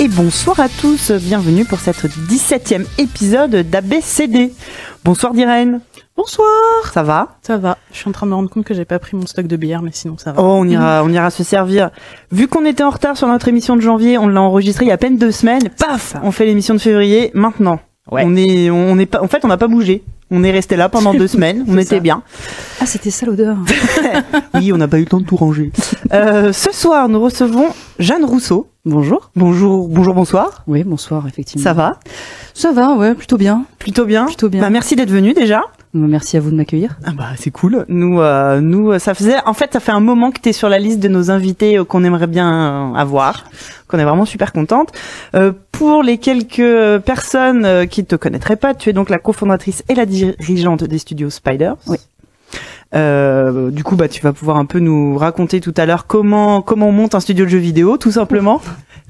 Et bonsoir à tous, bienvenue pour cette 17e épisode d'ABCD. Bonsoir Dirène. Bonsoir. Ça va Ça va. Je suis en train de me rendre compte que j'ai pas pris mon stock de bière, mais sinon ça va. Oh, on ira, on ira se servir. Vu qu'on était en retard sur notre émission de janvier, on l'a enregistré il y a à peine deux semaines. Paf, on fait l'émission de février. Maintenant, Ouais. on est, on est pas. En fait, on n'a pas bougé. On est resté là pendant deux semaines. On était ça. bien. Ah, c'était ça l'odeur. Oui, on n'a pas eu le temps de tout ranger. Euh, ce soir, nous recevons Jeanne Rousseau. Bonjour. Bonjour, bonjour, bonsoir. Oui, bonsoir, effectivement. Ça va Ça va, ouais, plutôt bien. Plutôt bien. Plutôt bien. Bah, merci d'être venu déjà. Merci à vous de m'accueillir. Ah bah c'est cool. Nous, euh, nous, ça faisait, en fait, ça fait un moment que tu es sur la liste de nos invités euh, qu'on aimerait bien euh, avoir, qu'on est vraiment super contente. Euh, pour les quelques personnes qui te connaîtraient pas, tu es donc la cofondatrice et la dirigeante des studios Spiders. Oui. Euh, du coup, bah, tu vas pouvoir un peu nous raconter tout à l'heure comment comment on monte un studio de jeux vidéo, tout simplement.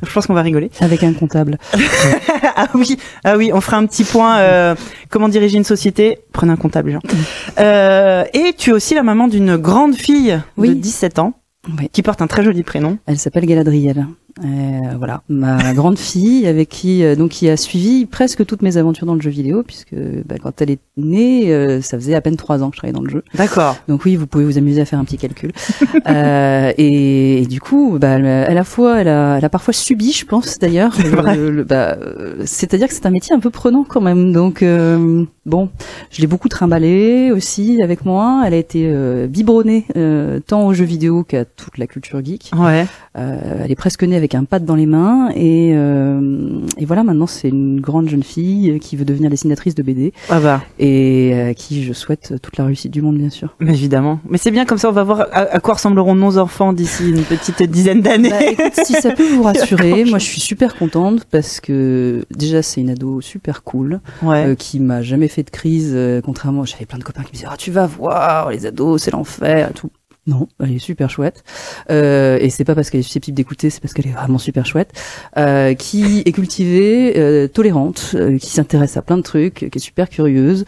Je pense qu'on va rigoler. Avec un comptable. ah oui, ah oui, on fera un petit point. Euh, comment diriger une société Prenez un comptable, Jean. Euh, et tu es aussi la maman d'une grande fille de Oui. 17 ans Oui. qui porte un très joli prénom. Elle s'appelle Galadriel. Euh, voilà, ma grande fille avec qui euh, donc qui a suivi presque toutes mes aventures dans le jeu vidéo puisque bah, quand elle est née, euh, ça faisait à peine trois ans que je travaillais dans le jeu. D'accord. Donc oui, vous pouvez vous amuser à faire un petit calcul. euh, et, et du coup, bah, elle, à la fois, elle a, elle a parfois subi, je pense d'ailleurs. Le- bah, euh, C'est-à-dire que c'est un métier un peu prenant quand même. Donc euh, bon, je l'ai beaucoup trimballée aussi avec moi. Elle a été euh, biberonnée euh, tant aux jeux vidéo qu'à toute la culture geek. Ouais. Euh, elle est presque née avec un pad dans les mains et, euh, et voilà maintenant c'est une grande jeune fille qui veut devenir dessinatrice de BD Ah bah, et euh, à qui je souhaite toute la réussite du monde bien sûr. mais évidemment. Mais c'est bien comme ça, on va voir à, à quoi ressembleront nos enfants d'ici une petite dizaine d'années. Bah, si ça peut vous rassurer, moi je suis super contente parce que déjà c'est une ado super cool ouais. euh, qui m'a jamais fait de crise. euh, contrairement, j'avais plein de copains qui me disaient ah tu vas voir les ados c'est l'enfer et tout. Non, elle est super chouette. Euh, et c'est pas parce qu'elle est susceptible d'écouter, c'est parce qu'elle est vraiment super chouette. Euh, qui est cultivée, euh, tolérante, euh, qui s'intéresse à plein de trucs, qui est super curieuse.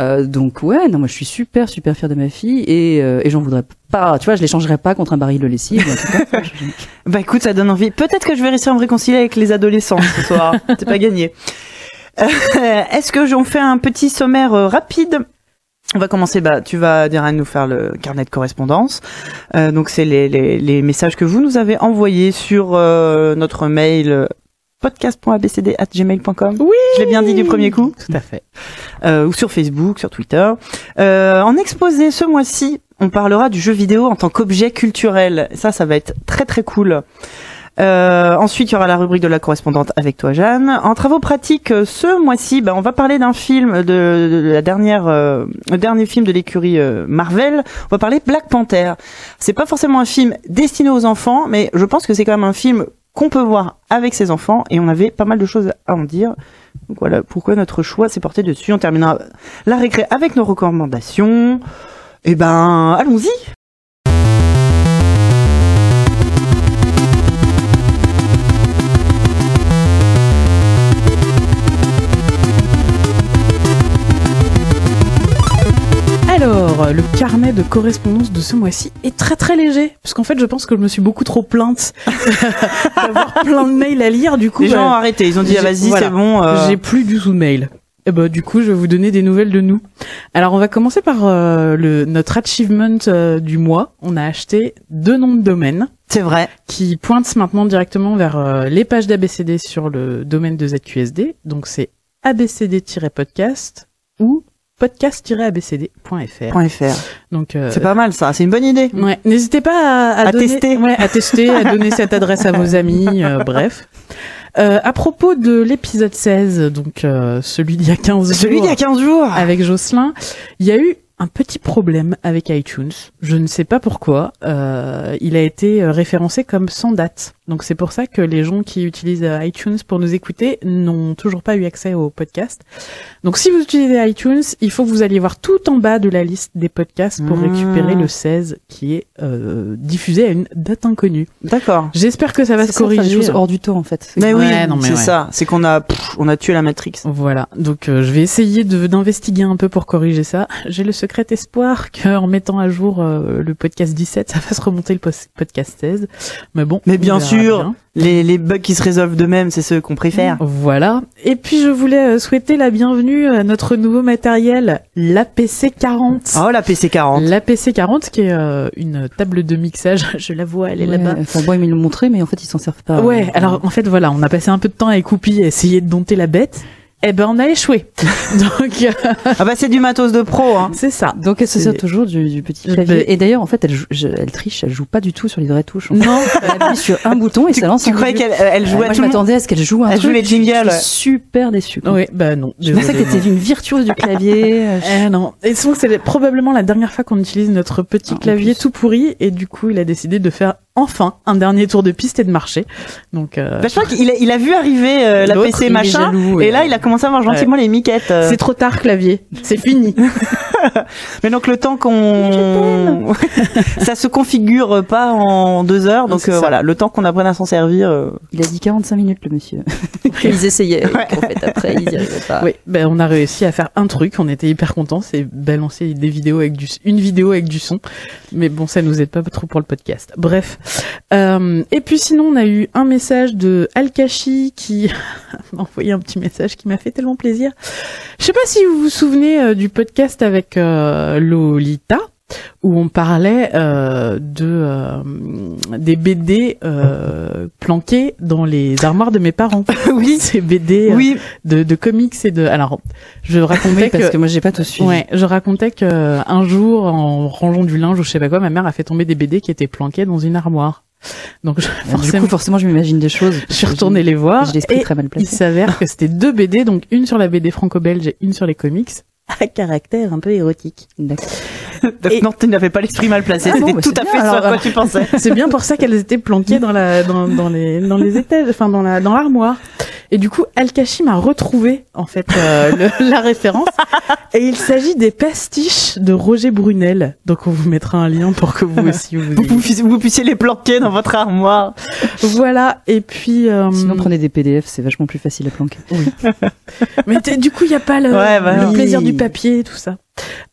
Euh, donc ouais, non, moi je suis super super fière de ma fille et, euh, et j'en voudrais pas. Tu vois, je l'échangerais pas contre un baril de lessive. Je- Bah écoute, ça donne envie. Peut-être que je vais réussir à me réconcilier avec les adolescents ce soir. c'est pas gagné. Euh, Est-ce que j'en fais un petit sommaire rapide? On va commencer, bah, tu vas dire à nous faire le carnet de correspondance. Euh, donc c'est les, les, les messages que vous nous avez envoyés sur euh, notre mail euh, podcast.abcd@gmail.com. Oui. Je l'ai bien dit du premier coup. Tout à fait. Euh, ou sur Facebook, sur Twitter. Euh, en exposé ce mois-ci, on parlera du jeu vidéo en tant qu'objet culturel. Ça, ça va être très très cool. Euh, ensuite, il y aura la rubrique de la correspondante avec toi, Jeanne. En travaux pratiques, euh, ce mois-ci, bah, on va parler d'un film de, de la dernière, euh, le dernier film de l'écurie euh, Marvel. On va parler Black Panther. C'est pas forcément un film destiné aux enfants, mais je pense que c'est quand même un film qu'on peut voir avec ses enfants, et on avait pas mal de choses à en dire. Donc voilà pourquoi notre choix s'est porté dessus. On terminera la récré avec nos recommandations. Et ben, allons-y. Alors, le carnet de correspondance de ce mois-ci est très très léger, parce qu'en fait, je pense que je me suis beaucoup trop plainte d'avoir plein de mails à lire. Du coup, Les gens ont bah, arrêté. Ils ont dit, ah, vas-y, voilà. c'est bon. euh, j'ai plus du tout de mails. Et bah, du coup, je vais vous donner des nouvelles de nous. Alors, on va commencer par euh, le notre achievement euh, du mois. On a acheté deux noms de domaines C'est vrai. qui pointent maintenant directement vers euh, les pages d'ABCD sur le domaine de ZQSD. Donc, c'est abcd-podcast ou podcast-abcd.fr. .fr. Donc, euh, C'est pas mal ça. C'est une bonne idée. Ouais, n'hésitez pas à, à À donner- tester. ouais, à tester, à donner cette adresse à vos amis, euh, bref. Euh, à propos de l'épisode 16, donc euh, celui d'il y a 15 jours, Celui d'il y a 15 jours. avec Jocelyn, il y a eu un petit problème avec iTunes. Je ne sais pas pourquoi. Euh, il a été euh, référencé comme sans date. Donc c'est pour ça que les gens qui utilisent euh, iTunes pour nous écouter n'ont toujours pas eu accès au podcast. Donc si vous utilisez iTunes, il faut que vous alliez voir tout en bas de la liste des podcasts pour Mmh. récupérer le 16 qui est euh, diffusé à une date inconnue. D'accord. J'espère que ça va C'est se ça, corriger. choses hors du temps en fait. Mais oui, Ouais, c'est ouais. ça. C'est qu'on a, pff, on a tué la Matrix. Voilà, donc euh, je vais essayer de d'investiguer un peu pour corriger ça. J'ai le secret espoir qu'en mettant à jour euh, le podcast 17, ça fasse remonter le podcast 16. Mais bon, Mais bien sûr. Les, les bugs qui se résolvent d'eux-mêmes, c'est ceux qu'on préfère. Voilà. Et puis je voulais euh, souhaiter la bienvenue à notre nouveau matériel, l'APC 40. Oh, la PC40. L'APC 40 qui est euh, une table de mixage, je la vois, elle est Ouais, là-bas. Enfin bon, ils me l'ont montré, mais en fait ils s'en servent pas. Ouais, alors en fait voilà, on a passé un peu de temps avec Coupi à essayer de dompter la bête. Eh ben on a échoué. Donc euh, Ah bah, c'est du matos de pro, hein. c'est ça. Donc elle se sert toujours du, du petit Euh, clavier. Et d'ailleurs, en fait, elle, joue- je- elle triche, elle joue pas du tout sur les vraies touches. Non, Elle appuie sur un bouton et Tu, ça lance tu un croyais qu'elle elle Euh, jouait Moi, tout je m'attendais à ce qu'elle joue un Elle truc. joue les Je jingles. suis super déçue. quoi. Oui, bah non. Je pensais que désolée, t'étais une virtuose du clavier. euh, Eh non. Et donc c'est probablement la dernière fois qu'on utilise notre petit Ah, clavier tout pourri et du coup il a décidé de faire enfin un dernier tour de piste et de marcher. Donc euh, Bah, je crois qu'il a, il a vu arriver euh, la PC machin, jaloux, et là il a commencé à voir gentiment les miquettes. euh. c'est trop tard clavier, c'est fini. Mais donc le temps qu'on, ça se configure pas en deux heures, donc euh, voilà, le temps qu'on apprenne à s'en servir. euh. Il a dit 45 minutes, le monsieur. ils essayaient. Ouais. fait, après, ils y arrivaient pas. oui, ben on a réussi à faire un truc, on était hyper contents, c'est balancer des vidéos avec du une vidéo avec du son. Mais bon, ça nous aide pas trop pour le podcast. Bref. Euh, et puis sinon, on a eu un message de Alkashi qui m'a envoyé un petit message qui m'a fait tellement plaisir. Je sais pas si vous vous souvenez euh, du podcast avec euh, Lolita où on parlait euh, de euh, des BD euh, planqués dans les armoires de mes parents. Oui. Ces BD euh, Oui, de, de comics et de alors je racontais Oui, parce que, que moi, j'ai pas tout suivi. ouais je racontais que un jour en rangeant du linge ou je sais pas quoi ma mère a fait tomber des BD qui étaient planqués dans une armoire donc je, Du forcément coup, forcément, je m'imagine des choses. je suis retournée les voir J'ai l'esprit et très mal il placé. s'avère que c'était deux BD donc une sur la BD franco-belge et une sur les comics à caractère un peu érotique D'accord. Et- non, tu n'avais pas l'esprit mal placé, Ah c'était tout à bien, fait ce alors, à quoi tu pensais. c'est bien pour ça qu'elles étaient planquées dans la dans, dans les dans les étages enfin dans la dans l'armoire et du coup Al-Kashi m'a retrouvé en fait euh, le- la référence et il s'agit des pastiches de Roger Brunel donc on vous mettra un lien pour que vous aussi vous, Vous, puissiez- vous puissiez les planquer dans votre armoire. voilà et puis euh, Sinon, prenez des PDF, c'est vachement plus facile à planquer. mais t'es- du coup il y a pas le, Ouais, bah le oui. plaisir du papier et tout ça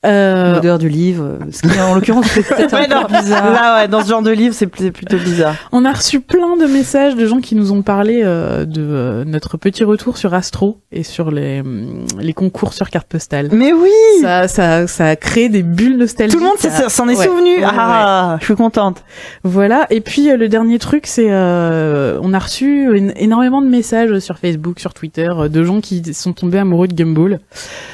euh, L'odeur du livre, ce qui en l'occurrence c'est peut-être Ouais, un non, peu bizarre. Là, ouais, dans ce genre de livre, c'est pl- c'est plutôt bizarre. On a reçu plein de messages de gens qui nous ont parlé euh, de euh, notre petit retour sur Astro et sur les, hum, les concours sur carte postale. Mais oui, Ça, ça, ça a créé des bulles nostalgiques. tout le monde s'en est Ouais, souvenu. ouais, ah, je suis contente. Voilà. Et puis euh, le dernier truc, c'est euh, on a reçu une- énormément de messages sur Facebook, sur Twitter, euh, de gens qui sont tombés amoureux de Gumball.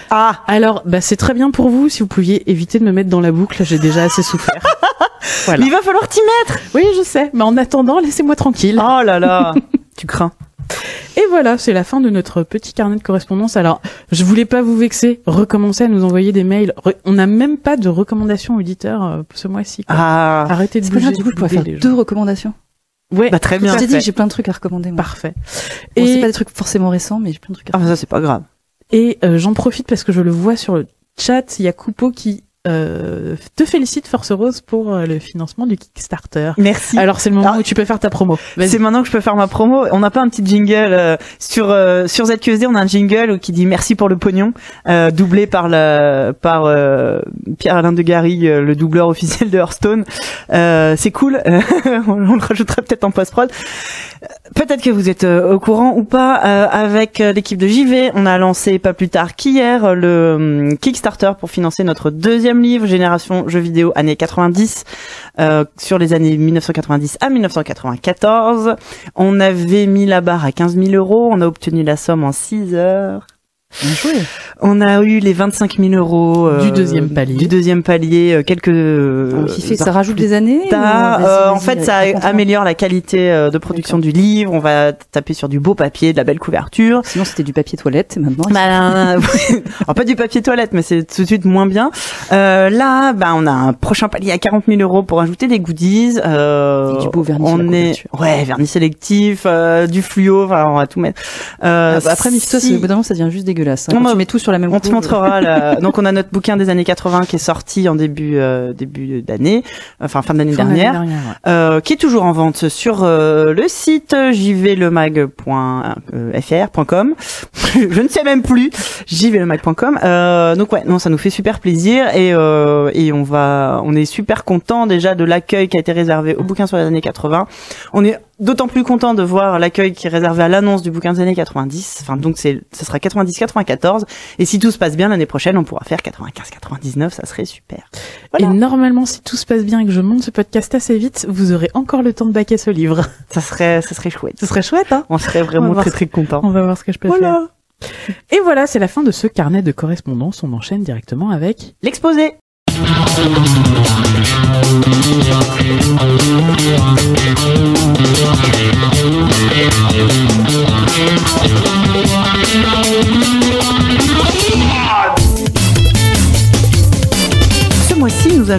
Ah, Alors, bah c'est très bien pour vous si vous pouviez éviter de me mettre dans la boucle. J'ai déjà assez souffert. voilà. mais il va falloir t'y mettre. Oui, je sais. Mais en attendant, laissez-moi tranquille. Oh là là, tu crains. Et voilà, c'est la fin de notre petit carnet de correspondance. Alors, je voulais pas vous vexer, recommencer à nous envoyer des mails. Re- on n'a même pas de recommandations auditeurs euh, ce mois-ci. Ah, Arrêtez de C'est pas bouger. grave, du coup, je pourrais faire deux gens. recommandations. Ouais, bah très bien. Je t'ai dit j'ai plein de trucs à recommander. Moi. parfait. Bon, c'est Et, pas des trucs forcément récents, mais j'ai plein de trucs à Ah, ça c'est pas grave. et euh, j'en profite parce que je le vois sur le chat. Il y a Coupeau qui euh, te félicite Force Rose pour euh, le financement du Kickstarter. Merci. Alors c'est le moment Ah. où tu peux faire ta promo. C'est maintenant que je peux faire ma promo. On n'a pas un petit jingle euh, sur euh, sur ZQSD. On a un jingle qui dit merci pour le pognon, euh, doublé par la par euh, Pierre Alain de Gary, le doubleur officiel de Hearthstone. Euh, c'est cool. on le rajoutera peut-être en post prod. Peut-être que vous êtes au courant ou pas. euh, avec l'équipe de JV, on a lancé pas plus tard qu'hier le hum, Kickstarter pour financer notre deuxième livre, Génération jeux vidéo années 90, euh, sur les années 1990 à 1994. On avait mis la barre à 15 000 euros. On a obtenu la somme en 6 heures. On a eu les 25 000 euros euh, Du deuxième palier. Du deuxième palier, euh, quelques. On kiffait, ça rajoute des années ou- Euh, en fait, ça améliore la qualité euh, de production du livre. On va taper sur du beau papier, de la belle couverture. Sinon, c'était du papier toilette, et maintenant. Bah, alors, pas du papier toilette, mais c'est tout de suite moins bien. Euh, là, bah, on a un prochain palier à 40 000 euros pour ajouter des goodies. Euh, Et du beau vernis on est, ouais, vernis sélectif, euh, du fluo. Enfin, on va tout mettre. Euh, Ah bah, après, Miftos, si- au bout d'un moment, ça devient juste dégueulasse. hein. Tu mets tout sur la même on te montrera. la- Donc, on a notre bouquin des années 80 qui est sorti en début euh, début d'année, enfin fin d'année dernière. dernière, ouais. euh, qui est toujours en vente sur euh, le site jvlemag.fr.com. Je ne sais même plus jvlemag.com. Euh, donc ouais, non, ça nous fait super plaisir et euh, et on va, on est super content déjà de l'accueil qui a été réservé au bouquin sur les années 80. On est d'autant plus content de voir l'accueil qui est réservé à l'annonce du bouquin des années 90. Enfin donc c'est, ce sera 90-94 et si tout se passe bien l'année prochaine, on pourra faire 95-99. Ça serait super. Voilà. Et normalement, si tout se passe bien et que je monte ce podcast assez vite, vous aurez encore le temps de baquer ce livre. Ça serait, ça serait chouette. Ce serait chouette, hein On serait vraiment très ça. très contents. On va voir ce que je peux faire. Et voilà, c'est la fin de ce carnet de correspondance. On enchaîne directement avec L'exposé.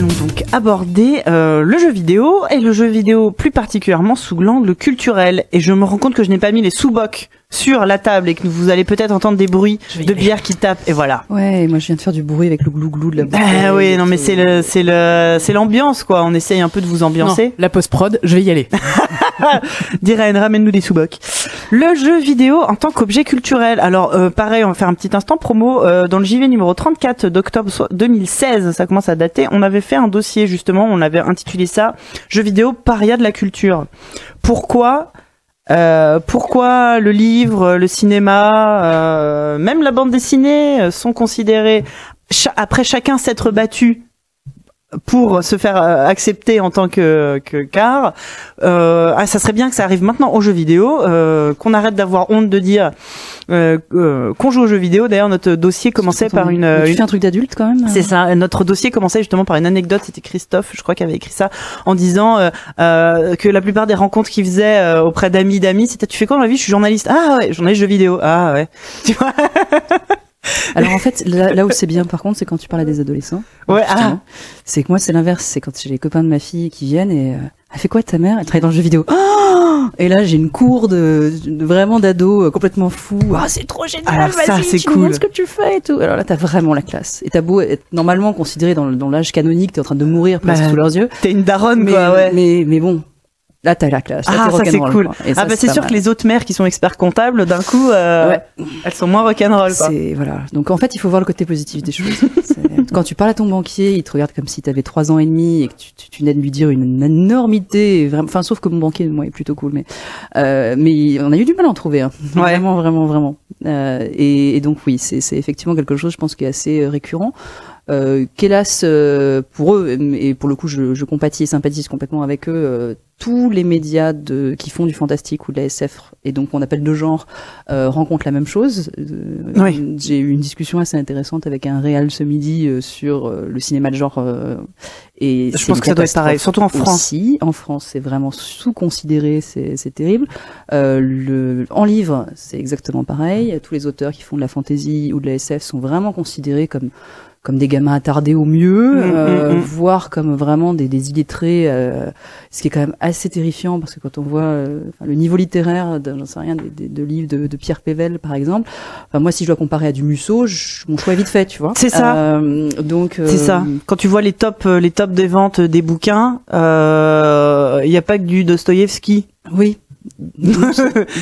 Allons donc aborder euh, le jeu vidéo et le jeu vidéo plus particulièrement sous l'angle culturel. Et je me rends compte que je n'ai pas mis les sous-bocs sur la table et que vous allez peut-être entendre des bruits de aller. bière qui tapent. Et voilà. Ouais, moi je viens de faire du bruit avec le glou-glou de la bouteille. Ah oui, et non mais c'est le c'est le c'est l'ambiance quoi. On essaye un peu de vous Non, ambiancer. la post-prod, je vais y aller. Diren, ramène-nous des sous-bocs. Le jeu vidéo en tant qu'objet culturel. Alors euh, pareil, on va faire un petit instant promo. Euh, dans le JV numéro 34 d'octobre so- 2016, ça commence à dater, on avait fait un dossier justement, on avait intitulé ça Jeux vidéo paria de la culture. Pourquoi euh, pourquoi le livre, le cinéma, euh, même la bande dessinée euh, sont considérés après chacun s'être battu pour se faire euh, accepter en tant que que car euh, ah, ça serait bien que ça arrive maintenant aux jeux vidéo euh, qu'on arrête d'avoir honte de dire euh, euh, qu'on joue aux jeux vidéo d'ailleurs notre dossier commençait par une, Tu une- fais un truc d'adulte quand même c'est ça. Notre dossier commençait justement par une anecdote. C'était Christophe, je crois, qui avait écrit ça en disant euh, euh, que la plupart des rencontres qu'il faisait euh, auprès d'amis d'amis, c'était tu fais quoi dans la vie? Je suis journaliste. Ah ouais, journaliste jeux vidéo. Ah ouais. Tu vois? Alors en fait, là, là où c'est bien par contre, c'est quand tu parles à des adolescents. Ouais. justement. C'est que moi c'est l'inverse, c'est quand j'ai les copains de ma fille qui viennent et euh, elle fait quoi ta mère? Elle travaille dans le jeu vidéo. Oh et là j'ai une cour de, de- vraiment d'ados euh, complètement fous. Ah c'est trop génial, Alors ça, vas-y, c'est tu cool. ce que tu fais et tout. Alors là t'as vraiment la classe. Et t'as beau être normalement considéré dans l'âge canonique, t'es en train de mourir presque Bah, sous leurs yeux. T'es une daronne Mais, quoi. Ouais. mais mais bon, là t'as la classe. Là, Ah, ça, c'est cool. quoi. Et ça, ah bah c'est sûr mal. que les autres mères qui sont experts comptables, d'un coup, euh, Ouais. elles sont moins rock'n'roll quoi. C'est voilà. Donc en fait, il faut voir le côté positif des choses. Quand tu parles à ton banquier, il te regarde comme si tu avais trois ans et demi et que tu, tu, tu venais de lui dire une, énormité. Vraiment, enfin, sauf que mon banquier, moi, est plutôt cool, mais euh, mais on a eu du mal à en trouver. Hein. Ouais. Vraiment, vraiment, vraiment. Euh, et, et donc oui, c'est c'est effectivement quelque chose, je pense, qui est assez euh, récurrent. Euh, qu'hélas euh, pour eux et pour le coup je, je compatis et sympathise complètement avec eux euh, tous les médias de, qui font du fantastique ou de la SF et donc on appelle de genre euh, rencontrent la même chose Euh, Oui. j'ai eu une discussion assez intéressante avec un réal ce midi euh, sur euh, le cinéma de genre euh, et Je pense que ça doit être pareil, surtout en France. aussi. En France, c'est vraiment sous-considéré, c'est c'est terrible. Euh, le, en livre, c'est exactement pareil. Tous les auteurs qui font de la fantasy ou de la SF sont vraiment considérés comme comme des gamins attardés au mieux, Mm, euh, mm, mm. voire comme vraiment des, des illettrés, euh, ce qui est quand même assez terrifiant parce que quand on voit euh, le niveau littéraire, de, j'en sais rien, des, des- de livres de, de Pierre Pével par exemple, enfin, moi si je dois comparer à du Musso, je- mon choix est vite fait, tu vois. C'est ça. Euh, donc C'est ça. Quand tu vois les tops, euh, les tops des ventes des bouquins, il n'y a pas que du Dostoïevski. Oui. Non,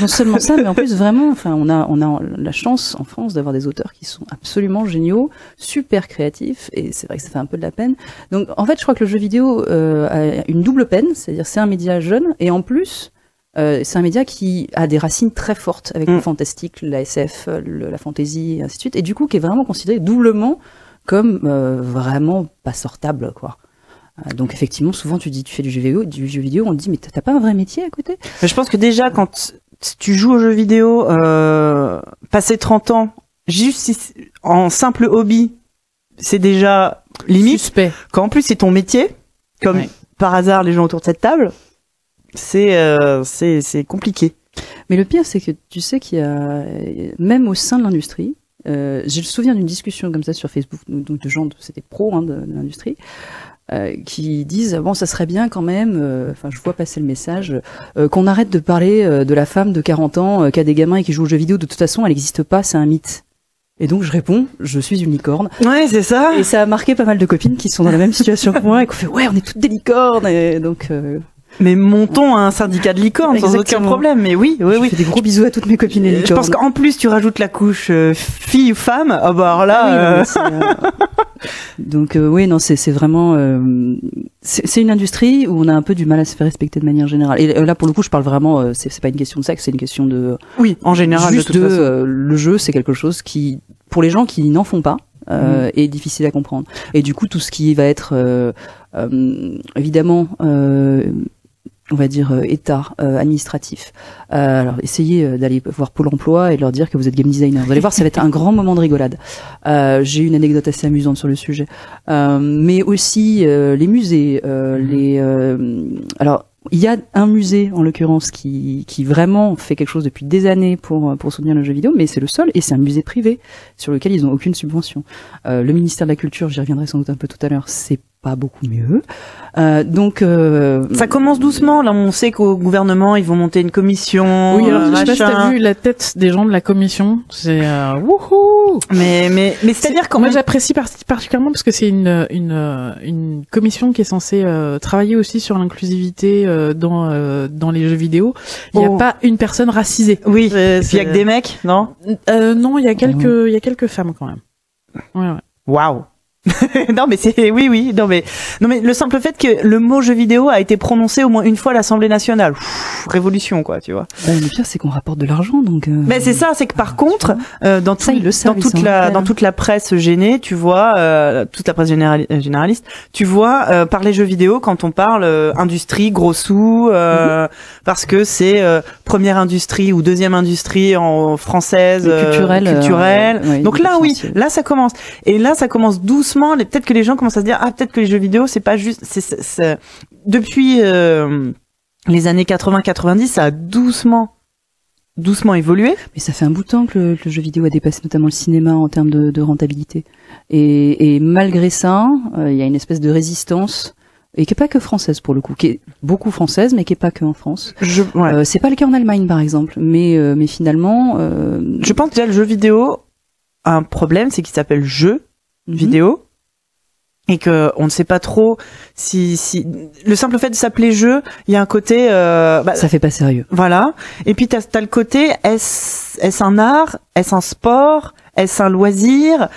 non seulement ça, mais en plus vraiment, enfin, on a on a la chance en France d'avoir des auteurs qui sont absolument géniaux, super créatifs, et c'est vrai que ça fait un peu de la peine. Donc, en fait, je crois que le jeu vidéo euh, a une double peine, c'est-à-dire c'est un média jeune, et en plus, euh, c'est un média qui a des racines très fortes avec Mm. le fantastique, la SF, le- la fantasy, et ainsi de suite, et du coup, qui est vraiment considéré doublement comme euh, vraiment pas sortable, quoi. Euh, Donc effectivement, souvent tu dis tu fais du jeu vidéo, du jeu vidéo, on te dit mais t'as pas un vrai métier à côté? Mais je pense que déjà, quand tu joues aux jeux vidéo, euh, passer 30 ans juste en simple hobby, c'est déjà limite. Suspect. Quand en plus c'est ton métier, comme Ouais. par hasard les gens autour de cette table, c'est euh, c'est c'est compliqué. Mais le pire, c'est que tu sais qu'il y a, même au sein de l'industrie, euh, j'ai le souviens d'une discussion comme ça sur Facebook, donc de gens, de- c'était pros hein, de, de l'industrie, euh, qui disent bon, ça serait bien quand même. euh, Enfin, je vois passer le message euh, qu'on arrête de parler euh, de la femme de 40 ans euh, qui a des gamins et qui joue aux jeux vidéo. De toute façon, elle n'existe pas, c'est un mythe. Et donc je réponds, je suis une licorne. Ouais, c'est ça. Et ça a marqué pas mal de copines qui sont dans la même situation que moi et qu'on fait ouais, on est toutes des licornes. Et donc euh, Mais montons à un syndicat de licorne sans aucun Exactement. problème. Mais oui, oui, je oui. fais des gros bisous à toutes mes copines les Je licornes. pense qu'en plus tu rajoutes la couche euh, fille ou femme, ah bah alors là, Ah oui, euh, euh, Donc euh, oui, non, c'est vraiment euh, c'est une industrie où on a un peu du mal à se faire respecter de manière générale. Et euh, là, pour le coup, je parle vraiment. euh, c'est pas une question de sexe, c'est une question de oui, en général juste de toute de façon. euh, le jeu. C'est quelque chose qui, pour les gens qui n'en font pas, Mm. euh, est difficile à comprendre. Et du coup, tout ce qui va être euh, euh, évidemment. On va dire euh, état euh, administratif. Euh, alors essayez euh, d'aller voir Pôle Emploi et de leur dire que vous êtes game designer. Vous allez voir, ça va être un grand moment de rigolade. Euh, J'ai une anecdote assez amusante sur le sujet, Euh, mais aussi euh, les musées, euh, les. euh, alors il y a un musée en l'occurrence qui qui vraiment fait quelque chose depuis des années pour pour soutenir le jeu vidéo, mais c'est le seul et c'est un musée privé sur lequel ils n'ont aucune subvention. Euh, le ministère de la Culture, j'y reviendrai sans doute un peu tout à l'heure, c'est pas beaucoup mieux. Euh, donc euh, Ça commence doucement. Là, on sait qu'au gouvernement, ils vont monter une commission. Oui, alors, euh, je sais pas si t'as vu la tête des gens de la commission. C'est euh, wouhou. Mais mais mais c'est-à-dire quand Moi, j'apprécie par- particulièrement parce que c'est une une une commission qui est censée euh, travailler aussi sur l'inclusivité dans dans les jeux vidéo. Il n'y a Oh. pas une personne racisée. Oui. C'est- Puis il y a que des mecs, non? Non, il y a quelques il y a quelques femmes quand même. Ouais, ouais. Waouh. non mais c'est oui oui non mais non mais le simple fait que le mot jeu vidéo a été prononcé au moins une fois à l'Assemblée nationale Pff, révolution quoi tu vois bah, le pire c'est qu'on rapporte de l'argent, donc. euh, mais c'est ça c'est que par contre euh, dans Ça, tout- ils le savent, dans ils toute la dans toute la presse gênée tu vois euh, toute la presse générali- euh, généraliste tu vois euh, parler jeux vidéo quand on parle euh, industrie gros sous euh, Mhm. parce que c'est euh, première industrie ou deuxième industrie en française culturelle, culturelle. ouais, donc là oui là ça commence et là ça commence doucement Peut-être que les gens commencent à se dire ah peut-être que les jeux vidéo c'est pas juste c'est- depuis euh, les années 80-90 ça a doucement doucement évolué Mais ça fait un bout de temps que le, que le jeu vidéo a dépassé notamment le cinéma en termes de, de rentabilité. Et, et malgré ça, euh, il y a une espèce de résistance et qui est pas que française pour le coup, qui est beaucoup française, mais qui est pas que en France. je ouais. Euh, c'est pas le cas en Allemagne par exemple, mais euh, mais finalement, euh, je pense déjà le jeu vidéo a un problème c'est qu'il s'appelle jeu mhm. vidéo et que on ne sait pas trop si si le simple fait de s'appeler jeu il y a un côté euh, bah, ça fait pas sérieux. voilà. Et puis t'as as le côté est-ce est-ce un art? Est-ce un sport? Est-ce un loisir?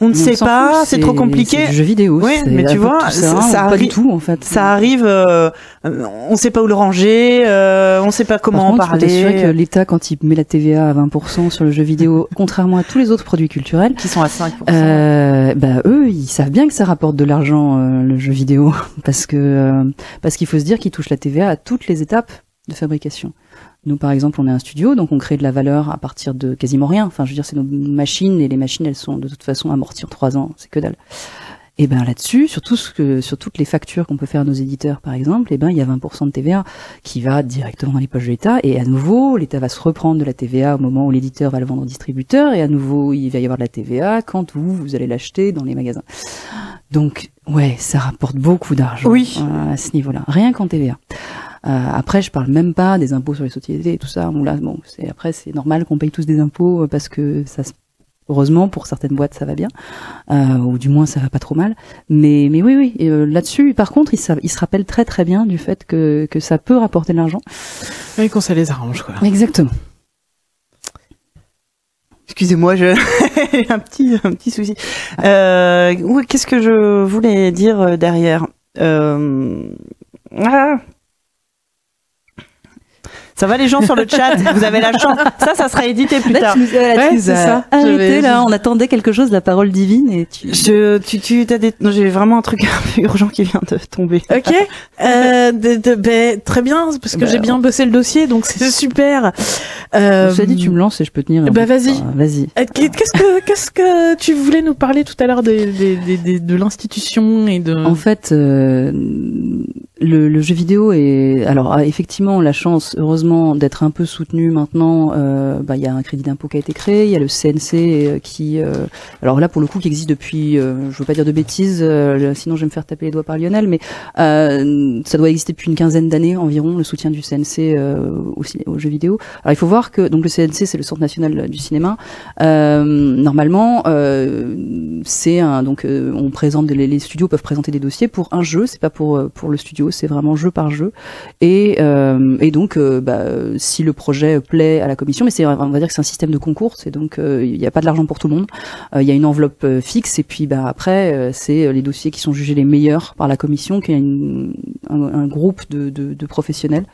On ne sait pas c'est trop compliqué C'est jeu vidéo. Oui, c'est mais tu vois, ça- ça, ça pas du arri- tout en fait. ça arrive euh, on sait pas où le ranger euh, on sait pas Par comment contre, en je peux t'assurer que parler l'État, quand il met la TVA à 20% sur le jeu vidéo, contrairement à tous les autres produits culturels, qui sont à 5 Euh, bah eux, ils savent bien que ça rapporte de l'argent euh, le jeu vidéo parce que euh, parce qu'il faut se dire qu'ils touchent la TVA à toutes les étapes de fabrication. Nous, par exemple, on est un studio, donc on crée de la valeur à partir de quasiment rien. Enfin, je veux dire, c'est nos machines et les machines, elles sont de toute façon amorties en trois ans, c'est que dalle. Et ben là-dessus, sur tout ce que, sur toutes les factures qu'on peut faire à nos éditeurs, par exemple, et ben il y a 20% de TVA qui va directement dans les poches de l'État. Et à nouveau, l'État va se reprendre de la TVA au moment où l'éditeur va le vendre au distributeur. Et à nouveau, il va y avoir de la TVA quand vous vous allez l'acheter dans les magasins. Donc ouais, ça rapporte beaucoup d'argent Oui. à ce niveau-là, rien qu'en TVA. Euh, après, je parle même pas des impôts sur les sociétés et tout ça. Bon là, bon, c'est après c'est normal qu'on paye tous des impôts euh, parce que ça, se- heureusement pour certaines boîtes ça va bien, euh, ou du moins ça va pas trop mal. Mais mais oui oui, et, euh, là-dessus, par contre, il, sa- il se rappelle très très bien du fait que que ça peut rapporter de l'argent. Oui, quand ça les arrange, quoi. Exactement. Excusez-moi, je j'ai un petit un petit souci. Euh, qu'est-ce que je voulais dire euh, derrière? Euh... ah. Ça va les gens sur le chat Vous avez la chance. Ça, ça sera édité plus Là, tard. tu nous, tu as ça. arrêté, J'avais- là, on attendait quelque chose, la parole divine, et tu... Je, tu, tu, t'as des, non, j'ai vraiment un truc un peu urgent qui vient de tomber. Ok, euh, de, de- ben, très bien, parce que Bah, j'ai bien bossé le dossier, donc c'est super. Euh, Je dit, tu me lances et je peux tenir. Bah, vas-y. Enfin, vas-y. euh, Qu'est-ce que qu'est-ce que tu voulais nous parler tout à l'heure des, des- des- de l'institution et de En fait, euh, le, jeu vidéo est alors a effectivement la chance, heureusement, d'être un peu soutenu maintenant. euh, bah, Il y a un crédit d'impôt qui a été créé, il y a le CNC euh, qui, euh, alors là pour le coup, qui existe depuis, euh, je veux pas dire de bêtises, sinon je vais me faire taper les doigts par Lionel, mais ça doit exister depuis une quinzaine d'années environ, le soutien du CNC au, aux jeux vidéo. Alors il faut voir que donc le CNC c'est le Centre national du cinéma. Normalement, c'est un donc on présente les, les studios peuvent présenter des dossiers pour un jeu, c'est pas pour pour le studio, c'est vraiment jeu par jeu. Et euh, donc euh, bah, si le projet plaît à la commission, mais c'est on va dire que c'est un système de concours, c'est donc euh, il n'y a pas de l'argent pour tout le monde. Il y a une enveloppe fixe et puis bah après c'est les dossiers qui sont jugés les meilleurs par la commission, qui est une, un, groupe de, professionnels.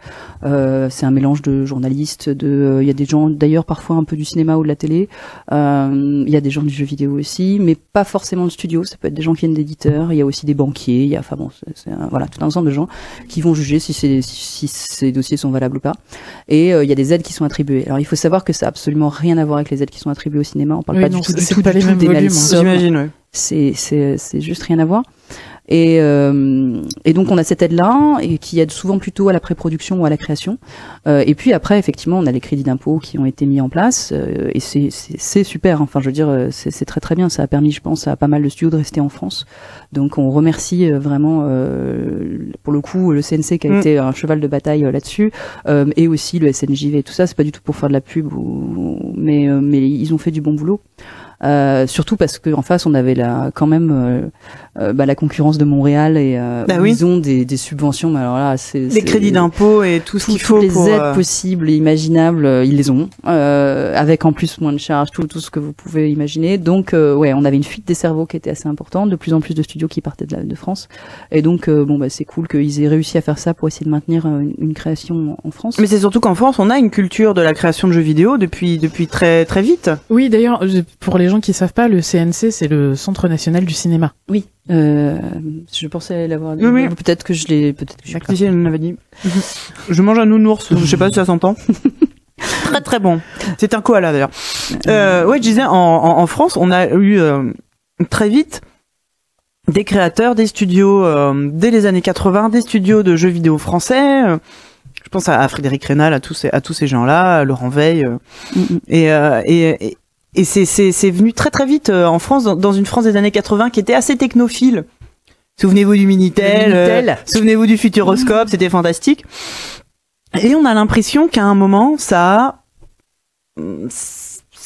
C'est un mélange de journalistes, il y a des gens d'ailleurs parfois un peu du cinéma ou de la télé. Il y a des gens du jeu vidéo aussi, mais pas forcément de studio. Ça peut être des gens qui viennent d'éditeurs. Il y a aussi des banquiers. Il y a, voilà, tout un ensemble de gens qui vont juger si, ces dossiers sont valables ou pas. Et euh, il y a des aides qui sont attribuées. Alors il faut savoir que ça a absolument rien à voir avec les aides qui sont attribuées au cinéma. On parle Oui, pas non, du tout, du tout, pas du les tout mêmes des mêmes volumes, hein. c'est juste rien à voir. Et euh, et donc on a cette aide là et qui aide souvent plutôt à la pré-production ou à la création. Euh, et puis après effectivement on a les crédits d'impôt qui ont été mis en place euh, et c'est super. Enfin je veux dire euh, c'est très très bien. Ça a permis je pense à pas mal de studios de rester en France. Donc on remercie euh, vraiment euh, pour le coup le CNC qui a Mm. été un cheval de bataille là-dessus euh, et aussi le SNJV et tout ça. C'est pas du tout pour faire de la pub ou mais mais ils ont fait du bon boulot. Euh, surtout parce que en face on avait la quand même euh, euh, bah, la concurrence de Montréal et euh, Bah oui. ils ont des, des subventions mais alors là c'est Les crédits d'impôt et tout ce qu'il faut toutes les pour. aides possibles et imaginables ils les ont euh, avec en plus moins de charges tout tout ce que vous pouvez imaginer donc euh, ouais on avait une fuite des cerveaux qui était assez importante de plus en plus de studios qui partaient de, la, de France et donc euh, bon bah c'est cool qu'ils aient réussi à faire ça pour essayer de maintenir une, une création en France Mais c'est surtout qu'en France, on a une culture de la création de jeux vidéo depuis depuis très très vite. Oui, d'ailleurs, pour les gens qui savent pas, le CNC, c'est le Centre national du cinéma. oui euh, je pensais l'avoir dit Oui, oui. peut-être que je l'ai peut-être que je. Si, si, elle m'avait dit. Je mange un nounours. Je sais pas si ça s'entend. très très bon. C'est un koala d'ailleurs. Euh, ouais, je disais en, en, en France, on a eu euh, très vite des créateurs, des studios euh, dès les années 80, des studios de jeux vidéo français. euh, je pense à, à Frédéric Rénal, à tous ces, à tous ces gens-là, à Laurent Veil. euh, Mm, mm. et, euh, et, et, et c'est, c'est, c'est venu très très vite euh, en France, dans, dans une France des années 80 qui était assez technophile. Souvenez-vous du Minitel, Le Minitel. euh, souvenez-vous du Futuroscope, c'était fantastique. Et on a l'impression qu'à un moment, ça a...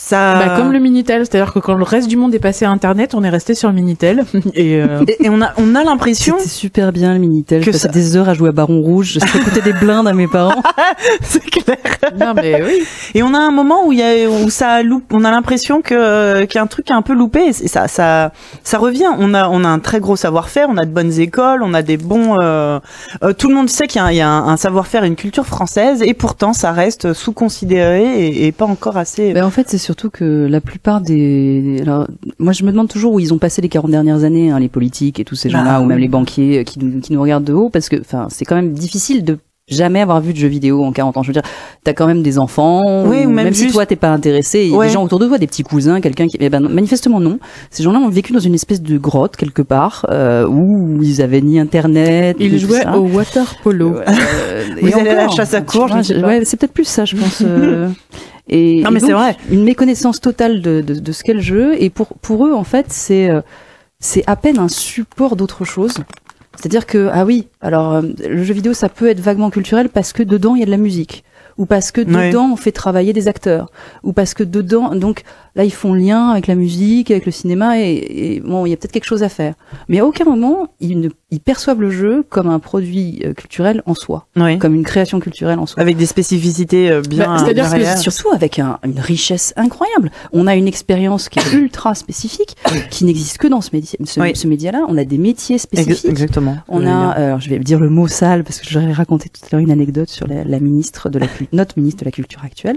Ça... Bah, comme le Minitel, c'est-à-dire que quand le reste du monde est passé à Internet, on est resté sur le Minitel. et euh, Et, et on a, on a l'impression... C'était super bien le Minitel. Que ça- des heures à jouer à Baron Rouge. Je écouter des blindes à mes parents. c'est clair. non, mais oui. Et on a un moment où il y a où ça loupe, on a l'impression que qu'il y a un truc qui a un peu loupé et ça ça ça revient. On a on a un très gros savoir-faire, on a de bonnes écoles, on a des bons euh, euh, tout le monde sait qu'il y a, un- il y a un, un savoir-faire et une culture française et pourtant ça reste sous-considéré et, et pas encore assez Ben, en fait, c'est surtout que la plupart des, alors, moi, je me demande toujours où ils ont passé les 40 dernières années, hein, les politiques et tous ces Bah, gens-là, ou même oui. les banquiers euh, qui nous, qui nous regardent de haut, parce que, enfin, c'est quand même difficile de jamais avoir vu de jeux vidéo en 40 ans. Je veux dire, t'as quand même des enfants, Oui, ou même si juste- toi t'es pas intéressé, il y a des gens autour de toi, des petits cousins, quelqu'un qui, eh ben, manifestement non. Ces gens-là ont vécu dans une espèce de grotte quelque part, euh, où ils avaient ni internet, Il ni tout jouait ça. au water polo. Euh, Vous et allez à la chasse à courge, ouais, c'est peut-être plus ça, je pense. euh, et, Non, et mais c'est vrai. Une méconnaissance totale de, de, de ce qu'est le jeu, et pour pour eux en fait, c'est euh, c'est à peine un support d'autre chose. C'est-à-dire que ah oui, alors euh, le jeu vidéo ça peut être vaguement culturel parce que dedans il y a de la musique ou parce que Ouais. dedans on fait travailler des acteurs ou parce que dedans donc là ils font lien avec la musique, avec le cinéma et, et bon il y a peut-être quelque chose à faire. Mais à aucun moment ils ne ils perçoivent le jeu comme un produit euh, culturel en soi, oui. comme une création culturelle en soi. avec des spécificités euh, bien Bah, c'est-à-dire que. Surtout avec un- une richesse incroyable. On a une expérience qui est ultra spécifique, qui n'existe que dans ce, ce, Oui. ce média-là. On a des métiers spécifiques. exactement On a, euh, alors je vais dire le mot sale parce que je vais raconter tout à l'heure une anecdote sur la, la ministre de la Culture notre ministre de la Culture actuelle.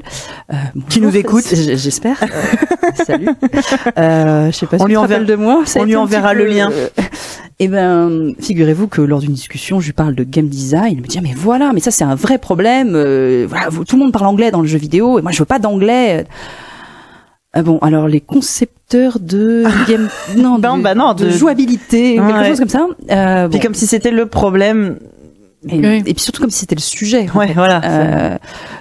Euh, Qui nous écoute. J'espère. Euh, salut. Euh, je sais pas si On lui enverra- de moi. ça on lui enverra le peu, lien. euh, Eh ben, figurez-vous que lors d'une discussion, je lui parle de game design. Il me dit ah, mais voilà, mais ça c'est un vrai problème. euh, voilà, tout le monde parle anglais dans le jeu vidéo et moi je veux pas d'anglais. Ah bon, alors les concepteurs de game, non, de, bah non, de de- jouabilité, ou quelque Ouais. chose comme ça. Euh, Puis bon. comme si c'était le problème. Et, Oui. et puis surtout comme si c'était le sujet. en Ouais, fait. voilà. Euh,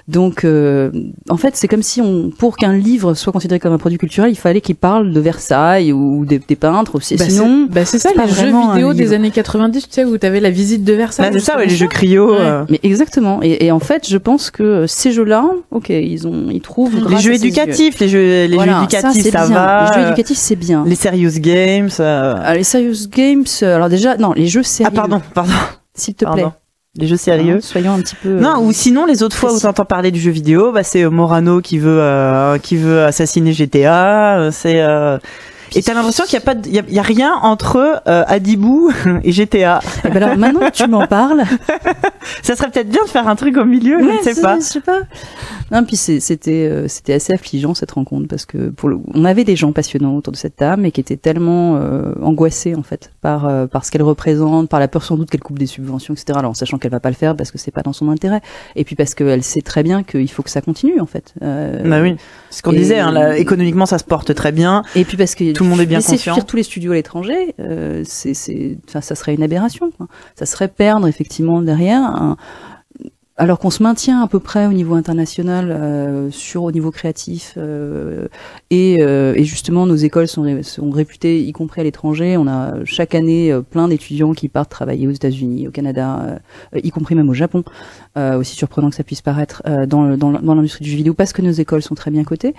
donc, euh, en fait, c'est comme si on, pour qu'un livre soit considéré comme un produit culturel, il fallait qu'il parle de Versailles ou des, des peintres. Ou, Bah, sinon, c'est bah, c'est ça, les jeux vidéo des livre. années 90, tu sais, où t'avais la visite de Versailles. Bah, c'est ça, ouais, les jeux cryo. Ouais. euh, mais exactement. Et, et en fait, je pense que ces jeux-là, ok, ils ont, ils trouvent Les jeux éducatifs, les jeux, les Voilà, jeux éducatifs, c'est ça, bien. va. Les jeux éducatifs, c'est bien. Les serious games. euh, Ah, les serious games, euh, alors déjà, non, les jeux sérieux. Ah pardon, pardon, s'il te plaît. pardon. Les jeux sérieux. Soyons un petit peu. Non, euh, ou sinon les autres fois où t'entends parler du jeu vidéo, bah c'est euh, Morano qui veut euh, qui veut assassiner GTA, euh, c'est euh... et t'as l'impression qu'il y a pas de- il y a, il y a rien entre euh, Adibou et GTA. eh ben alors maintenant que tu m'en parles, Ça serait peut-être bien de faire un truc au milieu, je Ouais, ne sais pas. Je sais pas. Non, puis c'était euh, c'était assez affligeant cette rencontre parce que pour le, on avait des gens passionnants autour de cette table mais qui étaient tellement euh, angoissés en fait par euh, par ce qu'elle représente, par la peur sans doute qu'elle coupe des subventions, etc. Alors en sachant qu'elle va pas le faire parce que c'est pas dans son intérêt et puis parce qu'elle sait très bien qu'il faut que ça continue en fait. Euh, Bah oui, ce qu'on disait. Hein, là, économiquement, ça se porte très bien. Et puis parce que Tout le monde est bien conscient. fuir tous les studios à l'étranger, euh, c'est, c'est, enfin, ça serait une aberration. Quoi. Ça serait perdre effectivement derrière, un- alors qu'on se maintient à peu près au niveau international, euh, sur au niveau créatif, euh, et, euh, et justement nos écoles sont, ré- sont réputées, y compris à l'étranger. On a chaque année euh, plein d'étudiants qui partent travailler aux États-Unis, au Canada, euh, y compris même au Japon. Euh, aussi surprenant que ça puisse paraître dans, l'industrie du jeu vidéo, parce que nos écoles sont très bien cotées.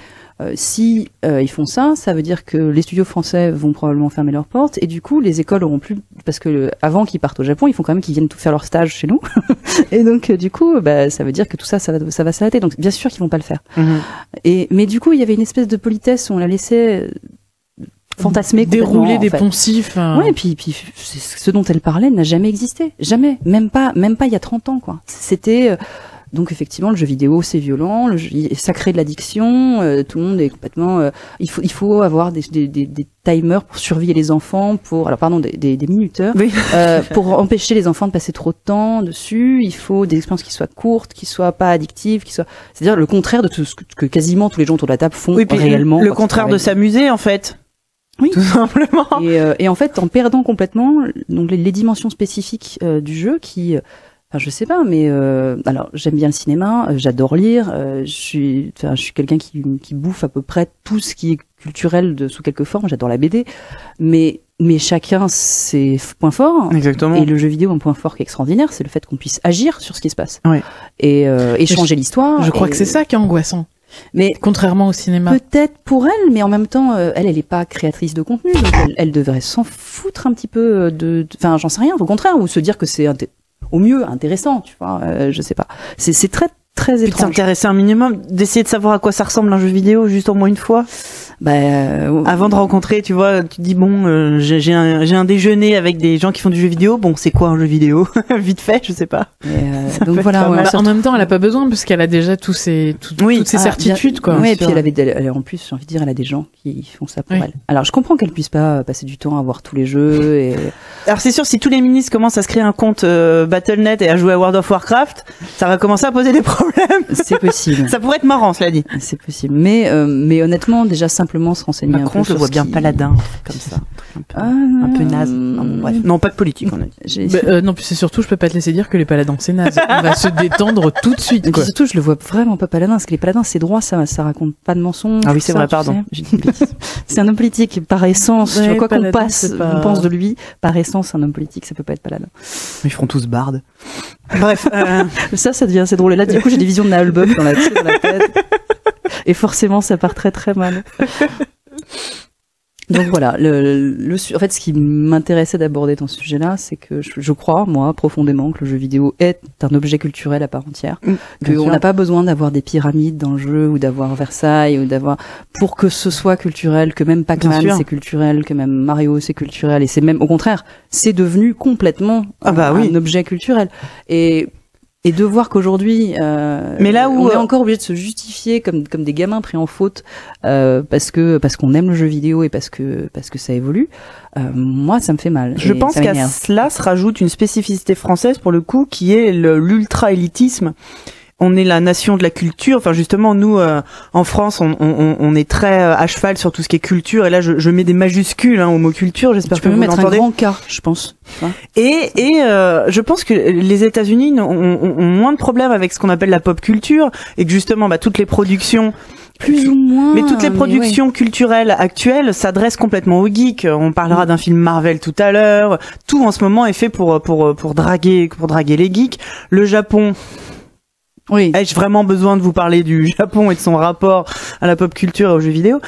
Si ils font ça, ça veut dire que les studios français vont probablement fermer leurs portes et du coup les écoles auront plus parce que avant qu'ils partent au Japon, ils font quand même qu'ils viennent tout faire leur stage chez nous et donc du coup bah, ça veut dire que tout ça ça va ça va s'arrêter donc bien sûr qu'ils vont pas le faire. Et mais du coup il y avait une espèce de politesse où on la laissait euh, fantasmer Dérouler en des fait. poncifs. euh, Ouais, et puis, puis ce dont elle parlait n'a jamais existé, jamais, même pas, même pas il y a 30 ans quoi. C'était euh, donc effectivement le jeu vidéo c'est violent, le jeu, ça crée de l'addiction, euh, tout le monde est complètement. euh, il faut il faut avoir des, des, des, des timers pour surveiller les enfants, pour alors pardon des, des, minuteurs, Oui. euh, pour empêcher les enfants de passer trop de temps dessus. Il faut des expériences qui soient courtes, qui soient pas addictives, qui soient c'est-à-dire le contraire de tout ce que, que quasiment tous les gens autour de la table font Oui, puis réellement. le contraire de s'amuser en fait. Oui. Tout simplement. Et, euh, et en fait, en perdant complètement donc les, les dimensions spécifiques euh, du jeu, qui, euh, enfin, je sais pas, mais euh, alors j'aime bien le cinéma, euh, j'adore lire, euh, je suis, enfin, je suis quelqu'un qui, qui bouffe à peu près tout ce qui est culturel de sous quelque forme. J'adore la BD, mais mais chacun ses points forts. Exactement. Et le jeu vidéo, un point fort qui est extraordinaire, c'est le fait qu'on puisse agir sur ce qui se passe Ouais. et, euh, et changer l'histoire. Je crois et- que c'est ça qui est angoissant. Mais Contrairement au cinéma. Peut-être pour elle, mais en même temps, euh, elle, elle est pas créatrice de contenu, donc elle, elle devrait s'en foutre un petit peu de, enfin, j'en sais rien, au contraire, ou se dire que c'est au mieux intéressant, tu vois, euh, je sais pas. C'est, c'est très, très étrange. s'intéresser un minimum, d'essayer de savoir à quoi ça ressemble un jeu vidéo juste au moins une fois. Bah, euh, Avant de rencontrer, tu vois, tu te dis bon, euh, j'ai j'ai un, j'ai un déjeuner avec des gens qui font du jeu vidéo. Bon, c'est quoi un jeu vidéo? Vite fait, je sais pas. euh, donc voilà, ouais, Bah, en même temps, elle a pas besoin parce qu'elle a déjà tous ses, tout- Oui. toutes ses Ah, certitudes, quoi. Ouais, et puis elle avait, elle- en plus, j'ai envie de dire, elle a des gens qui font ça pour Oui. elle. Alors, je comprends qu'elle puisse pas passer du temps à voir tous les jeux et Alors c'est sûr, si tous les ministres commencent à se créer un compte euh, Battle.net et à jouer à World of Warcraft, ça va commencer à poser des problèmes. c'est possible. ça pourrait être marrant, cela dit. C'est possible. Mais, euh, mais honnêtement, déjà simplement se renseigner un Macron, peu je vois bien qui- paladin, un comme ça, un peu, un peu naze. Non, bon, bref. Non, pas de politique, on a dit. Bah, euh, non, puis c'est surtout, je peux pas te laisser dire que les paladins c'est naze. On va se détendre tout de suite, quoi. surtout, je le vois vraiment pas paladin, parce que les paladins, c'est droit, ça, ça raconte pas de mensonges. Ah oui, c'est vrai, pardon. c'est un homme politique par essence. Ouais, quoi qu'on passe, pas- on pense de lui, par essence, un homme politique, ça peut pas être paladin. Ils feront tous bardes. Bref, euh, Ça, ça devient assez drôle. Et là, du coup, j'ai des visions de dans la, dans la tête. Et forcément, ça part très très mal. Donc voilà, le, le, en fait, ce qui m'intéressait d'aborder dans ce sujet-là, c'est que je, je crois, moi, profondément, que le jeu vidéo est un objet culturel à part entière. Mm, qu'on n'a pas besoin d'avoir des pyramides dans le jeu ou d'avoir Versailles ou d'avoir pour que ce soit culturel, que même Pac-Man c'est culturel, que même Mario c'est culturel et c'est même au contraire, c'est devenu complètement Ah bah un, oui. un objet culturel. Et Et de voir qu'aujourd'hui, euh, Mais là où, on est euh, encore obligé de se justifier comme comme des gamins pris en faute euh, parce que parce qu'on aime le jeu vidéo et parce que parce que ça évolue, euh, moi ça me fait mal. Je pense qu'à cela se rajoute une spécificité française pour le coup qui est le- l'ultra-élitisme. On est la nation de la culture. Enfin, justement, nous, euh, en France, on, on, on est très euh, à cheval sur tout ce qui est culture. Et là, je, je mets des majuscules hein, au mot culture. J'espère que peux vous mettre un grand cas, je pense. Et, et euh, je pense que les États-Unis ont, ont- ont moins de problèmes avec ce qu'on appelle la pop culture et que justement, bah, toutes les productions Plus ou moins. mais toutes les ouais. productions culturelles actuelles s'adressent complètement aux geeks. On parlera d'un film Marvel tout à l'heure. Tout en ce moment est fait pour pour pour draguer pour draguer les geeks. Le Japon, Oui. ai-je vraiment besoin de vous parler du Japon et de son rapport à la pop culture et aux jeux vidéo?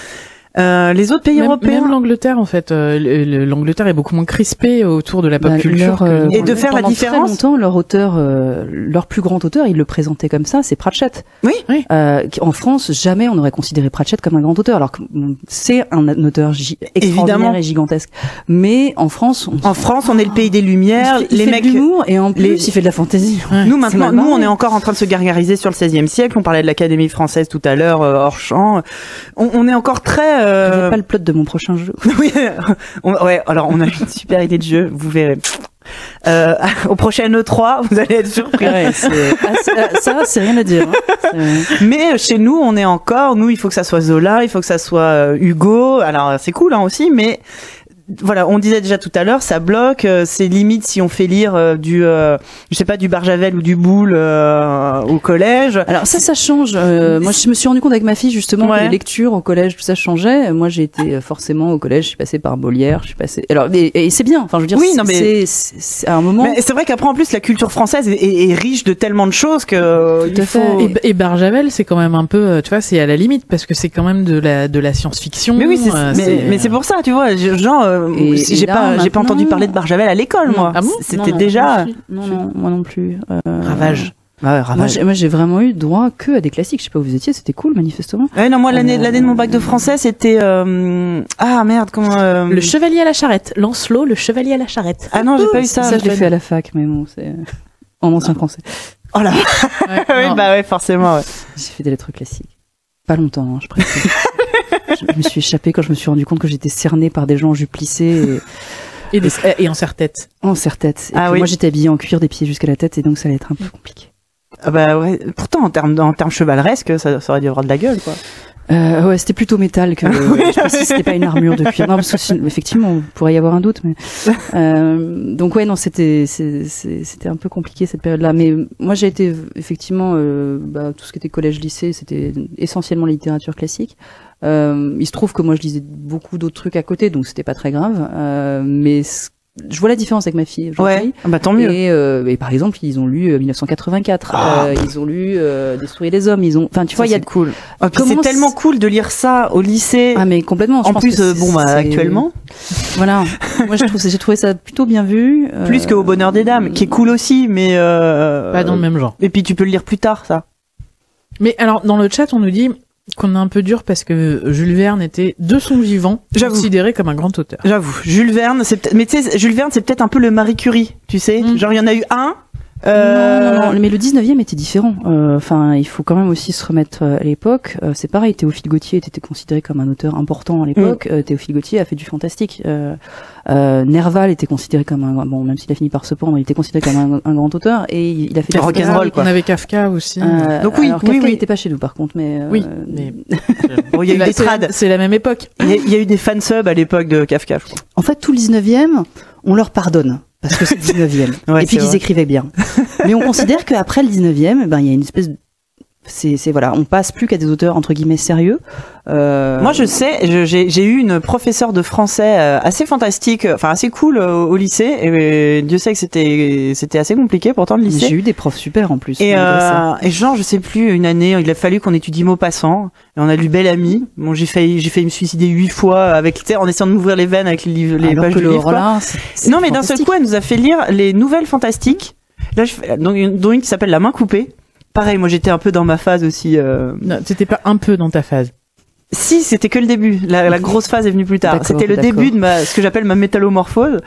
Euh, Les autres pays Même, européens même l'Angleterre, en fait, euh, le- le- l'Angleterre est beaucoup moins crispée autour de la pop Bah, culture. leur, que euh. Et de faire la pendant différence. Très longtemps, leur auteur, euh, leur plus grand auteur, il le présentait comme ça, c'est Pratchett. Oui. Euh, en France, jamais on aurait considéré Pratchett comme un grand auteur, alors que c'est un auteur extraordinaire Évidemment. et gigantesque. Mais en France, on, En France, on est le pays des lumières. il fait, il les fait mecs. de l'humour et en plus les- il fait de la fantaisie. Ouais. Nous maintenant, nous on est encore en train de se gargariser sur le XVIe siècle. On parlait de l'Académie française tout à l'heure hors champ. On, on est encore très. Euh, pas le plot de mon prochain jeu. Oui, on- ouais. Alors on a une super idée de jeu. Vous verrez. Euh, au prochain E3, vous allez être surpris. Ouais, ah, ah, ça, c'est rien à dire. hein. Mais chez nous, on est encore. Nous, il faut que ça soit Zola, il faut que ça soit euh, Hugo. Alors c'est cool hein, aussi, mais voilà, on disait déjà tout à l'heure, ça bloque. euh, c'est limite si on fait lire euh, du, euh, je sais pas, du Barjavel ou du Boule euh, au collège. Alors ça, ça change. Euh, moi, je me suis rendu compte avec ma fille justement Ouais. que les lectures au collège, tout ça changeait. Moi, j'ai été euh, forcément au collège, je suis passée par Molière, je suis passée. Alors, et, et c'est bien. Enfin, je veux dire, Oui, c'est- non, mais- c'est- c'est c'est à un moment. Mais c'est vrai qu'après en plus la culture française est, est- est riche de tellement de choses que euh, Tout à il faut. fait. Et, et Barjavel, c'est quand même un peu, tu vois, c'est à la limite parce que c'est quand même de la de la science-fiction. Mais oui, c'est, euh, mais, mais c'est pour ça, tu vois, je- genre, euh, j'ai pas, j'ai pas entendu parler de Barjavel à l'école, moi. Ah bon C'était déjà. Non, non, moi non plus. Euh, Ravage. Ouais, Moi, ravage. j'ai, moi, j'ai vraiment eu droit que à des classiques. Je sais pas où vous étiez, c'était cool, manifestement. Ouais, non, moi l'année, Euh, l'année de mon bac de français, c'était euh, ah merde, comment euh, Le chevalier à la charrette, Lancelot, le chevalier à la charrette. Ah non, j'ai pas eu ça. Ça, je l'ai fait à la fac, mais bon, c'est en ancien français. Oh là. Ouais, oui, bah ouais, forcément. Ouais. J'ai fait des lettres classiques. Pas longtemps, hein, je précise. je me suis échappée quand je me suis rendu compte que j'étais cernée par des gens en jupe et Et, des- et en serre-tête. en serre-tête. Et Ah oui. moi, j'étais habillée en cuir des pieds jusqu'à la tête et donc ça allait être un peu compliqué. Ah bah ouais. Pourtant en termes en termes chevaleresques, ça, ça aurait dû avoir de la gueule, quoi. Euh, ouais, c'était plutôt métal que. je c'était pas une armure de cuir. Non, parce que effectivement, on pourrait y avoir un doute, mais. Euh, donc ouais, non, c'était c'était un peu compliqué cette période-là. Mais moi, j'ai été effectivement euh, bah, tout ce qui était collège-lycée, c'était essentiellement la littérature classique. Euh, il se trouve que moi, je lisais beaucoup d'autres trucs à côté, donc c'était pas très grave. Euh, mais c- je vois la différence avec ma fille. aujourd'hui. Ouais. Ah bah tant mieux. Et, euh, et par exemple, ils ont lu euh, 1984. Ah. Euh, ils ont lu euh, Détruire les hommes. Ils ont. Enfin, tu vois, il y a. c'est cool. Ah, c'est tellement cool de lire ça au lycée. Ah mais complètement. je en pense plus, que euh, bon bah actuellement, Voilà. Moi, je trouve, j'ai trouvé ça plutôt bien vu. euh, plus que au bonheur des dames, qui est cool aussi, mais euh, Pas dans le même genre. Et puis tu peux le lire plus tard, ça. Mais alors, dans le chat, on nous dit qu'on est un peu dur parce que Jules Verne était, de son vivant, J'avoue. considéré comme un grand auteur. J'avoue, Jules Verne, c'est peut-être, mais tu sais, Jules Verne, c'est peut-être un peu le Marie Curie, tu sais. Mm. Genre il y en a eu un. Non, Euh... non, non, mais le 19e était différent. Euh, Enfin, il faut quand même aussi se remettre euh, à l'époque. Euh, c'est pareil, Théophile Gautier était considéré comme un auteur important à l'époque. Mm. Euh, Théophile Gautier a fait du fantastique. Euh, euh, Nerval était considéré comme un bon, même s'il a fini par se pendre, il était considéré comme un, un grand auteur et il, il a fait du rock'n'roll, quoi. On avait Kafka aussi. Euh, Donc oui, alors oui, Kafka, oui. il était pas chez nous par contre, mais euh, Oui, mais Bon, il y a eu des la- c'est la- trades. C'est la même époque. Il y, a- il y a eu des fansubs à l'époque de Kafka, je crois. En fait, tout le 19e, on leur pardonne. Parce que c'est le 19e. Ouais, et puis qu'ils vrai. écrivaient bien. Mais on considère qu'après le 19e, ben, il y a une espèce de... C'est, voilà, on passe plus qu'à des auteurs entre guillemets sérieux. Euh, Moi, je sais, j'ai eu une professeure de français euh, assez fantastique, enfin assez cool euh, au lycée. Et euh, Dieu sait que c'était c'était assez compliqué pourtant le lycée. j'ai eu des profs super en plus. Et, euh, et genre, je sais plus, une année, il a fallu qu'on étudie Maupassant. Et on a lu Belle Amie. Bon, j'ai failli, j'ai failli me suicider huit fois avec, en essayant de m'ouvrir les veines avec les, livres, les Alors pages que du le livre. Non, mais d'un seul coup, elle nous a fait lire les nouvelles fantastiques. Là, je donc, dont une qui s'appelle La main coupée. Pareil, moi, j'étais un peu dans ma phase aussi. Euh... Non, t'étais pas un peu dans ta phase. Si, c'était que le début. La, la grosse phase est venue plus tard. C'était le début de ma, ce que j'appelle ma métallomorphose.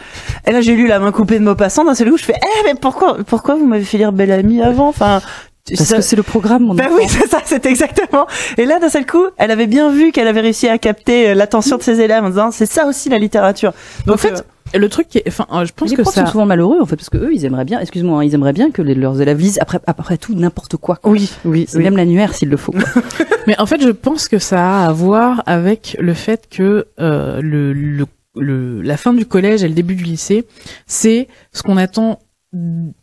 Et là, j'ai lu La main coupée de Maupassant. D'un seul coup, je fais, eh, mais pourquoi, pourquoi vous m'avez fait lire Belle Amie avant? Enfin, Parce ça- que c'est le programme, mon ben enfant. oui, c'est ça, c'est exactement. Et là, d'un seul coup, elle avait bien vu qu'elle avait réussi à capter euh, l'attention de ses élèves en disant, c'est ça aussi la littérature. Donc, en fait, euh, le truc, qui est- enfin, je pense les que profs ça. sont souvent malheureux en fait parce que eux ils aimeraient bien, excuse-moi, hein, ils aimeraient bien que les- leurs élèves lisent après après tout n'importe quoi. quoi. oui, oui, C'est oui. même l'annuaire s'il le faut. Mais en fait, je pense que ça a à voir avec le fait que euh, le, le, le- la fin du collège et le début du lycée, c'est ce qu'on attend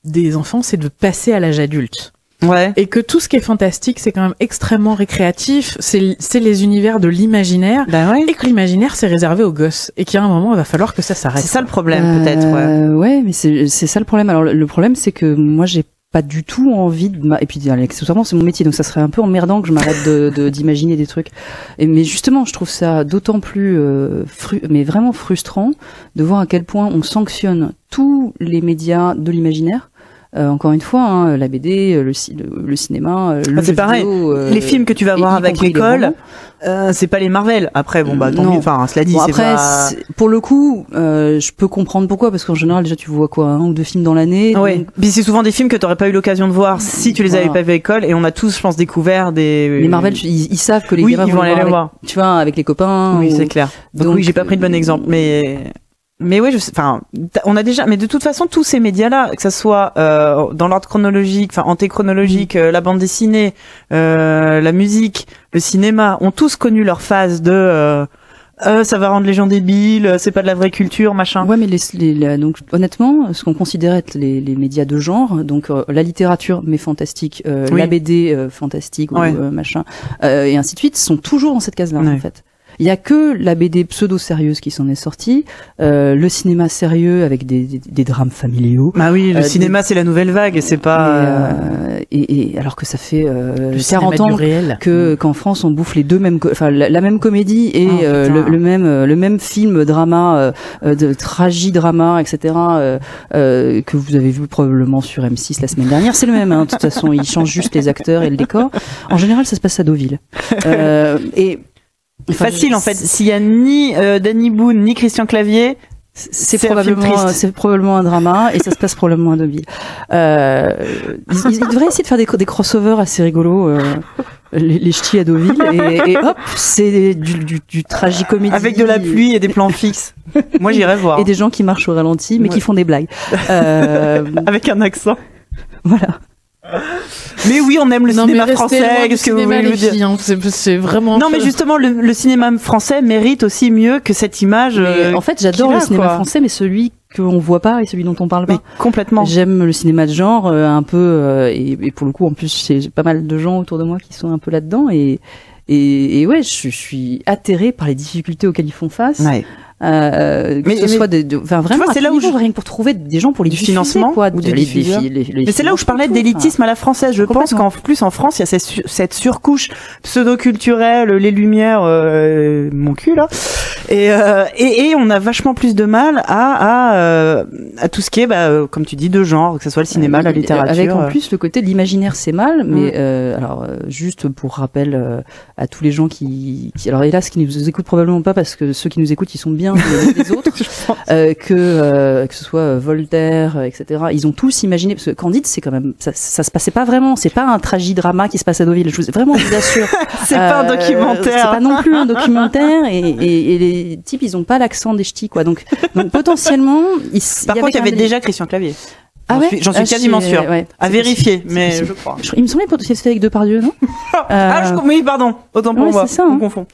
des enfants, c'est de passer à l'âge adulte. Ouais. Et que tout ce qui est fantastique, c'est quand même extrêmement récréatif. C'est c'est les univers de l'imaginaire. Ben ouais. Et que l'imaginaire, c'est réservé aux gosses. Et qu'il y a un moment, il va falloir que ça s'arrête. C'est ça le problème, peut-être, ouais. Euh, ouais, mais c'est c'est ça le problème. Alors le, le problème c'est que moi j'ai pas du tout envie de ma... et puis accessoirement c'est mon métier donc ça serait un peu emmerdant que je m'arrête de de- d'imaginer des trucs et mais justement je trouve ça d'autant plus euh, fru- mais vraiment frustrant de voir à quel point on sanctionne tous les médias de l'imaginaire Euh, encore une fois hein, la BD le, ci- le, le cinéma euh, le Ah, c'est jeu pareil. vidéo, euh, les films que tu vas voir avec l'école, euh, c'est pas les Marvel. Après, bon, bah, tant Non. mieux. Enfin, cela dit, Bon, c'est après, pas... pour le coup, euh, je peux comprendre pourquoi, parce qu'en général, déjà, tu vois quoi, un ou deux films dans l'année. Ouais. donc Puis c'est souvent des films que t'aurais pas eu l'occasion de voir si tu les avais pas vus à l'école. Et on a tous, je pense, découvert des. Les Marvel, ils, ils savent que les oui, ils vont le aller les avec- voir. Tu vois, avec les copains. Oui, ou- c'est clair. Donc, Donc, oui, j'ai pas pris de bon euh, exemple, mais mais oui, enfin, on a déjà, mais de toute façon, tous ces médias-là, que ça soit euh, dans l'ordre chronologique, enfin antéchronologique, euh, la bande dessinée, euh, la musique, le cinéma, ont tous connu leur phase de euh, euh, ça va rendre les gens débiles, euh, c'est pas de la vraie culture, machin. Ouais, mais les, les- donc honnêtement, ce qu'on considère être les, les médias de genre, donc euh, la littérature mais fantastique, euh, Oui. la BD euh, fantastique Ouais. euh, machin, euh, et ainsi de suite, sont toujours dans cette case-là Ouais. en fait. Il y a que la BD pseudo sérieuse qui s'en est sortie, euh, le cinéma sérieux avec des, des, des drames familiaux. Bah oui, le Euh, cinéma c'est la nouvelle vague, c'est pas. Et, euh, euh, et, et alors que ça fait euh, Le 40 cinéma du ans réel. que qu'en France on bouffe les deux mêmes enfin la, la même comédie et Oh, euh, le, le même euh, le même film drama euh, euh, de tragidrama etc euh, euh, que vous avez vu probablement sur M6 la semaine dernière c'est le même hein, de toute façon ils changent juste les acteurs et le décor en général ça se passe à Deauville euh, et enfin, facile en fait. S'il y a ni euh, Danny Boone ni Christian Clavier, c'est probablement c'est probablement un drama et ça se passe probablement à Deauville. Euh, ils, ils- ils devraient essayer de faire des, des crossovers assez rigolos. Euh, les, les ch'tis à Deauville et, et hop c'est du, du, du tragicomédie avec de la pluie et des plans fixes. Moi j'irais voir. et des gens qui marchent au ralenti mais Ouais. qui font des blagues. Euh, Avec un accent. voilà. Mais oui, on aime le non, mais cinéma français. Qu'est-ce que vous cinéma, voulez les me dire hein. C'est- vraiment. Non, mais justement, le, le cinéma français mérite aussi mieux que cette image. Mais, euh, en fait j'adore le cinéma quoi. français mais celui qu'on voit pas et celui dont on parle mais pas. complètement. J'aime le cinéma de genre euh, un peu euh, et, et pour le coup en plus j'ai pas mal de gens autour de moi qui sont un peu là-dedans et et, et ouais je, je suis atterrée par les difficultés auxquelles ils font face. Ouais. Euh, que Mais- ce mais- soit de, de- enfin vraiment vois, à c'est là où niveau, je- rien que pour trouver des gens pour les Du diffuser, financement quoi, ou des les- les diffuseurs. filles- les- les Mais c'est là où je parlais d'élitisme à la française. Je pense qu'en plus en France, il y a cette, su- cette surcouche pseudo-culturelle, les lumières, euh, mon cul là, et, euh, et et on a vachement plus de mal à à, euh, à tout ce qui est, bah, euh, comme tu dis, de genre, que ce soit le cinéma, la Euh, littérature. Avec en plus le côté de l'imaginaire, c'est mal, mais euh, alors euh, juste pour rappel à tous les gens qui, qui, alors hélas, qui nous écoutent probablement pas parce que ceux qui nous écoutent, ils sont bien autres, euh, que euh, que ce soit euh, Voltaire, euh, etc. Ils ont tous imaginé parce que Candide, c'est quand même ça, ça se passait pas vraiment, c'est pas un tragidrama qui se passe à Deauville. Je vous vraiment je vous assure. C'est pas un Euh, documentaire. C'est pas non plus un documentaire et, et, et les types ils ont pas l'accent des ch'tis quoi. Donc, donc potentiellement ils, Par contre, il y avait déjà Christian Clavier. Ah ouais j'en suis Ah, quasiment ouais, À vérifier, possible, mais je crois. Il me semblait que c'était avec Depardieu, non Ah, je, oui, pardon. Autant pour ouais, moi. c'est ça, On hein. confond.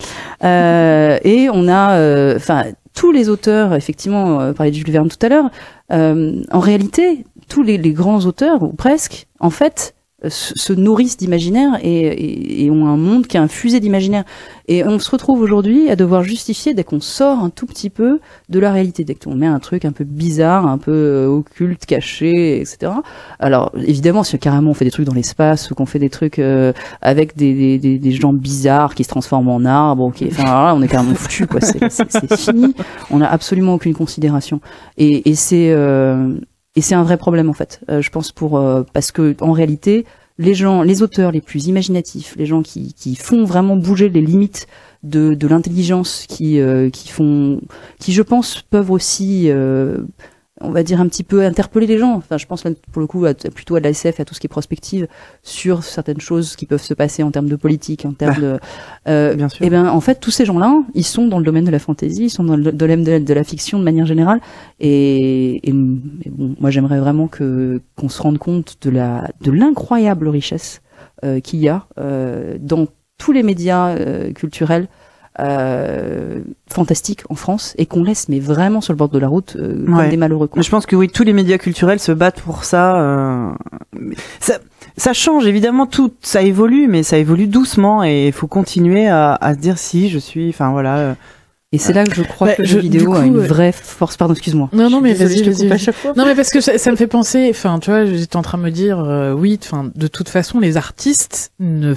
Euh, et on a, euh, enfin, tous les auteurs, effectivement, euh, parlait de Jules Verne tout à l'heure. euh, en réalité, tous les, grands auteurs, ou presque, en fait, se, se nourrissent d'imaginaire et, et, et ont un monde qui est infusé d'imaginaire. Et on se retrouve aujourd'hui à devoir justifier dès qu'on sort un tout petit peu de la réalité, dès qu'on met un truc un peu bizarre, un peu euh, occulte, caché, etc. Alors évidemment, si carrément on fait des trucs dans l'espace ou qu'on fait des trucs euh, avec des, des, des, des gens bizarres qui se transforment en arbres, ok, enfin là on est carrément foutu quoi, c'est fini, on n'a absolument aucune considération. Et, et c'est euh, et c'est un vrai problème en fait, euh, je pense pour euh, parce que en réalité les gens, les auteurs les plus imaginatifs, les gens qui, qui font vraiment bouger les limites de, de l'intelligence, qui, euh, qui font, qui je pense peuvent aussi, on va dire un petit peu interpeller les gens. Enfin, je pense là, pour le coup à- plutôt à de la SF à tout ce qui est prospective sur certaines choses qui peuvent se passer en termes de politique, en termes Bah, de. Euh, Bien sûr. et ben, en fait, tous ces gens-là, ils sont dans le domaine de la fantasy, ils sont dans le domaine de la, de la fiction de manière générale. Et, et, et bon, moi, j'aimerais vraiment que qu'on se rende compte de la de l'incroyable richesse euh, qu'il y a euh, dans tous les médias euh, culturels euh, fantastiques en France et qu'on laisse mais vraiment sur le bord de la route euh, comme Ouais. des malheureux. Quoi. Mais je pense que oui, tous les médias culturels se battent pour ça. euh, Ça, ça change évidemment, tout ça évolue, mais ça évolue doucement et il faut continuer à, à se dire si je suis, enfin voilà. euh, Et c'est là que je crois Bah, que le jeu vidéo coup, a une euh, vraie force. Pardon, excuse-moi. Non, non, mais vas-y, vas-y. coupe à vas-y. chaque fois. Non, mais parce que ça, ça me fait penser, enfin, tu vois, j'étais en train de me dire, euh, oui, enfin, de toute façon, les artistes ne,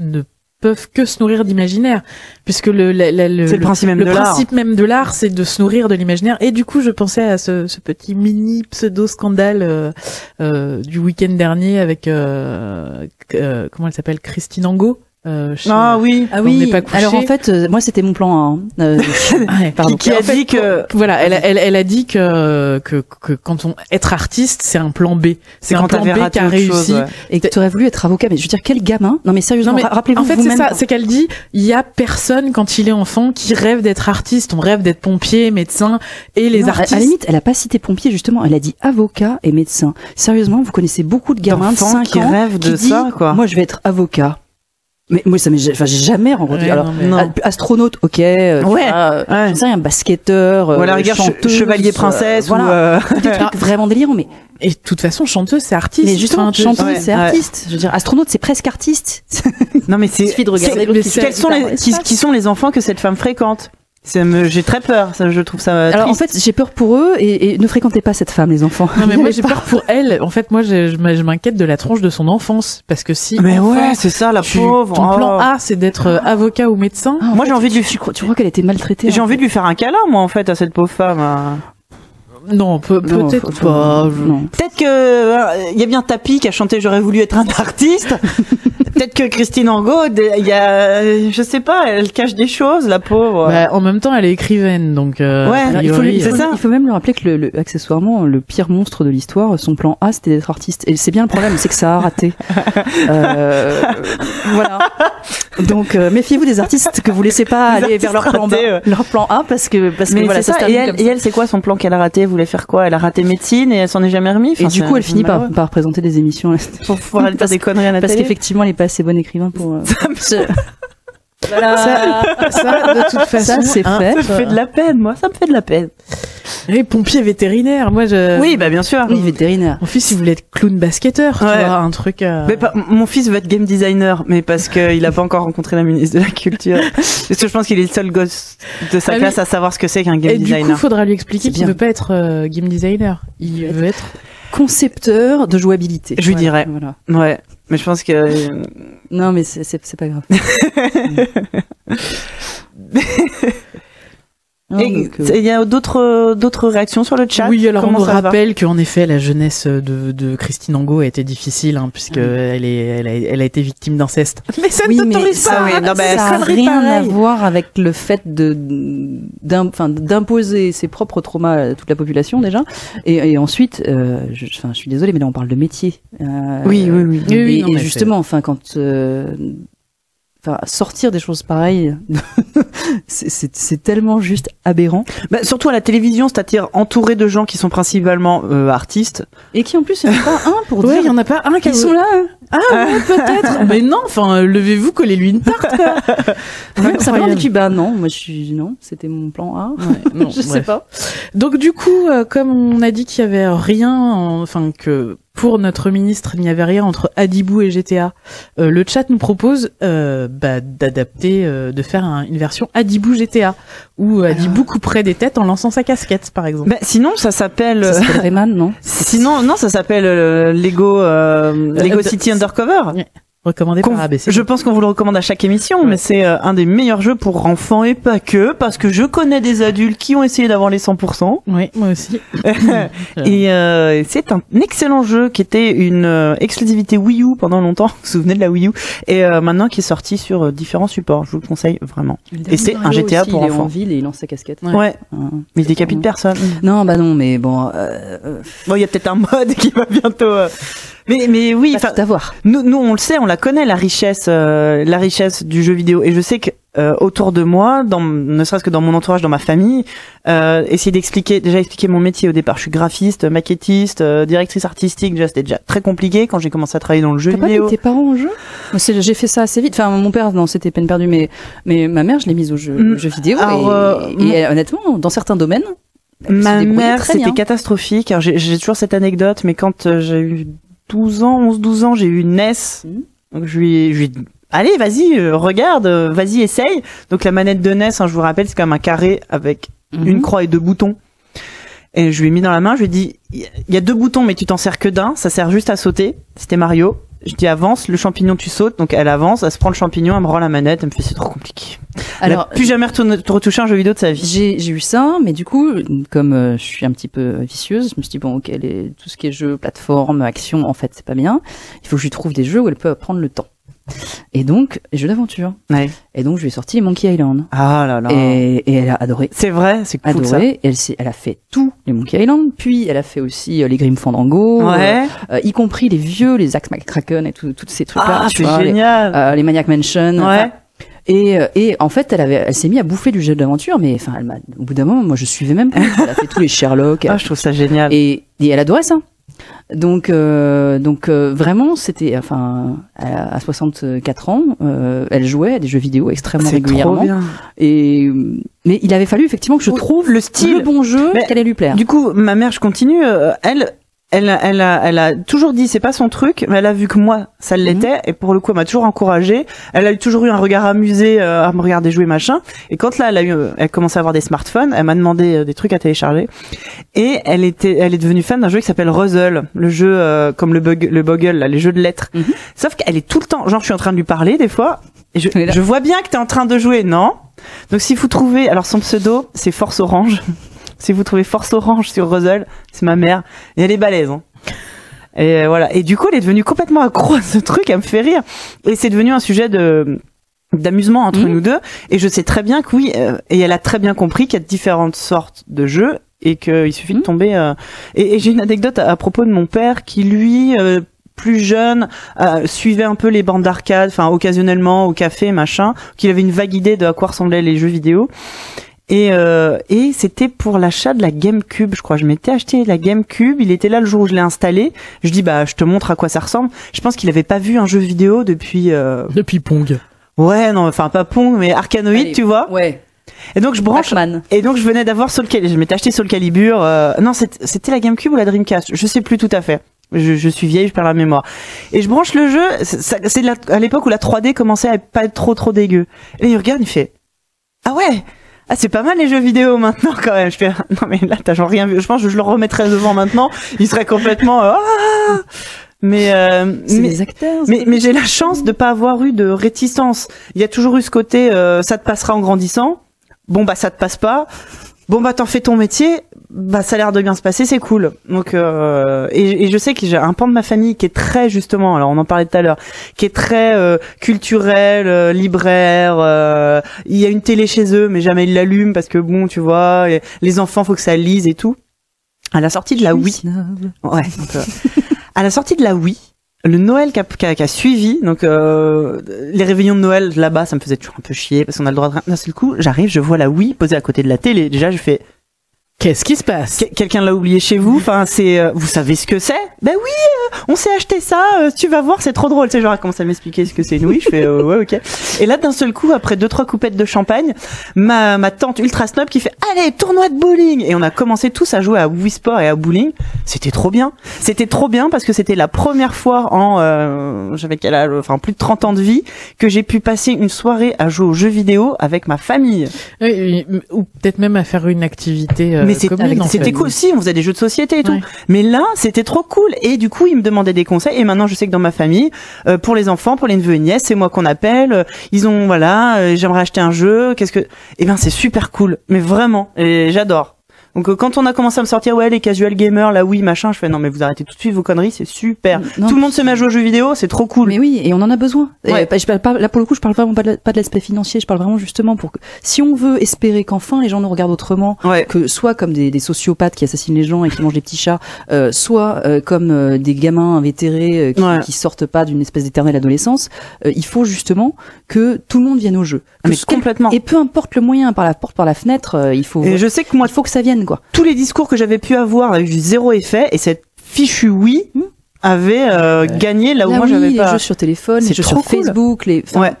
ne peuvent que se nourrir d'imaginaire, puisque le, la- la- le, le principe même le de l'art. principe même de l'art, c'est de se nourrir de l'imaginaire. Et du coup, je pensais à ce, ce petit mini pseudo scandale euh, euh, du week-end dernier avec euh, euh, comment elle s'appelle, Christine Angot. Euh, chez- Ah oui. Ah oui. pas couché. Alors en fait, euh, moi c'était mon plan A. hein. Euh, Ouais. pardon. Qui a dit que Voilà, elle, a- elle, elle a dit que, que, que quand on être artiste, c'est un plan B. C'est un quand plan B qui a réussi. chose, ouais. Et que tu aurais voulu être avocat, mais je veux dire quel gamin Non mais sérieusement, Non, mais ra- rappelez-vous En fait, c'est ça, c'est qu'elle dit, il y a personne quand il est enfant qui rêve d'être artiste. On rêve d'être pompier, médecin, et les Non, à- artistes. À, la limite, elle a pas cité pompier justement. Elle a dit avocat et médecin. Sérieusement, vous connaissez beaucoup de gamins de D'enfants 5 qui ans rêvent de qui dit, ça, quoi. Moi, je vais être avocat. Mais moi, ça m'est, enfin, j'ai jamais rencontré. Ouais, Alors, non, astronaute, ok. euh, Ouais, vois, rien, basketteur. Ou à la euh, rigueur, chanteuse, chevalier euh, princesse ou. voilà, euh, des trucs vraiment délirants. Mais, Et de toute façon, chanteuse, c'est artiste. mais justement, chanteuse, ouais, c'est artiste. Je veux dire, astronaute, c'est presque artiste. Non mais c'est. Il suffit de regarder c'est- l'autre qui Quels sont les qui, sont les enfants que cette femme fréquente? J'ai très peur. Ça, je trouve ça. Alors, en fait, j'ai peur pour eux et, et ne fréquentez pas cette femme, les enfants. Non mais moi j'ai peur pour elle. En fait, moi je, m'inquiète de la tronche de son enfance parce que si Mais enfant, ouais, c'est ça, la tu- pauvre. ton plan oh. A c'est d'être euh, avocat ou médecin. Ah, Moi, j'ai envie de lui- Tu, crois, tu crois qu'elle était maltraitée J'ai en envie fait de lui faire un câlin, moi, en fait, à cette pauvre femme. Non, peut- Non, peut-être pas. Peut-être que il y a bien Tapi qui a chanté J'aurais voulu être un artiste. Peut-être que Christine Angot, il y a, euh, je sais pas, elle cache des choses, la pauvre. Bah, en même temps, elle est écrivaine, donc. euh, Ouais, il, faut, priori, il, faut, c'est ça. il faut même lui rappeler que le, le- accessoirement le pire monstre de l'histoire, son plan A, c'était d'être artiste. Et c'est bien le problème, c'est que ça a raté. Euh, voilà. Donc euh, méfiez-vous des artistes que vous laissez pas Les aller vers leur plan B, ratés, leur plan A, parce que parce que Mais voilà, c'est ça, ça. se Et elle, comme et ça. elle, c'est quoi son plan qu'elle a raté Elle voulait faire quoi? Elle a raté médecine et elle s'en est jamais remis. Et du coup, elle finit par, par présenter des émissions pour pouvoir aller faire des conneries à la parce télé. qu'effectivement, elle est pas assez bonne écrivain pour. euh, Voilà. Ça, ça, de toute façon, Ça, c'est hein, fait. Ça me fait de la peine, moi. Ça me fait de la peine. Les pompiers vétérinaires, moi, je. Oui, bah bien sûr. Oui, vétérinaire. Mon fils, il voulait être clown basketteur, tu Ouais. vois, un truc. euh, Mais pas- mon fils veut être game designer, mais parce qu'il a pas encore rencontré la ministre de la Culture. Parce que je pense qu'il est le seul gosse de sa Ah oui. classe à savoir ce que c'est qu'un game Et du coup, designer. faudra lui expliquer qu'il veut pas être euh, game designer. Il veut être. Concepteur de jouabilité. Je lui dirais. Voilà. Ouais, mais je pense que Non, mais c'est pas grave. Donc, euh, il y a d'autres d'autres réactions sur le chat? Oui, alors Comment on nous rappelle qu'en effet la jeunesse de, de Christine Angot a été difficile, hein, puisque Ah elle est, elle a, elle a été victime d'inceste. Mais ça oui, ne t'autorise ça, pas. oui, non, mais ça a connerie rien à voir avec le fait de d'imposer ses propres traumas à toute la population déjà, et, et ensuite, euh, je, je suis désolée, mais là on parle de métier. Euh, Oui, oui, oui. Oui, oui, et, non, et justement, enfin, quand euh, Enfin, sortir des choses pareilles, c'est- tellement juste aberrant. Bah, surtout à la télévision, c'est-à-dire entouré de gens qui sont principalement euh, artistes. Et qui en plus, il n'y en a pas un pour Ouais, il y dire en a pas un qui sont là. hein. Ah ouais, peut-être. Mais non, enfin, levez-vous, collez-lui une tarte, quoi. Ça puis bah non, moi je suis non, c'était mon plan A. Ouais, non, je sais pas. Donc du coup, euh, comme on a dit qu'il y avait rien, en- enfin que pour notre ministre il n'y avait rien entre Adibou et GTA, euh, le chat nous propose euh, bah, d'adapter, euh, de faire un- une version Adibou GTA où Adibou couperait des têtes en lançant sa casquette, par exemple. Bah, sinon, ça s'appelle. Ça s'appelle Rayman, non? Sinon, non, ça s'appelle euh, Lego euh, Lego Euh, City Undercover. Ouais. Recommandé par ABC. Je pense qu'on vous le recommande à chaque émission, Ouais. mais c'est euh, un des meilleurs jeux pour enfants et pas que, parce que je connais des adultes qui ont essayé d'avoir les 100%. Oui, moi aussi. et euh, c'est un excellent jeu qui était une euh, exclusivité Wii U pendant longtemps. Vous vous souvenez de la Wii U? Et euh, maintenant qui est sorti sur euh, différents supports. Je vous le conseille vraiment. Et c'est un GTA pour il est en ville et il lance sa casquette. Ouais. Ouais, Hein. mais il décapite personne. Non, bah non, mais bon, euh, euh, Bon, il y a peut-être un mode qui va bientôt. euh, Mais mais oui, enfin, nous, nous on le sait, on la connaît la richesse, euh, la richesse du jeu vidéo. Et je sais que euh, autour de moi, dans, ne serait-ce que dans mon entourage, dans ma famille, euh, essayer d'expliquer, déjà expliquer mon métier au départ. Je suis graphiste, maquettiste, euh, directrice artistique. Déjà, c'était déjà très compliqué quand j'ai commencé à travailler dans le jeu pas vidéo. mis tes parents au jeu? J'ai fait ça assez vite. Enfin, mon père, non, c'était peine perdue, mais mais ma mère, je l'ai mise au jeu, Mm. jeu vidéo. Alors, et, euh, et honnêtement, dans certains domaines, Ma mère, c'était catastrophique. Alors, J'ai toujours cette anecdote, mais quand euh, j'ai eu 12 ans, 11-12 ans, j'ai eu une NES. Mhm. Donc je lui, ai- je lui dit, allez, vas-y, euh, regarde, euh, vas-y, essaye. Donc la manette de NES, hein, je vous rappelle, c'est comme un carré avec Mhm. une croix et deux boutons. Et je lui ai mis dans la main, je lui ai dit, il y a- il y a deux boutons, mais tu t'en sers que d'un, ça sert juste à sauter. C'était Mario. Je dis avance, le champignon tu sautes, donc elle avance, elle se prend le champignon, elle me rend la manette, elle me fait c'est trop compliqué. Elle a Alors, plus jamais retourné- retouché un jeu vidéo de sa vie. J'ai j'ai eu ça, mais du coup, comme euh, je suis un petit peu vicieuse, je me suis dit bon, ok, les, tout ce qui est jeu, plateforme, action, en fait, c'est pas bien. Il faut que je lui trouve des jeux où elle peut prendre le temps. Et donc, jeux d'aventure. Ouais. Et donc, je lui ai sorti Monkey Island. Ah là là. Et, et elle a adoré. C'est vrai, c'est cool ça. Adoré. Et elle, elle a fait tous les Monkey Island. Puis, elle a fait aussi euh, les Grim Fandango. Ouais. euh, y compris les vieux, les Zack McCracken et tout, tous ces trucs-là. Ah, c'est les- génial. euh, les Maniac Mansion. Ouais. Enfin, Et, euh, et en fait, elle avait, elle s'est mise à bouffer du jeu d'aventure, mais enfin, elle m'a, au bout d'un moment, moi, je suivais même plus. Elle a fait tous les Sherlock. Ah, je trouve ça génial. et, et elle adorait ça. Donc, euh, donc euh, vraiment, c'était, enfin, à, à 64 ans, euh, elle jouait à des jeux vidéo extrêmement C'est trop régulièrement. bien. Et mais il avait fallu effectivement que je trouve le style. le bon jeu qui allait lui plaire. Du coup, ma mère, je continue. elle, elle, elle a, elle a toujours dit c'est pas son truc, mais elle a vu que moi ça l'était et pour le coup elle m'a toujours encouragée. Elle a toujours eu un regard amusé euh, à me regarder jouer machin. Et quand là elle a eu, euh, elle commençait à avoir des smartphones, elle m'a demandé euh, des trucs à télécharger et elle était, elle est devenue fan d'un jeu qui s'appelle Ruzzle, le jeu euh, comme le bug, le Boggle, là, les jeux de lettres. Mhm. Sauf qu'elle est tout le temps, genre je suis en train de lui parler des fois. Et je, je vois bien que t'es en train de jouer, non? Donc si vous trouvez, alors son pseudo c'est Force Orange. Si vous trouvez Force Orange sur Ruzzle, c'est ma mère. Et elle est balèze. Hein. Et euh, voilà. Et du coup, elle est devenue complètement accro à ce truc. Elle me fait rire. Et c'est devenu un sujet de d'amusement entre Mhm. nous deux. Et je sais très bien que oui. euh, et elle a très bien compris qu'il y a différentes sortes de jeux et qu'il suffit de Mhm. tomber. euh, Et, et j'ai une anecdote à, à propos de mon père qui lui. euh, plus jeune, euh, suivait un peu les bandes d'arcade, enfin occasionnellement au café, machin, qu'il avait une vague idée de à quoi ressemblaient les jeux vidéo. Et, euh, et c'était pour l'achat de la GameCube, je crois. Je m'étais acheté la GameCube. Il était là le jour où je l'ai installé. Je dis bah je te montre à quoi ça ressemble. Je pense qu'il avait pas vu un jeu vidéo depuis. euh, Depuis Pong. Ouais non enfin pas Pong mais Arcanoid Allez. tu vois. Ouais. Et donc je branche. Pac-Man. Et donc je venais d'avoir Soul Calibur. Je m'étais acheté Soul Calibur. euh, Non c'était c'était la GameCube ou la Dreamcast? Je sais plus tout à fait. Je, je suis vieille, je perds la mémoire. Et je branche le jeu. C'est à l'époque où la 3D commençait à pas être trop trop dégueu. Et il regarde, il fait ah ouais. Ah c'est pas mal les jeux vidéo maintenant quand même. Je fais non mais là t'as genre rien vu. Je pense que je le remettrais devant maintenant. Il serait complètement euh, ah mais euh, acteurs. mais, mais j'ai la chance de pas avoir eu de réticence. Il y a toujours eu ce côté euh, ça te passera en grandissant. Bon bah ça te passe pas. Bon bah t'en fais ton métier. Bah ça a l'air de bien se passer, c'est cool. Donc euh, et, et je sais que j'ai un pan de ma famille qui est très justement, alors on en parlait tout à l'heure, qui est très euh, culturel, euh, libraire. euh, il y a une télé chez eux, mais jamais ils l'allument parce que bon tu vois, les enfants faut que ça lise et tout. À la sortie de la Wii, Ouais, à la sortie de la Wii, le Noël qui a, qui a- qui a suivi, donc euh, les réveillons de Noël là-bas, ça me faisait toujours un peu chier parce qu'on a le droit de. D'un seul coup, j'arrive, je vois la Wii posée à côté de la télé. Déjà, je fais. Qu'est-ce qui se passe Que- Quelqu'un l'a oublié chez vous Enfin, c'est. euh, vous savez ce que c'est? Ben oui, euh, on s'est acheté ça. euh, tu vas voir, c'est trop drôle. Tu sais, genre, elle commence à m'expliquer ce que c'est une Wii. Je fais euh, ouais, ok. Et là, d'un seul coup, après deux trois coupettes de champagne, ma ma tante ultra snob qui fait allez tournoi de bowling et on a commencé tous à jouer à Wii Sport et à bowling. C'était trop bien. C'était trop bien parce que c'était la première fois en euh, j'avais quel âge? Enfin, plus de 30 ans de vie que j'ai pu passer une soirée à jouer aux jeux vidéo avec ma famille. Oui, oui, ou peut-être même à faire une activité. Euh, mais c'était cool aussi, on faisait des jeux de société et tout. Ouais. Mais là, c'était trop cool. Et du coup, il me demandait des conseils. Et maintenant, je sais que dans ma famille, euh, pour les enfants, pour les neveux et nièces, c'est moi qu'on appelle. Euh, Ils ont, voilà, euh, j'aimerais acheter un jeu. Qu'est-ce que Eh ben, c'est super cool. Mais vraiment, j'adore. Donc euh, quand on a commencé à me sortir ouais les casual gamers là oui machin je fais non mais vous arrêtez tout de suite vos conneries c'est super Non, tout le monde se met à jouer aux jeux vidéo c'est trop cool Mais oui, et on en a besoin. Ouais. bah, je parle pas, là pour le coup, je parle vraiment pas de, la- pas de l'aspect financier, je parle vraiment justement pour que si on veut espérer qu'enfin les gens nous regardent autrement, ouais que soit comme des, des sociopathes qui assassinent les gens et qui mangent des petits chats, euh, soit euh, comme euh, des gamins invétérés qui, Ouais. qui sortent pas d'une espèce d'éternelle adolescence, il faut justement que tout le monde vienne au jeu. Que mais quel- complètement Et peu importe le moyen, par la porte, par la fenêtre, il faut. et je sais que moi il faut que ça vienne quoi. tous les discours que j'avais pu avoir avaient eu zéro effet et cette fichue oui avait euh, gagné là où Là, moi oui, j'avais les pas jeux sur téléphone, les C'est jeux trop sur cool. Facebook, les. enfin, Ouais.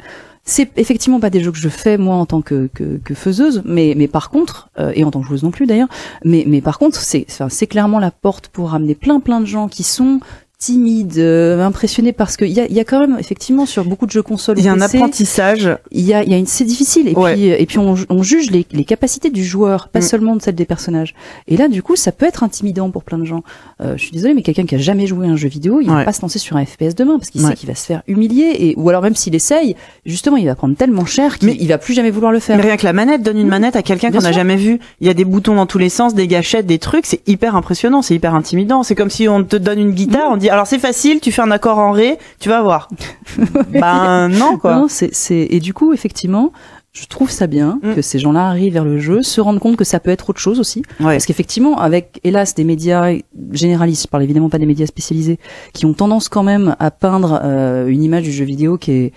C'est effectivement pas des jeux que je fais moi en tant que que, que faiseuse, mais mais par contre euh, et en tant que joueuse non plus d'ailleurs, mais mais par contre c'est enfin, c'est clairement la porte pour ramener plein plein de gens qui sont timides, euh, impressionnés parce que il y a y a quand même effectivement sur beaucoup de jeux consoles il y a un apprentissage il y a, y a une, c'est difficile. Et Ouais. puis, et puis on, on juge les, les capacités du joueur, pas Mm. seulement de celles des personnages. Et là, du coup, ça peut être intimidant pour plein de gens. Euh, je suis désolée, mais quelqu'un qui a jamais joué à un jeu vidéo, il Ouais. va pas se lancer sur un FPS demain parce qu'il Ouais. sait qu'il va se faire humilier. Et ou alors même s'il essaye, justement, il va prendre tellement cher qu'il Mais- il va plus jamais vouloir le faire. mais rien que la manette donne une Mmh. manette à quelqu'un qu'on n'a jamais vu il y a des boutons dans tous les sens des gâchettes des trucs c'est hyper impressionnant c'est hyper intimidant c'est comme si on te donne une guitare Mmh. on dit alors c'est facile tu fais un accord en ré tu vas voir ben non quoi Non, c'est, c'est, et du coup, effectivement, je trouve ça bien Mm. que ces gens-là arrivent vers le jeu, se rendent compte que ça peut être autre chose aussi. ouais Parce qu'effectivement, avec hélas des médias généralistes, je parle évidemment pas des médias spécialisés, qui ont tendance quand même à peindre euh, une image du jeu vidéo qui est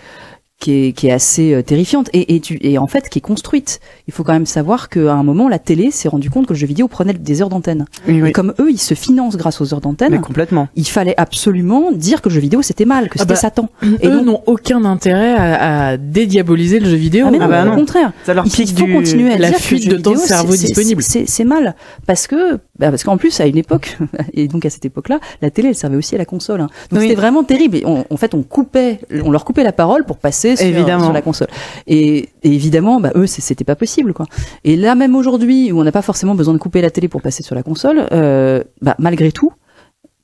qui est, qui est assez euh, terrifiante et, et, tu, et en fait qui est construite. Il faut quand même savoir qu'à un moment, la télé s'est rendu compte que le jeu vidéo prenait des heures d'antenne. oui, oui. Et comme eux, ils se financent grâce aux heures d'antenne, mais complètement il fallait absolument dire que le jeu vidéo c'était mal, que Ah c'était bah, Satan. Et Eux donc- n'ont aucun intérêt à, à dédiaboliser le jeu vidéo. Ah mais non, Ah bah au non. contraire. ça leur Il pique faut du continuer à la dire que fuite le jeu de vidéo, cerveau c'est- c'est- disponible. C'est c'est mal parce que bah parce qu'en plus à une époque et donc à cette époque-là, la télé elle servait aussi à la console. hein. Donc Oui. c'était vraiment terrible. Et on- en fait, on coupait, on leur coupait la parole pour passer sur, Évidemment. sur la console. Et, et évidemment, bah eux c'était pas possible quoi. Et là même aujourd'hui où on n'a pas forcément besoin de couper la télé pour passer sur la console, euh, bah malgré tout.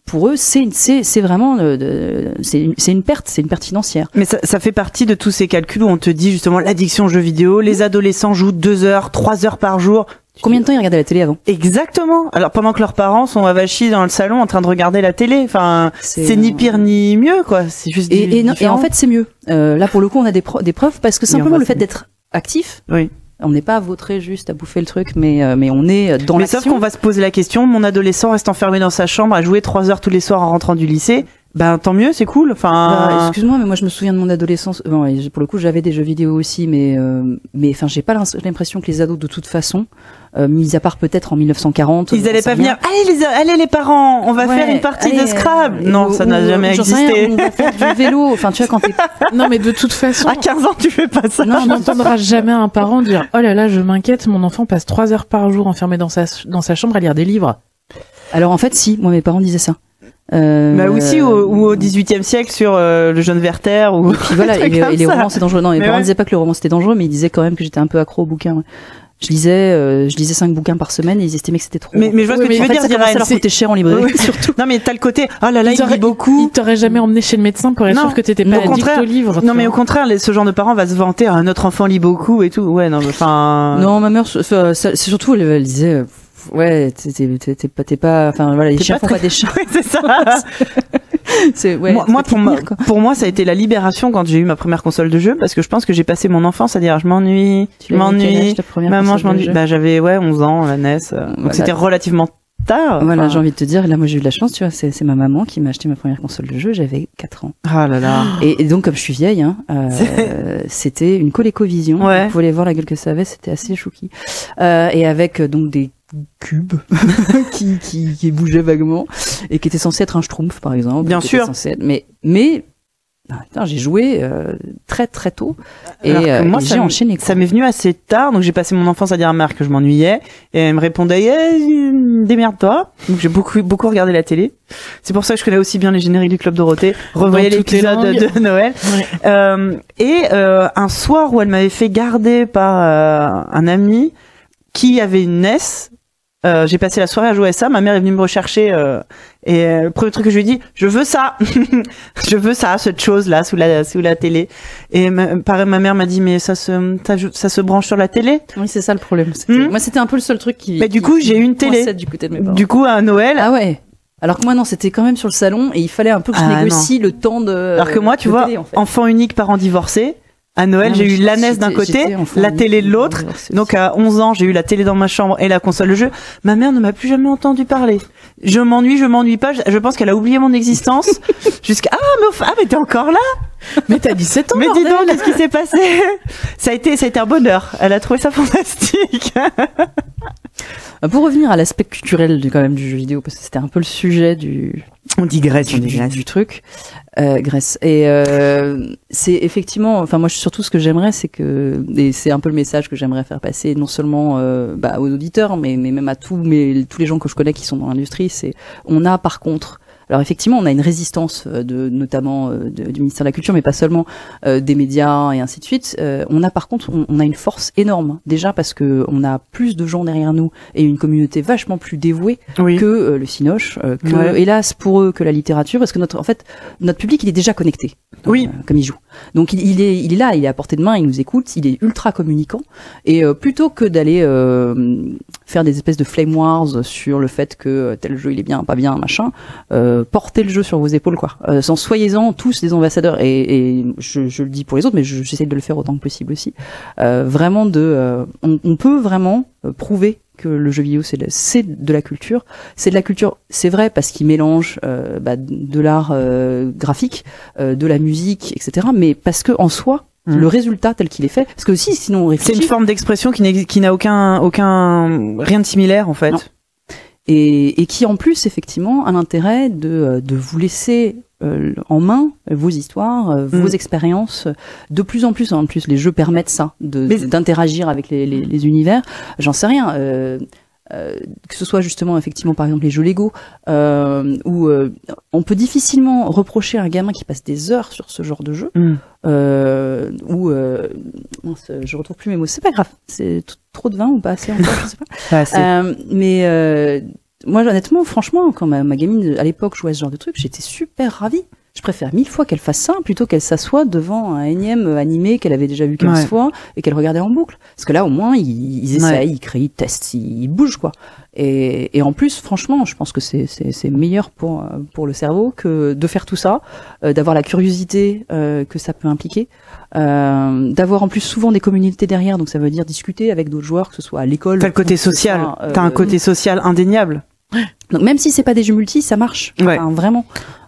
Pour eux, c'est c'est c'est vraiment euh, c'est une, c'est une perte, c'est une perte financière. Mais ça, ça fait partie de tous ces calculs où on te dit justement l'addiction aux jeux vidéo. Les adolescents jouent deux heures, trois heures par jour. Combien de temps ils regardaient la télé avant Exactement. Alors pendant que leurs parents sont avachis dans le salon en train de regarder la télé. Enfin, c'est ni pire ni mieux quoi. C'est juste Et, et, non- et en fait, c'est mieux. Euh, là, pour le coup, on a des, preuves parce que simplement le fait d'être actif, oui. on n'est pas vautré juste à bouffer le truc, mais euh, mais on est dans Mais sauf l'action. qu'on va se poser la question. Mon adolescent reste enfermé dans sa chambre à jouer trois heures tous les soirs en rentrant du lycée. Ben tant mieux, c'est cool. Bah, Enfin, Excuse-moi, mais moi je me souviens de mon adolescence. Bon, et pour le coup, j'avais des jeux vidéo aussi, mais euh, mais enfin, j'ai pas l'impression que les ados, de toute façon, euh, mis à part peut-être en 1940, ils j'en allaient pas venir. Allez les, allez les parents, on va Ouais, faire une partie allez, de Scrabble. euh, non, ou- ça n'a jamais sais rien, existé. on va faire du vélo. Enfin, tu vois, quand t'es Non, mais de toute façon, À 15 ans, tu fais pas ça. non, on n'entendra jamais un parent dire Oh là là, je m'inquiète, mon enfant passe trois heures par jour enfermé dans sa, dans sa chambre à lire des livres. Alors en fait, si, moi mes parents disaient ça. Euh, Bah aussi au, ou au 18e siècle sur euh, le jeune Werther ou Et puis voilà, et, les romans c'est dangereux. Non, mes Mais parents ouais. disaient pas que le roman c'était dangereux, mais ils disaient quand même que j'étais un peu accro aux bouquins. ouais. Je lisais, euh, je lisais cinq bouquins par semaine et ils estimaient que c'était trop. Mais, mais je vois ce que mais tu veux fait, dire, ça leur coûter cher en librairie. Oui, surtout. Non mais t'as le côté. Oh là là, Ils il lit beaucoup. Il t'aurait jamais emmené chez le médecin pour être Non. sûr que t'étais Au pas addict contraire. au livre. Non mais au contraire, les- ce genre de parents va se vanter. Ah, notre enfant lit beaucoup et tout. Ouais, non, mais enfin. Non, ma mère, c'est surtout elle, elle disait, euh, ouais, t'es pas, t'es pas, enfin voilà, les chiens pas font très- pas des chats. Oui, c'est ça. Ouais. moi, pour, moi, pour moi, ça a été la libération quand j'ai eu ma première console de jeu parce que je pense que j'ai passé mon enfance à dire je m'ennuie, je m'ennuie, maman, je m'ennuie. Bah j'avais ouais 11 ans, la NES. euh, Donc c'était relativement tard. Voilà, j'ai envie de te dire, là, moi, j'ai eu de la chance, tu vois, c'est c'est ma maman qui m'a acheté ma première console de jeu, j'avais 4 ans. Ah là là. Et, et donc, comme je suis vieille, hein, euh, c'était une ColecoVision. Ouais. Vous pouvez voir la gueule que ça avait, c'était assez chouki. Euh, et avec euh, donc des cubes qui, qui, qui bougeaient vaguement et qui étaient censés être un schtroumpf, par exemple. Bien sûr. être- Mais, mais ah, putain, j'ai joué euh, très très tôt et, euh, moi, et j'ai enchaîné. quoi. Ça m'est venu assez tard, donc j'ai passé mon enfance à dire à Marc que je m'ennuyais, et elle me répondait eh, démerde-toi. Donc j'ai beaucoup beaucoup regardé la télé. C'est pour ça que je connais aussi bien les génériques du Club Dorothée. Les l'épisode de Noël. Ouais. Euh, et euh, un soir où elle m'avait fait garder par euh, un ami qui avait une NES, Euh, j'ai passé la soirée à jouer à ça. Ma mère est venue me rechercher euh, et euh, le premier truc que je lui ai dit, je veux ça, je veux ça, cette chose là sous la sous la télé. Et ma, pareil, ma mère m'a dit mais ça se ça, ça se branche sur la télé. Oui, c'est ça le problème. Hmm. Moi, c'était un peu le seul truc qui. Mais du qui- coup, j'ai eu une télé. Du côté de mes parents. Du coup à Noël, Ah ouais. Alors que moi non, c'était quand même sur le salon et il fallait un peu que je Ah, négocie le temps de. alors que moi tu vois, télé, en fait. enfant unique, parent divorcé. À Noël, j'ai eu je- la NES d'un côté, la télé de l'autre. Donc à 11 ans, j'ai eu la télé dans ma chambre et la console de jeu. Ma mère ne m'a plus jamais entendu parler. Je m'ennuie, je m'ennuie pas. Je, je pense qu'elle a oublié mon existence jusqu'à ah mais ah mais t'es encore là. Mais t'as 17 ans, mais dis donc qu'est-ce qui s'est passé Ça a été ça a été un bonheur. Elle a trouvé ça fantastique. Euh, Pour revenir à l'aspect culturel du, quand même du jeu vidéo, parce que c'était un peu le sujet du, on digresse, du, du- du truc, euh, Grèce. Et euh, c'est effectivement, enfin moi surtout ce que j'aimerais, c'est que, et c'est un peu le message que j'aimerais faire passer, non seulement euh, bah, aux auditeurs, mais, mais même à tous, mais tous les gens que je connais qui sont dans l'industrie, c'est on a par contre alors effectivement, on a une résistance euh, de notamment euh, de- du ministère de la Culture, mais pas seulement euh, des médias et ainsi de suite. Euh, on a par contre, on, on a une force énorme déjà parce que on a plus de gens derrière nous et une communauté vachement plus dévouée Oui. que euh, le cinoche, que Ouais. hélas pour eux que la littérature, parce que notre en fait notre public il est déjà connecté. Oui. comme il joue. Donc il, il est il est là, il est à portée de main, il nous écoute, il est ultra communicant et plutôt que d'aller faire des espèces de flame wars sur le fait que tel jeu il est bien, pas bien, machin, euh, portez le jeu sur vos épaules quoi. Euh, sans soyez-en tous des ambassadeurs et, et je, je le dis pour les autres, mais je- j'essaie de le faire autant que possible aussi. Euh, vraiment de, euh, on, on peut vraiment euh, prouver que le jeu vidéo c'est de, c'est de la culture. C'est de la culture, c'est vrai parce qu'il mélange euh, bah, de l'art euh, graphique, euh, de la musique, etc. Mais parce que en soi, Mm. le résultat tel qu'il est fait, parce que si sinon on C'est réfléchit, une forme d'expression qui n'a aucun aucun rien de similaire en fait. Non. Et, et qui en plus effectivement a l'intérêt de, euh, de vous laisser euh, en main vos histoires, euh, vos Mm. expériences. De plus en plus, en plus, les jeux permettent ça, d'interagir avec les, les, les univers. J'en sais rien. Euh, euh, que ce soit justement effectivement par exemple les jeux Lego euh, où euh, on peut difficilement reprocher à un gamin qui passe des heures sur ce genre de jeu Mm. ou je retrouve plus mes mots c'est pas grave c'est trop de vin ou pas assez encore je sais pas Pas assez. mais moi, honnêtement, franchement, quand ma, ma gamine à l'époque jouait à ce genre de truc, j'étais super ravie. Je préfère mille fois qu'elle fasse ça plutôt qu'elle s'assoie devant un énième animé qu'elle avait déjà vu 15 Ouais. fois et qu'elle regardait en boucle. Parce que là, au moins, ils, ils essayent, Ouais. ils créent, ils testent, ils, ils bougent, quoi. Et, et en plus, franchement, je pense que c'est, c'est, c'est meilleur pour, pour le cerveau que de faire tout ça, euh, d'avoir la curiosité euh, que ça peut impliquer, euh, d'avoir en plus souvent des communautés derrière, donc ça veut dire discuter avec d'autres joueurs, que ce soit à l'école. T'as le côté social. euh, T'as un côté social indéniable. donc même si c'est pas des jeux multi, ça marche. Ouais. Enfin, vraiment.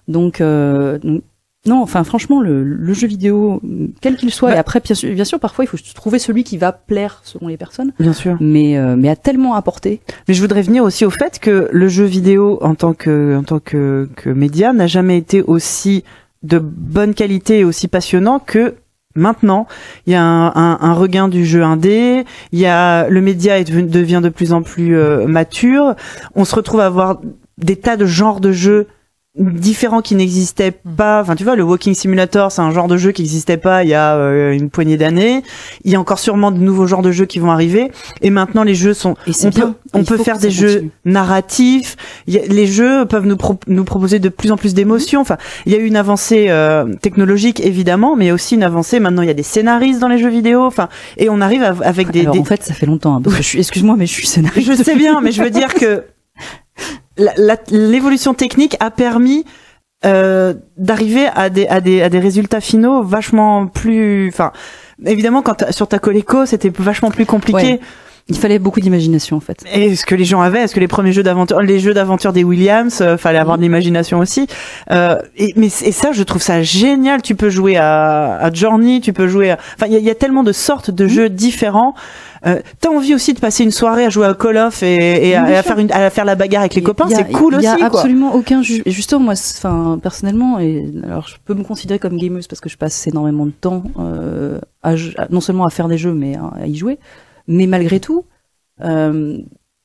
Donc, euh, donc, non, enfin franchement, le, le jeu vidéo, quel qu'il soit, Bah- et après bien sûr, bien sûr, parfois il faut trouver celui qui va plaire selon les personnes, Bien sûr. mais euh, mais a tellement apporté. Mais je voudrais venir aussi au fait que le jeu vidéo en tant que en tant que, que média n'a jamais été aussi de bonne qualité et aussi passionnant que maintenant. Il y a un, un, un regain du jeu indé. Il y a le média est devient de plus en plus euh, mature. On se retrouve à avoir des tas de genres de jeux différents qui n'existaient pas. Enfin, tu vois, le Walking Simulator, c'est un genre de jeu qui n'existait pas il y a euh, une poignée d'années. Il y a encore sûrement de nouveaux genres de jeux qui vont arriver. Et maintenant, les jeux sont Et on bien. peut, on peut faire des jeux continue. narratifs. Il y a- les jeux peuvent nous, pro- nous proposer de plus en plus d'émotions. Enfin, il y a eu une avancée euh, technologique évidemment, mais aussi une avancée. Maintenant, il y a des scénaristes dans les jeux vidéo. Enfin, et on arrive à- avec des. Alors des- en fait, ça fait longtemps. hein, excuse-moi, mais je suis scénariste. Je sais bien, mais je veux dire que l'évolution technique a permis euh, d'arriver à des, à des à des résultats finaux vachement plus. Enfin, évidemment, quand sur ta Coleco, c'était vachement plus compliqué. Ouais. Il fallait beaucoup d'imagination en fait. Et ce que les gens avaient, est-ce que les premiers jeux d'aventure, les jeux d'aventure des Williams, euh, fallait avoir de l'imagination aussi. Euh, et, mais et ça, je trouve ça génial. Tu peux jouer à, à Journey, tu peux jouer. à- Enfin, il y y a tellement de sortes de jeux différents. Euh, T'as envie aussi de passer une soirée à jouer à Call of et, et à, faire une, à faire la bagarre avec les Il copains, il y a- c'est cool Il aussi. y a quoi. absolument aucun ju- et justement moi, enfin personnellement, et alors je peux me considérer comme gameuse parce que je passe énormément de temps euh, à- non seulement à faire des jeux mais à, à y jouer, mais malgré tout, euh,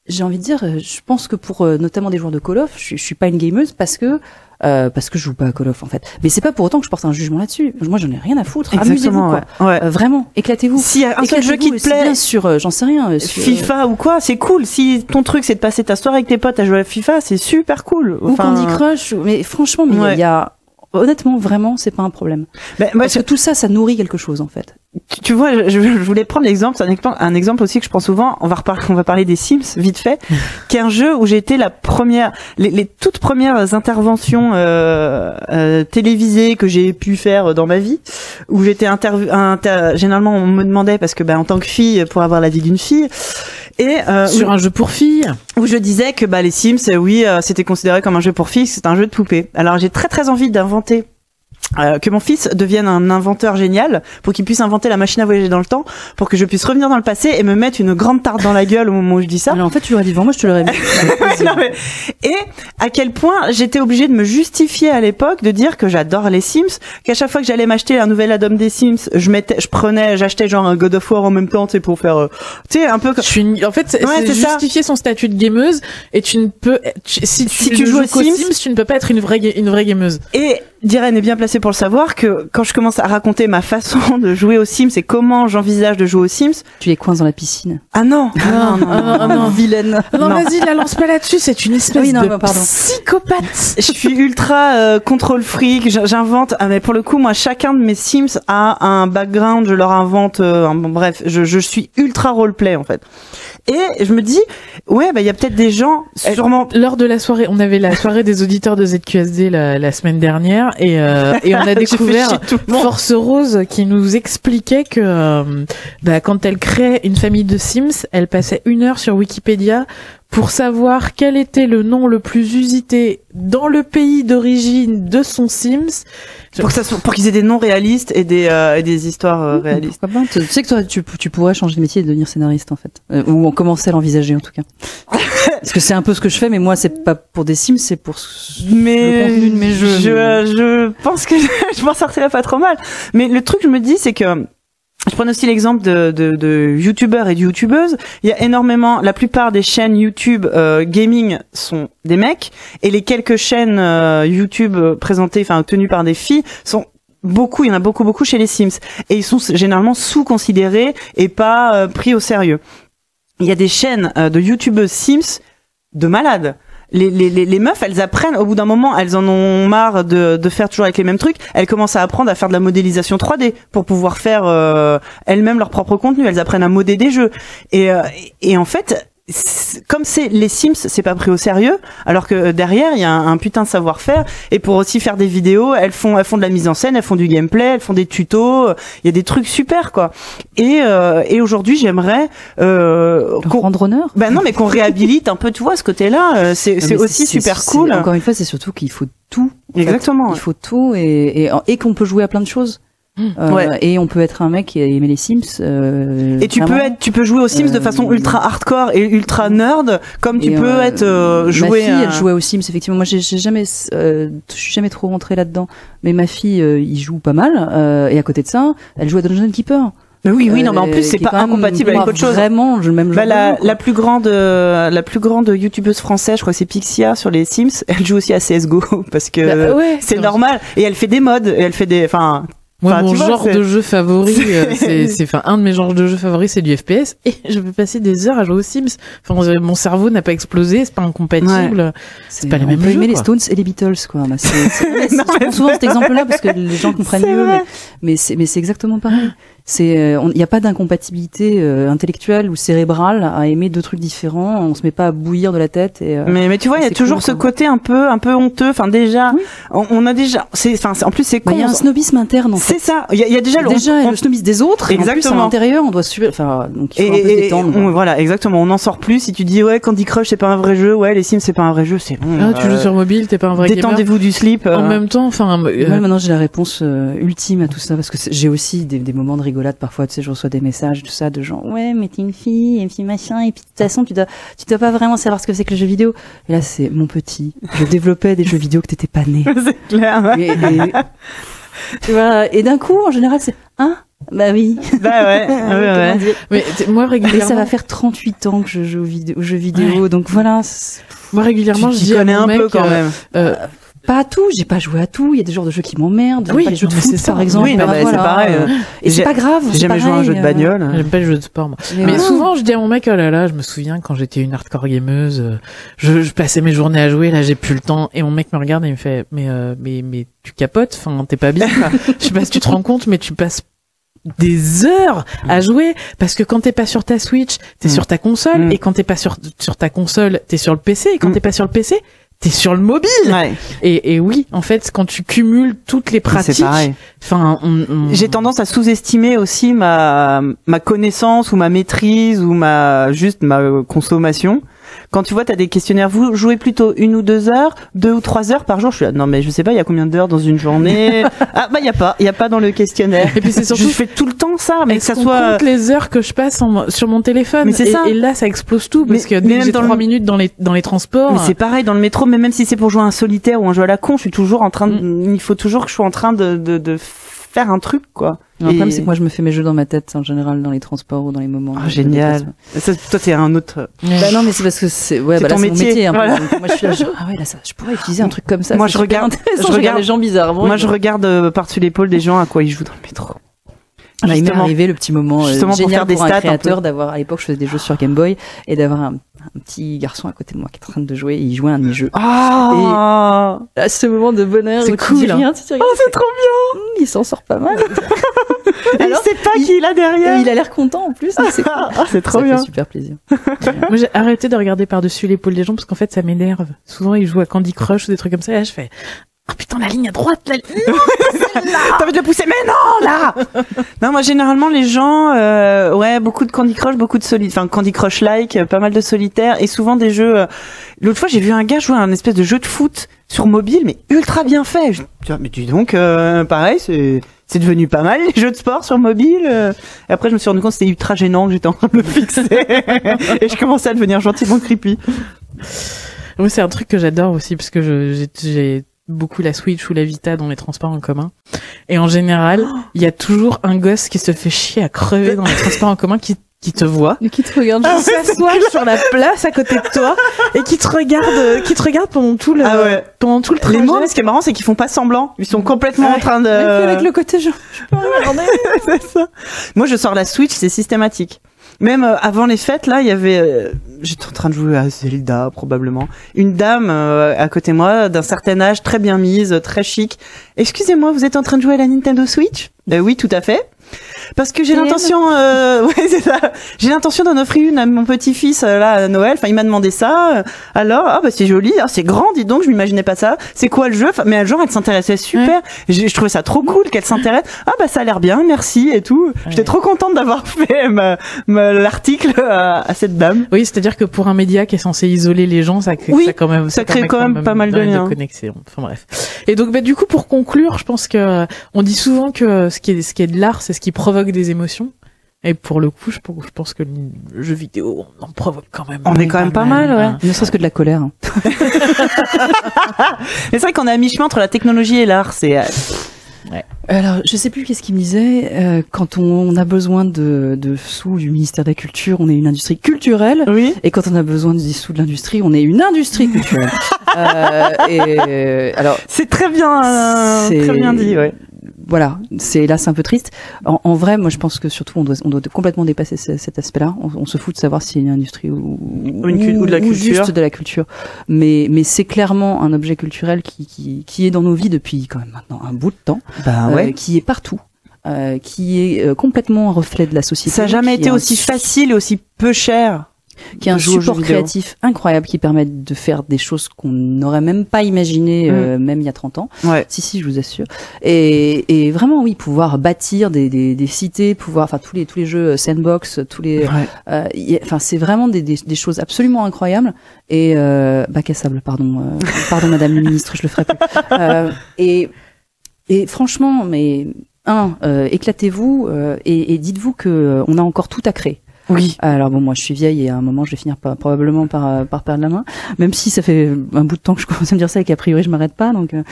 j'ai envie de dire, euh, je pense que pour euh, notamment des joueurs de Call of, je, je suis pas une gameuse parce que euh, parce que je joue pas à Call of en fait. Mais c'est pas pour autant que je porte un jugement là-dessus. Moi, j'en ai rien à foutre. Amusez-vous ouais. ouais. Euh, vraiment, éclatez-vous. S'il y a un seul jeu qui te plaît, sur, euh, j'en sais rien. sur, FIFA ou quoi, c'est cool. Si ton truc c'est de passer ta soirée avec tes potes à jouer à FIFA, c'est super cool. ou Candy Crush. Mais franchement, mais il y a- Ouais. il y a honnêtement vraiment, c'est pas un problème. Moi, Parce que tout ça, ça nourrit quelque chose en fait. Tu, tu vois, je, je voulais prendre l'exemple, c'est un exemple, un exemple aussi que je prends souvent. On va reparler, on va parler des Sims vite fait, qui est un jeu où j'ai été la première, les, les toutes premières interventions euh, euh, télévisées que j'ai pu faire dans ma vie, où j'étais interview, inter- généralement on me demandait parce que ben en tant que fille pour avoir la vie d'une fille et euh, Sur un jeu pour filles. où je disais que bah les Sims, oui, euh, c'était considéré comme un jeu pour filles, c'est un jeu de poupée. Alors j'ai très très envie d'inventer. Euh, que mon fils devienne un inventeur génial pour qu'il puisse inventer la machine à voyager dans le temps pour que je puisse revenir dans le passé et me mettre une grande tarte dans la gueule au moment où je dis ça. Alors en fait, tu l'aurais dit devant moi, je te l'aurais mis. Non, mais- Et à quel point j'étais obligée de me justifier à l'époque de dire que j'adore les Sims, qu'à chaque fois que j'allais m'acheter un nouvel add-on des Sims, je mettais, je prenais, j'achetais genre un God of War en même temps, tu sais, pour faire, euh, tu sais, un peu Je comme. suis une- En fait, c'est Ouais, c'est ça. justifier son statut de gameuse et tu ne peux tu- si tu, Si tu ne joues aux Sims- Sims, tu ne peux pas être une vraie une vraie gameuse. Et Diren est bien pour le savoir que quand je commence à raconter ma façon de jouer aux Sims et comment j'envisage de jouer aux Sims, tu les coinces dans la piscine. ah non, Ah non, ah non. Vilaine. Non, Non. vas-y, la lance pas là-dessus, c'est une espèce Oui, non, de pardon. psychopathe. je suis ultra euh, contrôle j'invente, ah, mais pour le coup, moi, chacun de mes Sims a un background, je leur invente, euh, bref, je, je suis ultra roleplay en fait. Et je me dis, ouais, bah il y a peut-être des gens, sûrement. Lors de la soirée, on avait la soirée des auditeurs de ZQSD la, la semaine dernière et, euh, et on a découvert. Force Rose qui nous expliquait que euh, bah, quand elle créait une famille de Sims, elle passait une heure sur Wikipédia pour savoir quel était le nom le plus usité dans le pays d'origine de son Sims. Pour que ça soit, pour qu'ils aient des noms réalistes et des euh, et des histoires euh, réalistes. Pourquoi pas Tu sais que toi, tu, tu pourrais changer de métier et devenir scénariste en fait, Euh, ou en commencer à l'envisager en tout cas. Parce que c'est un peu ce que je fais, mais moi c'est pas pour des Sims, c'est pour mais le contenu de mes jeux. Je, je pense que je m'en sortirais pas trop mal. Mais le truc, je me dis, c'est que je prends aussi l'exemple de, de, youtubeurs et de youtubeuses. Il y a énormément, la plupart des chaînes YouTube euh, gaming sont des mecs, et les quelques chaînes euh, YouTube euh, présentées, enfin tenues par des filles, sont beaucoup, il y en a beaucoup beaucoup chez les Sims, et ils sont généralement sous-considérés et pas pris au sérieux. Il y a des chaînes de youtubeuses Sims de malades les, les, les, les meufs, elles apprennent, au bout d'un moment, elles en ont marre de, de faire toujours avec les mêmes trucs, elles commencent à apprendre à faire de la modélisation 3D pour pouvoir faire euh, elles-mêmes leur propre contenu, elles apprennent à modder des jeux. Et, euh, et, et en fait, comme c'est les Sims, c'est pas pris au sérieux, alors que euh, derrière il y a un, un putain de savoir-faire. Et pour aussi faire des vidéos, elles font, elles font de la mise en scène, elles font du gameplay, elles font des tutos. Il y a des trucs super quoi. Et, euh, et aujourd'hui, j'aimerais euh, qu'on- rendre honneur. ben non, mais qu'on réhabilite un peu, tu vois, ce côté-là. euh, C'est aussi super cool. Encore une fois, c'est surtout qu'il faut tout. fait. Exactement. Il faut tout et, et, et qu'on peut jouer à plein de choses. Euh, Ouais. Et on peut être un mec qui aimait les Sims. euh, Et tu peux être, tu peux jouer aux Sims de Euh, façon ultra hardcore et ultra nerd, comme tu peux euh, être euh, jouer. Ma fille, à- elle jouait aux Sims. Effectivement, moi, j'ai j'ai jamais, euh, je suis jamais trop rentrée là-dedans. Mais ma fille, euh, il joue pas mal. euh, et à côté de ça, elle joue à Dungeon Keeper. Mais oui, oui, non, mais en plus c'est pas incompatible avec autre chose. Vraiment, le même Bah, la, la plus grande, euh, la plus grande youtubeuse française, je crois que c'est Pixia sur les Sims. Elle joue aussi à CS:GO parce que Bah, ouais, c'est normal. Et elle fait des mods. Et elle fait des, enfin, Moi, Enfin, mon vois, genre de jeu favori, euh, c'est, c'est, enfin, un de mes genres de jeux favoris, c'est du FPS, et je peux passer des heures à jouer aux Sims. Enfin, mon cerveau n'a pas explosé, c'est pas incompatible. C'est pas les on mêmes peut jeux, aimer les. Stones et les Beatles, quoi. Bah, c'est, c'est- Non, je prends souvent cet exemple-là parce que les gens comprennent C'est mieux. Mais, mais c'est, mais c'est exactement pareil. C'est, euh, il n'y a pas d'incompatibilité euh, intellectuelle ou cérébrale à aimer deux trucs différents. On se met pas à bouillir de la tête et. euh, mais, mais tu vois, il y a toujours cool, ce quoi. côté un peu, un peu honteux. Enfin, déjà, Oui. on, on a déjà, c'est, enfin, c'est- en plus c'est bah, con. il y a un snobisme interne en fait. c'est ça. Il y, y a déjà le Déjà, on- le snobisme des autres. Et en plus, à Exactement. l'intérieur, on doit suivre. Enfin, donc il Et, faut un peu se et- détendre. on- voilà, exactement. On en sort plus. Si tu dis ouais, Candy Crush c'est pas un vrai jeu, ouais, les Sims c'est pas un vrai jeu, c'est bon. Ah, tu euh, joues sur mobile, t'es pas un vrai. Détendez-vous du slip. euh. En même temps, enfin, euh, Moi, maintenant, j'ai la réponse euh, ultime à tout ça parce que j'ai aussi des, des moments de rigolade parfois. Tu sais, je reçois des messages, tout ça, de gens. Ouais, mais t'es une fille, et puis machin, et puis de toute façon, tu dois, tu dois pas vraiment savoir ce que c'est que le jeu vidéo. Et là, c'est mon petit. Je développais des jeux vidéo que t'étais pas né. c'est clair. ouais. Et, et- tu vois. Et d'un coup, en général, c'est hein? Bah oui. Bah ouais, ouais, ouais. Mais moi Et régulièrement, ça va faire 38 ans que je joue aux, vidéo- jeux vidéo, donc voilà. moi régulièrement, Tu je dis connais un peu quand euh, même. euh, Pas à tout, j'ai pas joué à tout. Il y a des genres de jeux qui m'emmerdent. Oui, pas les jeux de foot, ça. par exemple. Oui, Bah, mais c'est voilà. pareil. euh, Et c'est pas grave. J'ai jamais joué à un jeu de euh, bagnole. J'aime pas les jeux de sport, moi. mais Mais voilà. souvent, je dis à mon mec, oh là là, je me souviens quand j'étais une hardcore gameuse, euh, je, je passais mes journées à jouer, là j'ai plus le temps, et mon mec me regarde et il me fait, mais euh, mais mais tu capotes, enfin t'es pas bien. quoi. je sais pas si tu te rends compte, mais tu passes des heures à jouer parce que quand t'es pas sur ta Switch, t'es Mm. sur ta console, Mm. et quand t'es pas sur sur ta console, t'es sur le PC, et quand Mm. t'es pas sur le PC, t'es sur le mobile. Ouais, Et, et oui, en fait, quand tu cumules toutes les pratiques, enfin, on- on- J'ai tendance à sous-estimer aussi ma ma connaissance ou ma maîtrise ou ma juste ma consommation. Quand tu vois, t'as des questionnaires, vous jouez plutôt une ou deux heures, deux ou trois heures par jour. Je suis là, non mais je sais pas, il y a combien d'heures dans une journée? Ah bah il y a pas, il y a pas dans le questionnaire. Et puis c'est surtout je fais tout le temps ça, mais que ça soit compte les heures que je passe en- sur mon téléphone? Mais c'est ça. et là ça explose tout parce Mais- que dès que j'ai trois le- minutes dans les dans les transports Mais c'est pareil dans le métro, mais même si c'est pour jouer à un solitaire ou un jeu à la con, je suis toujours en train de, Mm. il faut toujours que je sois en train de, de, de faire un truc, quoi. Le problème, c'est que moi, je me fais mes jeux dans ma tête, en général, dans les transports ou dans les moments. Ah, génial. Ça, toi, t'es un autre. Bah non, mais c'est parce que c'est, ouais, bah là, ton mon métier, un peu. voilà. Donc, moi, je suis là, je- ah ouais, là, ça, je pourrais utiliser un truc comme ça. Moi, je regarde- je je regarde les gens bizarrement. Moi, je regarde euh, par-dessus l'épaule des gens à quoi ils jouent dans le métro. Bah, il m'est arrivé le petit moment euh, Justement, pour génial faire des pour un créateur d'avoir, à l'époque, je faisais des jeux sur Game Boy et d'avoir un, un petit garçon à côté de moi qui est en train de jouer et il jouait à un de mes jeux. Ah À ce moment de bonheur C'est tu cool, dis hein. rien, tu te regardes, Oh, c'est trop bien hum, il s'en sort pas mal. Et Alors, il sait pas il- qui il a Et derrière il a l'air content en plus. C'est cool. Ah, trop ça bien fait super plaisir. Moi j'ai arrêté de regarder par-dessus l'épaule des gens parce qu'en fait ça m'énerve. Souvent ils jouent à Candy Crush ou des trucs comme ça et là je fais ah putain la ligne à droite la ligne. T'as envie de le pousser, mais non, là Non, moi, généralement, les gens, euh, ouais, beaucoup de Candy Crush, beaucoup de solitaire, enfin, Candy Crush-like, euh, pas mal de solitaire, et souvent des jeux... euh, L'autre fois, j'ai vu un gars jouer à un espèce de jeu de foot sur mobile, mais ultra bien fait. Je... dis, ah, Mais dis donc, euh, pareil, c'est... C'est devenu pas mal les jeux de sport sur mobile. euh. Et après, je me suis rendu compte que c'était ultra gênant que j'étais en train de me fixer. et je commençais à devenir gentiment creepy. Moi c'est un truc que j'adore aussi parce que je- j'ai j'ai beaucoup la Switch ou la Vita dans les transports en commun. Et en général, il y a toujours un gosse qui se fait chier à crever dans les transports en commun qui qui te voit Mais qui te regarde qui s'assoit sur la place à côté de toi et qui te regarde qui te regarde pendant tout le Ah ouais. pendant tout le trajet. Les mômes, ce qui est marrant, c'est qu'ils font pas semblant. Ils sont complètement en train de... avec le côté genre, je peux pas regarder. c'est ça. Moi, je sors la Switch, c'est systématique. Même euh, avant les fêtes, là, il y avait, euh, j'étais en train de jouer à Zelda probablement, une dame euh, à côté de moi d'un certain âge, très bien mise, très chic. Excusez-moi, vous êtes en train de jouer à la Nintendo Switch? Ben oui, tout à fait. Parce que j'ai l'intention, euh, ouais, c'est ça. J'ai l'intention d'en offrir une à mon petit-fils euh, là à Noël. Enfin, il m'a demandé ça. Euh, Alors, ah bah c'est joli, ah, c'est grand, dis donc, je m'imaginais pas ça. C'est quoi le jeu? Enfin, Mais genre, elle s'intéressait super. Je trouvais ça trop cool qu'elle s'intéresse. Ah bah ça a l'air bien, merci et tout. J'étais trop contente d'avoir fait ma- ma- l'article à, à cette dame. Oui, c'est-à-dire que pour un média qui est censé isoler les gens, ça crée, Oui, ça quand même, ça crée permet quand même pas mal de liens. connexions. Enfin bref. Et donc, bah, du coup, pour conclure, je pense que euh, on dit souvent que ce qui est, ce qui est de l'art, c'est ce qui provoque des émotions. Et pour le coup, je, pense- je pense que le jeu vidéo, on en provoque quand même. On est quand même pas mal, ouais. Ne serait-ce que de la colère. hein. Mais c'est vrai qu'on est à mi-chemin entre la technologie et l'art. C'est euh, Alors, je sais plus qu'est-ce qu'il me disait. euh, quand on a besoin de, de sous du ministère de la Culture, on est une industrie culturelle. oui. Et quand on a besoin des sous de l'industrie, on est une industrie culturelle. euh, et euh, alors, C'est très bien, euh, C'est- très bien dit. Ouais. Voilà, c'est là, c'est un peu triste. En, en vrai, moi, je pense que surtout, on doit, on doit complètement dépasser ce- cet aspect-là. On, on se fout de savoir s'il y a une industrie ou, Ou une ou de la culture. juste de la culture. Mais, mais c'est clairement un objet culturel qui, qui, qui est dans nos vies depuis quand même maintenant un bout de temps, Bah euh, qui est partout. euh, qui est euh, complètement un reflet de la société. Ça a jamais été aussi facile et aussi peu cher. Qui est un support créatif incroyable qui permet de faire des choses qu'on n'aurait même pas imaginé Mm. euh, même il y a 30 ans. Ouais. Si si, je vous assure. Et, et vraiment oui, pouvoir bâtir des, des, des cités, pouvoir enfin tous les tous les jeux euh, sandbox, tous les Ouais. euh, enfin c'est vraiment des, des, choses absolument incroyables et euh, bac à sable pardon euh, pardon madame le ministre, je le ferai plus. Euh, et et franchement mais un euh, éclatez-vous euh, et, et dites-vous que euh, on a encore tout à créer. Oui. Alors bon, moi je suis vieille et à un moment je vais finir par, probablement par, euh, par perdre la main, même si ça fait un bout de temps que je commence à me dire ça et qu'a priori je m'arrête pas. Donc, euh,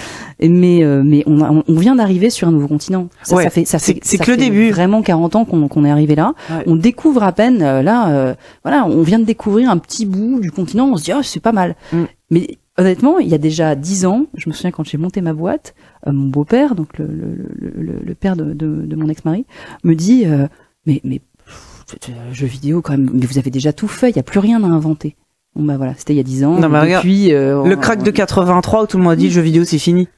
mais euh, mais on, a- on vient d'arriver sur un nouveau continent. Ça, Ouais, ça fait ça c'est- fait c'est ça que le début. Vraiment 40 ans qu'on est arrivé là. Ouais. On découvre à peine là, euh, voilà, on vient de découvrir un petit bout du continent. On se dit ah c'est pas mal. Mm. Mais honnêtement, il y a déjà 10 ans, je me souviens quand j'ai monté ma boîte, euh, mon beau-père, donc le, le, le, le- le père de, de, de mon ex-mari, me dit euh, mais mais jeux vidéo quand même, mais vous avez déjà tout fait, il y a plus rien à inventer. Bon bah voilà, c'était il y a 10 ans. Non, et regarde, euh, Le on- crack de 83 où tout le monde a dit jeux vidéo c'est fini.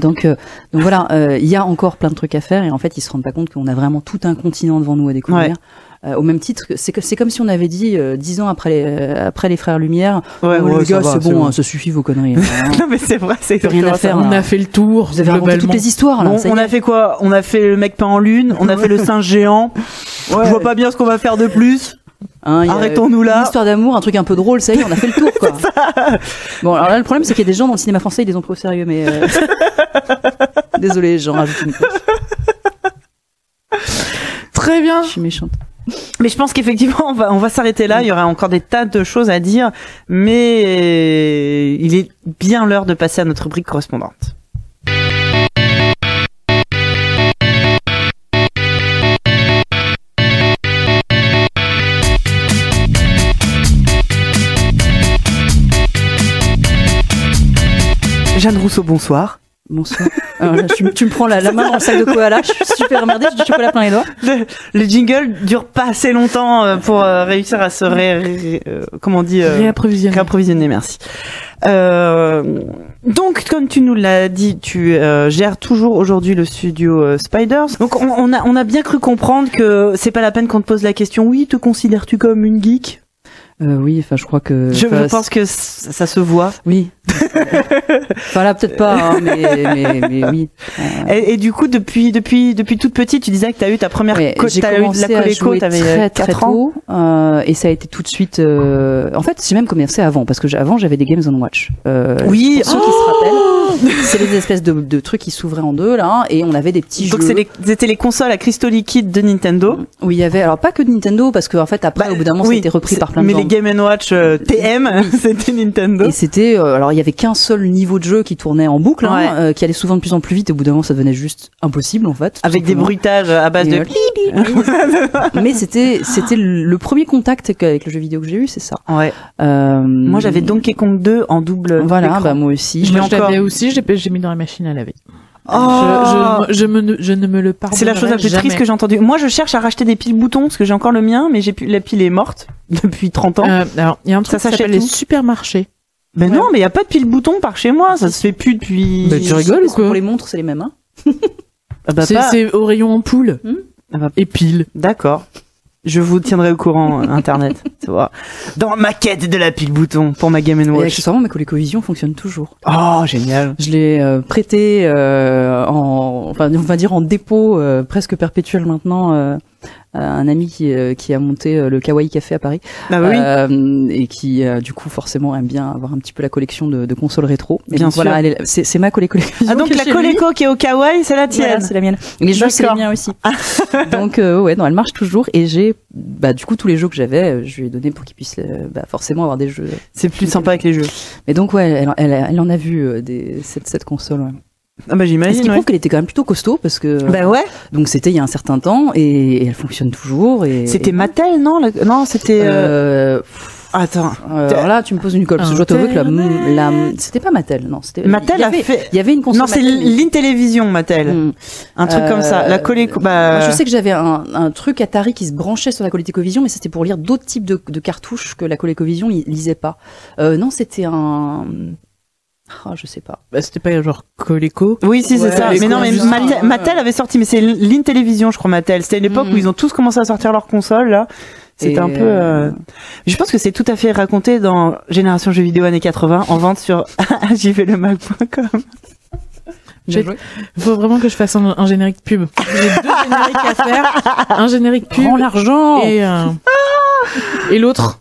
donc, euh, donc voilà, euh, il y a encore plein de trucs à faire et en fait ils se rendent pas compte qu'on a vraiment tout un continent devant nous à découvrir. Euh, au même titre, que c'est que c'est comme si on avait dit euh, dix ans après les euh, après les frères Lumière, Ouais, oh, ouais, les gars c'est bon, hein, ça suffit vos conneries. hein. non mais c'est vrai, c'est rien à ça. faire, On a fait le tour, Vous avez raconté toutes les histoires là. Bon, on a fait quoi? On a fait le mec peint en lune, on a fait le singe géant. Je vois pas bien ce qu'on va faire de plus. Hein, Arrêtons-nous Une là. histoire d'amour, un truc un peu drôle, ça y est, on a fait le tour quoi. bon alors là le problème c'est qu'il y a des gens dans le cinéma français ils les ont pris au sérieux mais euh... désolé j'en rajoute une couche. Très bien. Je suis méchante. Mais je pense qu'effectivement, on va, on va s'arrêter là. Il y aura encore des tas de choses à dire, mais il est bien l'heure de passer à notre rubrique correspondante. Jeanne Rousseau, bonsoir. Bonsoir. Alors là, tu, me- tu me prends la, la main dans le sac de koala, je suis super emmerdée, j'ai du chocolat plein les doigts. Le, le jingle dure pas assez longtemps euh, pour euh, réussir à se ré, ré- euh, comment on dit euh, Réapprovisionner. réapprovisionner. Merci. Euh, donc, comme tu nous l'as dit, tu euh, gères toujours aujourd'hui le studio euh, Spiders. Donc, on, on a on a bien cru comprendre que c'est pas la peine qu'on te pose la question. Oui, te considères-tu comme une geek? Euh, oui, enfin je crois que... je, je pense que ça, ça se voit. Oui. enfin là peut-être pas, hein, mais, mais, mais oui. Euh, Et, et du coup, depuis depuis depuis toute petite, tu disais que tu as eu ta première Ouais, co- j'ai t'as eu de la commencé à jouer très très 4 ans. tôt euh, et ça a été tout de suite. euh, En fait, j'ai même commencé avant parce que avant j'avais des Games on Watch. Euh, Oui, pour ceux qui se rappellent, c'est des espèces de, de trucs qui s'ouvraient en deux là et on avait des petits Donc jeux. c'est les, c'était les consoles à cristaux liquides de Nintendo. où il y avait alors pas que de Nintendo parce que en fait après Bah, au bout d'un moment oui, ça a été repris par plein de Mais gens. les Game Watch euh, TM, c'était Nintendo. Et c'était euh, alors il y avait qu'un seul niveau de jeu qui tournait en boucle, hein, euh, qui allait souvent de plus en plus vite. Et au bout d'un moment, ça devenait juste impossible en fait. Avec des bruitages à base Et, de. Mais c'était c'était le premier contact avec le jeu vidéo que j'ai eu, c'est ça. Ouais. Euh, Moi j'avais Donkey Kong 2 en double. Voilà, écran. bah moi aussi. Je l'avais aussi, j'ai j'ai mis dans la machine à laver. Oh je, je, je, me, je ne me le pardonnerai c'est la chose la plus jamais. triste que j'ai entendue. Moi je cherche à racheter des piles boutons parce que j'ai encore le mien, mais j'ai pu... la pile est morte depuis 30 ans. Euh, alors, il y a un truc Ça qui s'achète s'appelle les supermarchés. mais ouais. non, mais il y a pas de pile bouton par chez moi, ça se fait plus depuis. Bah, tu rigoles ou quoi? Pour les montres, c'est les mêmes. Hein? Ah bah, C'est pas- c'est au rayon ampoule. Hmm? Ah bah, Et pile. D'accord. Je vous tiendrai au courant euh, internet. tu vois. Dans ma quête de la pile bouton pour ma Game Et Watch. accessoirement, ma ColecoVision fonctionne toujours. Oh génial. Je l'ai euh, prêté euh, en, enfin, on va dire en dépôt euh, presque perpétuel maintenant. Euh, un ami qui, euh, qui a monté euh, le Kawaii Café à Paris Ah bah oui. euh, et qui euh, du coup forcément aime bien avoir un petit peu la collection de, de consoles rétro. Et Bien donc, voilà, sûr. est- c'est ma collection. ah donc la lui. Coleco qui est au kawaii, c'est la tienne. Voilà, c'est la mienne. Les jeux, c'est les miens aussi. Donc, euh, ouais, non, elle marche toujours. Et j'ai, bah, du coup, tous les jeux que j'avais, je lui ai donné pour qu'il puisse, bah, forcément avoir des jeux. C'est plus sympa avec les jeux. Mais donc, ouais, elle, elle, elle en a vu euh, des, cette, cette console. Ouais. Ah bah ce j'imagine. qui ouais. prouve qu'elle était quand même plutôt costaud parce que, Bah ouais. donc c'était il y a un certain temps et, et elle fonctionne toujours. Et C'était et- Mattel, non la- Non, c'était. euh, Euh, Attends. euh, alors là, tu me poses une colle parce que je dois t'avouer que la, la, c'était pas Mattel, non, c'était. Mattel il y a avait, fait. Il y avait une console. Non, c'est l'Intellivision Mattel. Hmm. Un truc comme ça. Euh, La Coleco. Bah. Moi, je sais que j'avais un, un truc Atari qui se branchait sur la ColecoVision, mais c'était pour lire d'autres types de, de cartouches que la ColecoVision li- lisait pas. Euh, non, c'était un. Ah, je sais pas. Bah, c'était pas genre Coleco. Oui, si, c'est Ouais, ça. Mais non, mais. Mattel, Mattel avait sorti, mais c'est l'Intellivision, je crois, Mattel. C'était l'époque Mhm. où ils ont tous commencé à sortir leurs consoles, là. C'était un peu. euh, Je pense que c'est tout à fait raconté dans Génération Jeux Vidéo années 80 en vente sur jvlemac.com. Faut vraiment que je fasse un, un générique pub. J'ai deux génériques à faire. Un générique pub Prends l'argent. et, euh, et l'autre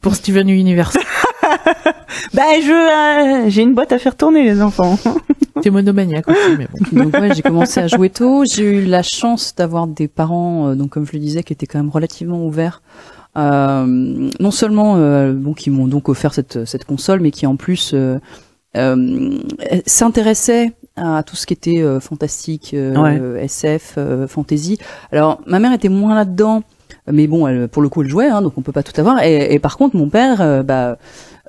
pour Steven Universe. Bah je euh, j'ai une boîte à faire tourner les enfants. T'es monomaniaque aussi, mais bon. Donc ouais, j'ai commencé à jouer tôt. J'ai eu la chance d'avoir des parents, euh, donc comme je le disais, qui étaient quand même relativement ouverts. Euh, non seulement euh, bon, qui m'ont donc offert cette cette console, mais qui en plus euh, euh, s'intéressaient à tout ce qui était euh, fantastique, euh, SF, euh, fantasy. Alors ma mère était moins là-dedans. Mais bon, elle, pour le coup, elle jouait, hein, donc on peut pas tout avoir. Et, et par contre, mon père, euh, bah,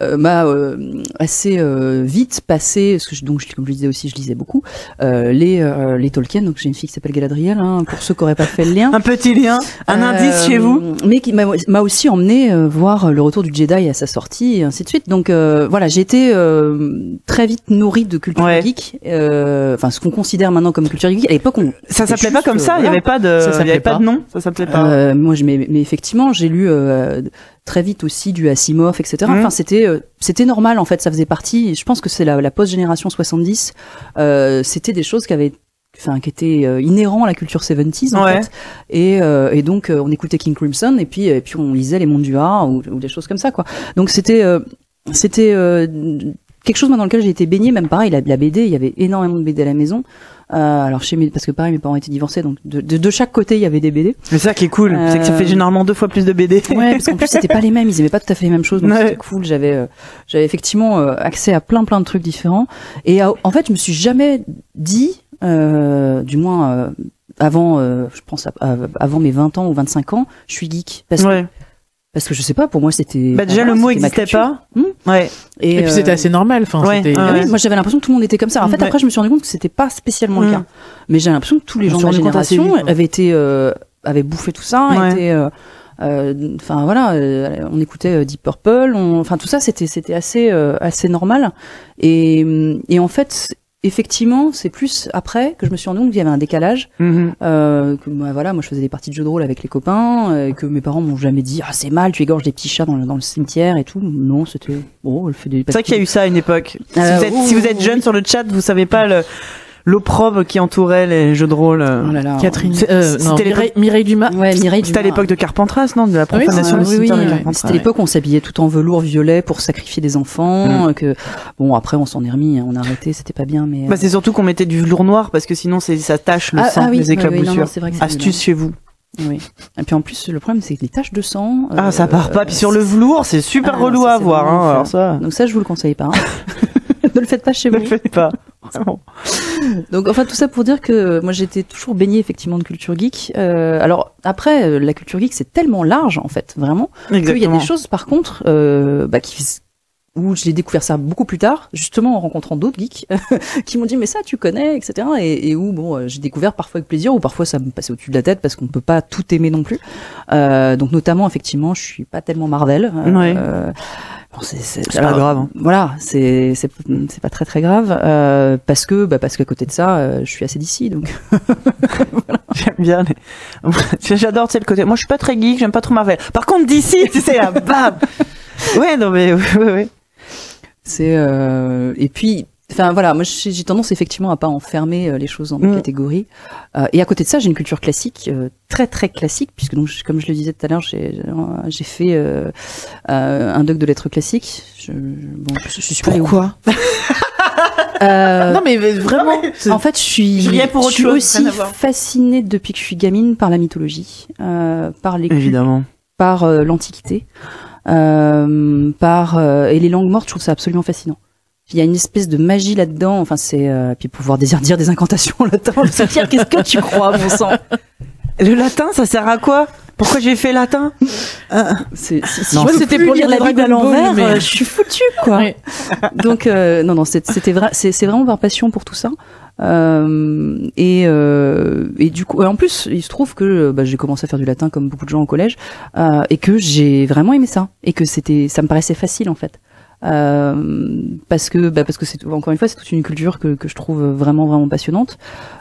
euh, m'a euh, assez euh, vite passé, parce que je, donc comme je disais aussi, je lisais beaucoup euh, les euh, les Tolkien. Donc j'ai une fille qui s'appelle Galadriel, hein, pour ceux qui auraient pas fait le lien. Un petit lien, un indice chez vous? mais qui m'a aussi emmené euh, voir le retour du Jedi à sa sortie et ainsi de suite. Donc euh, voilà, j'ai été euh, très vite nourrie de culture Ouais. geek, euh, enfin ce qu'on considère maintenant comme culture geek. À l'époque, on Ça s'appelait pas comme ça, il y voilà. avait pas de Ça il y s'appelait avait pas pas. de nom, ça s'appelait pas. Euh, moi, je, mais, mais effectivement, j'ai lu euh, très vite aussi du Asimov, etc. Enfin, c'était euh, c'était normal en fait. Ça faisait partie. Je pense que c'est la, la post génération 70. Euh, c'était des choses qui avaient enfin qui étaient euh, inhérents à la culture 70 en Ouais. fait et, euh, et donc euh, on écoutait King Crimson et puis et puis on lisait les mondes du A ou, ou des choses comme ça quoi donc c'était euh, c'était euh, quelque chose dans lequel j'ai été baignée même pareil la, la BD il y avait énormément de BD à la maison alors chez mes parce que pareil mes parents étaient divorcés donc de, de, de chaque côté il y avait des BD Mais ça qui est cool, c'est que ça fait Euh, généralement deux fois plus de BD. Ouais, parce qu'en plus c'était pas les mêmes, ils aimaient pas tout à fait les mêmes choses, donc Ouais. c'était cool. J'avais, euh, j'avais effectivement euh, accès à plein plein de trucs différents. Et euh, en fait, je me suis jamais dit, euh, du moins euh, avant, euh, je pense à- à- avant mes 20 ans ou 25 ans, je suis geek. Parce que Ouais. Parce que je sais pas, pour moi c'était. Bah déjà voilà, le mot c'était ma existait culture. pas. Hmm. Ouais. Et, Et puis euh, c'était assez normal. Enfin, ouais, c'était. ouais, ah oui, moi j'avais l'impression que tout le monde était comme ça. En fait, Ouais. après, je me suis rendu compte que c'était pas spécialement le Mm. cas. Mais j'ai l'impression que tous les On gens de ma génération vite, avaient été, euh, avaient bouffé tout ça, Ouais. étaient, euh, euh, enfin voilà, euh, on écoutait euh, Deep Purple, on- enfin tout ça, c'était c'était assez euh, assez normal. Et et en fait. Effectivement, c'est plus après que je me suis rendu compte qu'il y avait un décalage. Mhm. Euh, que bah, voilà, moi je faisais des parties de jeux de rôle avec les copains, euh, et que mes parents m'ont jamais dit ah c'est mal, tu égorges des petits chats dans le, dans le cimetière et tout. Non, c'était bon, elle fait des. C'est vrai qu'il y a eu ça à une époque. Si Euh, vous êtes, si vous oui, êtes jeune oui. sur le chat, vous savez pas le l'opprobre qui entourait les jeux de rôle. euh. Oh là là. Catherine. Euh, non, c'était Mireille, Mireille Dumas. Ouais, Mireille C'était à l'époque de Carpentras, non De la oui, profanation oui, oui, oui. C'était l'époque où on s'habillait tout en velours violet pour sacrifier des enfants. Que bon, après on s'en est remis, hein, on a arrêté, c'était pas bien, mais. Bah, c'est surtout qu'on mettait du velours noir parce que sinon c'est ça tâche le Ah, sang, ah oui, les éclaboussures. non, c'est vrai que c'est Astuce chez vous. Oui. Et puis en plus, le problème c'est que les taches de sang. Ah, euh, ça part pas. Puis sur le velours, c'est super Ah, relou ça, à voir. Hein, ça, Donc ça, je vous le conseille pas. hein. ne le faites pas chez ne vous. le faites pas. Donc enfin tout ça pour dire que moi j'étais toujours baignée effectivement de culture geek. Euh, alors après euh, la culture geek c'est tellement large en fait vraiment qu'il y a des choses par contre euh, bah, qui où j'ai découvert ça beaucoup plus tard, justement en rencontrant d'autres geeks qui m'ont dit mais ça tu connais, etc. Et, et où bon euh, j'ai découvert parfois avec plaisir ou parfois ça me passait au-dessus de la tête parce qu'on ne peut pas tout aimer non plus. Euh, donc notamment effectivement je suis pas tellement Marvel. euh, Ouais. Bon, c'est c'est- C'est pas alors, grave, hein. Voilà, c'est c'est c'est pas très très grave euh, parce que bah parce qu'à côté de ça euh, je suis assez d'ici donc J'aime bien les... J'adore, sais, le côté... Moi, je suis pas très geek, j'aime pas trop Marvel. Par contre, d'ici, tu sais, là, bam Ouais, non, mais... Ouais, ouais. C'est euh, et puis enfin voilà, moi j'ai tendance effectivement à pas enfermer euh, les choses en Mm. catégories. Euh, et à côté de ça, j'ai une culture classique euh, très très classique puisque donc comme je le disais tout à l'heure, j'ai j'ai fait euh, euh, un doc de lettres classiques. Je, bon, je, suis pas Pourquoi? Euh, Non mais vraiment. en fait, je suis, Je pour suis chose, aussi fascinée depuis que je suis gamine par la mythologie, euh, par les Évidemment. par euh, l'Antiquité, euh, par euh, et les langues mortes. Je trouve ça absolument fascinant. Il y a une espèce de magie là-dedans. Enfin, c'est euh, puis pouvoir dire, dire des incantations en latin. Se dire qu'est-ce que tu crois, mon sang? Le latin, ça sert à quoi? Pourquoi j'ai fait latin? C'est- si Non, je c'était plus pour lire la Bible à l'envers, mais- euh, je suis foutue, quoi. Donc euh, non non c'était vrai c'est c'est vraiment par passion pour tout ça. Euh, et euh, et du coup en plus il se trouve que bah, j'ai commencé à faire du latin comme beaucoup de gens au collège euh, et que j'ai vraiment aimé ça. Et que c'était ça me paraissait facile en fait euh, parce que bah, parce que c'est encore une fois c'est toute une culture que, que je trouve vraiment vraiment passionnante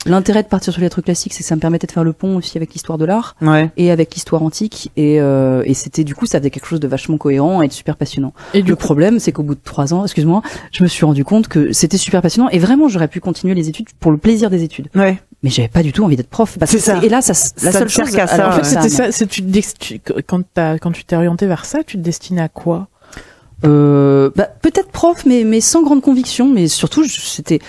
l'intérêt de partir sur les lettres classiques c'est que ça me permettait de faire le pont aussi avec l'histoire de l'art Ouais. et avec l'histoire antique et, euh, et c'était du coup ça faisait quelque chose de vachement cohérent et de super passionnant Et du le coup, problème, c'est qu'au bout de trois ans, excuse-moi, je me suis rendu compte que c'était super passionnant et vraiment j'aurais pu continuer les études pour le plaisir des études. Ouais. Mais j'avais pas du tout envie d'être prof. Parce que ça. Et là, ça, la Ça seule chose. qu'à ça, alors, en fait, ouais. c'était ça. C'est tu, quand quand tu t'es orienté vers ça, tu te destinais à quoi? Euh, bah, peut-être prof, mais mais sans grande conviction, mais surtout c'était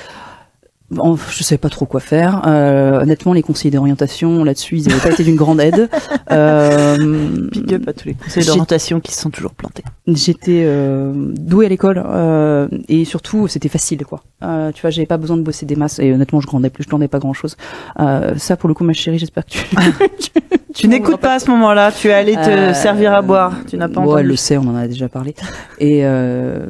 Bon, je savais pas trop quoi faire. Euh, honnêtement, les conseillers d'orientation là-dessus, ils n'avaient pas été d'une grande aide. Euh, Big up à tous les conseils J'ai- d'orientation qui se sont toujours plantés. J'étais euh, douée à l'école euh, et surtout c'était facile quoi. Euh, tu vois, j'avais pas besoin de bosser des masses et honnêtement, je grandais plus, je grandais pas grand-chose. Euh, ça pour le coup, ma chérie, j'espère que tu. Tu n'écoutes pas à ce moment-là, tu es allé te Euh, servir à boire. Tu n'as pas elle entendu. le sait, on en a déjà parlé. Et euh,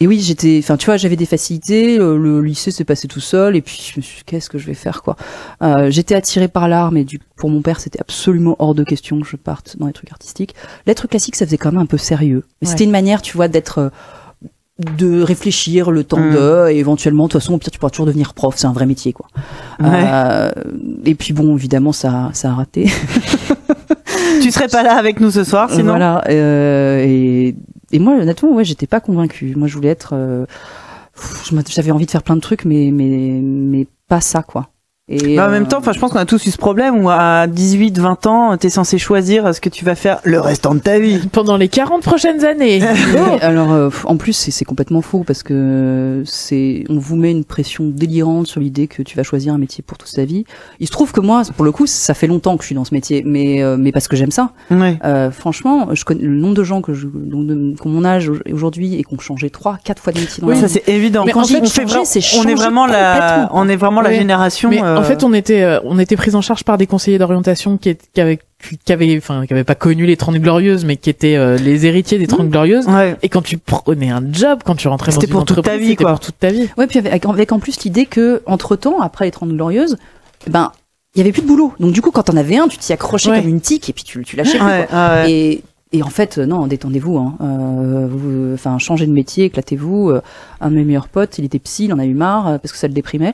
et oui, j'étais, enfin, tu vois, j'avais des facilités. Le, le lycée s'est passé tout seul, et puis je me suis, dit, qu'est-ce que je vais faire, quoi. Euh, j'étais attirée par l'art, mais du, pour mon père, c'était absolument hors de question que je parte dans les trucs artistiques. L'être classique, ça faisait quand même un peu sérieux. Mais Ouais. C'était une manière, tu vois, d'être euh, de réfléchir le temps Mm. de et éventuellement de toute façon au pire tu pourras toujours devenir prof c'est un vrai métier quoi Ouais. Euh, et puis bon évidemment ça ça a raté Tu serais pas là avec nous ce soir, sinon? Voilà. euh, et, et moi, honnêtement, ouais, j'étais pas convaincue. Moi, je voulais être. euh, J'avais envie de faire plein de trucs, mais mais mais pas ça, quoi. Et Bah, en euh, même temps, enfin, je pense qu'on a tous eu ce problème où à 18, 20 ans, t'es censé choisir ce que tu vas faire le restant de ta vie. Pendant les 40 prochaines années. mais alors, euh, en plus, c'est c'est complètement faux parce que c'est on vous met une pression délirante sur l'idée que tu vas choisir un métier pour toute ta vie. Il se trouve que moi, pour le coup, ça fait longtemps que je suis dans ce métier, mais euh, mais parce que j'aime ça. Ouais. Euh, franchement, je connais le nombre de gens que je, ont mon âge aujourd'hui et qui ont changé trois, quatre fois de métier dans Oui, ça c'est évident. Mais Quand en fait, on fait c'est on est vraiment la, on est vraiment la génération. Mais euh, en fait, on était, euh, on était pris en charge par des conseillers d'orientation qui, qui avaient, qui avaient, enfin, qui avaient pas connu les 30 glorieuses, mais qui étaient euh, les héritiers des 30 glorieuses. ouais. Et quand tu prenais un job, quand tu rentrais dans C'était une pour toute ta entreprise, vie, quoi. pour toute ta vie. Ouais, puis avec, avec en plus l'idée que entre temps, après les 30 glorieuses, ben il y avait plus de boulot. Donc du coup, quand t'en avais un, tu t'y accrochais Ouais. comme une tique et puis tu, tu lâchais plus. Ouais, quoi. ouais. Et et en fait, euh, non, détendez-vous. Hein. Euh, vous- Enfin, changez de métier, éclatez-vous. Euh, un de mes meilleurs potes, il était psy, il en a eu marre euh, parce que ça le déprimait.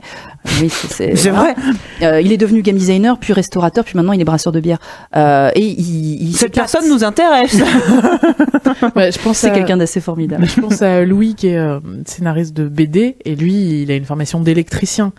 Oui, c'est- voilà. vrai. Euh, il est devenu game designer, puis restaurateur, puis maintenant il est brasseur de bière. Euh, et il, il Cette personne nous intéresse. Ouais, je pense c'est à- quelqu'un d'assez formidable. Je pense à Louis qui est euh, scénariste de BD et lui, il a une formation d'électricien.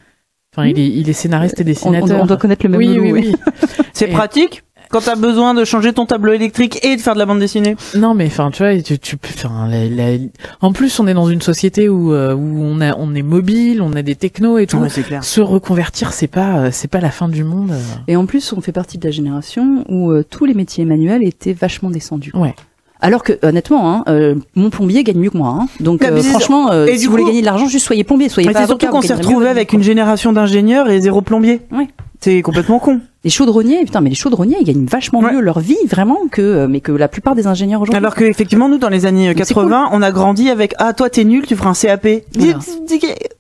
Enfin, il est, il est scénariste et On, on- dessinateur. on doit connaître le même oui, Loulou, oui, oui. oui. C'est Et- pratique? Quand t'as besoin de changer ton tableau électrique et de faire de la bande dessinée. Non, mais enfin, tu vois, tu, tu peux. Enfin, la- la- en plus, on est dans une société où euh, où on a, on est mobile, on a des technos et tout. Ouais, c'est clair. Se reconvertir, c'est pas, euh, c'est pas la fin du monde. Et en plus, on fait partie de la génération où euh, tous les métiers manuels étaient vachement descendus. Ouais. Alors que, honnêtement, hein, euh, mon plombier gagne mieux que moi. Hein. Donc, euh, c'est- franchement, euh, et si vous voulez gagner de l'argent, juste soyez plombier, soyez Mais pas c'est surtout avocat, qu'on s'est retrouvé avec une génération d'ingénieurs et zéro plombier. Ouais. C'est complètement con. Les chaudronniers, putain, mais les chaudronniers, ils gagnent vachement Ouais. mieux leur vie, vraiment, que euh, mais que la plupart des ingénieurs aujourd'hui. Alors que effectivement nous dans les années Donc, c'est 80, on a grandi avec ah toi t'es nul, tu feras un CAP. Voilà.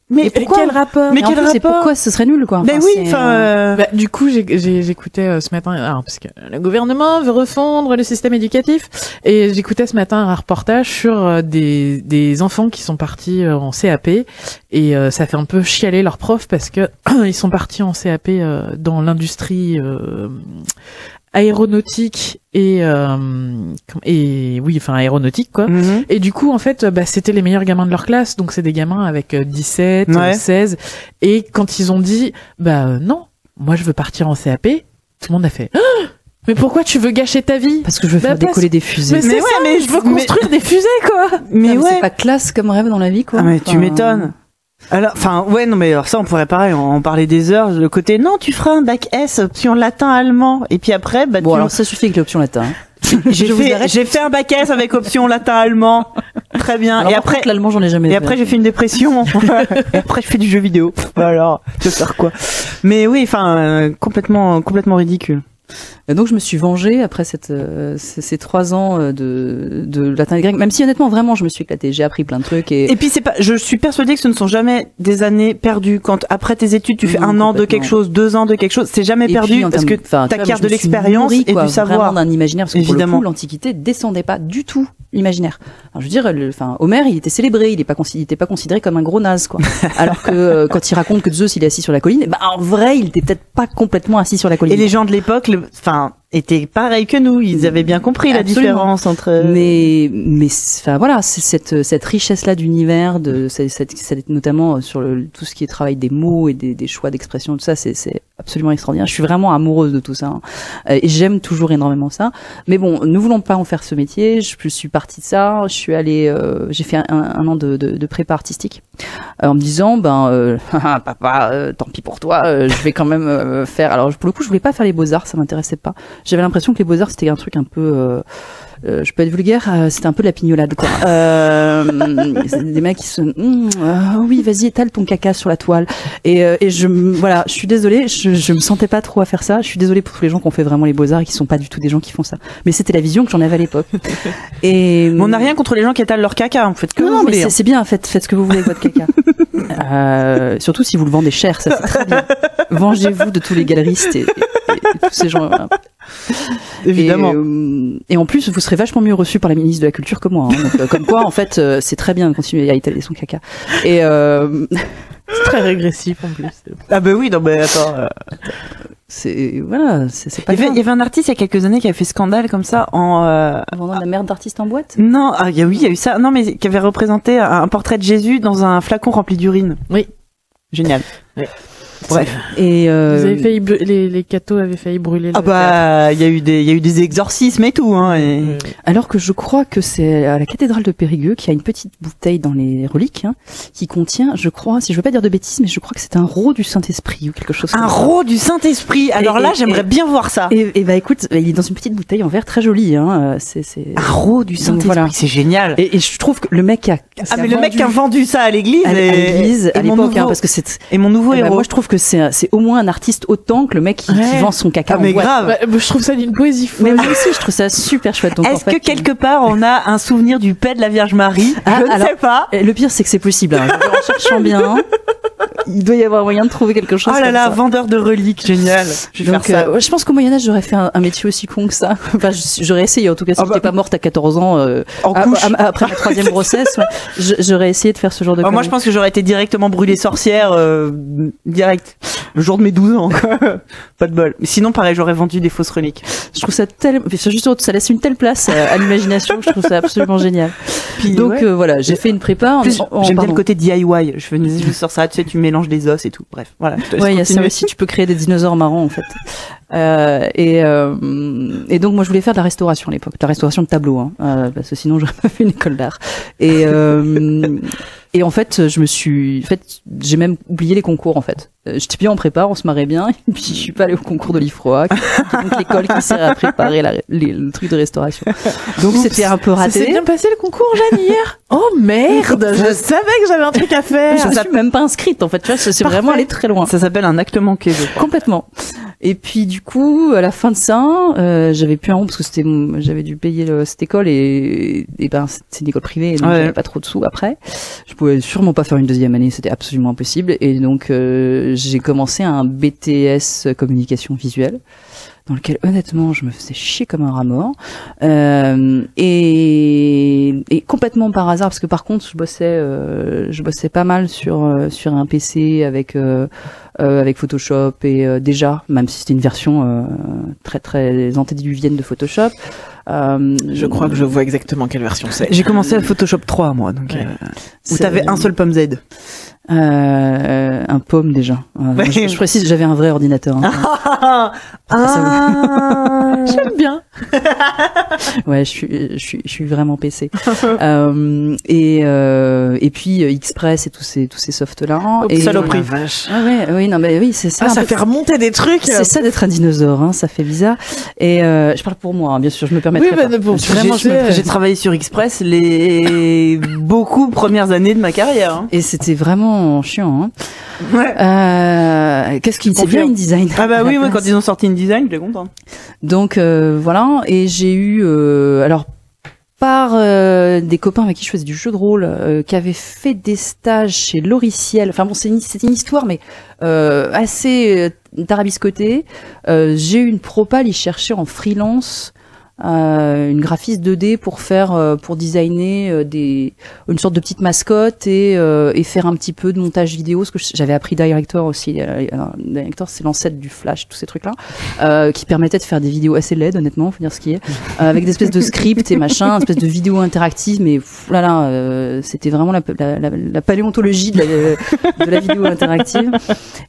Mais pourquoi quel rapport Mais Et en quel rapport pourquoi ce serait nul, quoi. Enfin, oui, enfin euh, euh, Bah, du coup, j'écoutais euh, ce matin, alors, parce que le gouvernement veut refondre le système éducatif, et j'écoutais ce matin un reportage sur euh, des, des enfants qui sont partis euh, en CAP, et euh, ça fait un peu chialer leurs profs parce que ils sont partis en CAP euh, dans l'industrie euh, aéronautique et euh, et oui, enfin aéronautique quoi. mhm. Et du coup, en fait, bah, c'était les meilleurs gamins de leur classe. Donc, c'est des gamins avec euh, 17, Ouais. euh, 16. Et quand ils ont dit, bah euh, non, moi je veux partir en CAP, tout le monde a fait, Ah mais pourquoi tu veux gâcher ta vie? Parce que je veux Bah, faire parce- décoller des fusées. Mais c'est ouais, ça, mais je veux mais- construire des fusées, quoi mais mais ouais. C'est pas classe comme rêve dans la vie, quoi. Ah mais tu m'étonnes. Alors, enfin, ouais, non, mais alors ça, on pourrait pareil, on parlait des heures, le côté, non, tu feras un bac S, option latin-allemand, et puis après, bah, Bon, tu- alors ça suffit avec l'option latin. hein. j'ai fait, j'ai fait un bac S avec option latin-allemand. Très bien. Alors, et après, l'allemand, j'en ai jamais et fait. après, j'ai fait une dépression. et après, je fais du jeu vidéo. Alors, je faire quoi? Mais oui, enfin, euh, complètement, complètement ridicule. Et donc je me suis vengée après cette, euh, ces, ces trois ans euh, de, de latin et grec. Même si honnêtement vraiment je me suis éclatée, j'ai appris plein de trucs et, Et puis c'est pas, je suis persuadée que ce ne sont jamais des années perdues. Quand après tes études, tu fais Non, un an de quelque chose, deux ans de quelque chose, c'est jamais et perdu parce que tu vois, t'acquiers de l'expérience et quoi, du savoir. D'un imaginaire parce que Évidemment. l'Antiquité descendait pas du tout l'imaginaire. Alors, je veux dire, le, enfin Homère il était célébré, il est pas pas considéré comme un gros naze quoi. Alors que euh, quand il raconte que Zeus il est assis sur la colline, bah en vrai il était peut-être pas complètement assis sur la colline. Et les gens de l'époque, enfin, étaient pareils que nous. Ils avaient bien compris la différence entre. mais mais c'est- enfin voilà cette cette richesse là d'univers de cette, cette- notamment sur le, tout ce qui est travail des mots et des, des choix d'expression tout ça c'est c'est absolument extraordinaire. Je suis vraiment amoureuse de tout ça hein. Euh, et j'aime toujours énormément ça. Mais bon ne voulons pas en faire ce métier. Je, je suis partie de ça. Je suis allée euh, j'ai fait un, un an de, de, de prépa artistique euh, en me disant ben euh, Haha, papa euh, tant pis pour toi euh, je vais quand même euh, faire. Alors pour le coup je voulais pas faire les beaux arts ça m'intéressait pas j'avais l'impression que les beaux arts c'était un truc un peu euh, euh, je peux être vulgaire, euh, c'était un peu de la pignolade quoi. Euh, c'est des mecs qui se, Hum, euh, oui vas-y étale ton caca sur la toile. Et, euh, et je, voilà, je suis désolée, je, je me sentais pas trop à faire ça. Je suis désolée pour tous les gens qui ont fait vraiment les beaux arts et qui sont pas du tout des gens qui font ça. Mais c'était la vision que j'en avais à l'époque. Et Mais on n'a rien contre les gens qui étalent leur caca. Vous faites que non, vous non, mais c'est- hein. c'est bien, faites, faites ce que vous voulez avec votre caca. Euh, surtout si vous le vendez cher, ça c'est très bien. Vengez-vous de tous les galeristes et tous ces gens. voilà. Évidemment. Et, euh, et en plus, vous serez vachement mieux reçu par la ministre de la Culture que moi. hein. Donc, euh, comme quoi, en fait, euh, c'est très bien de continuer à étaler son caca. Et euh, C'est très régressif en plus. Ah bah oui, non mais attends. euh, c'est voilà, c'est pas Il y, avait, grave. il y avait un artiste il y a quelques années qui avait fait scandale comme ça en. euh, Vendant de la merde d'artiste en boîte? Non, ah, il y a, oui, il y a eu ça. Non, mais qui avait représenté un, un portrait de Jésus dans un flacon rempli d'urine. Oui. Génial. Oui. Bref. Et euh, Vous avez failli, br- les, les cathos avaient failli brûler. Ah bah, il y a eu des, il y a eu des exorcismes et tout, hein. Et... Alors que je crois que c'est à la cathédrale de Périgueux qu'il y a une petite bouteille dans les reliques hein, qui contient, je crois, si je veux pas dire de bêtises, mais je crois que c'est un rot du Saint-Esprit ou quelque chose Un comme ça. rot du Saint-Esprit. Alors Et- là, j'aimerais bien voir ça. Et, et bah écoute, il est dans une petite bouteille en verre très jolie. Hein, euh, c'est, c'est... Un rot du Donc Saint-Esprit, voilà. c'est génial. Et, et je trouve que le mec a, ah mais le mec qui a vendu ça à l'église, à, l'église et à mon l'époque, hein, nouveau- parce que c'est. et mon nouveau eh ben, héros. moi, je trouve que c'est, c'est au moins un artiste autant que le mec qui, vend son caca ah mais grave. Bah, je trouve ça d'une poésie Mais folle. moi aussi, je trouve ça super chouette. Est-ce que quelque part on a un souvenir du paix de la Vierge Marie Ah, Je ne alors- sais pas. Et Le pire, c'est que c'est possible. Hein. En cherchant bien, il doit y avoir moyen de trouver quelque chose. Oh là comme là, ça. vendeur de reliques, génial. Je vais Donc, faire ça. euh, je pense qu'au Moyen Âge, j'aurais fait un, un métier aussi con que ça. Enfin, j'aurais essayé. En tout cas, si Ah bah- j'étais pas morte à 14 ans, euh, en à- couche. à- après ma troisième grossesse, ouais, j'aurais essayé de faire ce genre de. Ah, moi, je pense que j'aurais été directement brûlée sorcière euh, direct le jour de mes 12 ans. Quoi. pas de bol. Mais sinon, pareil, j'aurais vendu des fausses reliques. Je trouve ça tellement, juste, ça laisse une telle place à, à l'imagination. Je trouve ça absolument génial. Puis, Donc ouais. euh, voilà, j'ai fait une prépa. J'aime bien le côté DIY. Je faisais juste sur ça, tu sais, tu mélanges des os et tout. Bref, voilà. Ouais, il y a ça aussi. Tu peux créer des dinosaures marrants en fait. Euh, et, euh, et donc moi je voulais faire de la restauration à l'époque, de la restauration de tableaux, hein, euh, parce que sinon j'aurais pas fait une école d'art. Et euh, et en fait je me suis, en fait j'ai même oublié les concours en fait. Euh, J'étais bien en prépa, on se marrait bien, et puis je suis pas allée au concours de l'IFROA, qui qui est donc l'école qui sert à préparer la, les- le truc de restauration. Donc c'était un peu Ça s'est raté. bien passé le concours, Jeanne, hier? Oh merde Je savais que j'avais un truc à faire Je me suis même pas inscrite en fait, tu vois, c'est c'est vraiment allé très loin. Ça s'appelle un acte manqué, je crois. Complètement. Et puis du coup, à la fin de ça, euh, j'avais plus un rond parce que c'était, j'avais dû payer le- cette école et, et ben c'est une école privée, donc Ouais. j'avais pas trop de sous après. Je pouvais sûrement pas faire une deuxième année, c'était absolument impossible. Et donc euh, j'ai commencé un BTS communication visuelle dans lequel honnêtement je me faisais chier comme un rat mort Euh, et, et complètement par hasard parce que par contre je bossais euh, je bossais pas mal sur euh, sur un PC avec euh, avec Photoshop et euh, déjà même si c'était une version euh, très très antédiluvienne de Photoshop euh, Je crois que je vois exactement quelle version c'est. J'ai commencé à Photoshop 3, moi, donc, Ouais. euh, où t'avais un seul pomme Z. euh, un pomme déjà Euh, Ouais. je, je précise j'avais un vrai ordinateur hein. Ah, ah. J'aime bien. ouais je suis je suis je suis vraiment PC euh, et euh, et puis Express et tous ces tous ces softs là Oh, et saloperie. Vache. ah ouais oui non mais oui c'est ça Ah, ça peu- fait remonter des trucs. C'est ça d'être un dinosaure, hein, ça fait bizarre. Et je parle pour moi, hein, bien sûr, je me permettrai Oui, mais bon, vraiment, J'ai travaillé sur Express les beaucoup premières années de ma carrière. hein. Et c'était vraiment chiant. Hein. Ouais. Euh, Qu'est-ce qui Je c'est bien. InDesign Ah bah oui, quand ils ont sorti une design, j'étais content. Donc euh, voilà, et j'ai eu euh, alors par euh, des copains avec qui je faisais du jeu de rôle, euh, qui avaient fait des stages chez Loriciel. Enfin bon, c'est une, histoire, mais euh, assez euh, tarabiscotée. Euh, j'ai eu une propale, ils cherchaient en freelance une graphiste 2D pour faire, euh, pour designer euh, des, une sorte de petite mascotte et, euh, et faire un petit peu de montage vidéo. Ce que j'avais appris Director aussi. Euh, Director, c'est l'ancêtre du Flash, tous ces trucs-là, euh, qui permettait de faire des vidéos assez laides, honnêtement, faut dire ce qui est, euh, avec des espèces de scripts et machin, une espèce de vidéos interactives. Mais pff, là là, euh, c'était vraiment la, la, la, paléontologie de la, de vidéo interactive.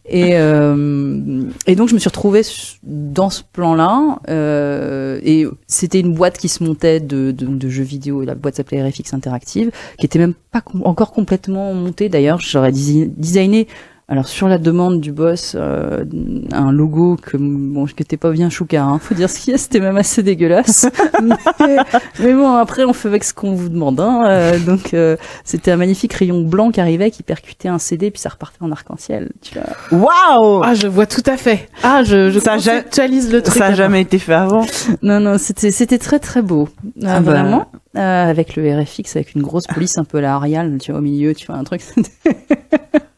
Et, euh, et donc je me suis retrouvée dans ce plan-là. euh, et c'était une boîte qui se montait de, jeux vidéo. La boîte s'appelait RFX Interactive, qui était même pas encore complètement montée. D'ailleurs, j'aurais desi- designé. Alors sur la demande du boss, euh, un logo que bon, qui était pas bien chouca, hein, faut dire ce qu'il y a, c'était même assez dégueulasse. mais, mais bon, après on fait avec ce qu'on vous demande. Hein, euh, donc euh, c'était un magnifique rayon blanc qui arrivait, qui percutait un CD, puis ça repartait en arc-en-ciel. Tu vois. Waouh Ah, je vois tout à fait. Ah, je, je Ça conceptualise le truc. Ça a avant. jamais été fait avant. Non, non, c'était c'était très très beau, Euh, Ah bah. vraiment. Euh, avec le RFX, avec une grosse police un peu à la Arial, tu vois, au milieu, tu vois, un truc.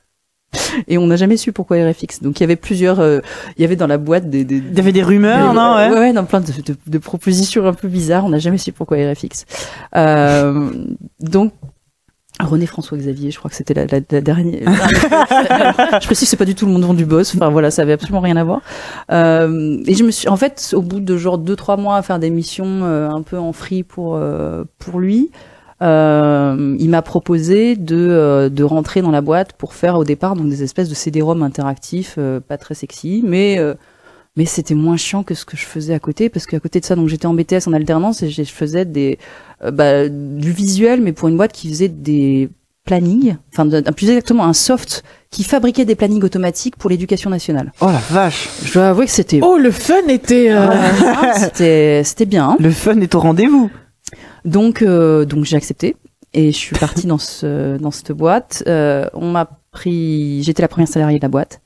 Et on n'a jamais su pourquoi RFX. Donc il y avait plusieurs, euh, il y avait dans la boîte des, des, Il y avait des rumeurs, non ouais. ouais, dans plein de, de, de propositions un peu bizarres. On n'a jamais su pourquoi RFX. Euh, donc René François Xavier, je crois que c'était la, la, la dernière. je précise, c'est pas du tout le nom du boss. Enfin voilà, ça avait absolument rien à voir. Euh, et je me suis, en fait, au bout de genre deux trois mois à faire des missions euh, un peu en free pour euh, pour lui. Euh, il m'a proposé de, euh, de rentrer dans la boîte pour faire au départ donc des espèces de CD-ROM interactifs, euh, pas très sexy, mais euh, mais c'était moins chiant que ce que je faisais à côté parce qu'à côté de ça donc j'étais en BTS en alternance et je faisais des euh, bah, du visuel mais pour une boîte qui faisait des plannings, enfin plus exactement un soft qui fabriquait des plannings automatiques pour l'éducation nationale. Oh la vache. Je dois avouer que c'était Oh, le fun était. euh, Ah, c'était c'était bien. Le fun est au rendez-vous. Donc, euh, donc j'ai accepté et je suis partie dans ce dans cette boîte. Euh, on m'a pris, j'étais la première salariée de la boîte.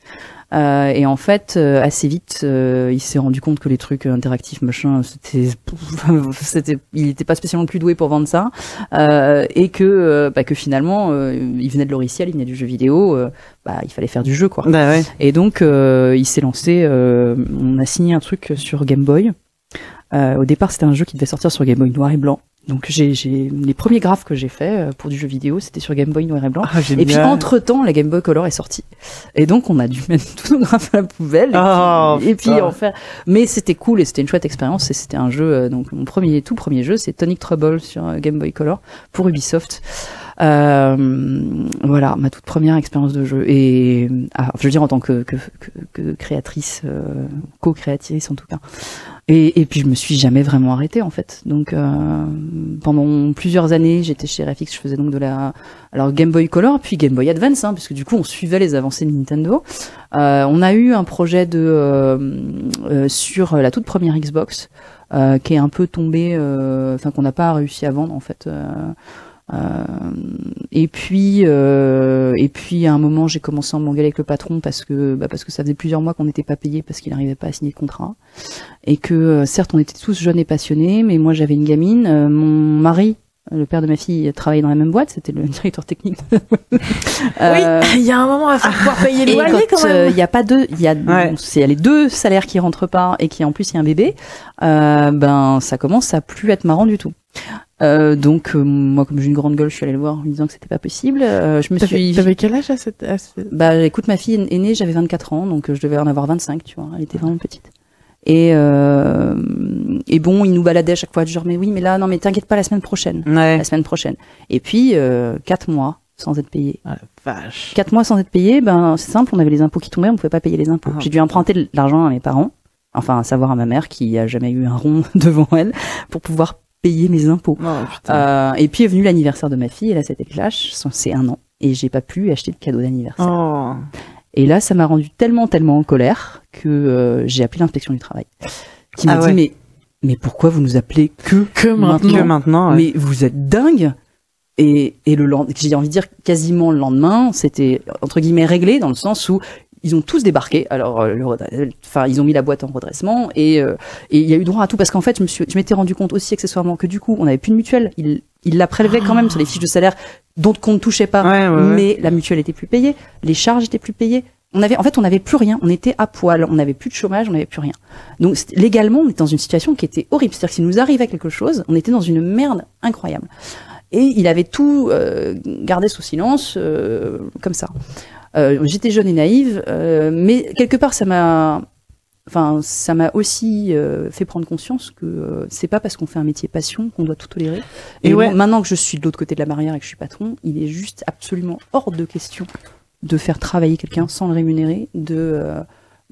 Euh, et en fait, euh, assez vite, euh, il s'est rendu compte que les trucs interactifs, machin, c'était, c'était, il était pas spécialement le plus doué pour vendre ça, euh, et que, bah, que finalement, euh, il venait de l'oriciel, il venait du jeu vidéo, bah, il fallait faire du jeu, quoi. Bah ouais. Et donc, euh, il s'est lancé. euh, on a signé un truc sur Game Boy. Euh, au départ, c'était un jeu qui devait sortir sur Game Boy noir et blanc. Donc, j'ai, les premiers graphes que j'ai fait euh, pour du jeu vidéo, c'était sur Game Boy noir et blanc. Ah, Et puis entre temps, la Game Boy Color est sortie. Et donc on a dû mettre tous nos graphes à la poubelle. Et Oh, puis, et puis en faire. Mais c'était cool et c'était une chouette expérience. Et c'était un jeu. euh, donc mon premier, tout premier jeu, c'est Tonic Trouble sur euh, Game Boy Color pour Ubisoft. Euh, voilà ma toute première expérience de jeu. Et ah, je veux dire en tant que que, que, que créatrice, euh, co-créatrice en tout cas. Et, et puis je me suis jamais vraiment arrêtée en fait. Donc euh, pendant plusieurs années, j'étais chez RFX, je faisais donc de la alors Game Boy Color puis Game Boy Advance, hein, parce que du coup on suivait les avancées de Nintendo. Euh, on a eu un projet de euh, euh, sur la toute première Xbox euh, qui est un peu tombé, euh, enfin qu'on n'a pas réussi à vendre en fait. Euh, et puis, euh, et puis à un moment, j'ai commencé à m'engueuler avec le patron parce que, bah, parce que ça faisait plusieurs mois qu'on n'était pas payé parce qu'il n'arrivait pas à signer de contrat, et que euh, certes on était tous jeunes et passionnés, mais moi j'avais une gamine, euh, mon mari, le père de ma fille, travaillait dans la même boîte, c'était le directeur technique. Euh, Oui, il y a un moment, il va pouvoir payer le et loyer quand quand même. euh, il y a pas deux, il y a Ouais. bon, c'est il y a les deux salaires qui rentrent pas et qui en plus il y a un bébé, euh, ben ça commence à plus être marrant du tout. Euh, donc euh, moi comme j'ai une grande gueule, je suis allée le voir en lui disant que c'était pas possible. Euh, je me suis t'avais quel âge à cette. à bah écoute ma fille est née, j'avais 24 ans donc euh, je devais en avoir 25, tu vois, elle était vraiment petite. Et euh, et bon, il nous baladait à chaque fois genre mais oui, mais là non mais t'inquiète pas la semaine prochaine, Ouais. la semaine prochaine. Et puis euh, quatre mois sans être payé. Ah, la vache. Quatre mois sans être payé, ben c'est simple, on avait les impôts qui tombaient, on pouvait pas payer les impôts. Ah. J'ai dû emprunter de l'argent à mes parents, enfin à savoir à ma mère qui a jamais eu un rond devant elle, pour pouvoir payer mes impôts. Oh. Euh, et puis est venu l'anniversaire de ma fille, et là c'était clash, c'est un an, et j'ai pas pu acheter de cadeau d'anniversaire. Oh. Et là ça m'a rendu tellement tellement en colère que euh, j'ai appelé l'inspection du travail, qui m'a Ah dit ouais. mais mais pourquoi vous nous appelez que Que maintenant. Que maintenant. ouais. mais vous êtes dingue et, et le lendemain, j'ai envie de dire quasiment le lendemain, c'était entre guillemets réglé dans le sens où ils ont tous débarqué. Alors, euh, le enfin, ils ont mis la boîte en redressement et euh, et il y a eu droit à tout parce qu'en fait, je me suis, je m'étais rendu compte aussi accessoirement que du coup, on n'avait plus de mutuelle. Ils, ils la prélevaient quand même sur les fiches de salaire dont on ne touchait pas, Ouais, ouais, ouais. mais la mutuelle était plus payée, les charges étaient plus payées. on avait, en fait, on n'avait plus rien. On était à poil. On n'avait plus de chômage. On n'avait plus rien. Donc légalement, on était dans une situation qui était horrible. C'est-à-dire que s'il nous arrivait quelque chose, on était dans une merde incroyable. Et il avait tout euh, gardé sous silence, euh, comme ça. Euh, J'étais jeune et naïve, euh, mais quelque part, ça m'a, enfin, ça m'a aussi euh, fait prendre conscience que c'est pas parce qu'on fait un métier passion qu'on doit tout tolérer. Et Et, ouais. bon, maintenant que je suis de l'autre côté de la barrière et que je suis patron, il est juste absolument hors de question de faire travailler quelqu'un sans le rémunérer, de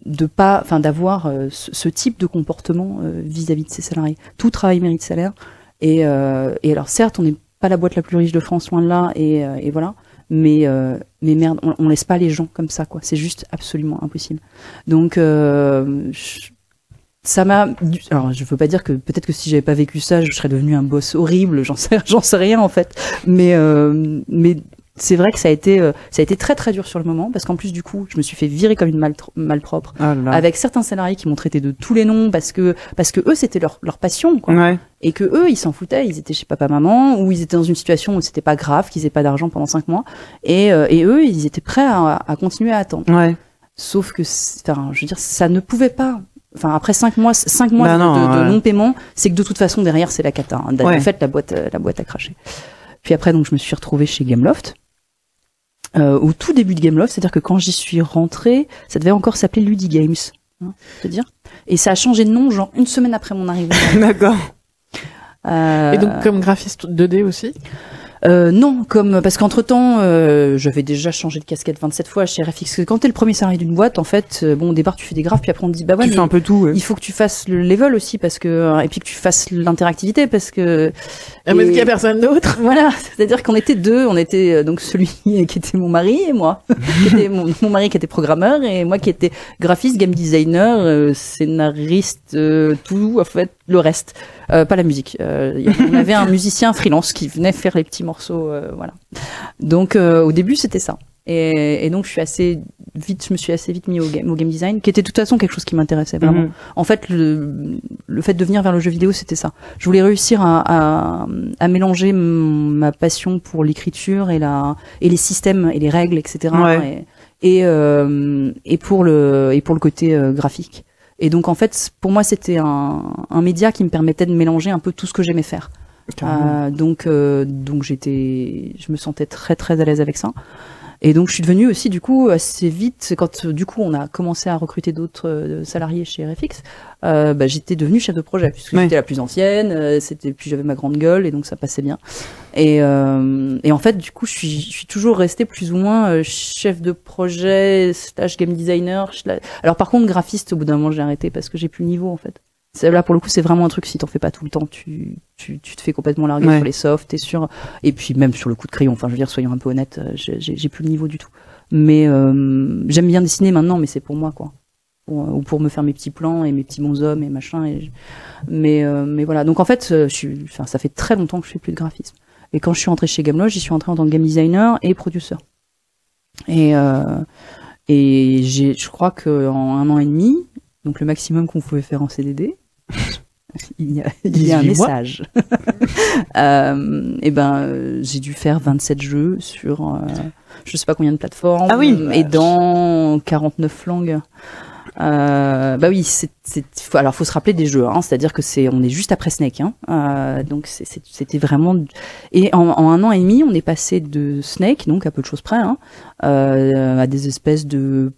de pas, enfin, d'avoir ce, type de comportement vis-à-vis de ses salariés. Tout travail mérite salaire. Et, euh, et alors certes, on n'est pas la boîte la plus riche de France, loin de là, et, et voilà. Mais euh, mais merde, on, laisse pas les gens comme ça, quoi. C'est juste absolument impossible. Donc euh, ça m'a. Alors je veux pas dire que peut-être que si j'avais pas vécu ça, je serais devenu un boss horrible. J'en sais, j'en sais rien en fait. Mais euh, mais c'est vrai que ça a été euh, ça a été très très dur sur le moment parce qu'en plus du coup, je me suis fait virer comme une mal malpropre Ah avec certains salariés qui m'ont traité de tous les noms parce que parce que eux c'était leur leur passion quoi Ouais. et que eux ils s'en foutaient ils étaient chez papa maman ou ils étaient dans une situation où c'était pas grave qu'ils aient pas d'argent pendant cinq mois et euh, et eux ils étaient prêts à, à continuer à attendre Ouais. sauf que enfin je veux dire ça ne pouvait pas Enfin, après cinq mois, cinq mois Bah de, non, de- de ouais. non-paiement, c'est que de toute façon derrière c'est la cata. hein. Ouais. fait, la boîte, euh, la boîte a craché. Puis après, donc je me suis retrouvée chez Gameloft. Euh, au tout début de Gameloft, c'est-à-dire que quand j'y suis rentrée, ça devait encore s'appeler Ludi Games, hein, te dire. Et ça a changé de nom, genre une semaine après mon arrivée. D'accord. Euh, Et donc comme graphiste 2D aussi? Euh, non, comme parce qu'entre temps, euh, j'avais déjà changé de casquette 27 fois chez RFX. Parce que Quand t'es le premier salarié d'une boîte, en fait, euh, bon, au départ tu fais des graphes, puis après on te dit bah ouais, tu mais fais un peu tout. ouais. il faut que tu fasses le level aussi parce que et puis que tu fasses l'interactivité parce que Ah, Parce Et- qu'il y a personne d'autre? voilà, c'est-à-dire qu'on était deux, on était euh, donc celui qui était mon mari et moi, qui était mon, mon mari qui était programmeur et moi qui était graphiste, game designer, euh, scénariste, euh, tout en fait le reste, Euh, pas la musique. Euh, on avait un musicien freelance qui venait faire les petits morceaux, euh, voilà. Donc euh, au début c'était ça. Et, et donc je suis assez vite, je me suis assez vite mis au game, au game design, qui était de toute façon quelque chose qui m'intéressait vraiment. Mhm. En fait, le, le fait de venir vers le jeu vidéo, c'était ça. Je voulais réussir à, à, à mélanger ma passion pour l'écriture et la et les systèmes et les règles, etc. Ouais. Et et, euh, et pour le et pour le côté graphique. Et donc en fait, pour moi, c'était un, un média qui me permettait de mélanger un peu tout ce que j'aimais faire. Euh, donc euh, donc j'étais, je me sentais très très à l'aise avec ça. Et donc je suis devenue aussi du coup assez vite quand du coup on a commencé à recruter d'autres euh, salariés chez RFX, euh, bah, j'étais devenue chef de projet puisque Ouais. j'étais la plus ancienne, euh, c'était puis j'avais ma grande gueule et donc ça passait bien. Et euh, et en fait du coup je suis je suis toujours restée plus ou moins chef de projet slash game designer. slash- Alors par contre graphiste au bout d'un moment j'ai arrêté parce que j'ai plus le niveau en fait. Là pour le coup c'est vraiment un truc si t'en fais pas tout le temps tu tu, tu te fais complètement larguer Ouais. sur les softs t'es sûr. Et puis même sur le coup de crayon enfin je veux dire soyons un peu honnêtes euh, j'ai plus le niveau du tout. Mais euh, j'aime bien dessiner maintenant mais c'est pour moi quoi. Pour, ou pour me faire mes petits plans et mes petits bonshommes et machin et je- mais euh, mais voilà. Donc en fait euh, je suis enfin ça fait très longtemps que je fais plus de graphisme. Et quand je suis rentrée chez Gameloft j'y suis rentrée en tant que game designer et producer. Et euh, et j'ai je crois que en un an et demi donc le maximum qu'on pouvait faire en CDD il y a, il y a un 18 mois. message euh, et ben j'ai dû faire 27 jeux sur euh, je sais pas combien de plateformes Ah oui. et dans 49 langues euh, bah oui, c'est, alors faut se rappeler des jeux, hein, c'est-à-dire que c'est, on est juste après Snake, hein, euh, donc c'était vraiment, et en, en un an et demi, on est passé de Snake, donc à peu de choses près, hein, euh, à des espèces de,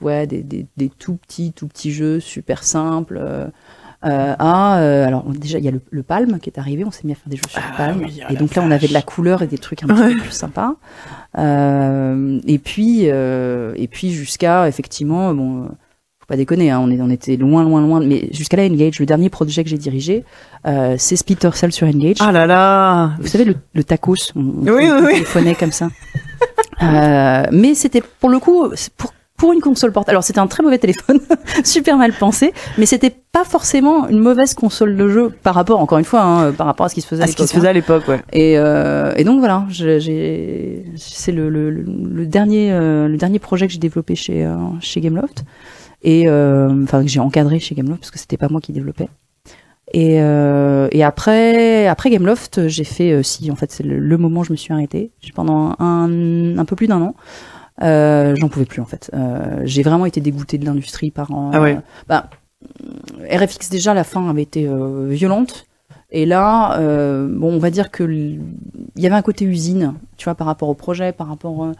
ouais, des, des, des tout petits, tout petits jeux super simples. Euh, euh, euh, alors déjà il y a le, le Palm qui est arrivé, on s'est mis à faire des jeux sur Ah Palm, oui, oh et donc là on avait de la couleur et des trucs un petit peu plus sympas. Euh, et puis euh, et puis jusqu'à effectivement bon euh, faut pas déconner hein, on est on était loin loin loin mais jusqu'à la Engage le dernier projet que j'ai dirigé euh, c'est Splinter Cell sur Engage Ah là là. vous savez le, le tacos on, on, Oui, on oui, téléphonait comme ça. Euh, mais c'était pour le coup pour pour une console portable, alors c'était un très mauvais téléphone, super mal pensé, mais c'était pas forcément une mauvaise console de jeu par rapport, encore une fois, hein, par rapport à ce qui se faisait à À ce qui se faisait à l'époque, ouais. Et, euh, et donc voilà, j'ai, c'est le, le, le- dernier, euh, le dernier projet que j'ai développé chez euh, chez Gameloft. Et euh, enfin que j'ai encadré chez Gameloft parce que c'était pas moi qui développais. Et, euh, et après, après Gameloft, j'ai fait, euh, si en fait c'est le, le moment où je me suis arrêtée, pendant un, un peu plus d'un an, Euh, J'en pouvais plus en fait. Euh, J'ai vraiment été dégoûtée de l'industrie par an. Ah ouais. bah, RFX déjà la fin avait été euh, violente. Et là, euh, bon, on va dire que il y avait un côté usine, tu vois, par rapport au projet, par rapport. euh,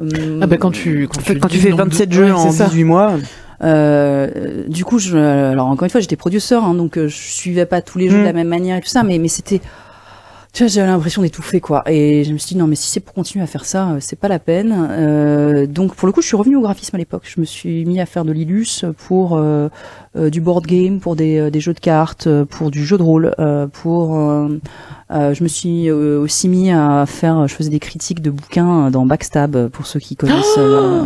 hum, Ah bah quand tu quand tu, Quand tu dis fais nombre de- 27 jeux Ouais, en c'est ça. 18 mois, Euh, du coup, je, alors encore une fois, j'étais producteur, hein, donc euh, je suivais pas tous les jeux Mm. de la même manière et tout ça, mais mais c'était, j'avais l'impression d'étouffer quoi. Et je me suis dit non, mais si c'est pour continuer à faire ça, euh, c'est pas la peine. Euh, donc pour le coup, je suis revenue au graphisme à l'époque. Je me suis mis à faire de l'illus pour euh, euh, du board game, pour des, euh, des jeux de cartes, pour du jeu de rôle, euh, pour. je me suis aussi mis à faire, je faisais des critiques de bouquins dans Backstab pour ceux qui connaissent. euh,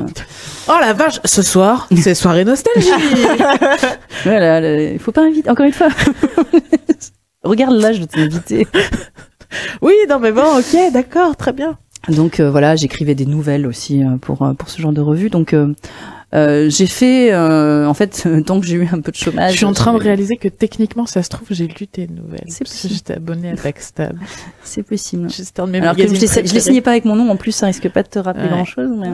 Oh la vache, ce soir, c'est soirée nostalgie. Voilà, il faut pas inviter, encore une fois. Regarde l'âge de tes invités. oui, non mais bon, OK, d'accord, très bien. Donc euh, voilà, j'écrivais des nouvelles aussi euh, pour euh, pour ce genre de revue. Donc euh, euh, j'ai fait, euh, en fait, tant que j'ai eu un peu de chômage. je suis en train de réaliser que techniquement, ça se trouve, j'ai lu tes nouvelles. C'est parce que possible. j'étais abonnée à Backstab. C'est possible. Un de mes Alors que je l'ai signé pas avec mon nom, en plus ça risque pas de te rappeler Ouais. grand chose. Mais...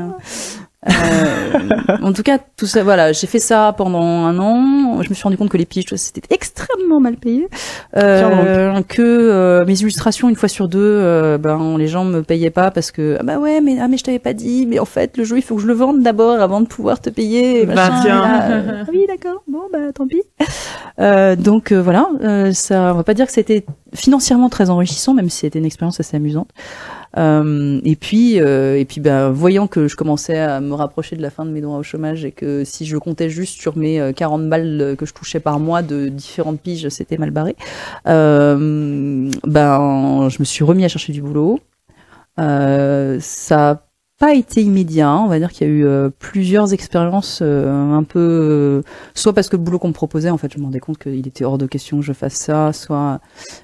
euh, en tout cas, tout ça, voilà, j'ai fait ça pendant un an. Je me suis rendu compte que les piges, c'était extrêmement mal payé. Euh, que euh, mes illustrations, une fois sur deux, ben les gens me payaient pas parce que ah bah ouais, mais ah mais je t'avais pas dit, mais en fait le jeu il faut que je le vende d'abord avant de pouvoir te payer. et Bah, machin. tiens. Ah oui d'accord, bon bah tant pis. Euh, donc euh, voilà, euh, ça, on va pas dire que c'était financièrement très enrichissant, même si c'était une expérience assez amusante. Euh, et puis, euh, et puis, bah, voyant que je commençais à me rapprocher de la fin de mes droits au chômage et que si je comptais juste sur mes euh, 40 balles que je touchais par mois de différentes piges, c'était mal barré. Euh, ben, je me suis remis à chercher du boulot. Euh, ça pas été immédiat. On va dire qu'il y a eu euh, plusieurs expériences euh, un peu, euh, soit parce que le boulot qu'on me proposait, en fait, je me rendais compte qu'il était hors de question que je fasse ça, soit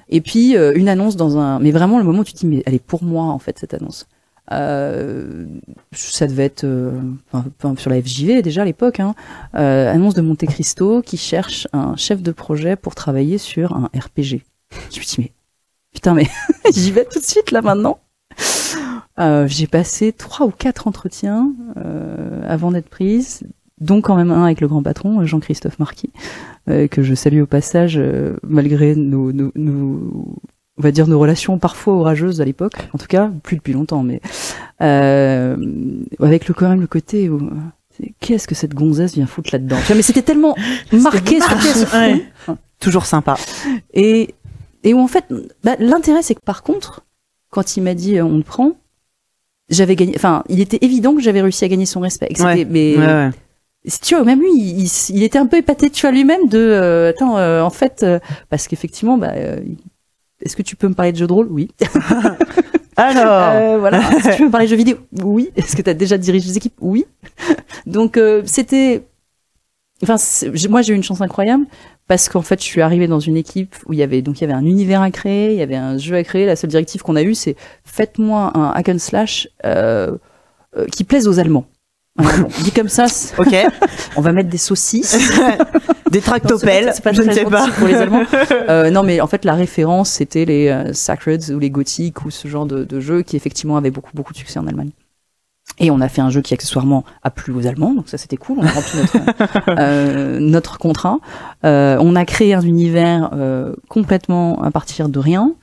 et puis euh, une annonce dans un, mais vraiment le moment où tu te dis mais elle est pour moi en fait cette annonce. Euh, ça devait être euh, sur la FJV déjà à l'époque, hein, annonce de Monte Cristo qui cherche un chef de projet pour travailler sur un RPG. Je me dis mais putain mais j'y vais tout de suite là maintenant. Euh, j'ai passé trois ou quatre entretiens euh, avant d'être prise, dont quand même un avec le grand patron Jean-Christophe Marquis, euh, que je salue au passage euh, malgré nos, nos, nos- on va dire nos relations parfois orageuses à l'époque, en tout cas plus depuis longtemps, mais euh, avec le quand même le côté où qu'est-ce que cette gonzesse vient foutre là-dedans? Mais c'était tellement marqué sur son. Ouais. toujours sympa. Et, et où en fait, bah, l'intérêt, c'est que par contre, quand il m'a dit on le prend, j'avais gagné. Enfin, il était évident que j'avais réussi à gagner son respect. Ouais. Mais Ouais, tu vois, même lui, il, il- il était un peu épaté, tu vois, lui-même de. euh, attends, euh, en fait, euh, parce qu'effectivement, bah, euh, est-ce que tu peux me parler de jeux de rôle? Oui. Alors, Euh, voilà. Est-ce que tu peux me parler de jeux vidéo? Oui. Est-ce que tu as déjà dirigé des équipes? Oui. Donc euh, c'était. Enfin, moi j'ai eu une chance incroyable parce qu'en fait je suis arrivée dans une équipe où il y avait donc il y avait un univers à créer, il y avait un jeu à créer. La seule directive qu'on a eue c'est faites-moi un hack and slash euh, euh, qui plaise aux Allemands. Dit comme ça, ok. on va mettre des saucisses. Des tractopelles, je ne sais pas. gentil pour les Allemands. Euh, non, mais en fait, la référence, c'était les euh, Sacreds ou les Gothic ou ce genre de, de jeux qui effectivement avaient beaucoup beaucoup de succès en Allemagne. Et on a fait un jeu qui accessoirement a plu aux Allemands, donc ça c'était cool. On a rempli notre euh, notre contrat. Euh, on a créé un univers euh, complètement à partir de rien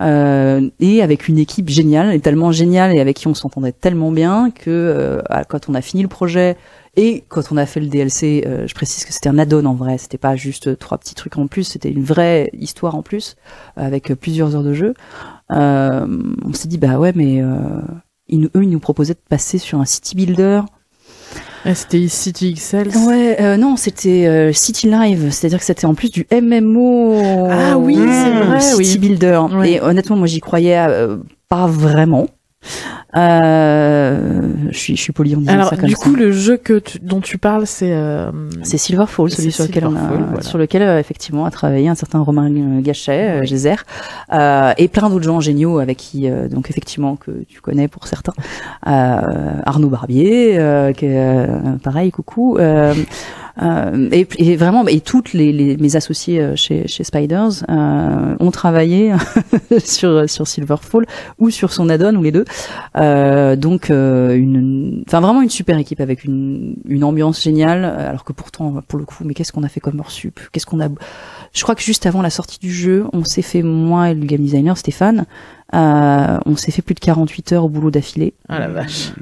euh, et avec une équipe géniale, et tellement géniale et avec qui on s'entendait tellement bien que euh, quand on a fini le projet et quand on a fait le DLC, euh, je précise que c'était un add-on en vrai, c'était pas juste trois petits trucs en plus, c'était une vraie histoire en plus avec plusieurs heures de jeu. Euh, on s'est dit bah ouais mais euh, ils, nous- eux ils nous proposaient de passer sur un city builder. Ah, C'était City XL. Ouais, euh, non, c'était euh, City Live, c'est-à-dire que c'était en plus du MMO. Ah oui, c'est vrai, City oui. Builder. Ouais. Et honnêtement, moi j'y croyais euh, pas vraiment. Euh, je suis, je suis disant Alors, ça du ça. coup, le jeu que tu- dont tu parles, c'est. euh, C'est Silverfall, celui C'est sur lequel on a, voilà. sur lequel euh, effectivement a travaillé un certain Romain Gachet, euh, Gézère, euh, et plein d'autres gens géniaux avec qui, euh, donc effectivement que tu connais pour certains, euh, Arnaud Barbier, euh, qui euh, pareil, coucou. Euh, et, et vraiment, et toutes les, les mes associés euh, chez, chez Spiders euh, ont travaillé sur sur Silverfall ou sur son add-on ou les deux. Euh, donc euh, une, enfin vraiment une super équipe avec une une ambiance géniale. Alors que pourtant, pour le coup, mais qu'est-ce qu'on a fait comme hors sup? Qu'est-ce qu'on a Je crois que juste avant la sortie du jeu, on s'est fait moi et le game designer Stéphane, on s'est fait plus de 48 heures au boulot d'affilée. Ah la vache.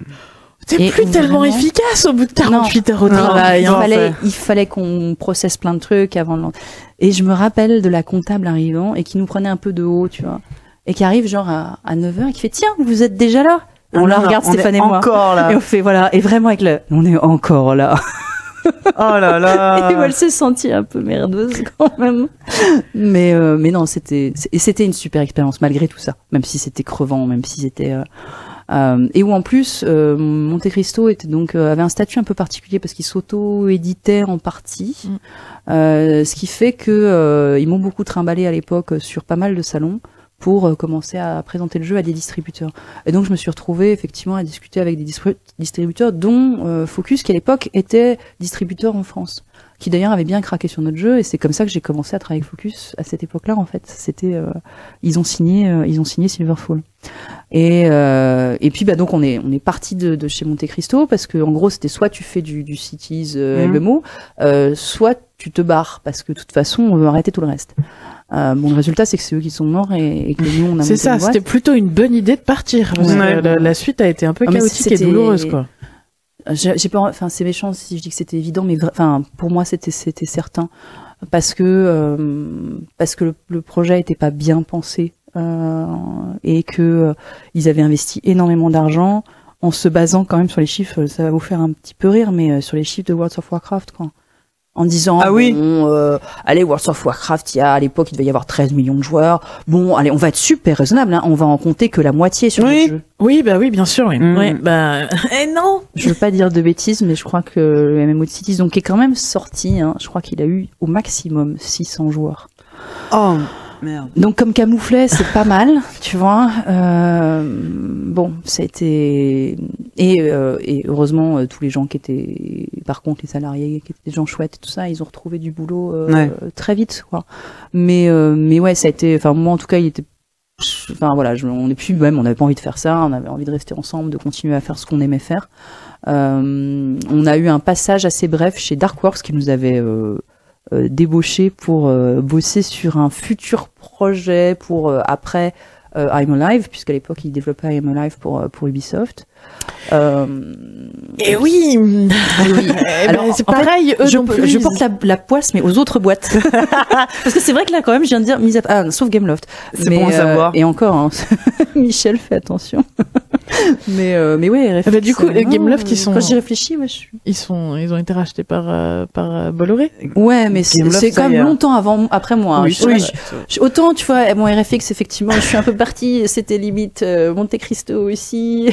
T'es Et plus tellement efficace au bout de 48 heures au Non, travail. il hein. fallait, il fallait qu'on processe plein de trucs avant de... lan- Et je me rappelle de la comptable arrivant et qui nous prenait un peu de haut, tu vois. Et qui arrive genre à, à 9h et qui fait Tiens, vous êtes déjà là On la regarde, Stéphane et moi. Encore là. Et on fait voilà, et vraiment avec le On est encore là. Oh là là. Et elle s'est sentie un peu merdeuse quand même. Mais euh, mais non, c'était c'est- c'était une super expérience malgré tout ça, même si c'était crevant, même si c'était euh, et où en plus euh, Monte Cristo était donc euh, avait un statut un peu particulier parce qu'il s'auto-éditait en partie, Mm. Euh, ce qui fait que euh, ils m'ont beaucoup trimballé à l'époque sur pas mal de salons pour euh, commencer à présenter le jeu à des distributeurs. Et donc je me suis retrouvée effectivement à discuter avec des distri- distributeurs, dont euh, Focus qui à l'époque était distributeur en France qui d'ailleurs avait bien craqué sur notre jeu et c'est comme ça que j'ai commencé à travailler avec Focus à cette époque-là en fait c'était euh, ils ont signé euh, ils ont signé Silverfall et euh, et puis bah donc on est on est parti de, de chez Monte Cristo parce que en gros c'était soit tu fais du, du cities euh, Mhm. MMO euh, soit tu te barres parce que de toute façon on veut arrêter tout le reste euh, bon le résultat c'est que c'est eux qui sont morts et, et que nous on a C'est ça, c'était plutôt une bonne idée de partir. parce que Ouais. la, la suite a été un peu Ah, chaotique et c'était- douloureuse, quoi. J'ai pas enfin c'est méchant si je dis que c'était évident mais enfin pour moi c'était c'était certain. Parce que euh, parce que le, projet était pas bien pensé euh, et que euh, ils avaient investi énormément d'argent en se basant quand même sur les chiffres. Ça va vous faire un petit peu rire mais sur les chiffres de World of Warcraft quoi en disant Ah oui. bon, euh, allez World of Warcraft il y a à l'époque il devait y avoir 13 millions de joueurs bon allez on va être super raisonnable hein, on va en compter que la moitié sur Oui. le jeu Oui, bah oui, bien sûr. Oui. Mm. Ouais, bah, eh non. je veux pas dire de bêtises, mais je crois que le MMO de Cities, donc, est quand même sorti, hein, je crois qu'il a eu au maximum 600 joueurs. Oh merde. Donc, comme camouflet, c'est pas mal, tu vois. Euh, bon, ça a été... Et, euh, et heureusement, euh, tous les gens qui étaient, par contre, les salariés, qui étaient des gens chouettes et tout ça, ils ont retrouvé du boulot euh, Ouais. très vite, quoi. Mais, euh, mais ouais, ça a été... Enfin, moi, en tout cas, il était enfin voilà, je, on est plus même, on n'avait pas envie de faire ça, on avait envie de rester ensemble, de continuer à faire ce qu'on aimait faire. Euh, on a eu un passage assez bref chez Darkworks qui nous avait euh, débauché pour euh, bosser sur un futur projet pour euh, après euh, I'm Alive, puisqu'à l'époque il développait I'm Alive pour euh, pour Ubisoft. Euh, Et oui. oui. Eh ben, Alors, c'est en fait, pareil. eux je, non plus, je porte la, la poisse, mais aux autres boîtes. Parce que c'est vrai que là, quand même, je viens de dire, mise à ah, sauf Gameloft. C'est bon à euh, savoir. Et encore, hein, Michel, fais attention. mais, euh, mais ouais, bah, du coup, Gameloft, euh, ils sont- Quand j'y réfléchis, ouais, je Ils sont, ils ont été rachetés par, euh, par euh, Bolloré. Ouais, mais c'est quand même longtemps avant, après moi. hein. Oui, Je- je- autant, tu vois, mon RFX, effectivement, je suis un peu partie, c'était limite euh, Monte Cristo aussi.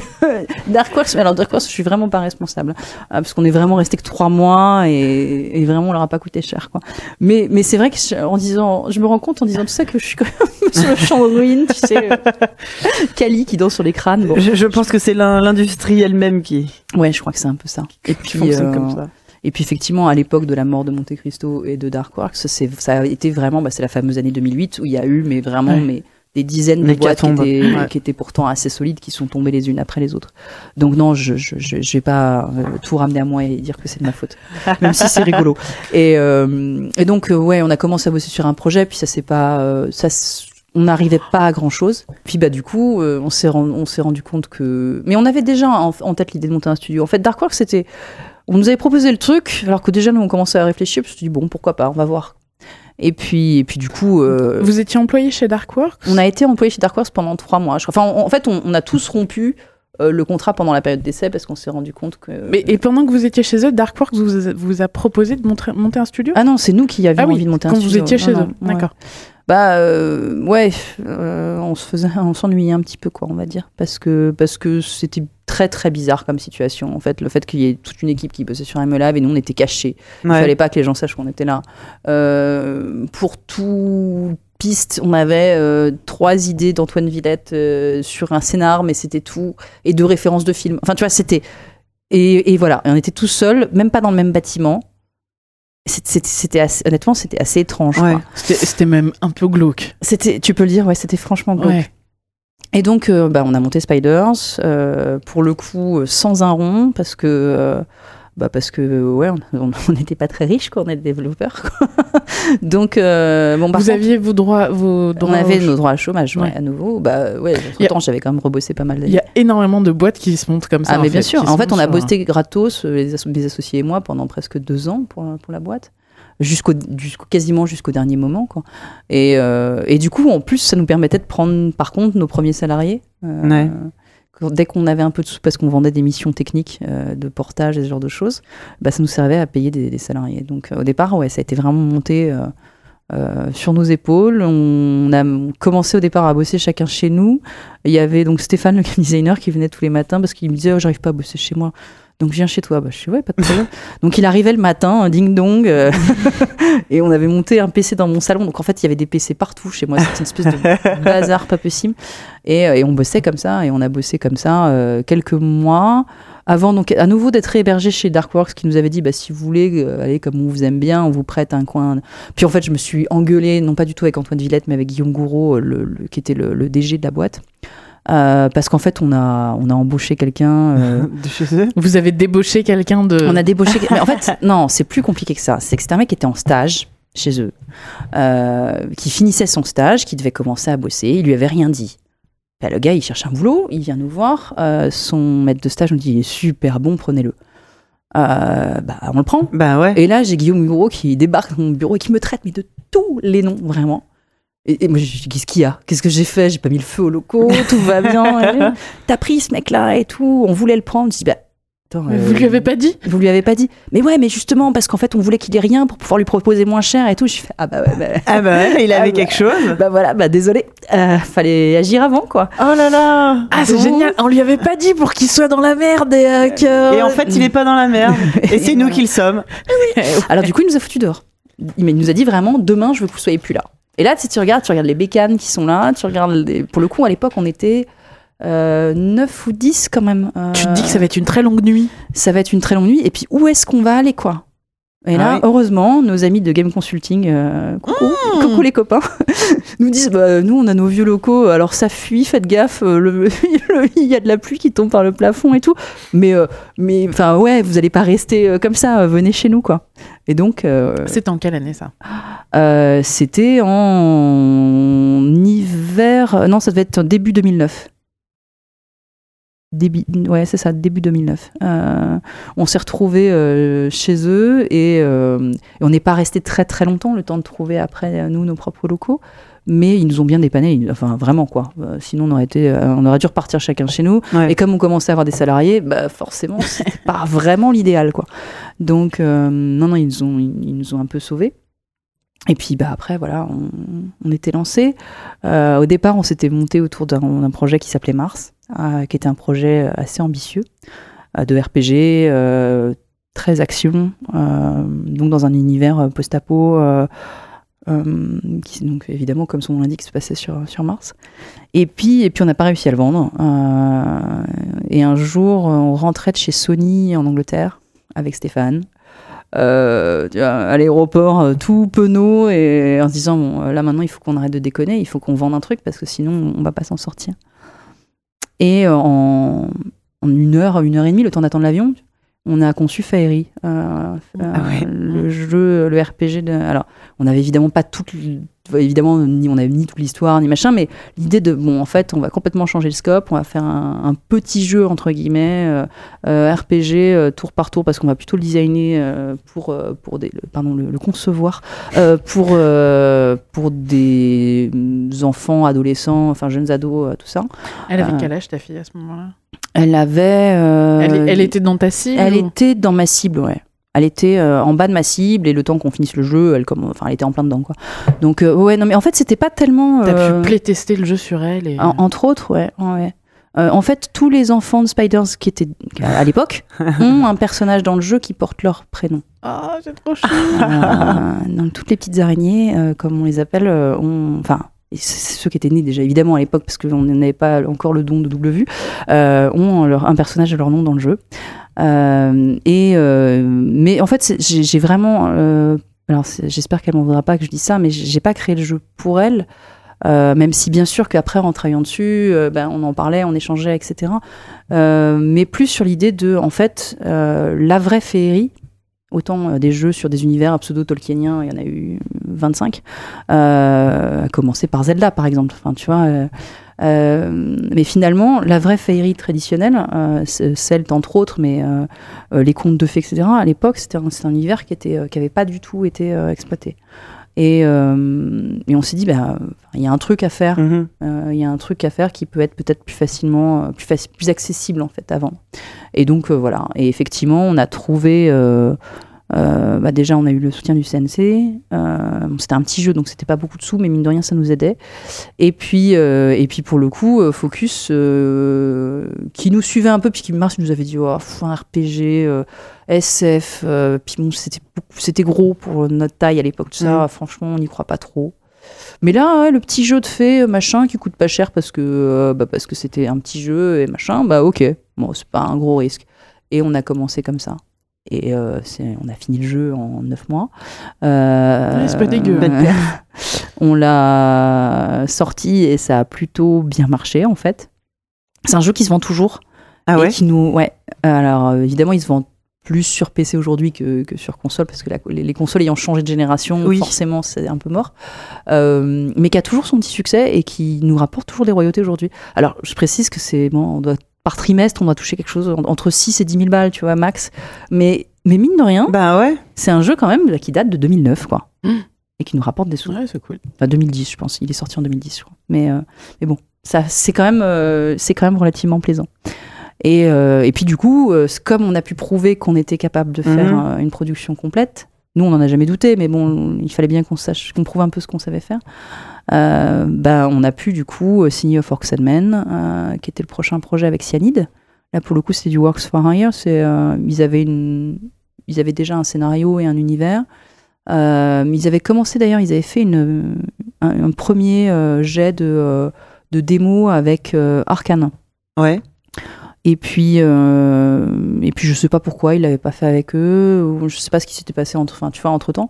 Dark Horse, mais alors Dark Horse, je suis vraiment pas responsable. Ah, parce qu'on est vraiment resté que trois mois et, et vraiment, on leur a pas coûté cher, quoi. Mais, mais c'est vrai que je- en disant, je me rends compte en disant tout ça que je suis quand même sur le champ de ruines, tu sais. euh, Kali qui danse sur les crânes. Bon. Je, je pense que c'est l'in- l'industrie elle-même qui, Ouais, je crois que c'est un peu ça. Et qui puis, fonctionne euh, comme ça. Et puis effectivement, à l'époque de la mort de Monte Cristo et de Darkworks, c'est ça a été vraiment, bah, c'est la fameuse année 2008 où il y a eu, mais vraiment, Ouais. mais des dizaines de boîtes qui étaient, Ouais. qui étaient pourtant assez solides, qui sont tombées les unes après les autres. Donc non, je je je, je vais pas euh, tout ramener à moi et dire que c'est de ma faute, même si c'est rigolo. Et euh, et donc euh, ouais, on a commencé à bosser sur un projet, puis ça c'est pas euh, ça. on n'arrivait pas à grand chose. Puis bah du coup, euh, on s'est rendu, on s'est rendu compte que, mais on avait déjà en, en tête l'idée de monter un studio. En fait, Darkworks c'était on nous avait proposé le truc, alors que déjà nous on commençait à réfléchir, puis je me suis dit bon pourquoi pas, on va voir. Et puis et puis du coup, euh, Vous étiez employé chez Darkworks on a été employé chez Darkworks pendant trois mois. Enfin en, en fait on, on a tous rompu euh, le contrat pendant la période d'essai parce qu'on s'est rendu compte que. Mais et pendant que vous étiez chez eux, Darkworks vous, a- vous a proposé de montrer- monter un studio? Ah non, c'est nous qui avions Ah oui, envie de monter un quand studio. vous étiez Non, chez non, eux. ouais. D'accord. Bah euh, ouais, euh, on se faisait, on s'ennuyait un petit peu quoi, on va dire, parce que parce que c'était très très bizarre comme situation. En fait, le fait qu'il y ait toute une équipe qui bossait sur MLab et nous on était cachés. Il Ouais. fallait pas que les gens sachent qu'on était là. Euh, pour tout piste, on avait trois idées d'Antoine Villette sur un scénar, mais c'était tout, et deux références de films. Enfin, tu vois, c'était et, et voilà, et on était tous seuls, même pas dans le même bâtiment. C'était honnêtement c'était assez étrange. Ouais. C'était même un peu glauque. C'était, tu peux le dire, ouais, c'était franchement glauque. Ouais. Et donc, euh, bah, on a monté Spiders, euh, pour le coup, euh, sans un rond, parce que, bah, parce que, ouais, on on n'était pas très riches, quoi, on est des développeurs, quoi. donc, euh, bon, par Vous contre, aviez vos droits, vos droits on avait au- nos droits à chômage, ouais, Ouais. à nouveau. Bah, ouais, Il a- temps j'avais quand même rebossé pas mal Il d'années. y a énormément de boîtes qui se montent comme ça. Ah, mais en bien fait, sûr. En fait, on a un- bossé gratos, euh, les, asso- associés et moi, pendant presque deux ans pour, pour la boîte. Jusqu'au, jusqu'au- quasiment jusqu'au dernier moment. Quoi. Et, euh, et du coup, en plus, ça nous permettait de prendre, par contre, nos premiers salariés. Euh, Ouais. Dès qu'on avait un peu de sous, parce qu'on vendait des missions techniques euh, de portage et ce genre de choses, bah, ça nous servait à payer des, salariés. Donc, euh, au départ, ouais, ça a été vraiment monté euh, sur nos épaules. On a commencé au départ à bosser chacun chez nous. Il y avait donc Stéphane, le designer, qui venait tous les matins parce qu'il me disait oh, J'arrive pas à bosser chez moi. Donc je viens chez toi. Bah, je suis ouais, pas de problème. donc il arrivait le matin, ding dong, euh, et on avait monté un PC dans mon salon. Donc en fait il y avait des PC partout chez moi. C'était une espèce de bazar pas possible. Et, euh, et on bossait comme ça, et on a bossé comme ça euh, quelques mois. Avant donc à nouveau d'être hébergé chez Darkworks qui nous avait dit bah si vous voulez euh, allez comme on vous aime bien on vous prête un coin puis en fait je me suis engueulée non pas du tout avec Antoine Villette mais avec Guillaume Gouraud le, le- qui était le, le DG de la boîte Euh, parce qu'en fait on a on a embauché quelqu'un euh, De chez eux? Vous avez débauché quelqu'un de. on a débauché. Mais en fait, non, c'est plus compliqué que ça. C'est que c'était un mec qui était en stage chez eux, euh, qui finissait son stage, qui devait commencer à bosser. Il lui avait rien dit. Bah, le gars, il cherche un boulot, il vient nous voir. euh, son maître de stage nous dit il est super bon, prenez-le. Euh, bah, on le prend. Bah ouais. Et là, j'ai Guillaume Hugo qui débarque dans mon bureau et qui me traite mais de tous les noms, vraiment. Et, et moi, je dis, qu'est-ce qu'il y a? Qu'est-ce que j'ai fait? J'ai pas mis le feu au locaux, tout va bien. T'as pris ce mec-là et tout, on voulait le prendre. Je dis, bah, attends, euh, Vous lui avez pas dit? vous lui avez pas dit Mais ouais, mais justement, parce qu'en fait, on voulait qu'il ait rien pour pouvoir lui proposer moins cher et tout. Je fais Ah bah ouais, bah, Ah bah ouais, il Ah avait bah. quelque chose. bah voilà, bah désolé. Euh, fallait agir avant, quoi. Oh là là Ah, c'est Donc- génial. On lui avait pas dit pour qu'il soit dans la merde et euh, que. Et en fait, il est pas dans la merde. Et c'est nous qui le sommes. Alors, du coup, il nous a foutu dehors. Il nous a dit vraiment Demain, je veux que vous soyez plus là. Et là, tu sais, tu regardes, tu regardes les bécanes qui sont là, tu regardes. les- Pour le coup, à l'époque, on était. Euh, 9 ou 10 quand même. Euh, Tu te dis que ça va être une très longue nuit. ça va être une très longue nuit. Et puis, où est-ce qu'on va aller, quoi? Et là, Ah oui. heureusement, nos amis de Game Consulting, euh, coucou, coucou les copains, nous disent bah, nous, on a nos vieux locaux, alors ça fuit, faites gaffe, euh, il y a de la pluie qui tombe par le plafond et tout. Mais, euh, mais enfin, ouais, vous allez pas rester euh, comme ça, euh, venez chez nous, quoi. Et donc, euh, C'était en quelle année ça? euh, c'était en hiver, non, ça devait être début 2009. Début, ouais, c'est ça, début 2009. Euh, on s'est retrouvés euh, chez eux et, euh, et on n'est pas resté très très longtemps, le temps de trouver après nous nos propres locaux. Mais ils nous ont bien dépanné, enfin vraiment quoi. Sinon on aurait été, on aurait dû repartir chacun chez nous. Ouais. Et comme on commençait à avoir des salariés, bah forcément c'était pas vraiment l'idéal quoi. Donc non non ils nous ont, ils, ils nous ont un peu sauvés. Et puis bah après voilà, on, on était lancé. Euh, au départ, on s'était monté autour d'un projet qui s'appelait Mars, qui était un projet assez ambitieux euh, de RPG, euh, très action, euh, donc dans un univers euh, post-apo. euh, euh, qui donc évidemment comme son nom l'indique se passait sur, sur Mars et puis et puis on n'a pas réussi à le vendre Euh, et un jour on rentrait de chez Sony en Angleterre avec Stéphane euh, à l'aéroport euh, tout penaud et en se disant bon euh, là maintenant il faut qu'on arrête de déconner il faut qu'on vende un truc parce que sinon on va pas s'en sortir et euh, en, en une heure une heure et demie le temps d'attendre l'avion on a conçu Faerie euh, euh, Ah ouais. le jeu le RPG de alors on avait évidemment pas toute évidemment ni on avait ni toute l'histoire ni machin mais l'idée de bon en fait on va complètement changer le scope on va faire un, un petit jeu entre guillemets euh, euh, RPG euh, tour par tour parce qu'on va plutôt le designer euh, pour pour des le- pardon le, le concevoir pour pour des enfants adolescents enfin jeunes ados tout ça. Elle avait quel âge ta fille à ce moment-là? elle avait elle, elle était dans ta cible elle ou- était dans ma cible ouais elle était euh, en bas de ma cible et le temps qu'on finisse le jeu elle comme enfin elle était en plein dedans quoi donc euh, ouais non mais en fait c'était pas tellement T'as euh, pu playtester le jeu sur elle et... en- entre autres, ouais. ouais. Euh, en fait, tous les enfants de Spiders qui étaient à l'époque ont un personnage dans le jeu qui porte leur prénom. Ah, c'est trop chou Euh, donc toutes les petites araignées, euh, comme on les appelle, euh, ont, enfin, ceux qui étaient nés déjà évidemment à l'époque parce qu'on n'avait pas encore le don de double vue, euh, ont leur, un personnage de leur nom dans le jeu. Euh, et mais en fait, j'ai vraiment, alors j'espère qu'elle m'en voudra pas que je dise ça, mais j'ai pas créé le jeu pour elle. même si bien sûr qu'après en travaillant dessus, ben, on en parlait, on échangeait, etc. mais plus sur l'idée de, en fait, la vraie féerie, autant euh, des jeux sur des univers pseudo-tolkieniens, il y en a eu 25, euh, à commencer par Zelda par exemple. Enfin, tu vois, euh, euh mais finalement, la vraie féerie traditionnelle, euh, celle entre autres, mais les contes de fées, etc., à l'époque, c'était un, un, univers qui était qui avait pas du tout été exploité. Et, et, on s'est dit, bah, il y a un truc à faire. Mhm. Euh, il y a un truc à faire qui peut être peut-être plus facilement, plus, plus accessible en fait avant. Et donc voilà. Et effectivement, on a trouvé. Bah déjà, on a eu le soutien du CNC. c'était un petit jeu, donc c'était pas beaucoup de sous, mais mine de rien, ça nous aidait. Et puis, et puis pour le coup, Focus, qui nous suivait un peu, puis qui Mars nous avait dit, oh, un RPG SF. Euh, puis bon, c'était c'était gros pour notre taille à l'époque. Ça, mm. franchement, on n'y croit pas trop. Mais là, le petit jeu de fait, euh, machin, qui coûte pas cher parce que euh, bah, parce que c'était un petit jeu et machin, bah ok, bon, c'est pas un gros risque. Et on a commencé comme ça. Et on a fini le jeu en 9 mois. c'est pas dégueu. on l'a sorti et ça a plutôt bien marché en fait. C'est un jeu qui se vend toujours. Ah ouais? qui nous, ouais. Alors évidemment, il se vend plus sur PC aujourd'hui que, que, sur console, parce que les, consoles ayant changé de génération, forcément c'est un peu mort, euh, mais qui a toujours son petit succès et qui nous rapporte toujours des royautés aujourd'hui. Alors je précise que c'est bon, on doit, par trimestre, on doit toucher quelque chose entre 6 et 10 000 balles, tu vois, max, mais, mais mine de rien, bah ouais. c'est un jeu quand même qui date de 2009, quoi. Mmh. Et qui nous rapporte des sous. Ouais, c'est cool. Enfin, 2010, je pense. Il est sorti en 2010, je crois. Mais, euh, mais bon, ça, c'est quand, même, euh, c'est quand même relativement plaisant. Et, euh, et puis du coup, euh, comme on a pu prouver qu'on était capable de faire mhm. euh, une production complète, nous on n'en a jamais douté, mais bon, il fallait bien qu'on sache, qu'on prouve un peu ce qu'on savait faire. Euh, ben, on a pu du coup signer Of Orcs Men, qui était le prochain projet avec Cyanide. Là pour le coup c'était du Works for Hire, ils, avaient ils avaient déjà un scénario et un univers. ils avaient commencé d'ailleurs, ils avaient fait un, premier jet de, de démo avec Arkane. Ouais. Et puis, euh, et puis je sais pas pourquoi il l'avait pas fait avec eux. Ou je sais pas ce qui s'était passé entre, enfin, tu vois, entre temps.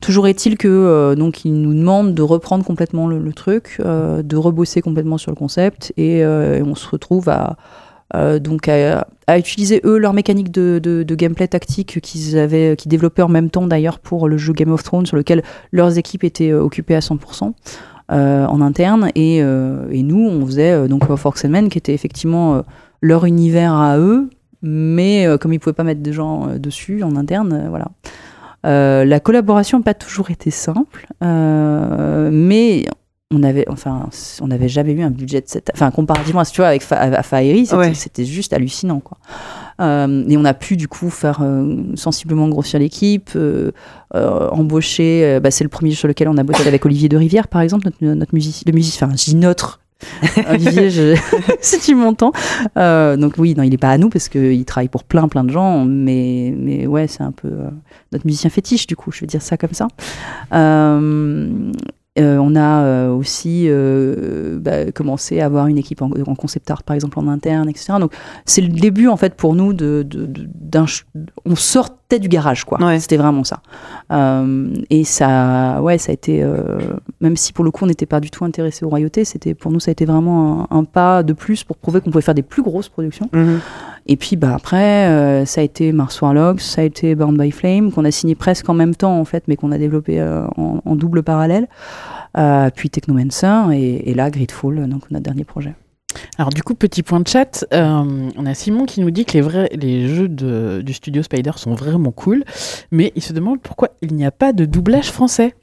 Toujours est-il que euh, donc ils nous demandent de reprendre complètement le, truc, euh, de rebosser complètement sur le concept, et, et on se retrouve à donc à, à, utiliser eux leur mécanique de, de, de gameplay tactique qu'ils avaient, qui développaient en même temps d'ailleurs pour le jeu Game of Thrones sur lequel leurs équipes étaient occupées à 100%. en interne et, et, nous on faisait donc Forks and Men qui était effectivement leur univers à eux, mais euh, comme ils pouvaient pas mettre des gens euh, dessus en interne, euh, voilà. la collaboration n'a pas toujours été simple, mais on avait, enfin, on n'avait jamais eu un budget de cette, enfin, comparativement à ce tu vois avec Fa c'était juste hallucinant, quoi. et on a pu du coup faire sensiblement grossir l'équipe, embaucher. Bah, c'est le premier sur lequel on a bossé avec Olivier de Rivière, par exemple, notre, notre musicien, le musicien, enfin, je notre Olivier, je... si tu m'entends. Euh, donc oui, non, il n'est pas à nous parce qu'il travaille pour plein, plein de gens, mais, mais ouais, c'est un peu euh, notre musicien fétiche, du coup, je vais dire ça comme ça. Euh, euh, on a euh, aussi euh, bah, commencé à avoir une équipe en, concept art, par exemple en interne, etc. Donc c'est le début en fait pour nous de, on sortait du garage quoi. C'était vraiment ça. et ça, ouais, ça a été, même si pour le coup on n'était pas du tout intéressé aux royautés, c'était pour nous ça a été vraiment un, pas de plus pour prouver qu'on pouvait faire des plus grosses productions. Mhm. Et puis bah après, ça a été Mars Warlocks, ça a été Bound by Flame, qu'on a signé presque en même temps en fait, mais qu'on a développé en, en, double parallèle. Euh, puis Technomancer et, et là Gridfall, donc notre dernier projet. Alors du coup, petit point de chat, euh, on a Simon qui nous dit que les, vrais, les jeux de, du studio Spider sont vraiment cool, mais il se demande pourquoi il n'y a pas de doublage français.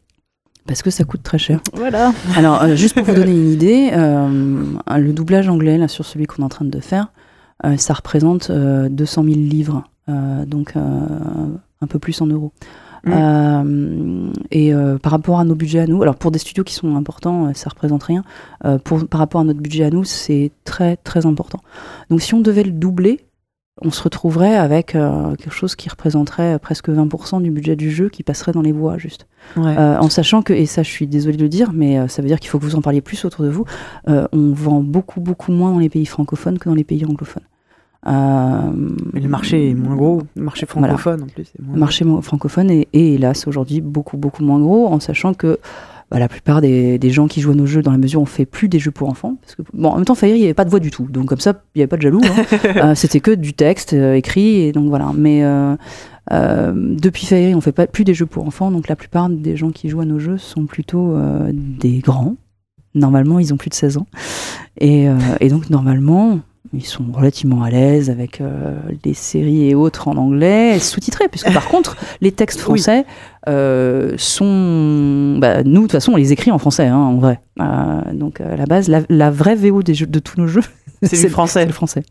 Parce que ça coûte très cher. Voilà. Alors, euh, juste pour vous donner une idée, le doublage anglais, là, sur celui qu'on est en train de faire, ça représente 200 000 livres, donc un peu plus en euros. Mm. Euh, et euh, par rapport à nos budgets à nous, alors pour des studios qui sont importants, euh, ça représente rien. pour, par rapport à notre budget à nous, c'est très très important. Donc si on devait le doubler, on se retrouverait avec euh, quelque chose qui représenterait presque 20% du budget du jeu qui passerait dans les voix juste. Ouais. Euh, en sachant que, et ça je suis désolée de le dire, mais euh, ça veut dire qu'il faut que vous en parliez plus autour de vous, on vend beaucoup beaucoup moins dans les pays francophones que dans les pays anglophones. Mais le marché est moins gros. Le marché Voilà. francophone en plus. est moins le marché francophone est, est, hélas aujourd'hui beaucoup beaucoup moins gros en sachant que bah, la plupart des, des gens qui jouent à nos jeux dans la mesure où on fait plus des jeux pour enfants parce que bon en même temps Fairy il n'y avait pas de voix du tout. Donc comme ça il n'y avait pas de jaloux hein. Euh, c'était que du texte euh, écrit et donc voilà. Mais euh, depuis Fairy on fait pas plus des jeux pour enfants. Donc la plupart des gens qui jouent à nos jeux sont plutôt des grands. Normalement ils ont plus de 16 ans. Et, et donc normalement ils sont relativement à l'aise avec euh, les séries et autres en anglais sous-titrés puisque par contre les textes Oui. Euh, sont bah, nous de toute façon on les écrit en français hein, en vrai Euh, donc à la base la, la vraie VO des jeux, de tous nos jeux C'est du français. c'est le français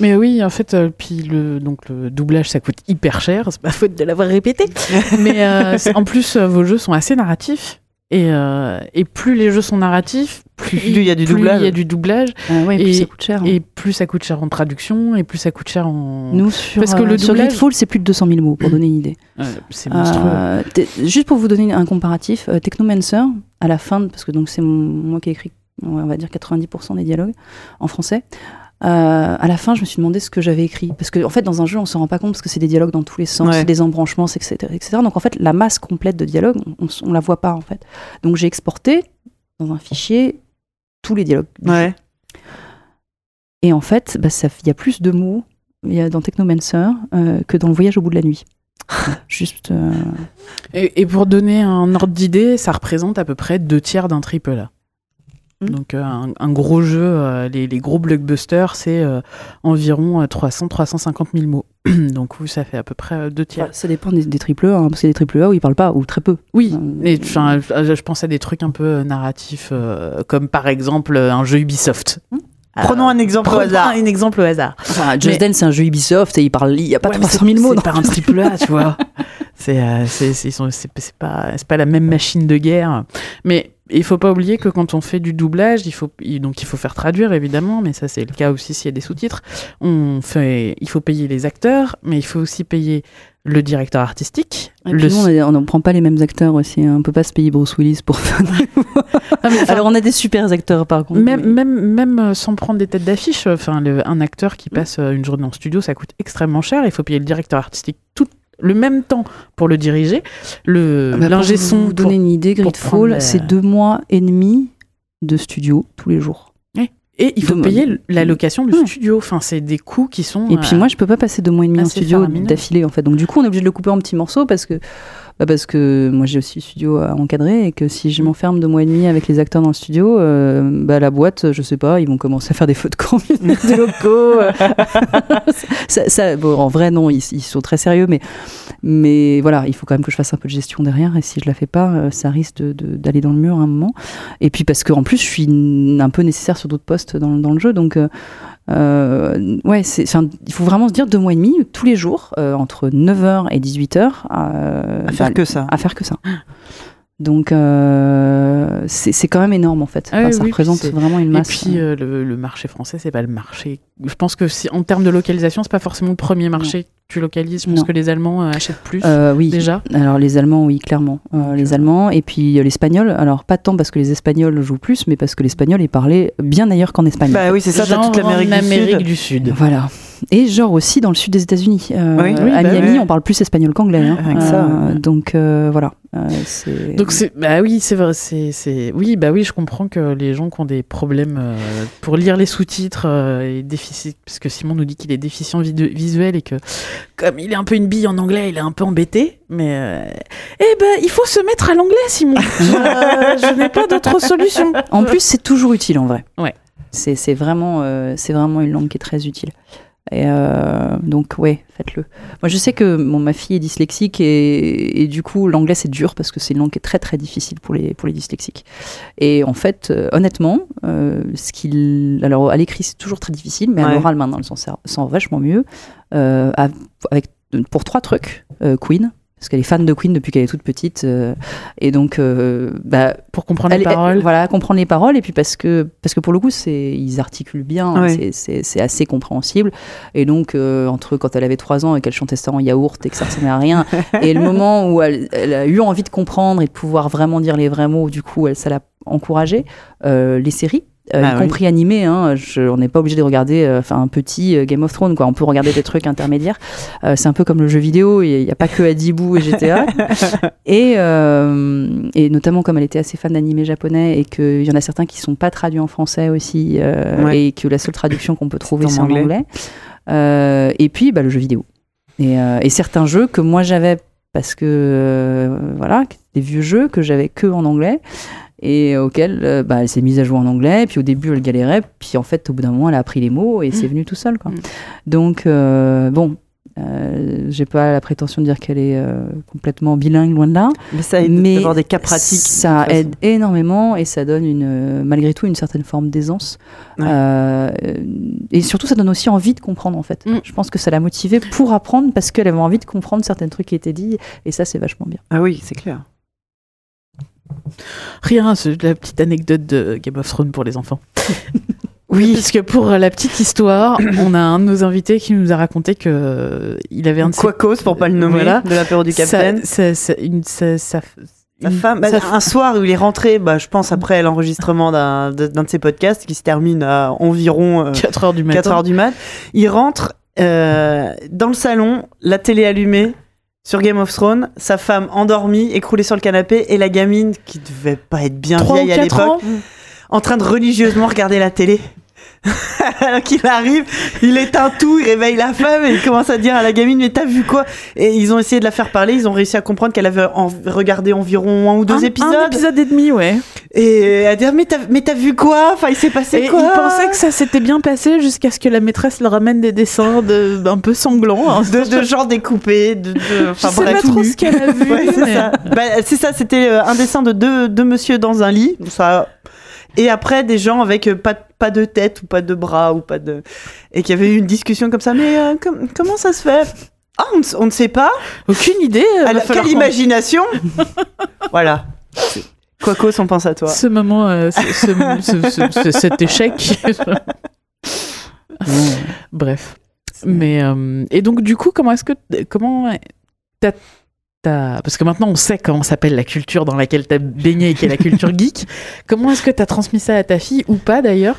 Mais oui, en fait, euh, puis le, donc le doublage, ça coûte hyper cher. C'est pas faute de l'avoir répété. Mais euh, en plus, euh, vos jeux sont assez narratifs. Et, euh, et plus les jeux sont narratifs, plus Plus il y a du plus doublage. il y a du doublage, Euh, ouais, et Et- ça coûte cher hein. et plus ça coûte cher en traduction, et plus ça coûte cher en. nous sur, Parce que le euh, sur doublage- Gridfall c'est plus de 200 000 mots pour donner une idée c'est monstrueux. Euh, juste pour vous donner un comparatif, euh, Technomancer, à la fin, parce que donc c'est moi qui ai écrit, on va dire 90% des dialogues en français. Euh, à la fin, je me suis demandé ce que j'avais écrit, parce que en fait, dans un jeu, on se rend pas compte parce que c'est des dialogues dans tous les sens, Ouais. des embranchements, etc., etc. Donc en fait, la masse complète de dialogues, on, on la voit pas en fait. Donc j'ai exporté dans un fichier tous les dialogues. Ouais. Et en fait, bah, il y a plus de mots y a dans Technomancer euh, que dans le voyage au bout de la nuit. Juste. euh, Et, et pour donner un ordre d'idée, ça représente à peu près deux tiers d'un triple A. Mm. Donc euh, un, un gros jeu, euh, les, les gros blockbusters, c'est euh, environ 300-350 000 mots. Donc oui, ça fait à peu près deux tiers. Enfin, ça dépend des, des triple A, hein, parce a des triple A où ils parlent pas, ou très peu. Oui, et enfin, je je pense à des trucs un peu narratifs, euh, comme par exemple un jeu Ubisoft. Hmm. Prenons un exemple au hasard. un exemple au hasard. Enfin, Mais- Just Dance, c'est un jeu Ubisoft et il parle, il y a pas Ouais, mais 300 000 c'est- mots. C'est pas un triple A, tu vois. C'est euh, c'est c'est- ils sont- c'est- c'est pas c'est pas la même machine de guerre. Mais il faut pas oublier que quand on fait du doublage, il faut donc il faut faire traduire évidemment, mais ça c'est le cas aussi s'il y a des sous-titres. On fait il faut payer les acteurs, mais il faut aussi payer le directeur artistique. Et le puis on ne prend pas les mêmes acteurs aussi. hein. On peut pas se payer Bruce Willis pour faire. Ah, enfin, Alors on a des super acteurs par contre. même, mais- même, même euh, sans prendre des têtes d'affiche, enfin, le- un acteur Mm. qui passe euh, une journée en studio, ça coûte extrêmement cher. Il faut payer le directeur artistique tout le même temps pour le diriger, le Ah bah, l'ingé pour son vous pour- donner une idée, Gridfall, prendre c'est deux mois et demi de studio tous les jours. et il faut payer l- la location du Ouais. studio. Enfin, c'est des coûts qui sont. Et puis euh, moi, je peux pas passer deux mois et demi en studio faramineux. d'affilée en fait. Donc du coup, on est obligé de le couper en petits morceaux parce que bah, parce que moi j'ai aussi le studio à encadrer et que si je m'enferme deux mois et demi avec les acteurs dans le studio, euh, bah la boîte, je sais pas, ils vont commencer à faire des feux de camp des locaux. euh. ça, ça- bon, en vrai non, ils, ils sont très sérieux, mais mais voilà, il faut quand même que je fasse un peu de gestion derrière et si je la fais pas, euh, ça risque de- de- d'aller dans le mur à un moment. Et puis parce qu'en plus, je suis un peu nécessaire sur d'autres postes dans, dans le jeu, donc euh, euh, ouais, c'est, il faut vraiment se dire deux mois et demi, tous les jours, euh, entre 9h et 18h. Euh, À faire bah, que ça. À faire que ça. Donc, euh, c'est, c'est quand même énorme en fait. Ah Enfin, oui, ça oui, représente vraiment une Et masse. puis euh, le, le marché français, c'est pas le marché. Je pense que si, en termes de localisation, c'est pas forcément le premier marché que tu localises. Je pense Non. que les Allemands euh, achètent plus Euh, oui. déjà. Alors les Allemands, oui, clairement. Euh, les Allemands et puis euh, l'Espagnol. Alors pas tant parce que les Espagnols jouent plus, mais parce que l'Espagnol est parlé bien ailleurs qu'en Espagne. Bah oui, c'est ça, t'as Genre toute l'Amérique du du Sud. Voilà. Et genre aussi dans le sud des États-Unis. Euh, Oui. Oui, à bah Miami, on parle plus espagnol qu'anglais. hein. Euh. Donc euh, voilà. Donc c'est bah oui c'est vrai c'est oui bah oui je comprends que les gens qui ont des problèmes euh, pour lire les sous-titres euh, et déficit parce que Simon nous dit qu'il est déficient visuel et que comme il est un peu une bille en anglais il est un peu embêté mais euh, eh ben il faut se mettre à l'anglais Simon je, je n'ai pas d'autre solution En plus, c'est toujours utile en vrai. Ouais. C'est, vraiment, euh, c'est vraiment une langue qui est très utile. Et euh, donc, ouais, faites-le. Moi, je sais que bon, ma fille est dyslexique et, et du coup, l'anglais c'est dur parce que c'est une langue qui est très très difficile pour les, pour les dyslexiques. Et en fait, euh, honnêtement, euh, ce qu'il. Alors, à l'écrit, c'est toujours très difficile, mais à l'oral, maintenant, elle s'en sert, vachement mieux. À- avec, pour trois trucs Queen, parce qu'elle est fan de Queen depuis qu'elle est toute petite, euh, et donc euh, bah, Pour comprendre elle- les paroles. elle- voilà, comprendre les paroles, et puis parce que parce que pour le coup, c'est ils articulent bien, hein, Ouais. c'est- assez compréhensible, et donc euh, entre quand elle avait trois ans et qu'elle chantait ça en yaourt et que ça ressemblait à rien, et le moment où elle, elle a eu envie de comprendre et de pouvoir vraiment dire les vrais mots, du coup, elle ça l'a encouragée. Les séries. Euh, Ah y oui. compris animées, hein, je- on n'est pas obligé de regarder euh, un petit euh, Game of Thrones, quoi. On peut regarder des trucs intermédiaires. C'est un peu comme le jeu vidéo, il n'y a pas que Adibou et GTA. et, et notamment comme elle était assez fan d'animés japonais et qu'il y en a certains qui sont pas traduits en français aussi Ouais. et que la seule traduction qu'on peut trouver c'est en anglais. anglais. Et puis bah, le jeu vidéo. Et, et certains jeux que moi j'avais parce que voilà, des vieux jeux que j'avais que en anglais et auxquels euh, bah, elle s'est mise à jouer en anglais. Puis au début elle galérait, puis en fait au bout d'un moment elle a appris les mots et c'est venu tout seul. Quoi. Mm. Donc euh, bon. Euh, j'ai pas la prétention de dire qu'elle est euh, complètement bilingue loin de là Mais ça aide mais d'avoir des cas pratiques. ça aide énormément et ça donne une, euh, malgré tout une certaine forme d'aisance. Ouais. Euh, et surtout, ça donne aussi envie de comprendre en fait. Mm. Je pense que ça l'a motivée pour apprendre parce qu'elle avait envie de comprendre certains trucs qui étaient dits et ça, c'est vachement bien. Ah oui, c'est clair. Rien, c'est la petite anecdote de Game of Thrones pour les enfants. Oui. Parce que pour euh, la petite histoire, on a un de nos invités qui nous a raconté que euh, il avait un de ses- Quacos, pour pas le nommer, Voilà. de l'apéro du capitaine. Une- Sa une- femme, bah, un soir où il est rentré, bah, je pense après l'enregistrement d'un de, d'un de ses podcasts qui se termine à environ euh, 4 heures du matin. 4 heures du mat, il rentre euh, dans le salon, la télé allumée sur Game of Thrones, sa femme endormie, écroulée sur le canapé et la gamine qui devait pas être bien vieille à l'époque, en train de religieusement regarder la télé. Alors qu'il arrive, il éteint tout, il réveille la femme et il commence à dire à la gamine mais t'as vu quoi? Et ils ont essayé de la faire parler, ils ont réussi à comprendre qu'elle avait en- regardé environ un ou deux un, épisodes. Un épisode et demi, ouais. Et à dire mais t'as mais t'as vu quoi? Enfin il s'est passé Et quoi? il pensait que ça s'était bien passé jusqu'à ce que la maîtresse leur ramène des dessins de, un peu sanglants. hein. de, de genre découpés, de, de Je sais bref, pas trop ce qu'elle a vu. Ouais, c'est mais- ça. Bah, c'est ça, c'était euh, un dessin de deux, deux monsieur dans un lit. Ça... Et après, des gens avec euh, pas, de- pas de tête ou pas de bras ou pas de. Et qui avait eu une discussion comme ça. Mais euh, com- comment ça se fait? Ah, on, ne s- on ne sait pas. Aucune idée. quelle imagination? Voilà. Quacos, on pense à toi. Ce moment, euh, ce- ce- ce- ce- ce- cet échec. Bref. Mais euh, et donc du coup, comment est-ce que comment t'as t'as- parce que maintenant on sait comment s'appelle la culture dans laquelle t'as baigné et qui est la culture geek. Comment est-ce que t'as transmis ça à ta fille ou pas d'ailleurs?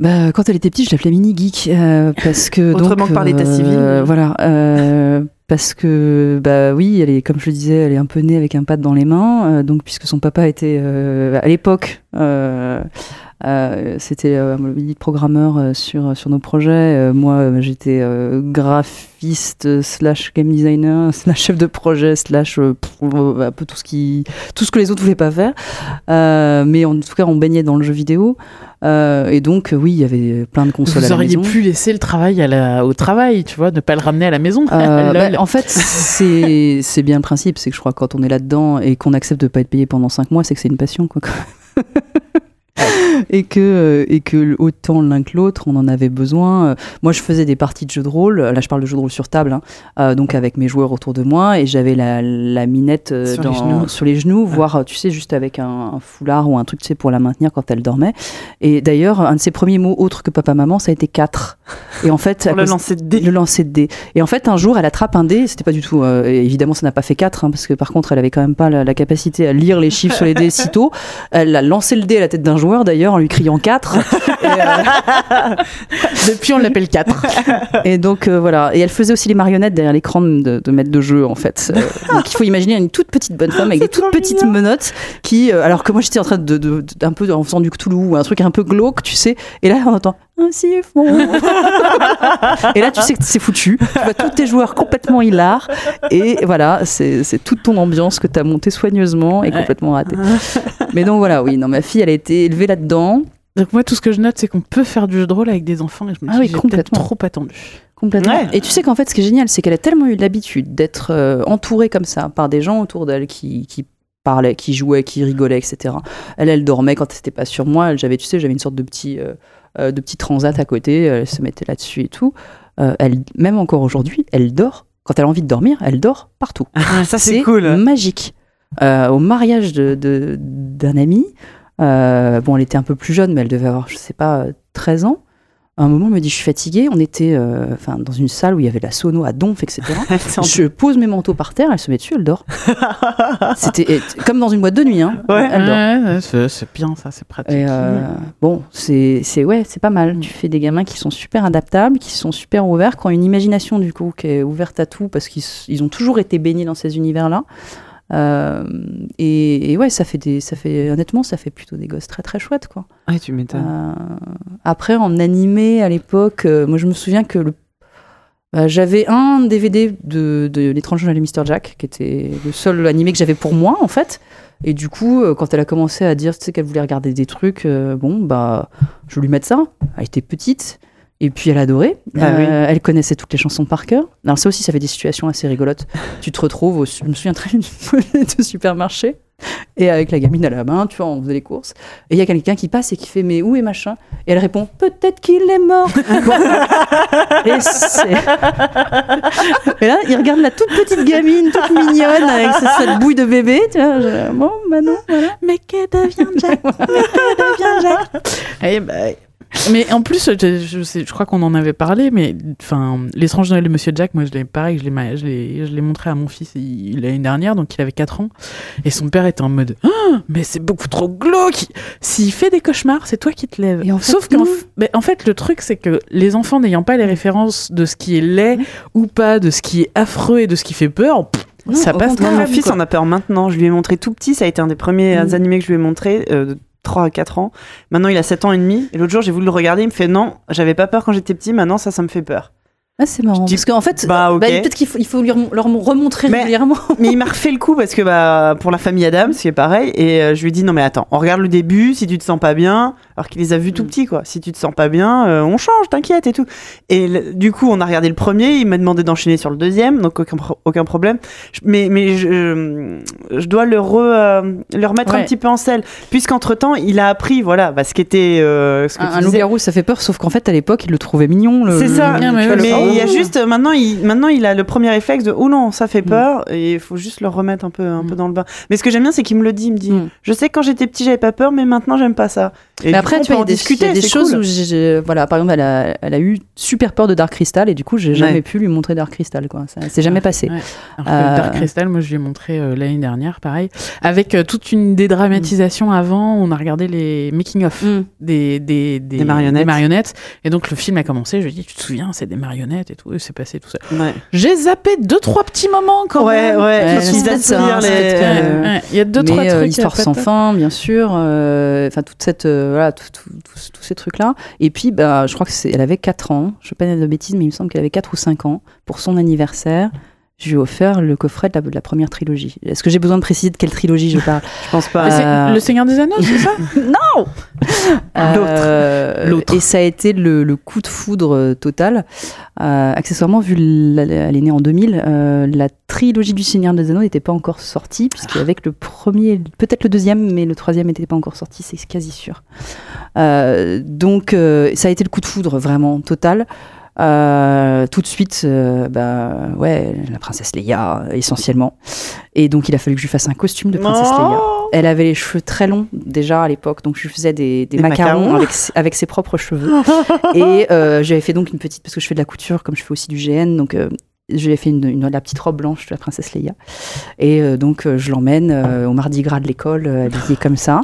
Bah, quand elle était petite, je l'appelais mini geek euh, parce que Autrement donc, que par l'état euh, civil. Voilà, euh, parce que bah oui, elle est comme je le disais, elle est un peu née avec un pad dans les mains. euh, donc puisque son papa était euh, à l'époque, euh, c'était programmeur sur sur nos projets. Moi, j'étais graphiste slash game designer slash chef de projet slash un peu tout ce qui tout ce que les autres voulaient pas faire. Mais en tout cas, on baignait dans le jeu vidéo. Euh, et donc, oui, il y avait plein de consoles Vous à la auriez maison. pu laisser le travail à la, au travail, tu vois, ne pas le ramener à la maison. Euh, bah, en fait, c'est bien le principe, c'est que je crois que quand on est là-dedans et qu'on accepte de pas être payé pendant cinq mois, c'est que c'est une passion, quoi. et que euh, et que autant l'un que l'autre, on en avait besoin. Euh, Moi, je faisais des parties de jeux de rôle. Là, je parle de jeux de rôle sur table, hein, euh, donc avec mes joueurs autour de moi, et j'avais la, la minette Sur les genoux. sur les genoux, voire tu sais juste avec un, un foulard ou un truc tu sais pour la maintenir quand elle dormait. Et d'ailleurs, un de ses premiers mots autres que papa maman, ça a été quatre. Et en fait, le lancer de dés. le lancer de dés. Et en fait, un jour, elle attrape un dé. C'était pas du tout. euh, évidemment, ça n'a pas fait 4 parce que par contre, elle avait quand même pas la, la capacité à lire les chiffres sur les dés si tôt. Elle a lancé le dé à la tête d'un joueur d'ailleurs en lui criant 4 et, euh, Depuis, on l'appelle 4. et donc euh, voilà. Et elle faisait aussi les marionnettes derrière l'écran de, de maître de jeu en fait. Euh, donc il faut imaginer une toute petite bonne femme avec des toutes petites menottes qui, alors que moi j'étais en train de, de- de- un peu en faisant du Cthulhu ou un truc un peu glauque, tu sais. Et là on entend un siphon. et là tu sais que c'est foutu. Tu vois tous tes joueurs complètement hilar. Et voilà, c'est toute ton ambiance que tu as montée soigneusement et Ouais. complètement ratée. Mais donc voilà, oui, non, ma fille elle a été élevée là-dedans. Donc moi, tout ce que je note, c'est qu'on peut faire du jeu de rôle avec des enfants. Et je me Ah dis, oui, complètement. trop attendu. Complètement. Ouais. Et tu sais qu'en fait, ce qui est génial, c'est qu'elle a tellement eu l'habitude d'être euh, entourée comme ça par des gens autour d'elle qui, qui parlaient, qui jouaient, qui rigolaient, etc. Elle, elle dormait quand c'était pas sur moi. Elle, J'avais, tu sais, j'avais une sorte de petit, euh, euh, de petit transat à côté. Elle se mettait là-dessus et tout. Euh, elle, même encore aujourd'hui, elle dort Quand elle a envie de dormir, elle dort partout. Ah, ça c'est cool. magique. Euh, au mariage de- de- d'un ami, bon, elle était un peu plus jeune, mais elle devait avoir, je sais pas, euh, 13 ans. À un moment, elle me dit, je suis fatiguée. On était euh, enfin, dans une salle où il y avait la sono à donf, etc. je pose mes manteaux par terre, elle se met dessus, elle dort. C'était comme dans une boîte de nuit. Hein. Ouais. Elle dort. Ouais, ouais, c'est bien, ça, c'est pratique. Et euh, bon, c'est c'est ouais, c'est pas mal. Tu fais des gamins qui sont super adaptables, qui sont super ouverts, qui ont une imagination du coup qui est ouverte à tout parce qu'ils ont toujours été baignés dans ces univers-là. Euh, et, et ouais, ça fait des, ça fait honnêtement, ça fait plutôt des gosses très très chouettes quoi. Ouais, tu m'étonnes. Euh, après, en animé à l'époque, euh, moi je me souviens que le- bah, j'avais un DVD de, de l'étrange journal de Mr. Jack, qui était le seul animé que j'avais pour moi en fait. Et du coup, quand elle a commencé à dire tu sais, qu'elle voulait regarder des trucs, bon, bah, je lui mettre ça. Elle était petite. Et puis elle adorait. Ah oui. Euh, Elle connaissait toutes les chansons par cœur. Alors ça aussi, ça fait des situations assez rigolotes. tu te retrouves, au, je me souviens très bien de supermarché. Et avec la gamine à la main, tu vois, on faisait les courses. Et il y a quelqu'un qui passe et qui fait Mais où est machin? Et elle répond Peut-être qu'il est mort. Et, c'est- Et là, il regarde la toute petite gamine, toute mignonne, avec cette, cette bouille de bébé. Tu vois, je- bon, bah non, voilà. Mais que devient Jack? Mais que devient Jack? Eh ben, mais en plus, je, je, sais- je crois qu'on en avait parlé, mais enfin, l'étrange Noël de Monsieur Jack, moi, je l'ai pareil, je l'ai, je l'ai, je l'ai montré à mon fils il- l'année dernière, donc il avait 4 ans, et son père était en mode, Ah, mais c'est beaucoup trop glauque. S'il fait des cauchemars, c'est toi qui te lèves. Et en fait, Sauf qu'en mais en fait, le truc, c'est que les enfants n'ayant pas les références de ce qui est laid ou pas, de ce qui est affreux et de ce qui fait peur, pff, Non, ça passe mon fils quoi. en a peur maintenant. Je lui ai montré tout petit. Ça a été un des premiers Mm. animés que je lui ai montré. euh, 3 à 4 ans. Maintenant, il a 7 ans et demi. Et l'autre jour, j'ai voulu le regarder. Il me fait non, j'avais pas peur quand j'étais petit. Maintenant, ça, ça me fait peur. Ah, c'est marrant. Dis, Parce qu'en fait, bah, ok. peut-être qu'il faut, il faut lui rem- leur remontrer Mais- régulièrement. Mais il m'a refait le coup parce que bah, pour la famille Adams, c'est pareil. Et euh, je lui ai dit non, mais attends, on regarde le début. Si tu te sens pas bien, alors qu'il les a vus tout Mm. petits, quoi. Si tu te sens pas bien, euh, on change, t'inquiète et tout. Et le- du coup, on a regardé le premier. Il m'a demandé d'enchaîner sur le deuxième, donc aucun, pro- aucun problème. Je- Mais, mais je, je dois le, re, euh, le remettre un petit peu en selle. Puisqu'entre temps, il a appris, voilà, bah, ce qu'était. ce que Un, loup-garou, ça fait peur, sauf qu'en fait, à l'époque, il le trouvait mignon. C'est ça. le- Bien, mais Mais il y a Oh. juste maintenant il maintenant il a le premier réflexe de oh non ça fait Mm. peur et il faut juste le remettre un peu un peu Mm. dans le bain. Mais ce que j'aime bien c'est qu'il me le dit, il me dit Mm. je sais que quand j'étais petit j'avais pas peur mais maintenant j'aime pas ça. Et Mais après, coup, tu vois, peut il y a en des, discuter, il y a des choses cool. où, j'ai- voilà, par exemple, elle a, elle a eu super peur de Dark Crystal et du coup, j'ai jamais Ouais. pu lui montrer Dark Crystal, quoi. Ça s'est jamais passé. Ouais. Alors que Euh, Dark Crystal, moi je lui ai montré euh, l'année dernière, pareil, avec euh, toute une dédramatisation avant. On a regardé les making of Mm. des, des, Des marionnettes. marionnettes. Et donc le film a commencé. Je lui ai dit, tu te souviens, c'est des marionnettes? Et tout. Et c'est passé tout ça. Ouais. J'ai zappé deux trois petits moments quand Ouais, même. ouais, Ouais, c'est les- euh, Il y a deux trois Mais euh, trucs. l'histoire euh, sans pas- fin, bien sûr. euh, Enfin, toute cette, euh, voilà, tous ces trucs-là. Et puis, bah, je crois que c'est, elle avait 4 ans. Je ne veux pas dire de bêtises, mais il me semble qu'elle avait 4 ou 5 ans. Pour son anniversaire, je lui ai offert le coffret de la, de la première trilogie. Est-ce que j'ai besoin de préciser de quelle trilogie je parle? Je pense pas. Euh, Le Seigneur des Anneaux, c'est ça? Non Euh, L'autre. Et ça a été le, le coup de foudre euh, total. Euh, accessoirement, vu la- la- elle est née en 2000, euh, la trilogie du Seigneur des Anneaux n'était pas encore sortie, puisqu'avec le premier, peut-être le deuxième, mais le troisième n'était pas encore sorti, c'est quasi sûr. Donc, ça a été le coup de foudre vraiment total. Euh, tout de suite, euh, bah ouais, la princesse Leia essentiellement. Et donc il a fallu que je lui fasse un costume de princesse Leia. Elle avait les cheveux très longs déjà à l'époque, donc je lui faisais des, des Des macarons, macarons. Avec, ses- avec ses propres cheveux. et euh, j'avais fait donc une petite, parce que je fais de la couture, comme je fais aussi du GN, donc euh, j'ai fait une, une- la petite robe blanche de la princesse Leia. Et euh, donc euh, je l'emmène euh, au mardi gras de l'école, habillée comme ça.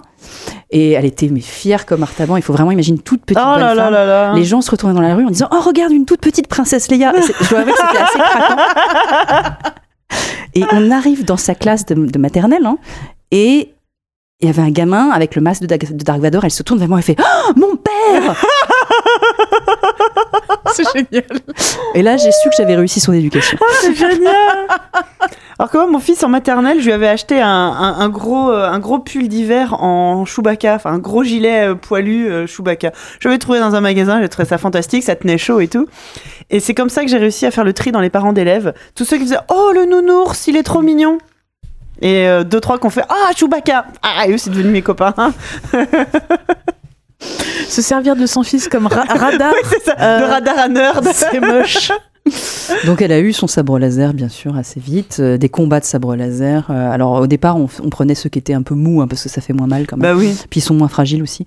Et elle était mais fière comme Artaban. Il faut vraiment imaginer une toute petite Oh bonne là là femme. là là. Les gens se retournaient dans la rue en disant Oh, regarde une toute petite princesse Leia. Je dois avouer que c'était assez craquant. Et on arrive dans sa classe de, de maternelle, hein, et il y avait un gamin avec le masque de Dark Vador. Elle se tourne vers moi et fait Oh, mon père C'est génial. Et là, j'ai su que j'avais réussi son éducation. c'est génial. Alors que moi, mon fils en maternelle, je lui avais acheté un, un- un gros, euh, un gros pull d'hiver en Chewbacca, enfin un gros gilet euh, poilu euh, Chewbacca. Je l'avais trouvé dans un magasin, j'ai trouvé ça fantastique, ça tenait chaud et tout. Et c'est comme ça que j'ai réussi à faire le tri dans les parents d'élèves. Tous ceux qui faisaient Oh le nounours, il est trop mignon. Et euh, deux trois qui ont fait Ah Chewbacca. Ah eux c'est devenu mes copains. Se servir de son fils comme ra- radar. Oui, ça. Euh, de radar à nerd. C'est moche. Donc elle a eu son sabre laser bien sûr assez vite, euh, des combats de sabre laser. Euh, alors au départ on, on prenait ceux qui étaient un peu mous hein, parce que ça fait moins mal quand même. Bah oui. Puis ils sont moins fragiles aussi.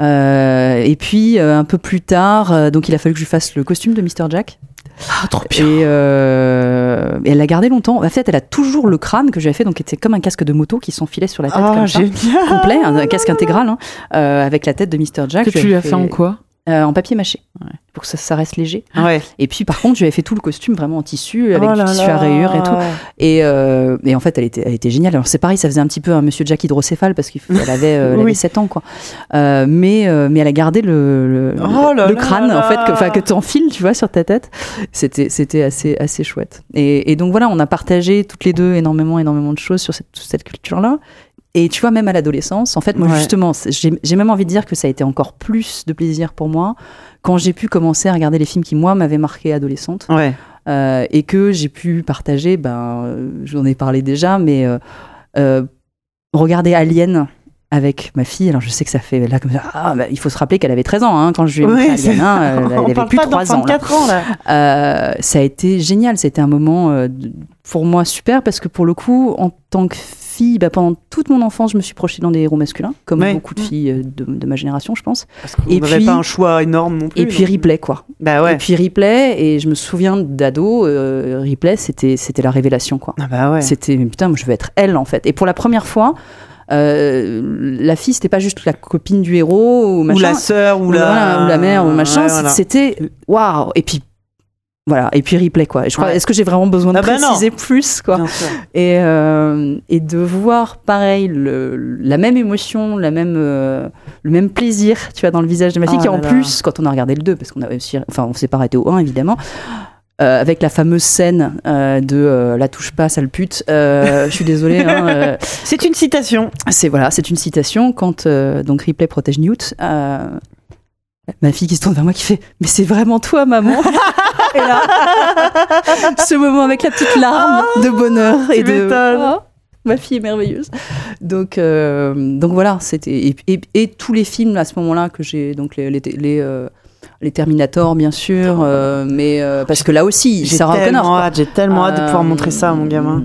Euh, et puis euh, un peu plus tard, euh, donc il a fallu que je fasse le costume de Mr Jack. Ah, trop Et, euh, et elle l'a gardé longtemps. En fait, elle a toujours le crâne que j'avais fait, donc c'était comme un casque de moto qui s'enfilait sur la tête Ah, comme ça, complet, un, un casque intégral, hein, euh, avec la tête de Mr Jack. Que tu lui as fait en quoi? Euh, En papier mâché, Ouais. pour que ça, ça reste léger. Ouais. Et puis par contre, je lui avais fait tout le costume vraiment en tissu, avec Oh du là tissu là. à rayures et tout. Et, euh, et en fait, elle était, elle était géniale. Alors c'est pareil, ça faisait un petit peu un Monsieur Jack hydrocéphale parce qu'elle avait, euh, elle Oui. avait 7 ans, quoi. Euh, mais, mais elle a gardé le, le, Oh là le là crâne, là en fait, que, là. que tu enfiles, tu vois, sur ta tête. C'était, c'était assez, assez chouette. Et, et donc voilà, on a partagé toutes les deux énormément, énormément de choses sur cette, cette culture-là. Et tu vois, même à l'adolescence, en fait, moi Ouais. justement, j'ai même envie de dire que ça a été encore plus de plaisir pour moi quand j'ai pu commencer à regarder les films qui, moi, m'avaient marqué adolescente. Ouais. Euh, et que j'ai pu partager, ben, euh, j'en ai parlé déjà, mais euh, euh, regarder Alien avec ma fille, alors je sais que ça fait là comme ça, ah, bah, il faut se rappeler qu'elle avait 13 ans hein, quand je lui ai montré c'est- Alien, hein, elle, elle avait plus pas 3 d'enfant ans. de là. 4 ans là. Ça a été génial, c'était un moment de- pour moi super parce que pour le coup, en tant que bah, pendant toute mon enfance, je me suis projetée dans des héros masculins, comme Ouais. beaucoup de filles euh, de, de ma génération, je pense. Parce qu'on Et n'avait puis- pas un choix énorme non plus. Et puis Ripley, quoi. Bah ouais. Et puis Ripley, et je me souviens d'ado, euh, Ripley, c'était c'était la révélation, quoi. Ah bah ouais. C'était mais putain, moi, je veux être elle en fait. Et pour la première fois, euh, la fille c'était pas juste la copine du héros ou la sœur ou ou la voilà, ou la mère ou machin. Ouais, voilà. C'était waouh. Et puis voilà. Et puis replay quoi. Et je crois. Ouais. Est-ce que j'ai vraiment besoin de Ah bah non. préciser plus quoi. Et euh, et de voir pareil le, la même émotion, la même euh, le même plaisir, tu vois, dans le visage de ma fille Oh qui en là là. plus quand on a regardé le 2 parce qu'on a aussi, enfin on s'est pas arrêté au 1 évidemment. euh, avec la fameuse scène euh, de euh, la touche pas sale pute je suis désolée hein, C'est une citation. c'est voilà, c'est une citation quand donc Ripley protège Newt. Euh, ma fille qui se tourne vers moi qui fait mais c'est vraiment toi maman. et là, ce moment avec la petite larme de bonheur et de. Oh, ma fille est merveilleuse. Donc donc donc voilà, c'était et, et- et tous les films à ce moment-là que j'ai donc les les, les, euh, les Terminator bien sûr, euh, mais euh, parce que là aussi J'ai tellement hâte, j'ai tellement hâte de pouvoir Euh, montrer ça à mon gamin.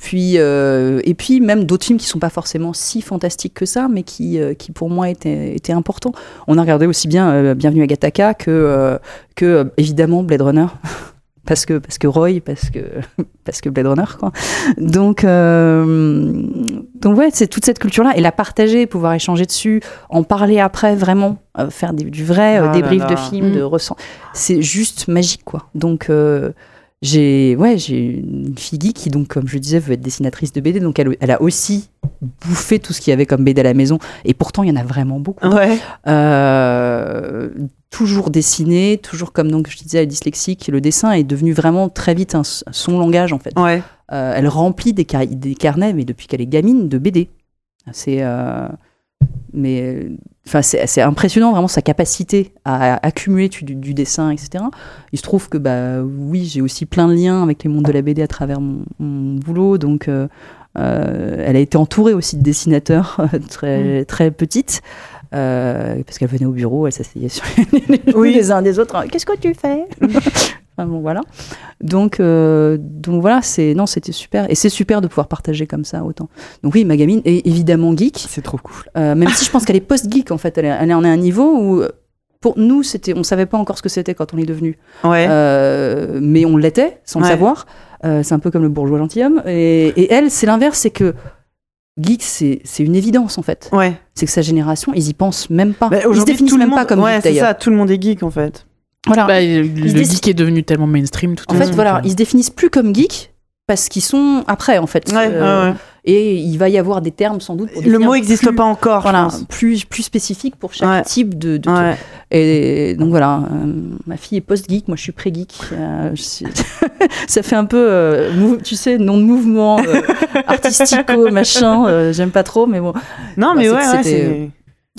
Puis, et puis même d'autres films qui sont pas forcément si fantastiques que ça, mais qui, qui pour moi étaient, étaient importants. On a regardé aussi bien Bienvenue à Gattaca que, que évidemment Blade Runner. Parce que, parce que Roy, parce que, parce que Blade Runner, quoi. Donc, euh, donc ouais, c'est toute cette culture-là. Et la partager, pouvoir échanger dessus, en parler après, vraiment, euh, faire des- du vrai euh, Ah là débrief là. de film, de Mm. ressent. C'est juste magique, quoi. Donc, euh, j'ai ouais j'ai une fille qui donc comme je disais veut être dessinatrice de BD donc elle, elle a aussi bouffé tout ce qu'il y avait comme BD à la maison. Et pourtant il y en a vraiment beaucoup. Ouais. Euh, toujours dessiné toujours comme donc je disais elle est dyslexique. Le dessin est devenu vraiment très vite un, son langage en fait. Ouais. Euh, elle remplit des, car- des carnets mais depuis qu'elle est gamine de BD c'est euh, mais euh, enfin c'est impressionnant vraiment sa capacité à, à accumuler du, du dessin etc il se trouve que bah oui j'ai aussi plein de liens avec les mondes de la BD à travers mon, mon boulot. Donc euh, euh, elle a été entourée aussi de dessinateurs très très petite euh, parce qu'elle venait au bureau elle s'asseyait sur les Oui. les uns des autres. Qu'est-ce que tu fais? Enfin, bon voilà donc euh, donc voilà c'est non c'était super et c'est super de pouvoir partager comme ça autant donc oui ma gamine est évidemment geek C'est trop cool. euh, même si je pense qu'elle est post-geek en fait, elle, est- elle en est à un niveau où pour nous c'était, on savait pas encore ce que c'était quand on est devenu, Ouais. Euh, mais on l'était sans le savoir. C'est un peu comme le bourgeois gentilhomme. Et, et elle, c'est l'inverse, c'est que geek c'est, c'est une évidence en fait. ouais. C'est que sa génération, ils y pensent même pas. Bah, ils se définissent tout le même monde- pas comme Ouais, geek c'est ça. Tout le monde est geek en fait. Voilà. Bah, le geek est devenu tellement mainstream tout en fait, voilà, euh, ils se définissent plus comme geek parce qu'ils sont après en fait. Ouais, Euh, ouais, ouais. Et il va y avoir des termes sans doute. Pour Le mot n'existe pas encore. Voilà, plus, plus spécifique pour chaque type de. Et donc voilà, euh, ma fille est post-geek, moi je suis pré-geek. Euh, je suis- ça fait un peu, tu sais, nom de mouvement, artistico, machin, j'aime pas trop, mais bon. Non, Bah, mais c'est- ouais.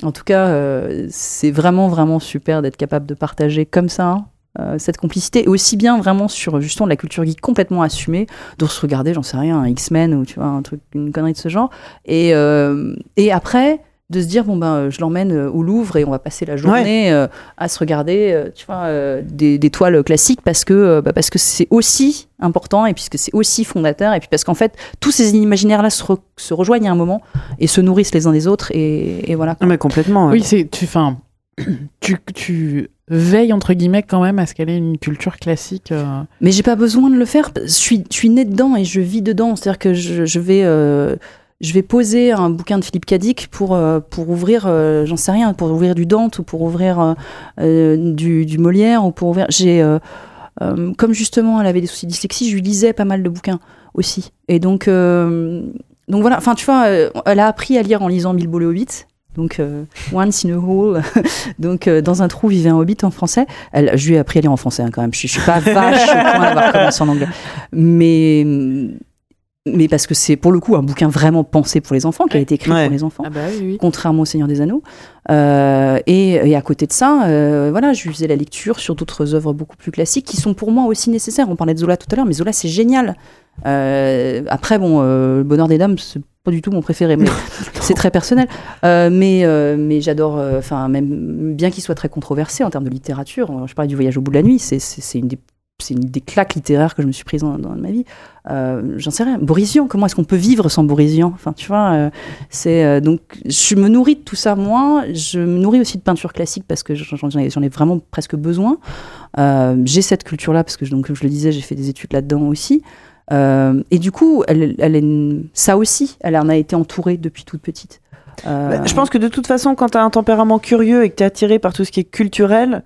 En tout cas, euh, c'est vraiment, vraiment super d'être capable de partager comme ça euh, cette complicité, et aussi bien vraiment sur justement la culture geek complètement assumée, de se regarder, j'en sais rien, un X-Men ou tu vois, un truc, une connerie de ce genre. Et, euh, et après, de se dire bon ben euh, je l'emmène euh, au Louvre et on va passer la journée euh, à se regarder tu vois euh, des, des toiles classiques parce que euh, bah, parce que c'est aussi important et puisque c'est aussi fondateur et puis parce qu'en fait tous ces imaginaires là se, re- se rejoignent à un moment et se nourrissent les uns des autres et, et voilà Non, mais complètement. ouais. Oui, c'est tu, enfin, tu, tu veilles entre guillemets quand même à ce qu'elle ait une culture classique. euh. mais j'ai pas besoin de le faire je suis je suis née dedans et je vis dedans c'est à dire que je, je vais euh, je vais poser un bouquin de Philippe Cadic pour, euh, pour ouvrir, euh, j'en sais rien, pour ouvrir du Dante ou pour ouvrir euh, du, Molière ou pour ouvrir. J'ai, comme justement elle avait des soucis de dyslexie, je lui lisais pas mal de bouquins aussi. Et donc, donc voilà, enfin tu vois, elle a appris à lire en lisant Bilbo le Hobbit. Donc, Once in a Hole, donc dans un trou vivait un hobbit en français. Elle, je lui ai appris à lire en français hein, quand même. Je, je suis pas vache au point d'avoir commencé en anglais, mais mais parce que c'est pour le coup un bouquin vraiment pensé pour les enfants, qui a été écrit Ouais. pour les enfants Ah bah oui, oui. contrairement au Seigneur des Anneaux. Euh, et, et à côté de ça, euh, voilà, je faisais la lecture sur d'autres œuvres beaucoup plus classiques qui sont pour moi aussi nécessaires. On parlait de Zola tout à l'heure, mais Zola c'est génial. Euh, après, bon, euh, Le Bonheur des Dames, c'est pas du tout mon préféré, mais c'est très personnel. Mais mais j'adore, enfin, même bien qu'il soit très controversé en termes de littérature. Je parlais du Voyage au bout de la nuit, c'est une des c'est une des claques littéraires que je me suis prise dans, ma vie. Euh, J'en sais rien. Boris Vian, comment est-ce qu'on peut vivre sans Boris Vian? Enfin, tu vois, euh, c'est euh, donc je me nourris de tout ça moi. Je me nourris aussi de peinture classique parce que j'en ai, vraiment presque besoin. J'ai cette culture-là parce que donc comme je le disais, j'ai fait des études là-dedans aussi. Et du coup, elle, est ça aussi, elle en a été entourée depuis toute petite. Bah, je pense que de toute façon, quand tu as un tempérament curieux et que tu es attiré par tout ce qui est culturel,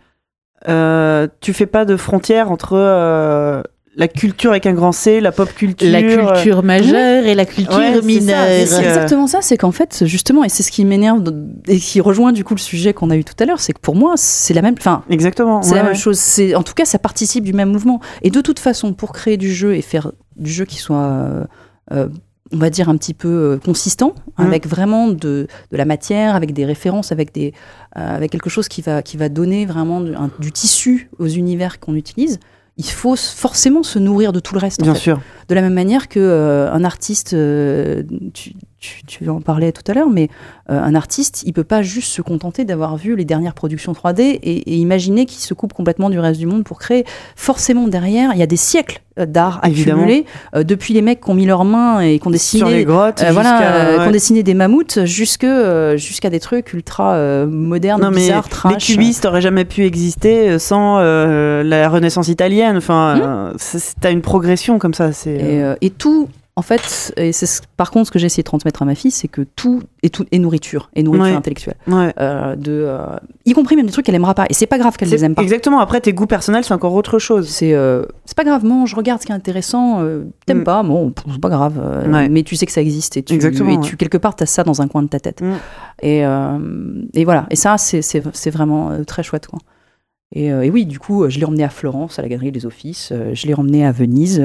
euh, tu fais pas de frontière entre euh, la culture avec un grand C, la pop culture. La culture majeure et la culture Ouais, mineure. c'est Euh, exactement ça, c'est qu'en fait, justement, et c'est ce qui m'énerve et qui rejoint du coup le sujet qu'on a eu tout à l'heure, c'est que pour moi, c'est la même, enfin, Exactement. c'est ouais, la même ouais. chose. C'est, en tout cas, ça participe du même mouvement. Et de toute façon, pour créer du jeu et faire du jeu qui soit, euh, euh, on va dire, un petit peu euh, consistant, Mhm. avec vraiment de, de la matière, avec des références, avec, des, euh, avec quelque chose qui va, qui va donner vraiment du, un- du tissu aux univers qu'on utilise, il faut forcément se nourrir de tout le reste. en Bien fait. sûr. De la même manière que euh, un artiste, euh, tu, tu, tu en parlais tout à l'heure, mais euh, un artiste, il peut pas juste se contenter d'avoir vu les dernières productions 3D et, et imaginer qu'il se coupe complètement du reste du monde pour créer. Forcément, derrière, il y a des siècles euh, d'art accumulés, euh, depuis les mecs qui ont mis leurs mains et qui ont dessiné Sur les grottes. euh, voilà, euh, ouais. qui ont dessiné des mammouths jusque, jusqu'à des trucs ultra modernes, Non, mais bizarres, les trash. cubistes auraient jamais pu exister sans la Renaissance italienne. Enfin, c'est- t'as une progression comme ça. Et tout, en fait, et c'est ce- par contre ce que j'ai essayé de transmettre à ma fille, c'est que tout est, tout est nourriture, et nourriture Ouais. intellectuelle. ouais. Euh, de, euh, y compris même des trucs qu'elle aimera pas. Et c'est pas grave qu'elle les aime pas. Exactement. Après, tes goûts personnels, c'est encore autre chose. C'est euh, pas grave, mange, regarde ce qui est intéressant, euh, t'aimes Mm. pas, bon, c'est pas grave, Ouais. mais tu sais que ça existe et tu, Exactement, et tu quelque part t'as ça dans un coin de ta tête. Mm. Et, et voilà, et ça c'est- vraiment très chouette quoi. Et, et oui, du coup, je l'ai emmené à Florence, à la Galerie des Offices, je l'ai emmené à Venise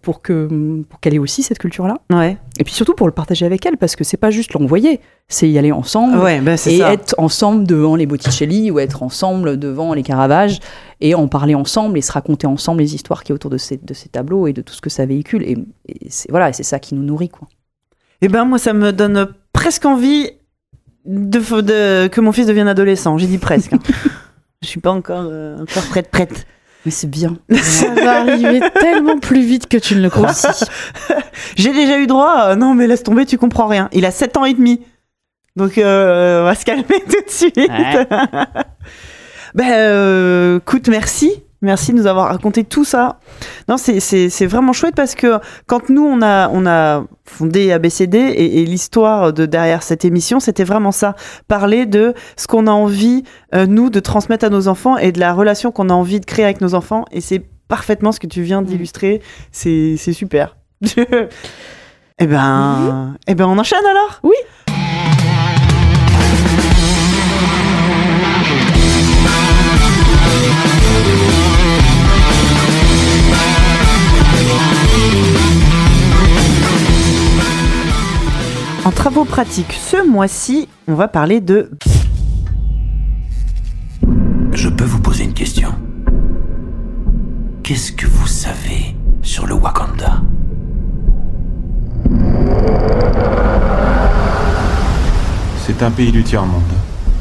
pour que pour qu'elle ait aussi cette culture-là. Ouais. Et puis surtout pour le partager avec elle, parce que c'est pas juste l'envoyer, c'est y aller ensemble Ouais, ben c'est et ça. être ensemble devant les Botticelli ou être ensemble devant les Caravages et en parler ensemble et se raconter ensemble les histoires qui est autour de ces, de ces tableaux et de tout ce que ça véhicule. Et, et c'est voilà, et c'est ça qui nous nourrit quoi. Eh ben moi, ça me donne presque envie de, de- que mon fils devienne adolescent. J'ai dit presque. hein. Je suis pas encore, euh, encore prête, prête. Mais c'est bien. Ça va arriver tellement plus vite que tu ne le crois. J'ai déjà eu droit. à, non, mais laisse tomber, tu comprends rien. Il a 7 ans et demi. Donc, euh, on va se calmer tout de suite. Ouais. ben, euh, écoute, merci. Merci de nous avoir raconté tout ça. Non, c'est- vraiment chouette parce que quand nous, on a, on a fondé ABCD et, et l'histoire de derrière cette émission, c'était vraiment ça. Parler de ce qu'on a envie, euh, nous, de transmettre à nos enfants et de la relation qu'on a envie de créer avec nos enfants. Et c'est parfaitement ce que tu viens d'illustrer. C'est c'est super. eh ben, eh ben, on enchaîne alors? Oui. En travaux pratiques, ce mois-ci, on va parler de Je peux vous poser une question Qu'est-ce que vous savez sur le Wakanda? C'est un pays du tiers-monde.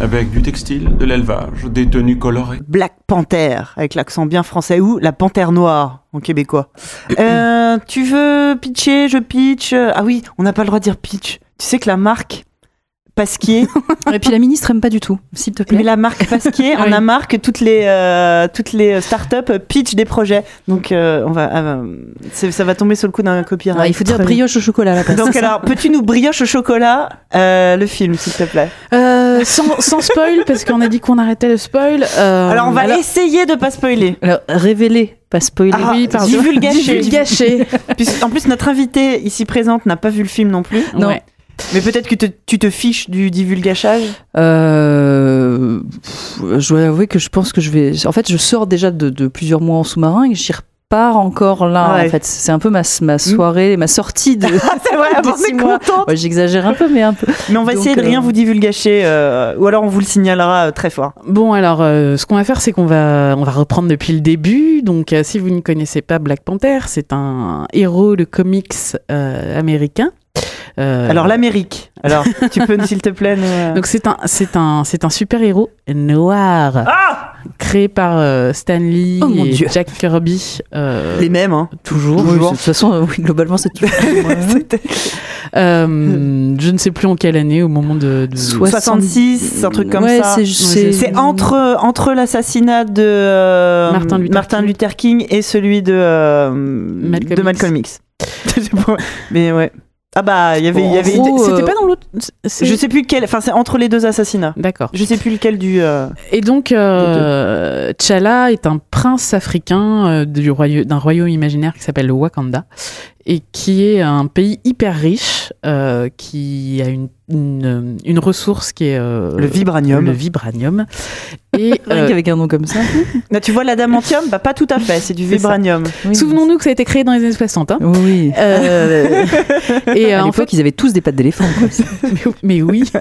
Avec du textile, de l'élevage, des tenues colorées. Black Panther, avec l'accent bien français, ou la panthère noire, en québécois. Euh, tu veux pitcher, je pitch. Ah oui, on n'a pas le droit de dire pitch. Tu sais que la marque Pasquier, Et puis la ministre aime pas du tout, s'il te plaît. mais la marque Pasquier, on Oui. a marre que toutes les, euh, toutes les startups pitchent des projets. Donc, euh, on va, euh, c'est- ça va tomber sur le coup d'un copyright. Alors, il faut dire Très brioche au chocolat la place. Donc alors, peux-tu nous brioche au chocolat euh, le film, s'il te plaît? Euh, sans, sans spoil, parce qu'on a dit qu'on arrêtait le spoil. euh, Alors, on va alors- essayer de pas spoiler. Alors, révéler, pas spoiler. Ah, oui, pardon. divulgacher. Divulgacher. En plus, notre invitée ici présente n'a pas vu le film non plus. Non. Ouais. Mais peut-être que te- tu te fiches du divulgachage. Euh, je dois avouer que je pense que je vais. En fait, je sors déjà de, de plusieurs mois en sous-marin et j'y repars encore là. Ouais. En fait, c'est un peu ma, ma soirée, ma sortie de. C'est vrai, de on six est mois. Ouais, J'exagère un peu, mais un peu. Mais on va Donc, essayer de rien euh, vous divulgacher, euh, ou alors on vous le signalera très fort. Bon, alors, euh, ce qu'on va faire, c'est qu'on va, on va reprendre depuis le début. Donc, euh, si vous ne connaissez pas Black Panther, c'est un héros de comics euh, américain. Euh, Alors l'Amérique. Alors, tu peux, s'il te plaît, nous. euh, Donc c'est un c'est un c'est un super héros noir Ah créé par euh, Stan Lee Oh mon et Dieu. Jack Kirby euh, Les mêmes, hein. toujours. Oui, de toute façon, euh, oui, globalement, c'est Euh, je ne sais plus en quelle année au moment de, de- Soit- 66, un truc comme ouais, ça. c'est- entre, entre l'assassinat de euh, Martin Luther King. Luther King et celui de, euh, Malcolm de Malcolm X. Pas, Mais ouais. Ah bah, il y avait. il y avait C'était euh, pas dans l'autre. je sais plus lequel. Enfin, c'est entre les deux assassinats. D'accord. Je sais plus lequel du. euh, Et donc, euh, T'Challa est un prince africain euh, du royaume- d'un royaume imaginaire qui s'appelle le Wakanda et qui est un pays hyper riche euh, qui a une, une, une ressource qui est euh, Le vibranium. le vibranium. Et euh, qu'avec un nom comme ça. Là, tu vois l'adamantium Bah, pas tout à fait. C'est du vibranium. Oui. souvenons-nous que ça a été créé dans les années 60. Hein. Oui. Euh, et À en l'époque, fait, ils avaient tous des pattes d'éléphant. quoi. mais, mais oui.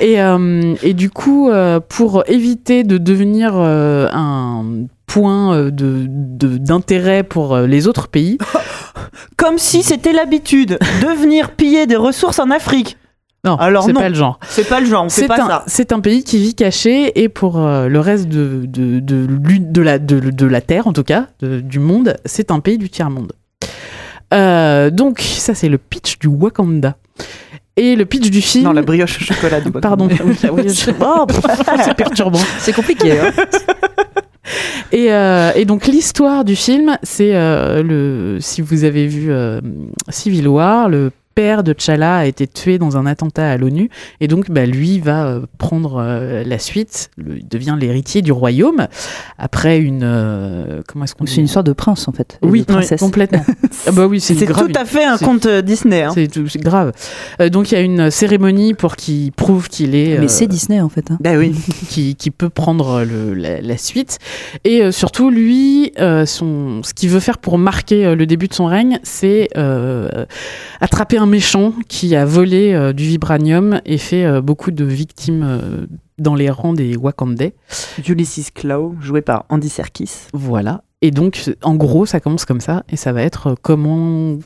Et, euh, et du coup, euh, pour éviter de devenir euh, un point euh, de de- d'intérêt pour euh, les autres pays, Comme si c'était l'habitude de venir piller des ressources en Afrique. non, Alors c'est non. pas le genre. C'est pas le genre, on fait C'est pas un, ça. c'est un pays qui vit caché et pour euh, le reste de, de, de, de la, de, de la Terre, en tout cas, de- du monde, c'est un pays du tiers-monde. Euh, donc, ça, c'est le pitch du Wakanda. Et le pitch du film. Non, la brioche au chocolat du Pardon. Oui. Oh, c'est perturbant. C'est compliqué. Hein. Et, euh, et donc l'histoire du film, c'est euh, le si vous avez vu euh, Civil War, le père de T'Challa a été tué dans un attentat à l'ONU et donc bah, lui va euh, prendre euh, la suite, le- il devient l'héritier du royaume après une euh, comment est-ce qu'on dit C'est une histoire de prince, en fait. Oui, de princesse. complètement. ah bah oui, c'est C'est grave. tout à fait un c'est- conte Disney. Hein. C'est grave. Euh, donc il y a une cérémonie pour qu'il prouve qu'il est Mais euh, c'est Disney, en fait. hein. Bah oui. qui, qui peut prendre le, la, la suite. Et euh, surtout, lui, euh, son, ce qu'il veut faire pour marquer euh, le début de son règne, c'est euh, attraper un méchant qui a volé euh, du vibranium et fait euh, beaucoup de victimes euh, dans les rangs des Wakandais. Ulysses Claw, joué par Andy Serkis. Voilà. Et donc, en gros, ça commence comme ça, et ça va être comment.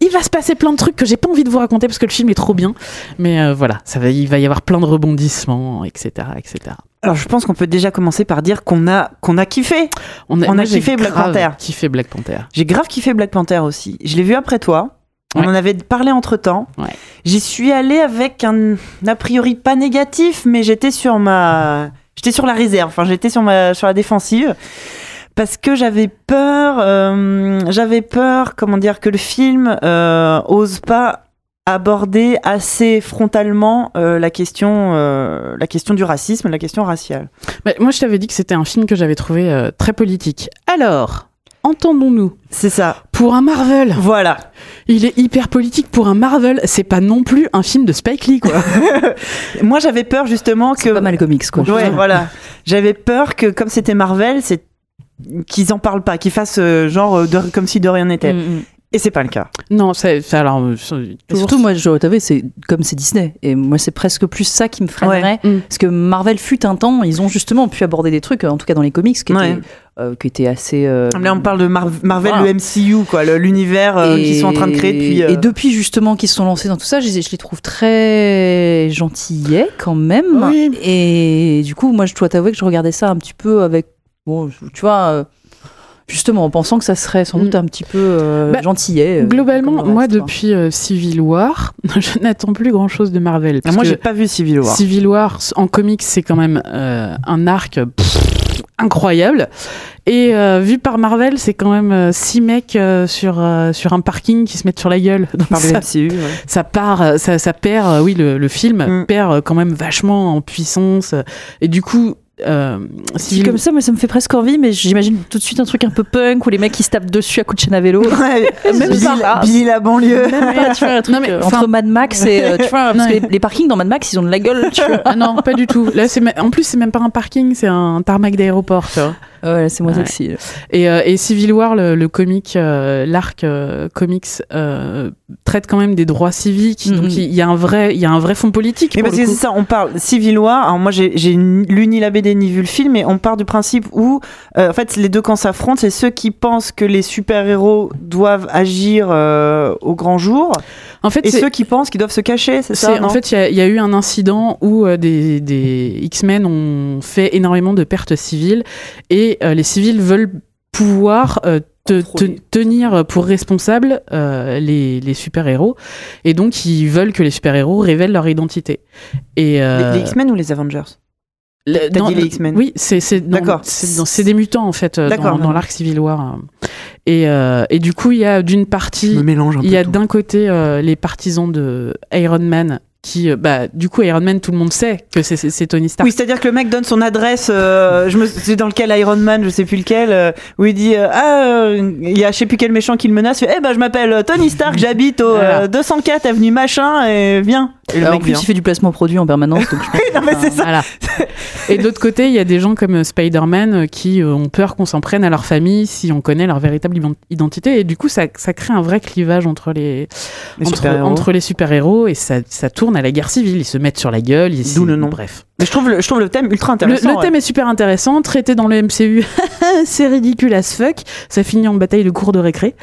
Il va se passer plein de trucs que j'ai pas envie de vous raconter parce que le film est trop bien. Mais voilà, ça va, il va y avoir plein de rebondissements, etc., etc. Alors je pense qu'on peut déjà commencer par dire qu'on a qu'on a kiffé. On a kiffé Black Panther. Kiffé Black Panther. J'ai grave kiffé Black Panther aussi. Je l'ai vu après toi. On Ouais. en avait parlé entre temps. Ouais. J'y suis allée avec un a priori pas négatif, mais j'étais sur ma, j'étais sur la réserve. Enfin, j'étais sur ma, sur la défensive parce que j'avais peur, euh, j'avais peur, comment dire, que le film euh, ose pas aborder assez frontalement euh, la question, euh, la question du racisme, la question raciale. Bah, moi, je t'avais dit que c'était un film que j'avais trouvé euh, très politique. Alors, entendons-nous. C'est ça. Pour un Marvel, Voilà. Il est hyper politique. Pour un Marvel, c'est pas non plus un film de Spike Lee, quoi. Moi, j'avais peur justement que C'est pas mal comics, quoi. Ouais, voilà. J'avais peur que, comme c'était Marvel, c'est qu'ils en parlent pas, qu'ils fassent euh, genre euh, de- comme si de rien n'était. Mm, mm. Et c'est pas le cas. Non, c'est alors euh, surtout, moi, je dois t'avouer, c'est comme c'est Disney. Et moi, c'est presque plus ça qui me freinerait. Mm. Parce que Marvel fut un temps, ils ont justement pu aborder des trucs, en tout cas dans les comics, qui, Ouais. étaient, euh, qui étaient assez. euh, Là, on parle de Mar- Marvel, Voilà. le MCU, quoi, l'univers euh, qu'ils sont en train de créer depuis. euh, Et depuis justement qu'ils se sont lancés dans tout ça, je, les- je les trouve très gentillets quand même. Oui. Et du coup, moi, je dois t'avouer que je regardais ça un petit peu avec, bon, tu vois, euh, justement en pensant que ça serait sans Mm. doute un petit peu euh, Bah, gentillet. euh, Globalement, moi, depuis euh, Civil War, je n'attends plus grand-chose de Marvel. Ah, parce moi, j'ai pas vu Civil War. Civil War, en comics, c'est quand même euh, un arc pff, incroyable. Et euh, vu par Marvel, c'est quand même euh, six mecs euh, sur, euh, sur un parking qui se mettent sur la gueule. Donc Par ça, MCU. ouais. ça part, ça, ça perd, euh, oui, le, le film Mm. perd quand même vachement en puissance. Et du coup, euh, Civil comme ça, moi, ça me fait presque envie, mais j'imagine tout de suite un truc un peu punk où les mecs qui se tapent dessus à coups de chaîne à vélo. Ouais, Même Billy, pas. Billy la banlieue. Même pas, tu vois, un truc Non, mais, euh, entre Mad Max et euh, tu vois, parce que les, les parkings dans Mad Max, ils ont de la gueule, tu vois. Ah non, pas du tout. Là, en plus c'est même pas un parking, c'est un tarmac d'aéroport. tu vois. Ouais, c'est moins Ouais. sexy. Et, euh, et Civil War, le, le comic, euh, l'arc euh, comics traite quand même des droits civiques. Mhm. Donc il y a un vrai, il y a un vrai fond politique. Mais parce que c'est ça, on parle Civil War. Alors moi, j'ai lu ni la BD ni vu le film, mais on part du principe où, en fait, les deux camps s'affrontent. C'est ceux qui pensent que les super-héros doivent agir au grand jour, En fait, et ceux qui pensent qu'ils doivent se cacher. C'est ça en fait, il y a- il y, a eu un incident où euh, des, des X-Men ont fait énormément de pertes civiles et euh, les civils veulent pouvoir euh, te- te- Contrôler. tenir pour responsables euh, les, les super-héros et donc ils veulent que les super-héros révèlent leur identité. Et les, euh, les X-Men ou les Avengers? Le- T'as dit les X-Men. Oui, c'est c'est dans- D'accord. c'est dans- c'est des mutants en fait D'accord. dans, dans l'arc Civil War. Et, euh, et du coup, il y a d'une partie, mélange un il y a d'un côté euh, les partisans de Iron Man qui, euh, bah, du coup, Iron Man, tout le monde sait que c'est- Tony Stark. Oui, c'est-à-dire que le mec donne son adresse, euh, je me, c'est dans lequel Iron Man, je sais plus lequel, euh, où il dit euh, ah euh, il y a je sais plus quel méchant qui le menace, fait, eh ben je m'appelle Tony Stark, j'habite au Voilà. euh, 204 avenue machin et viens. Et le Alors, en mec plus, vient. il fait du placement produit en permanence. Donc je pense non mais c'est ça. Voilà. Et de l'autre côté, il y a des gens comme euh, Spider-Man euh, qui euh, ont peur qu'on s'en prenne à leur famille si on connaît leur véritable ident- identité. Et du coup, ça, ça crée un vrai clivage entre les, Les entre, super-héros. entre les super-héros et ça, ça tourne à la guerre civile. Ils se mettent sur la gueule. ils- D'où le nom. Bref. Mais je trouve le, je trouve le thème ultra intéressant. le thème est super intéressant, traité dans le MCU, c'est ridicule as fuck. Ça finit en bataille de cours de récré.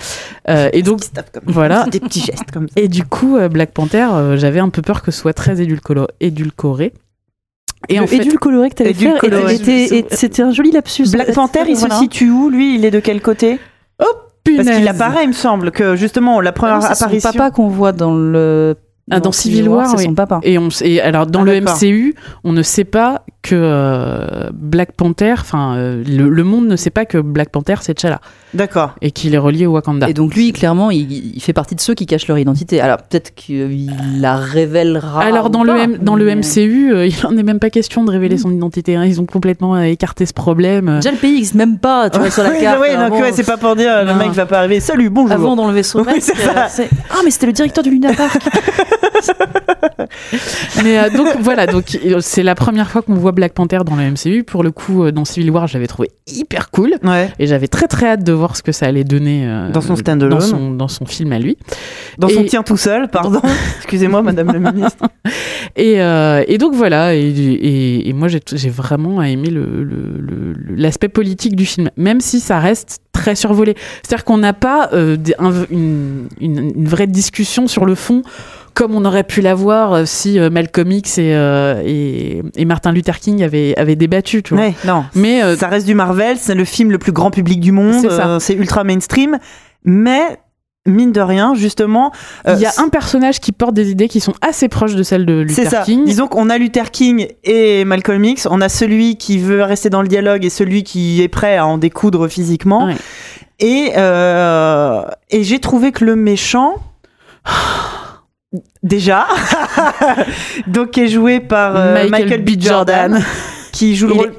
Euh, et donc, voilà. des petits gestes comme ça. Et du coup, euh, Black Panther, euh, j'avais un peu peur que ce soit très édulcolo- édulcoré. Et en fait, édulcoloré que était- et c'était un joli lapsus. Black Panther, il Voilà. se situe où lui? Il est de quel côté? Parce punaise. qu'il apparaît, il me semble que justement la première C'est son apparition. papa qu'on voit dans le. Ah, dans Civil War, c'est oui. son papa. Et, on, s- et alors dans Ah, le. MCU, on ne sait pas que euh, Black Panther, enfin euh, le, le monde ne sait pas que Black Panther c'est T'Challa D'accord. et qu'il est relié au Wakanda. Et donc lui, clairement, il, il fait partie de ceux qui cachent leur identité. Alors peut-être qu'il la révélera. alors dans ou le, pas, M- dans le mais- MCU, euh, il en est même pas question de révéler son identité. hein. Ils ont complètement euh, écarté ce problème. Déjà le pays même pas, tu vois, sur la Oui, carte. oui, bon, ouais, c'est pas pour dire le mec va pas arriver. Salut, bonjour. Avant dans le vaisseau Oui, euh, Ah mais c'était le directeur du Luna Park. Mais euh, donc voilà, donc c'est la première fois qu'on voit Black Panther dans le MCU. Pour le coup, euh, dans Civil War, j'avais trouvé hyper cool. Ouais. Et j'avais très très hâte de voir ce que ça allait donner euh, Dans son stand-alone. dans son, dans son film à lui. Dans son tien tout seul, pardon. Excusez-moi, Madame la ministre. Et, euh, et donc voilà, et, moi j'ai vraiment aimé le- le- le- le- l'aspect politique du film, même si ça reste très survolé. C'est-à-dire qu'on n'a pas euh, des- un- une, une- une vraie discussion sur le fond comme on aurait pu l'avoir euh, si euh, Malcolm X et, euh, et, et Martin Luther King avaient, avaient débattu. Tu vois. Ouais, non. Mais ça reste du Marvel, c'est le film le plus grand public du monde, C'est ultra mainstream, mais mine de rien, justement, euh, il y a un personnage qui porte des idées qui sont assez proches de celles de Luther ça. King. Disons qu'on a Luther King et Malcolm X, on a celui qui veut rester dans le dialogue et celui qui est prêt à en découdre physiquement. Ouais. Et, euh, et j'ai trouvé que le méchant, déjà, donc qui est joué par euh, Michael, B. Jordan, qui joue le rôle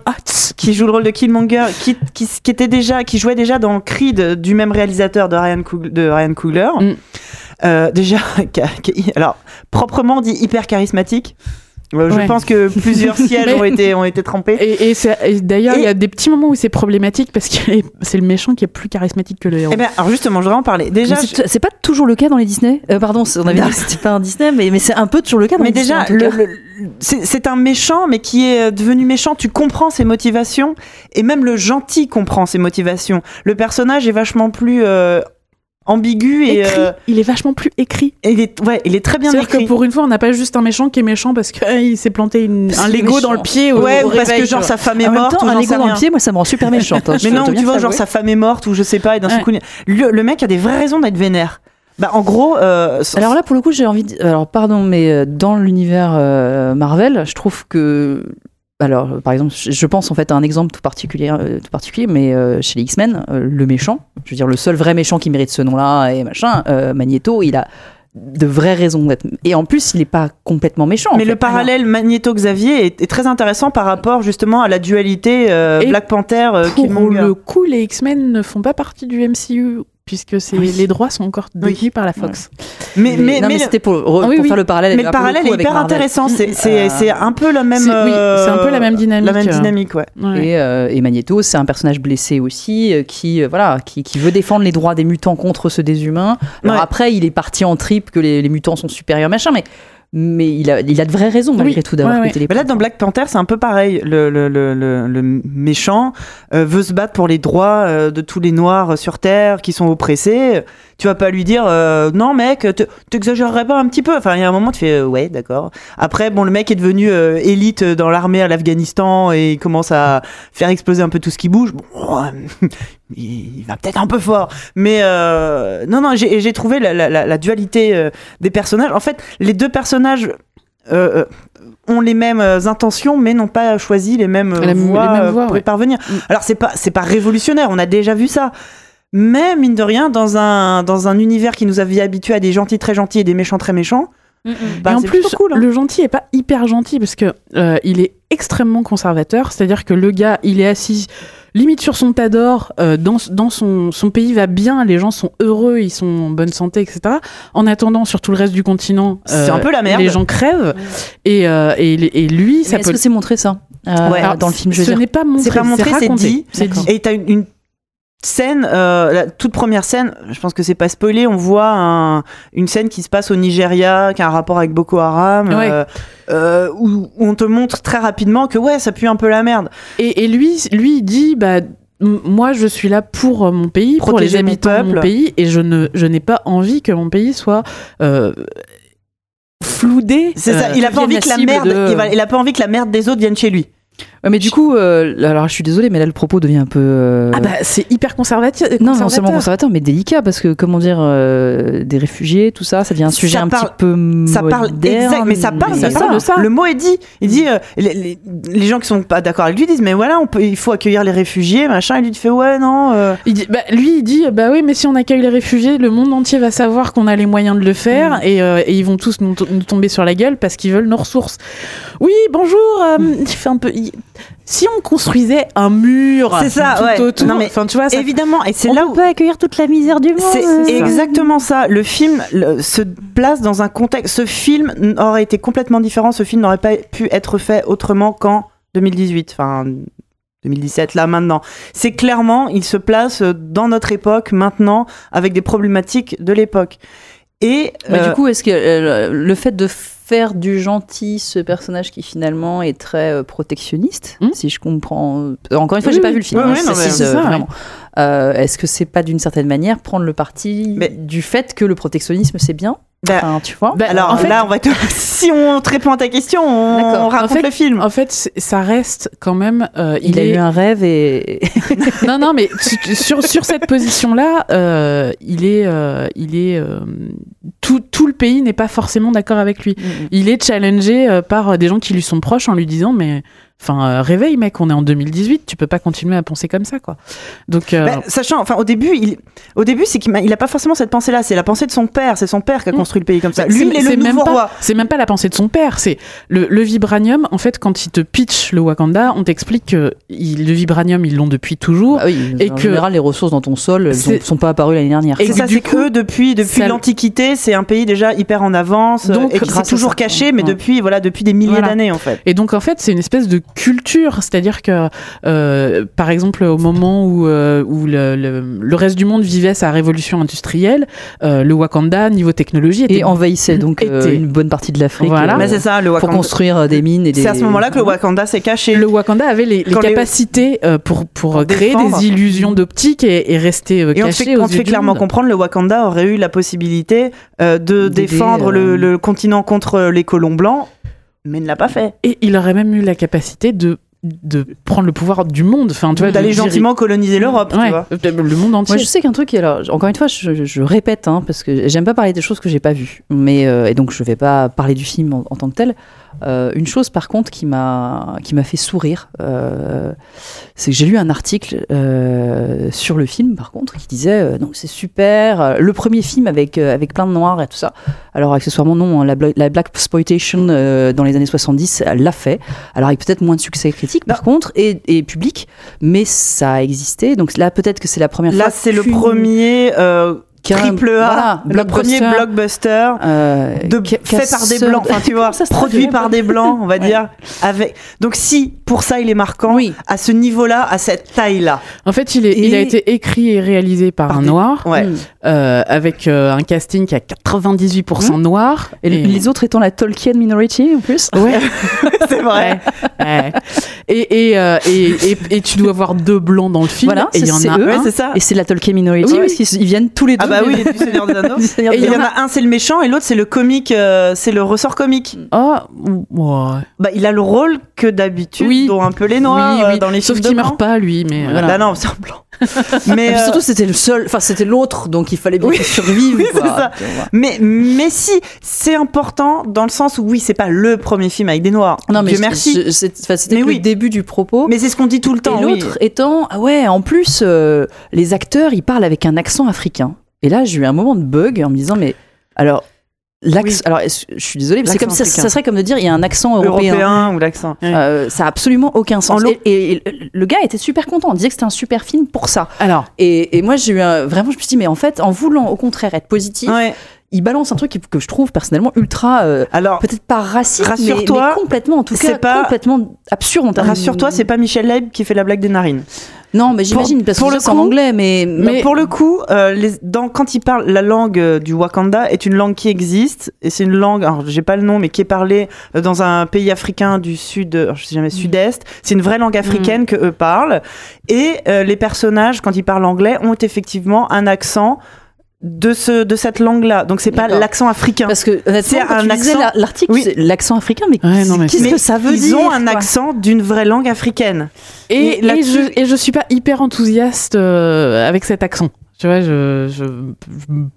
qui joue le rôle de Killmonger, qui, qui, qui était déjà, qui jouait déjà dans Creed du même réalisateur de Ryan, Coog- de Ryan Coogler. Mm. Euh, déjà, alors proprement dit hyper charismatique. Euh, Je Ouais. pense que plusieurs sièges Mais- ont été ont été trempés. Et, et, c'est- et d'ailleurs, il y a des petits moments où c'est problématique parce que c'est le méchant qui est plus charismatique que le héros. Eh ben, alors justement, je voudrais en parler. Déjà, c'est pas toujours le cas dans les Disney? Euh, pardon, on avait dit que c'était pas un Disney, mais, mais c'est un peu toujours le cas dans mais les déjà, Disney. le- le- c'est c'est un méchant, mais qui est devenu méchant. Tu comprends ses motivations, et même le gentil comprend ses motivations. Le personnage est vachement plus euh, ambigu et, écrit, euh, il est vachement plus écrit. et il est, ouais, il est très bien C'est-à-dire écrit. que pour une fois, on n'a pas juste un méchant qui est méchant parce qu'il s'est planté une- un Lego méchant. dans le pied au, Ouais, ou parce réveil, que genre sa femme est en même morte temps, ou un Lego dans rien. le pied, moi, ça me rend super méchante. hein, Mais non, tu vois, genre sa femme est morte ou je sais pas, et d'un Ouais. coup, le, le mec a des vraies raisons d'être vénère. Bah, en gros, euh, Alors là, pour le coup, j'ai envie de... Alors, pardon, mais euh, dans l'univers euh, Marvel, je trouve que... Alors, par exemple, je pense en fait à un exemple tout particulier, euh, tout particulier mais euh, chez les X-Men, euh, le méchant, je veux dire, le seul vrai méchant qui mérite ce nom-là et machin, euh, Magneto, il a de vraies raisons d'être... Et en plus, il n'est pas complètement méchant. mais fait. le parallèle Magneto-Xavier est, est très intéressant par rapport justement à la dualité Black Panther Pour Killmonger. le coup, les X-Men ne font pas partie du MCU puisque c'est Oui. les droits sont encore détenus Oui. par la Fox. Mais, mais, non, mais, mais le- c'était pour, Ah oui, pour oui. faire le parallèle. mais le parallèle est hyper intéressant. C'est c'est- Euh, c'est un peu la même. C'est- oui, euh, c'est un peu la même dynamique. La même dynamique, ouais. Ouais. Et, euh, et Magneto, c'est un personnage blessé aussi, euh, qui, euh, voilà, qui, qui veut défendre les droits des mutants contre ceux des humains. Alors Ouais. après, il est parti en trip que les, les mutants sont supérieurs, machin, mais, mais il, a, il a de vraies raisons malgré Oui. tout d'avoir Ouais, pété les Mais là, dans Black Panther, c'est un peu pareil. Le, le, le, le, le méchant euh, veut se battre pour les droits euh, de tous les noirs euh, sur Terre qui sont oppressés. Tu vas pas lui dire euh, non, mec, te- t'exagérerais pas un petit peu. Enfin, il y a un moment, tu fais euh, ouais, d'accord. Après, bon, le mec est devenu euh, élite dans l'armée à l'Afghanistan et il commence à faire exploser un peu tout ce qui bouge. Bon, il va peut-être un peu fort. Mais non, non, j'ai trouvé la, la, la, la dualité des personnages. En fait, les deux personnages. ont les mêmes intentions mais n'ont pas choisi les mêmes voies, pour ouais. y parvenir. Alors c'est pas c'est pas révolutionnaire, on a déjà vu ça. Mais mine de rien dans un dans un univers qui nous avait habitués à des gentils très gentils et des méchants très méchants, bah, et en c'est plus, plutôt cool. hein. le gentil est pas hyper gentil parce que euh, il est extrêmement conservateur. C'est-à-dire que le gars, il est assis limite sur son tas d'or, euh, dans, dans son, son pays va bien, les gens sont heureux, ils sont en bonne santé, etc. En attendant, sur tout le reste du continent, euh, C'est un peu la merde. les gens crèvent. Et, euh, et, et lui, Mais ça Est-ce peut. que c'est montré ça? Euh, Ouais. dans le film Je veux Ce n'est pas montré, C'est pas montré, c'est raconté. dit. C'est dit. Et t'as une, une scène, euh, la toute première scène, je pense que c'est pas spoilé, on voit un- une scène qui se passe au Nigeria, qui a un rapport avec Boko Haram, Ouais. euh, euh, où, où on te montre très rapidement que ouais, ça pue un peu la merde. Et, et lui, lui, il dit, bah, moi, je suis là pour mon pays, pour les mon habitants de mon pays, et je ne, je n'ai pas envie que mon pays soit floudé. C'est ça. Il a pas envie que la merde, de- il, va- il a pas envie que la merde des autres vienne chez lui. Ouais, mais du coup, euh, alors je suis désolée, mais là le propos devient un peu. euh, Ah bah, c'est hyper conservatif. non, non seulement conservateur, mais délicat parce que comment dire, euh, des réfugiés, tout ça, ça devient un sujet Ça un parle- petit peu Ça parle moderne, exact, mais ça parle, ça de parle ça. de ça. Le mot est dit. Il dit euh, les, les- les gens qui sont pas d'accord avec lui disent mais voilà, on peut, il faut accueillir les réfugiés, machin. Et lui il fait ouais non. euh, Il dit, bah, lui, il dit, bah oui, mais si on accueille les réfugiés, le monde entier va savoir qu'on a les moyens de le faire Mm. et, euh, et ils vont tous nous, to- nous tomber sur la gueule parce qu'ils veulent nos ressources. Oui, bonjour. euh, il fait un peu. il- Si on construisait un mur, C'est ça, tout ouais. autour, Non, mais enfin, tu vois, ça évidemment, et c'est On là peut où pas accueillir toute la misère du monde. C'est euh, exactement ça. Le film le- se place dans un contexte. Ce film aurait été complètement différent. Ce film n'aurait pas pu être fait autrement qu'en 2018. Enfin. 2017, là maintenant. C'est clairement, il se place dans notre époque maintenant avec des problématiques de l'époque. Et Mais euh, du coup, est-ce que euh, le fait de faire du gentil ce personnage qui finalement est très euh, protectionniste, Hmm. si je comprends. euh, Encore une fois, Oui, j'ai pas vu le film. Ouais, hein, ouais, non, mais ça. Euh, est-ce que c'est pas d'une certaine manière prendre le parti Mais- du fait que le protectionnisme c'est bien? Bah, Enfin, Tu vois Bah, alors en fait, là, on va te... si on te répond à ta question, on, raconte En fait- le film. en fait, ça reste quand même. euh, il, il a est eu un rêve et. non, non, mais su- sur, sur cette position-là, euh, il est, euh, il est, euh, tout, tout le pays n'est pas forcément d'accord avec lui. Il est challengé euh, par des gens qui lui sont proches en lui disant, mais, Enfin, euh, réveille, mec, on est en 2018, tu peux pas continuer à penser comme ça, quoi. Donc, euh, Bah, sachant, enfin, au début, il, au début, c'est qu'il il a pas forcément cette pensée-là. C'est la pensée de son père. C'est son père qui a Mm. construit le pays comme ça. Bah, Lui, c'est- il est le même nouveau pas- roi. C'est même pas la pensée de son père, c'est le, le vibranium. En fait, quand il te pitch le Wakanda, on t'explique que il- le vibranium, ils l'ont depuis toujours. Ah oui, Et en que- général, les ressources dans ton sol, ont- sont pas apparues l'année dernière. Et ça, c'est que depuis, depuis l'Antiquité, c'est un pays déjà hyper en avance Donc, et qui s'est toujours ça. caché, mais Ouais. depuis, voilà, depuis des milliers Voilà. d'années en fait. Et donc en fait c'est une espèce de culture, c'est-à-dire que euh, par exemple au moment où, euh, où le, le- le reste du monde vivait sa révolution industrielle, euh, le Wakanda niveau technologie était Et envahissait donc euh, Était. une bonne partie de l'Afrique Voilà. euh, Mais c'est ça, le pour Wakanda. construire euh, des mines et des. C'est à ce moment-là que le Wakanda s'est caché. le Wakanda avait les, les Quand les- capacités pour, pour, Pour créer défendre. des illusions d'optique et, et rester Et on te caché fait, aux on fait du clairement comprendre, le Wakanda aurait eu la possibilité euh, de défendre le, le continent contre les colons blancs, mais ne l'a pas fait. Et il aurait même eu la capacité de, de prendre le pouvoir du monde, enfin tu vois, de D'aller gentiment coloniser l'Europe, tu Ouais, vois. le monde entier. Moi, je sais qu'un truc, alors encore une fois, je, je- je répète, hein, parce que j'aime pas parler des choses que j'ai pas vues, mais euh, et donc je vais pas parler du film en, en tant que tel. Euh, une chose, par contre, qui m'a qui m'a fait sourire, euh, c'est que j'ai lu un article euh, sur le film, par contre, qui disait euh, donc c'est super, euh, le premier film avec euh, avec plein de noirs et tout ça. Alors accessoirement non, hein, la, la black exploitation euh, dans les années 70 elle l'a fait. Alors avec peut-être moins de succès critique, par contre, et, et public, mais ça a existé. Donc là, peut-être que c'est la première fois. Là, c'est le premier euh, triple A, voilà, le premier blockbuster, euh, de, fait par des blancs, enfin tu vois, produit par des blancs, on va dire. Avec donc si pour ça il est marquant, Oui. à ce niveau-là, à cette taille-là, En fait, il, est, il a été écrit et réalisé par, Par un des- noir, ouais. Euh, avec euh, un casting qui a 98% noir. Et, les autres étant la Tolkien minority en plus. Ouais, c'est vrai. ouais, ouais. Et, et, euh, et, et, et tu dois avoir deux blancs dans le film. Voilà, et il y en c'est a eux. Un. c'est ça. Et c'est la Tolkien minority Oui, parce qu'ils ils viennent tous les deux. Ah bah oui, du Seigneur des Anneaux. Seigneur Et il y en a un c'est le méchant et l'autre c'est le comique, euh, c'est le ressort comique. Oh, ouais. Bah il a le rôle que d'habitude Oui. dont un peu les noirs oui, euh, oui. dans les Sauf films qu'il de meurt pas, lui. Mais Voilà. Bah non, c'est un blanc. mais euh, surtout, c'était le seul, enfin, c'était l'autre, donc il fallait bien qu'il survive. Quoi. ça. Mais mais si c'est important dans le sens où oui c'est pas le premier film avec des noirs. Non, mais Dieu merci. c'était le début du propos. Mais c'est ce qu'on dit tout le temps. et l'autre étant, ah ouais, en plus, les acteurs, ils parlent avec un accent africain. Et là, j'ai eu un moment de bug en me disant, mais alors, l'accent, Oui. alors, je suis désolée, mais c'est comme ça, ça serait comme de dire, il y a un accent européen. européen ou l'accent. Euh, ça a absolument aucun sens. Et, et le gars était super content. On disait que c'était un super film pour ça. Alors, Et, et moi, j'ai eu un, vraiment, je me suis dit, mais en fait, en voulant au contraire être positif, Ouais. il balance un truc que je trouve personnellement ultra, euh, Alors peut-être pas raciste, mais, complètement, en tout cas, pas- complètement absurde. rassure-toi, c'est pas Michel Leib qui fait la blague des narines. Non, mais j'imagine, parce que pour ça, le c'est en coup- anglais, mais, Mais pour le coup, euh, les, dans, quand il parle, la langue euh, du Wakanda est une langue qui existe et c'est une langue, alors j'ai pas le nom, mais qui est parlée euh, dans un pays africain du sud, euh, je sais jamais sud-est. C'est une vraie langue africaine que eux parlent. Et euh, les personnages, quand ils parlent anglais, ont effectivement un accent de ce de cette langue-là. Donc c'est pas l'accent africain. parce que honnêtement, C'est quand un tu lisais accent- la- l'article, Oui. c'est l'accent africain, mais Ouais, qu'est-ce Mais que ça veut ils dire ont un quoi accent d'une vraie langue africaine. et, Et je, et je suis pas hyper enthousiaste euh, avec cet accent. Tu vois, je, je,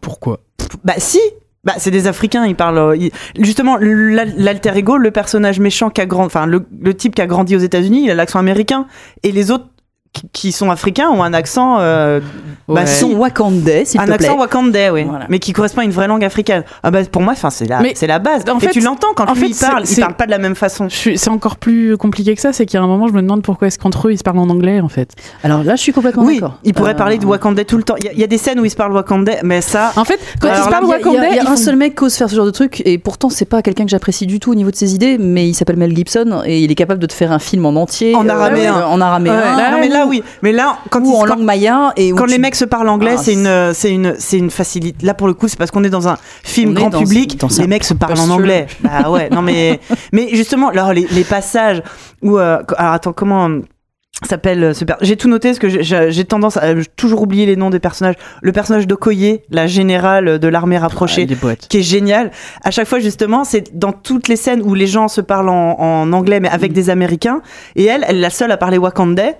pourquoi? Bah si bah, c'est des Africains, ils parlent. euh, ils- Justement, l'al- l'alter ego, le personnage méchant qui a grandi, enfin le, le type qui a grandi aux États-Unis, il a l'accent américain, et les autres qui, sont africains ont un accent, euh, Bah, Ouais. si. Son wakandais, s'il un te plaît. accent wakandais, oui, Voilà. mais qui correspond à une vraie langue africaine. Ah bah pour moi, enfin c'est la, c'est la base. en et fait, tu l'entends quand en lui fait, il parle, c'est- il parle pas de la même façon. C'est encore plus compliqué que ça, c'est qu'il y a un moment, je me demande pourquoi est-ce qu'entre eux, ils se parlent en anglais, en fait. Alors là, je suis complètement Oui, d'accord. il pourrait Euh, parler de wakandais tout le temps. Il y a- il y, a des scènes où ils se parlent wakandais, mais ça. En fait, quand Alors ils se parlent Il y a- il y a, wakandais, il y a ils un font- seul mec qui ose faire ce genre de truc, et pourtant c'est pas quelqu'un que j'apprécie du tout au niveau de ses idées, mais il s'appelle Mel Gibson et il est capable de te faire un film en entier, En araméen. en araméen, Là oui, mais là quand ou ils en quand- langue maya et quand tu- les mecs se parlent anglais, Ah, c'est une, c'est une, c'est une facilité. Là, pour le coup, c'est parce qu'on est dans un film grand public. dans les mecs se parlent en anglais. Bah ouais, non mais, mais justement, alors les, les passages où, euh, alors attends, comment euh, s'appelle euh, ce J'ai tout noté parce que j'ai- tendance à toujours oublier les noms des personnages. Le personnage d'Okoye, la générale de l'armée rapprochée. boîtes. qui est génial. À chaque fois, justement, c'est dans toutes les scènes où les gens se parlent en, en anglais, mais avec des Américains. Et elle, elle est la seule à parler wakandais,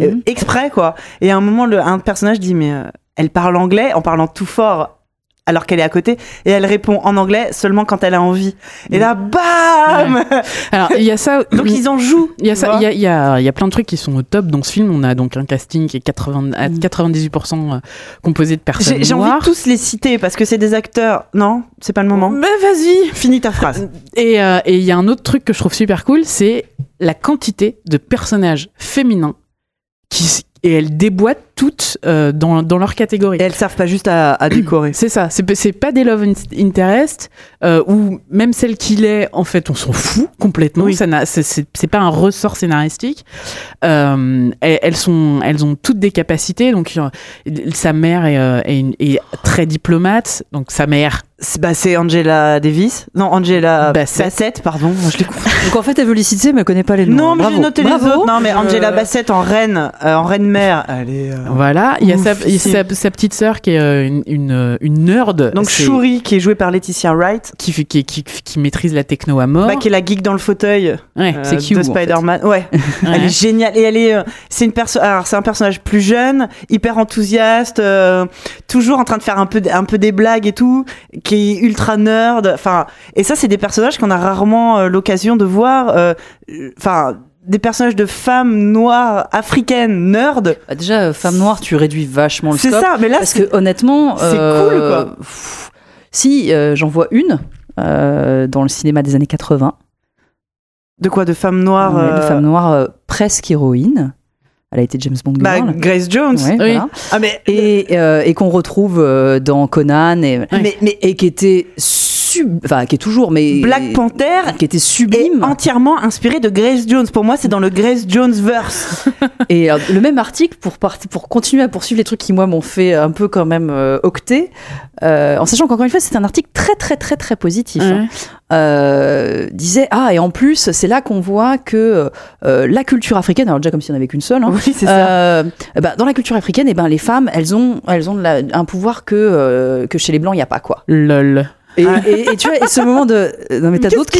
euh, Mhm. exprès, quoi. Et à un moment, le, un personnage dit, mais euh, elle parle anglais en parlant tout fort alors qu'elle est à côté et elle répond en anglais seulement quand elle a envie. Et là, bam Alors, il y a ça. Donc ils en jouent. Il y a ça, il y a, y a- il y a plein de trucs qui sont au top dans ce film. On a donc un casting qui est 80, à Mm. 98% composé de personnes J'ai envie de tous les citer parce que c'est des acteurs. Non, c'est pas le moment? Mais vas-y. Finis ta phrase. Et euh, et il y a un autre truc que je trouve super cool, c'est la quantité de personnages féminins qui s- et elles déboîtent toutes euh, dans, dans leur catégorie. Et elles servent pas juste à, à décorer. C'est ça, c'est pas des love in- interest euh, ou même celle qu'il est, en fait, on s'en fout complètement. Oui. Ça n'a- c'est- pas un ressort scénaristique. Euh, elles, sont, elles ont toutes des capacités. Donc euh, sa mère est, euh, est une- est très diplomate. Donc sa mère, C'est bah, c'est Angela Davis. Non, Angela Bassett. Bassett, pardon. Je. Donc en fait, elle veut les citer, mais elle connaît pas les noms. Non, mais j'ai noté Bravo. les autres. Non, mais Angela Euh, Bassett en reine, euh, en reine mère. Elle est. euh, voilà. Il y a sa, petite sœur qui est euh, une, une, une nerd. Donc Shuri, qui est jouée par Laetitia Wright, qui, qui, qui, qui maîtrise la techno à mort. bah, qui est la geek dans le fauteuil ouais, euh, c'est cute. de Spider-Man. Ouais, elle est géniale et elle est. euh, c'est une perso. Alors c'est un personnage plus jeune, hyper enthousiaste, euh, toujours en train de faire un peu un peu des blagues et tout, qui est ultra nerd. Enfin, et ça c'est des personnages qu'on a rarement euh, l'occasion de voir. euh, euh, Enfin. Des personnages de femmes noires africaines nerd bah, déjà, euh, femme noire, tu réduis vachement le c'est scope. ça mais là Parce c'est que honnêtement, c'est euh, cool, quoi. pff, Si euh, j'en vois une euh, dans le cinéma des années 80, de quoi de femmes noires ouais, de euh, femme noire euh, presque héroïne. Elle a été James Bond bah, girl. Grace Jones Ouais, Oui. voilà. ah mais et, euh, et qu'on retrouve euh, dans Conan et, mais, mais et qui était sub, enfin qui est toujours mais Black Panther qui était est sublime entièrement inspiré de Grace Jones. Pour moi, c'est dans le Grace Jones verse. et euh, le même article pour pour continuer à poursuivre les trucs qui moi m'ont fait un peu quand même euh, octer euh, en sachant qu'encore une fois c'est un article très très très très positif hein. Euh, disait ah et en plus c'est là qu'on voit que euh, la culture africaine alors déjà comme s'il n'y en avait qu'une seule hein, Oui, c'est ça. euh, bah, dans la culture africaine et ben les femmes elles ont elles ont la- un pouvoir que euh, que chez les blancs il y a pas quoi Lol. Et, et, et tu vois et ce moment de non mais t'as d'autres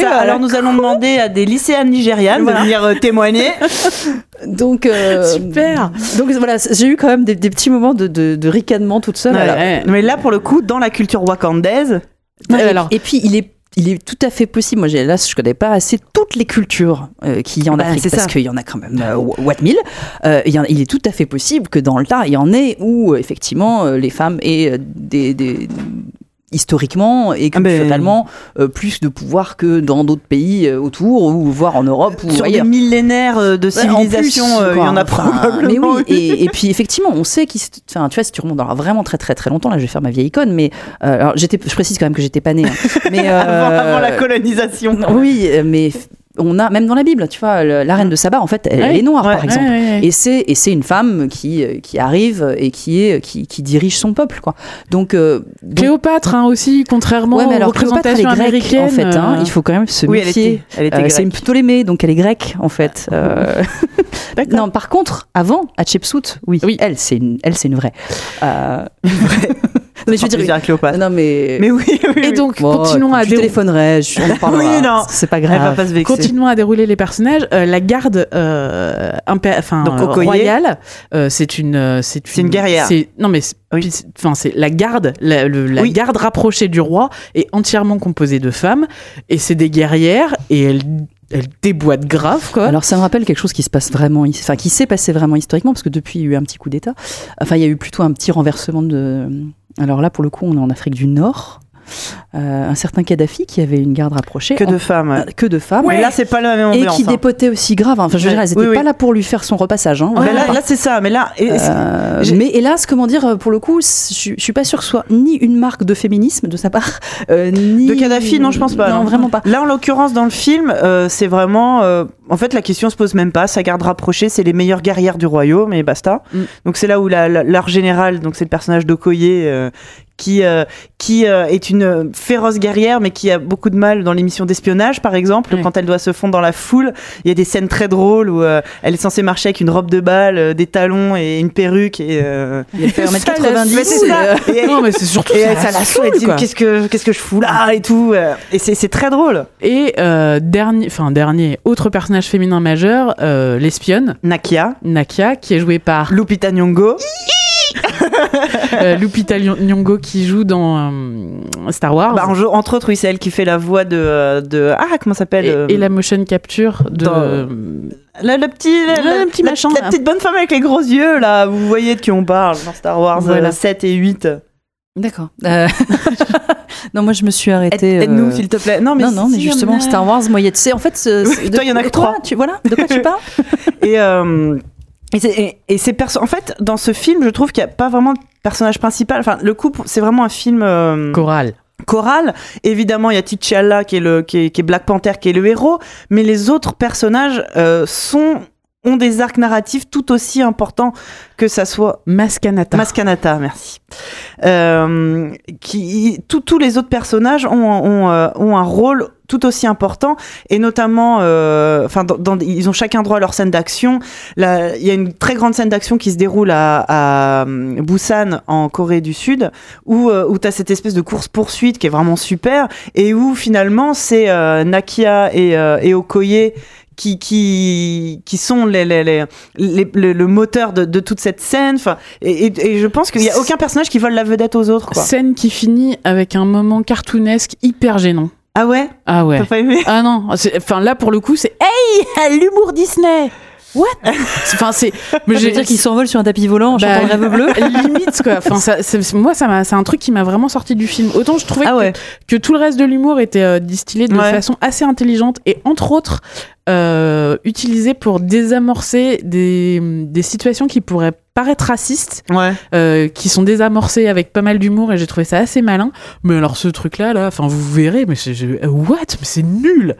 ça. là. Alors, nous allons demander à des lycéennes nigérianes Voilà. de venir euh, témoigner. donc euh, Super. donc voilà j'ai eu quand même des, des petits moments de, de, de ricanement toute seule Ouais. Alors, Ouais. Mais là, pour le coup, dans la culture wakandaise, alors et puis il est il est tout à fait possible. Moi, là, je connais pas assez toutes les cultures euh, qu'il y a en Bah, Afrique parce qu'il y en a quand même euh, what mille. Euh, il, y en- il est tout à fait possible que dans le tas, il y en ait où effectivement les femmes aient des, des- historiquement et Ah ben- euh, plus de pouvoir que dans d'autres pays euh, autour ou voire en Europe ou sur ailleurs. des millénaires euh, de Ouais, civilisation, euh, il y en a Enfin, probablement. Mais oui, et, et puis effectivement, on sait qu'il. Enfin, tu vois, si tu remontes alors vraiment très très très longtemps, là, je vais faire ma vieille icône, mais euh, alors j'étais, je précise quand même que j'étais pas née. hein. mais avant, euh, avant la colonisation. Oui, mais on a même dans la Bible, tu vois, le- la reine de Saba, en fait, elle, Ouais. elle est noire, Ouais. par exemple. Ouais, ouais, ouais. Et c'est et c'est une femme qui euh, qui arrive et qui est qui, qui dirige son peuple quoi. Donc, euh, donc- Cléopâtre hein, aussi, contrairement ouais mais aux alors Cléopâtre elle est grecque en fait. hein. euh, Il faut quand même se Oui, elle méfier. était, elle était Euh, c'est une. Ptolémée, donc elle est grecque en fait. Euh, D'accord. non, par contre, avant, Hatshepsut, oui, Oui. elle c'est une, elle c'est une vraie. Euh, mais je veux dire, Cléopâtre. non mais. Mais oui, oui, Et oui. donc, Bon, continuons à je dérouler. téléphonerai, je. Oui, non. c'est pas elle va grave. pas se vexer. Continuons à dérouler les personnages. Euh, la garde euh, impé- enfin, Donc, euh, royale, euh, c'est une, euh, c'est C'est une guerrière. c'est- Non mais, c'est- Oui. enfin, c'est la garde, la, le- la Oui. garde rapprochée du roi est entièrement composée de femmes et c'est des guerrières et elles, elles déboîtent grave quoi. Alors ça me rappelle quelque chose qui se passe vraiment, enfin qui s'est passé vraiment historiquement, parce que depuis il y a eu un petit coup d'État. Enfin il y a eu plutôt un petit renversement de. Alors là pour le coup on est en Afrique du Nord. Euh, un certain Kadhafi qui avait une garde rapprochée. Que en- de femmes. que de femmes. Mais là, c'est pas la même et ambiance. qui hein. dépotait aussi grave. Enfin, je veux dire, elles n'étaient Oui, oui. pas là pour lui faire son repassage. Hein, Mais vraiment là, c'est ça. Mais là, et- Euh, mais hélas, comment dire, pour le coup, je, je suis pas sûre que ce soit ni une marque de féminisme de sa part, euh, ni De Kadhafi, non, je pense pas, Non, non. vraiment pas. Là, en l'occurrence, dans le film, c'est vraiment. en fait, la question se pose même pas. Sa garde rapprochée, c'est les meilleures guerrières du royaume, et basta. Mm. Donc, c'est là où la, la- leur général, donc c'est le personnage d'Okoye, qui, euh, qui euh, est une féroce guerrière, mais qui a beaucoup de mal dans l'émission d'espionnage, par exemple, Ouais. quand elle doit se fondre dans la foule. Il y a des scènes très drôles où euh, elle est censée marcher avec une robe de bal, euh, des talons et une perruque. Et, euh, Il fait ça, 1m90. mais c'est ça. et, Et- non mais c'est surtout et ça, elle, ça la saoule, elle dit, qu'est-ce que qu'est-ce que je fous là et tout euh, et c'est c'est très drôle Et euh, dernier, enfin dernier, autre personnage féminin majeur, euh, l'espionne Nakia Nakia, qui est jouée par Lupita Nyong'o Euh, Lupita Nyong'o qui joue dans euh, Star Wars. Bah, en jeu- entre autres, oui, c'est elle qui fait la voix de, euh, de ah comment ça s'appelle et, euh, et la motion capture de dans- la, le petit la, petit la- machin, la petite bonne femme avec les gros yeux là, vous voyez de qui on parle dans Star Wars Voilà. euh, 7 et 8. D'accord. Euh, non, moi je me suis arrêtée. Aide, nous euh, s'il te plaît. Non mais non, mais justement, Star Wars, moi, il y a, tu sais, en fait, Oui, toi, il y en a que trois. Tu, voilà, de quoi tu parles? Et, euh, et, c'est- et- et en fait, dans ce film, je trouve qu'il n'y a pas vraiment de personnage principal. Enfin, le couple, c'est vraiment un film euh, chorale. choral. Évidemment, il y a T'Challa qui est le qui est, qui est Black Panther qui est le héros, mais les autres personnages euh, sont ont des arcs narratifs tout aussi importants que ça soit Maskanata. Maskanata, merci. Euh, qui, tous- les autres personnages ont, ont, euh, ont un rôle tout aussi important et notamment, euh, enfin, ils ont chacun droit à leur scène d'action. Il y a une très grande scène d'action qui se déroule à, à Busan en Corée du Sud où, euh, où tu as cette espèce de course poursuite qui est vraiment super et où finalement c'est euh, Nakia et, et Okoye qui, qui, qui sont les, les, les, les- le, le moteur de, de toute cette scène. Enfin, et, et, et je pense qu'il n'y a aucun personnage qui vole la vedette aux autres. Quoi. Scène qui finit avec un moment cartoonesque hyper gênant. Ah ouais? Ah ouais. T'as pas aimé? Ah non, enfin là pour le coup c'est hey l'humour Disney. What? Enfin c'est mais Je veux dire qu'ils s'envolent sur un tapis volant en Bah, chantant le rêve bleu? limite quoi. Enfin ça, c'est- moi ça m'a c'est un truc qui m'a vraiment sorti du film. Autant je trouvais Ah que- ouais. que, tout le reste de l'humour était euh, distillé de Ouais. façon assez intelligente et entre autres euh, utilisé pour désamorcer des, des situations qui pourraient paraître racistes, Ouais. euh, qui sont désamorcées avec pas mal d'humour et j'ai trouvé ça assez malin. Mais alors ce truc là là, enfin vous verrez, mais c'est what? Mais c'est nul.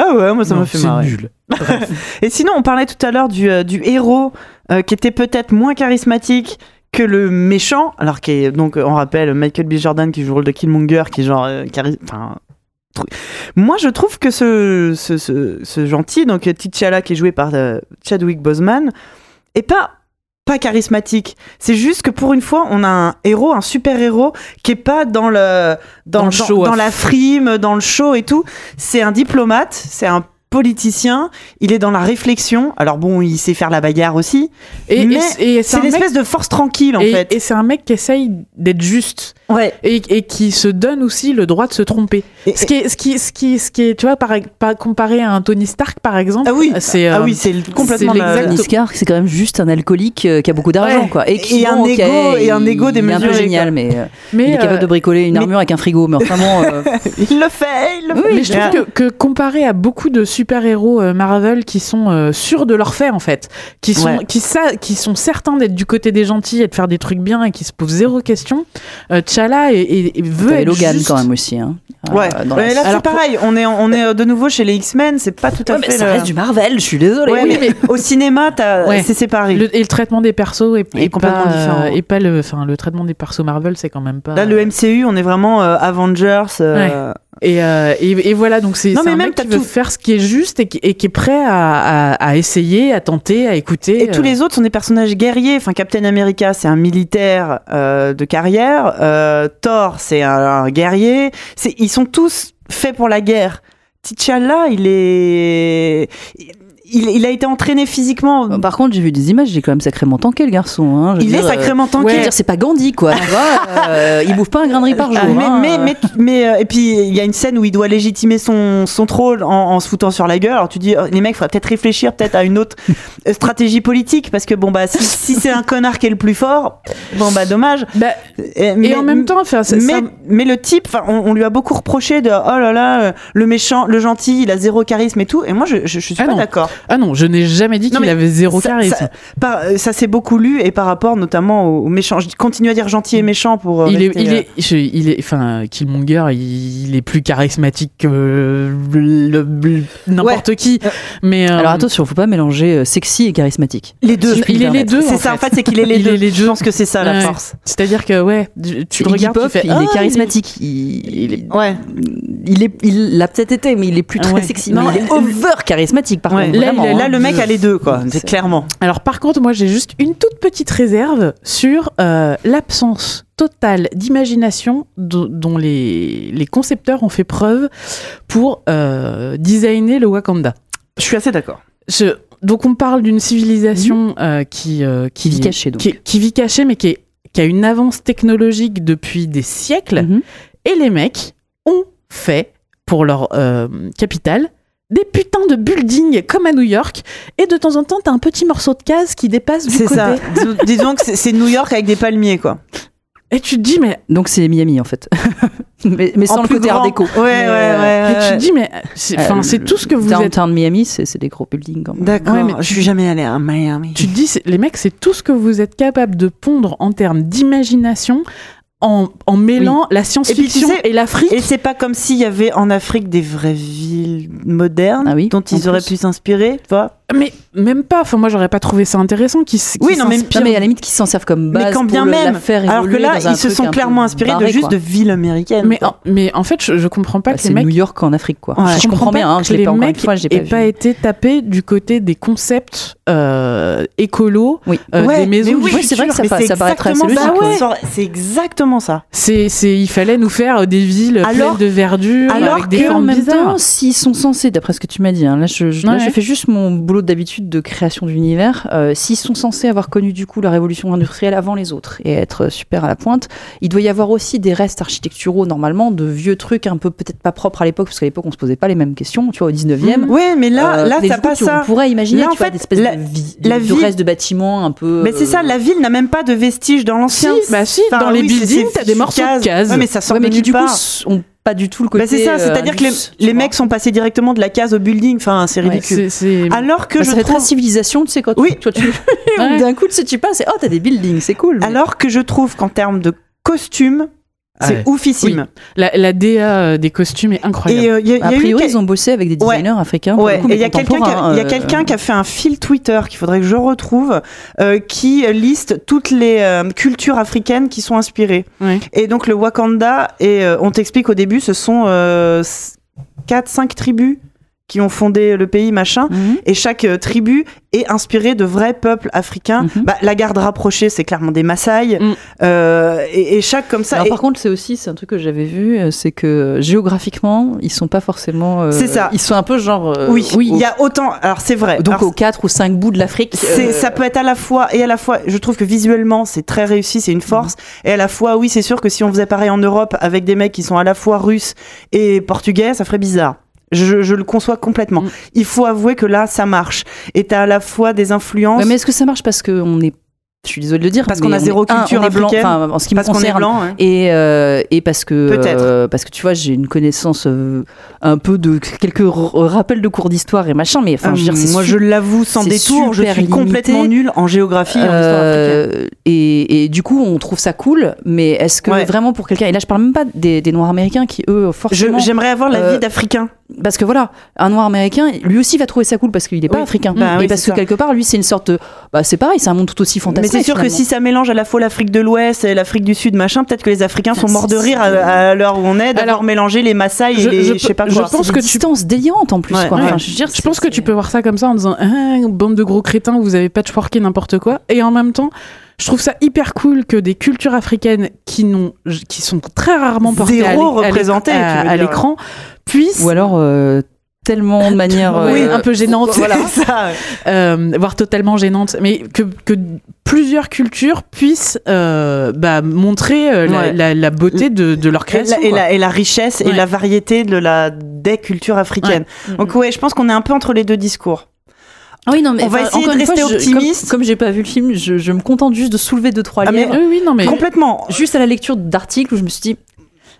Ah ouais, moi ça m'a fait c'est marrer. nul. Et sinon, on parlait tout à l'heure du, euh, du héros euh, qui était peut-être moins charismatique que le méchant, alors qui est donc on rappelle Michael B. Jordan qui joue le rôle de Killmonger, qui est genre euh, chari-. Moi, je trouve que ce, ce, ce, ce gentil, donc T'Challa qui est joué par Chadwick Boseman, est pas pas charismatique. C'est juste que pour une fois, on a un héros, un super héros qui est pas dans le dans, Dans le show dans la frime, dans le show et tout. C'est un diplomate, c'est un politicien, il est dans la réflexion. Alors bon, il sait faire la bagarre aussi. Et, Mais et- et c'est C'est un mec- l'espèce de force tranquille en et, fait. et c'est un mec qui essaye d'être juste Ouais. et, et qui se donne aussi le droit de se tromper. Et- Ce qui est, ce qui, ce qui, ce qui est, tu vois, par, par- comparé à un Tony Stark par exemple. ah oui, c'est ah euh, oui, c'est complètement la- Tony Stark, c'est quand même juste un alcoolique euh, qui a beaucoup d'argent, Ouais. quoi. Et qui, bon, et un il- égo Il est un peu démesuré, génial, mais euh, mais il est capable euh, de bricoler une mais- armure avec un frigo. Mais enfin, bon, euh, Il le fait, il le fait. mais je trouve que, que comparé à beaucoup de super-héros euh, Marvel qui sont euh, sûrs de leur fait en fait, qui sont Ouais. qui, sa- qui sont certains d'être du côté des gentils et de faire des trucs bien et qui se posent zéro question, euh, T'Challa et, et- et veut être Logan juste. quand même aussi. Hein, Ouais. Euh, la- là c'est pareil. On est on est de nouveau chez les X-Men. C'est pas tout à Ouais, mais fait. ça le- reste du Marvel, je suis désolée. Ouais, Oui, mais au cinéma, t'as- Ouais. c'est séparé. Le- et le traitement des persos est, Est est complètement pas, différent. euh, et pas le, enfin le traitement des persos Marvel c'est quand même pas. Là, le MCU, on est vraiment euh, Avengers. euh, Et, euh, et, et voilà, donc c'est un même, mec qui veut tout. faire ce qui est juste et qui, et qui est prêt à, à, à essayer, à tenter, à écouter. Et tous les autres sont des personnages guerriers. Enfin, Captain America, c'est un militaire euh, de carrière. Euh, Thor, c'est un, un guerrier. Ils sont tous faits pour la guerre. T'Challa, il est, il, il a été entraîné physiquement. Par contre, j'ai vu des images, j'ai quand même sacrément tanké le garçon. Hein, je il dire, est sacrément euh, tanké. veux dire, c'est pas Gandhi, quoi. tu vois, euh, il bouffe pas un grain de riz par jour. Mais, hein, mais, euh. mais, mais, euh, et puis il y a une scène où il doit légitimer son, son trône en, en se foutant sur la gueule. Alors tu dis, oh, les mecs, faudrait peut-être réfléchir peut-être à une autre stratégie politique parce que bon bah si, si c'est un connard qui est le plus fort, bon bah dommage. Bah, Et, et mais- en même temps, enfin, c'est- mais, ça- mais le type, enfin, on, on lui a beaucoup reproché de oh là là, le méchant, le gentil, il a zéro charisme et tout. Et moi, je, je, je suis Ah pas d'accord. Ah non, je n'ai jamais dit qu'il avait zéro Ça- charisme. Ça, par- euh, ça s'est beaucoup lu et par rapport notamment au, au méchant. Je continue à dire gentil et méchant pour. euh, il est, il euh, est, je- il est, enfin, Killmonger, il, il est plus charismatique que le- le- n'importe qui. Mais euh, Alors attention, faut pas mélanger sexy et charismatique. les deux. Si il est les deux. C'est ça, en fait. c'est qu'il est les deux. est les Je pense que c'est ça la Ouais. force. C'est-à-dire que ouais, tu, le regardes, Pop, tu fais, il ah, est charismatique. Il, il est- Ouais. il est, il l'a peut-être été, mais il est plus très Ouais. sexy. Non, mais il est over charismatique, par Ouais. contre. Là, vraiment, il- là, hein. le mec a les deux, quoi. C'est clairement. Alors par contre, moi j'ai juste une toute petite réserve sur euh, l'absence totale d'imagination do- dont les, les concepteurs ont fait preuve pour euh, designer le Wakanda. Je suis assez d'accord. Je- donc on parle d'une civilisation euh, qui, euh, Qui vit cachée, donc. qui, qui vit cachée mais qui est, qui a une avance technologique depuis des siècles, Mhm. et les mecs ont fait pour leur euh, capitale des putains de buildings comme à New York, et de temps en temps, t'as un petit morceau de case qui dépasse du C'est côté. ça. Disons, disons que c'est- c'est New York avec des palmiers, quoi. Et tu te dis, mais, Donc c'est Miami en fait. mais, mais sans En le côté grand. art déco. Ouais, ouais, euh, ouais, mais tu te dis, mais c'est enfin, euh, c'est tout ce que vous êtes. Downtown Miami, c'est c'est des gros buildings quand même. D'accord. Ouais, mais Je suis jamais allée à Miami. Tu te dis, c'est- les mecs, c'est tout ce que vous êtes capable de pondre en termes d'imagination en, en mêlant la science-fiction Et l'Afrique. Et c'est pas comme s'il y avait en Afrique des vraies villes modernes Ah oui, dont ils auraient plus. pu s'inspirer, tu vois. Mais même pas. Enfin, moi, j'aurais pas trouvé ça intéressant. Qui, s- Oui, non, mais- Non, mais à la limite qui s'en servent comme base Mais quand pour bien le- même, faire alors que là, ils se sont clairement inspirés de juste quoi. de villes américaines. Mais en, mais en fait, je, je comprends pas Bah, que c'est les mecs. New York en Afrique quoi. Ouais. je comprends bien, hein, que je l'ai les pas encore une mecs fois, j'ai aient pas été tapés du côté des concepts euh, écolos, Oui. euh, Ouais, des maisons mais oui, c'est vrai que ça, ça paraît très ouais. C'est exactement ça. C'est, c'est, il fallait nous faire des villes pleines de verdure, alors avec des formes même bizarres. temps, s'ils sont censés, d'après ce que tu m'as dit, hein, là, je fais juste mon boulot d'habitude de création d'univers. euh, s'ils sont censés avoir connu du coup la révolution industrielle avant les autres et être super à la pointe, il doit y avoir aussi des restes architecturaux normalement de vieux trucs un peu peut-être pas propres à l'époque parce qu'à l'époque on se posait pas les mêmes questions. Tu vois, au 19e. Ouais, mais là, Euh, là, coup, pas ça. On pourrait imaginer, Là, en tu vois, fait, des espèces la- de, vie, la de, ville- restes de bâtiments un peu. Mais c'est ça, euh, la ville n'a même pas de vestiges dans l'ancien. Si, bah si, dans les oui, buildings, t'as des morceaux de case. cases. Ouais, mais ça sort ouais, mais de qui du coup part. Pas du tout le côté. Bah, c'est ça, euh, c'est-à-dire que les, mecs sont passés directement de la case au building. Enfin, c'est Ouais, ridicule. C'est, c'est- Alors que Bah, je ça fait trouve, très civilisation, tu sais, quand Oui. tu. Ouais. d'un coup, tu sais, tu passes et oh, t'as des buildings, c'est cool. mais- alors que je trouve qu'en termes de costumes, c'est Ouais. oufissime. la, la DA euh, des costumes est incroyable. Et euh, il y a, il y A a eu priori, ils ont bossé avec des Ouais. designers africains. Ouais, et mais il y a quelqu'un qui, euh, quelqu'un qui a fait un fil Twitter qu'il faudrait que je retrouve, euh, qui liste toutes les euh, cultures africaines qui sont inspirées. Ouais. Et donc le Wakanda, et euh, on t'explique au début, ce sont euh, 4-5 tribus qui ont fondé le pays, machin. Mhm. Et chaque euh, tribu est inspirée de vrais peuples africains. Mhm. Bah, la garde rapprochée, c'est clairement des Maasai. Mm. Euh, et, et chaque comme ça. Alors, et- par contre, c'est aussi, c'est un truc que j'avais vu, euh, c'est que géographiquement, ils sont pas forcément. euh, C'est ça. Ils sont un peu genre. euh, oui, au- il y a autant. Alors c'est vrai. Donc Alors, aux quatre ou cinq bouts de l'Afrique. Euh, ça peut être à la fois et à la fois je trouve que visuellement c'est très réussi c'est une force et à la fois oui c'est sûr que si on faisait pareil en Europe avec des mecs qui sont à la fois russes et portugais ça ferait bizarre je, je le conçois complètement Mm. il faut avouer que là ça marche et t'as à la fois des influences Ouais, mais est-ce que ça marche? Parce qu'on est. Je suis désolée de le dire. Parce qu'on a zéro est- un, culture on est blanc, enfin, en ce qui me parce qu'on est concerne. blanc hein. Et, euh, et parce que Peut-être. euh, parce que tu vois j'ai une connaissance euh, un peu de quelques r- rappels de cours d'histoire et machin mais enfin moi je l'avoue sans détour je suis complètement nulle en géographie et en histoire africaine Euh, et, et du coup on trouve ça cool mais est-ce que Ouais. vraiment pour quelqu'un et là je parle même pas des, des noirs américains qui eux forcément j'aimerais avoir la euh, vie d'africain parce que voilà un noir américain lui aussi va trouver ça cool parce qu'il est pas Oui. africain Bah et oui, parce c'est que ça. quelque part lui c'est une sorte de bah c'est pareil c'est un monde tout aussi mais fantastique c'est sûr que si ça mélange à la fois l'Afrique de l'Ouest et l'Afrique du Sud, machin, peut-être que les Africains sont Putain, morts de rire à, à l'heure où on est, d'avoir Alors, mélangé les Maasai et je- les je je sais pas quoi. je pense c'est que des tu- en plus Ouais, quoi ouais. Enfin, je veux dire Je pense que tu peux voir ça comme ça en disant ah, bande de gros crétins, vous avez patchworké n'importe quoi. Et en même temps, je trouve ça hyper cool que des cultures africaines qui n'ont, qui sont très rarement portées à Zéro l'écran puissent, ou alors euh, tellement de manière oui, euh, un peu gênante, Voilà, ça. euh, voire totalement gênante, mais que, que plusieurs cultures puissent euh, bah, montrer euh, la, Ouais. la- la beauté de, de leur Et création. la, et, la, et la richesse et la variété de la, des cultures africaines. Donc ouais, je pense qu'on est un peu entre les deux discours. Ah oui, non, mais On va essayer encore de une fois, rester je- optimiste. Comme, comme j'ai pas vu le film, je, je me contente juste de soulever deux trois Ah, mais- liens. Oui, oui, non, mais Complètement. Juste à la lecture d'articles où je me suis dit,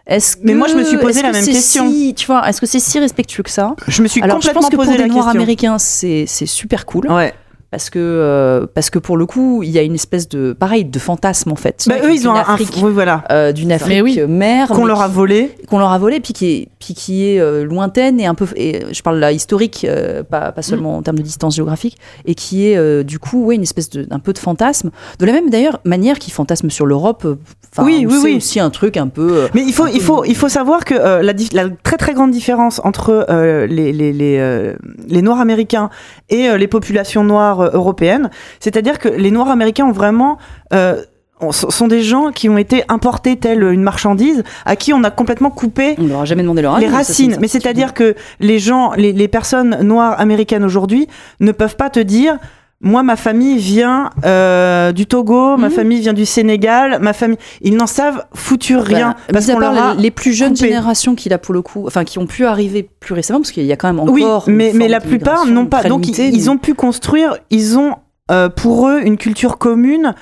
est-ce que Mais moi, je me suis posé la que même c'est question. si- tu vois, est-ce que c'est si respectueux que ça? Je me suis Alors, je complètement pense que pour posé des la Noirs question. américains, c'est c'est super cool Ouais. Parce que euh, parce que pour le coup, il y a une espèce de pareil de fantasme en fait. Bah, eux, ils ont un, un- oui, voilà, euh, d'une Afrique Mais oui. mère qu'on leur a volé. qu'on leur a volé puis qui est puis qui est euh, lointaine et un peu et je parle là historique euh, pas, pas seulement en termes de distance géographique et qui est euh, du coup ouais une espèce de d'un peu de fantasme de la même d'ailleurs manière qui fantasme sur l'Europe enfin, Oui, oui, c'est oui. aussi un truc un peu Mais il faut, un il faut, il faut savoir que euh, la, très très grande différence entre euh, les, les, les, euh, les Noirs américains et euh, les populations noires euh, européennes, c'est-à-dire que les Noirs américains ont vraiment euh, on- sont des gens qui ont été importés telle une marchandise à qui on a complètement coupé on leur a jamais demandé leur avis les racines. Mais c'est-à-dire que les gens, les, les personnes noires américaines aujourd'hui ne peuvent pas te dire moi, ma famille vient euh, du Togo, ma Mhm. famille vient du Sénégal, ma famille, ils n'en savent foutu rien Bah, parce mis à qu'on leur a les, les plus jeunes coupé. générations qui là pour le coup, enfin qui ont pu arriver plus récemment parce qu'il y a quand même Oui, encore. mais, une mais forme la plupart n'ont pas. Donc ils, limitée, ils mais- ont pu construire, ils ont euh, pour eux une culture commune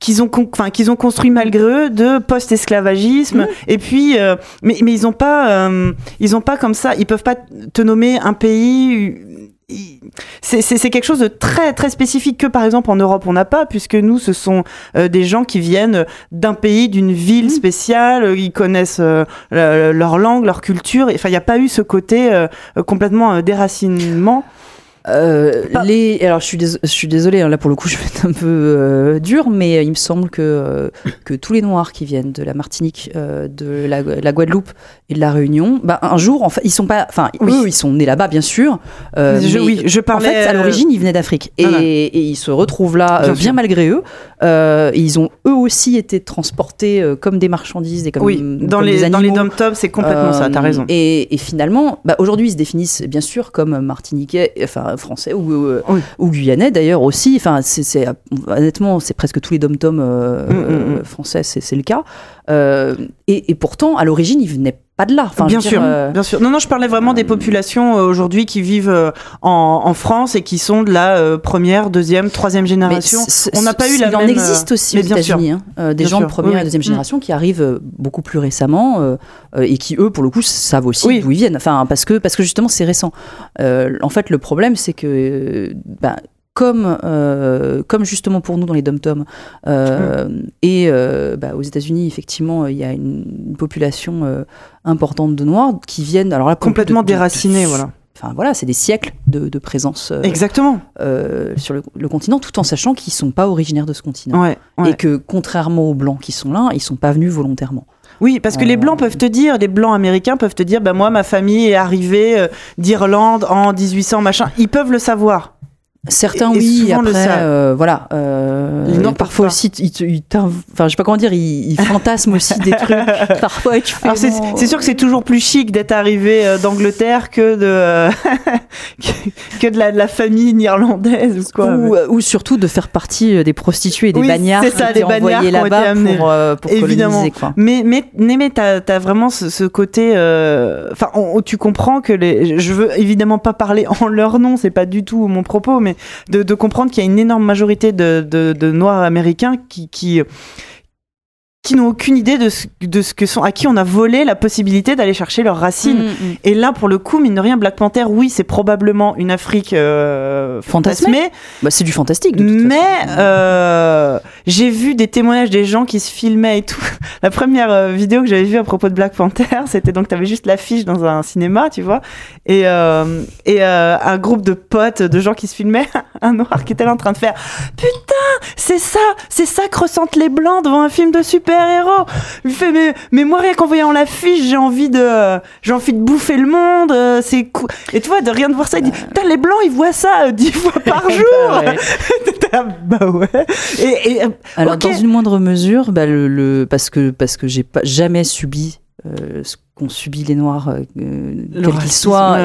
qu'ils ont, enfin qu'ils ont construit malgré eux de post-esclavagisme. Mhm. Et puis, euh, mais mais ils ont pas, euh, ils ont pas comme ça. Ils peuvent pas te nommer un pays. C'est quelque chose de très très spécifique que par exemple en Europe on n'a pas puisque nous ce sont euh, des gens qui viennent d'un pays d'une ville Mhm. spéciale ils connaissent euh, le- leur langue leur culture enfin il n'y a pas eu ce côté euh, euh, complètement euh, déracinement Euh, Pas- les, alors je suis, dés- je suis désolée, hein, là pour le coup je vais être un peu euh, dur, mais euh, il me semble que, euh, que tous les Noirs qui viennent de la Martinique, euh, de la, la Guadeloupe et de la Réunion, bah, un jour, en fait, ils sont pas, enfin, Oui. eux, ils sont nés là-bas, bien sûr. euh, je, mais oui je En parlais fait, à l'origine, ils venaient d'Afrique et, Voilà. et ils se retrouvent là, Bien malgré eux. Euh, ils ont eux aussi été transportés euh, comme des marchandises et comme, oui dans comme les des dans les animaux. dom tops c'est complètement ça t'as Euh, raison Et, et finalement, bah, aujourd'hui, ils se définissent bien sûr comme martiniquais, enfin français ou, euh, Oui. ou guyanais d'ailleurs aussi. Enfin, c'est, honnêtement, c'est presque tous les dom-toms euh, Mm, mm, mm. euh, français, c'est, le cas. Euh, et, et pourtant, à l'origine, ils venaient pas de là. Enfin, bien sûr, euh, bien sûr. Non, non, je parlais vraiment des populations euh, aujourd'hui qui vivent euh, en, en France et qui sont de la première, deuxième, troisième génération. On n'a pas eu la Il en même, existe aussi aux. États-Unis, hein, des Bien gens sûr, de première oui, et deuxième oui. génération qui arrivent beaucoup plus récemment et qui eux, pour le coup, savent aussi Oui. d'où ils viennent. Enfin, parce que parce que justement, c'est récent. En fait, le problème, c'est que bah, comme, euh, comme justement pour nous dans les dom-toms, euh, et euh, bah, aux États-Unis, effectivement, il y a une, une population importante de Noirs qui viennent. Alors là, complètement déracinés, voilà. Enfin voilà, c'est des siècles de, de présence Exactement. sur le, le continent, tout en sachant qu'ils sont pas originaires de ce continent Ouais, ouais. et que contrairement aux blancs qui sont là, ils sont pas venus volontairement. Oui, parce que les blancs peuvent te dire, les blancs américains peuvent te dire, bah moi, ma famille est arrivée d'Irlande en 1800, machin. Ils peuvent le savoir. Certains Et- oui, après euh, voilà. Euh, et parfois pas. aussi, ils, enfin je sais pas comment dire, ils, ils fantasment aussi des trucs. Parfois tu fais. C'est bon, sûr que c'est toujours plus chic d'être arrivé euh, d'Angleterre que de euh, que- de la, de la famille néerlandaise ou quoi. ou, euh, ou surtout de faire partie euh, des prostituées et des Oui, bagnards c'est ça, qui les étaient bagnards envoyés là-bas pour, euh, pour Évidemment. coloniser quoi. Mais mais mais, t'as as vraiment ce, ce côté. euh, Enfin, on- tu comprends que les. Je veux évidemment pas parler en leur nom, c'est pas du tout mon propos, mais de, comprendre qu'il y a une énorme majorité de, noirs américains qui qui n'ont aucune idée de ce, de ce que sont à qui on a volé la possibilité d'aller chercher leurs racines. Mm, mm. Et là, pour le coup, mine de rien, Black Panther, oui, c'est probablement une Afrique euh, Fantasmée. Bah, c'est du fantastique. De toute mais euh, j'ai vu des témoignages des gens qui se filmaient et tout. La première euh, vidéo que j'avais vue à propos de Black Panther, c'était donc t'avais juste l'affiche dans un cinéma, tu vois, et euh, et un groupe de potes, de gens qui se filmaient, un noir qui était là en train de faire putain, c'est ça, c'est ça que ressentent les blancs devant un film de super-héros. Il fait mais mais moi rien qu'en voyant l'affiche, j'ai envie de j'ai envie de bouffer le monde, euh, c'est cool. Et tu vois, de rien de voir ça, il dit putain les blancs ils voient ça euh, dix fois par jour. Bah ouais. T'es là, bah ouais. Et, et, euh, Alors dans une moindre mesure, bah, le, le- parce que parce que j'ai pas jamais subi euh, ce qu'ont subi les Noirs, euh, Le quels qu'ils soient.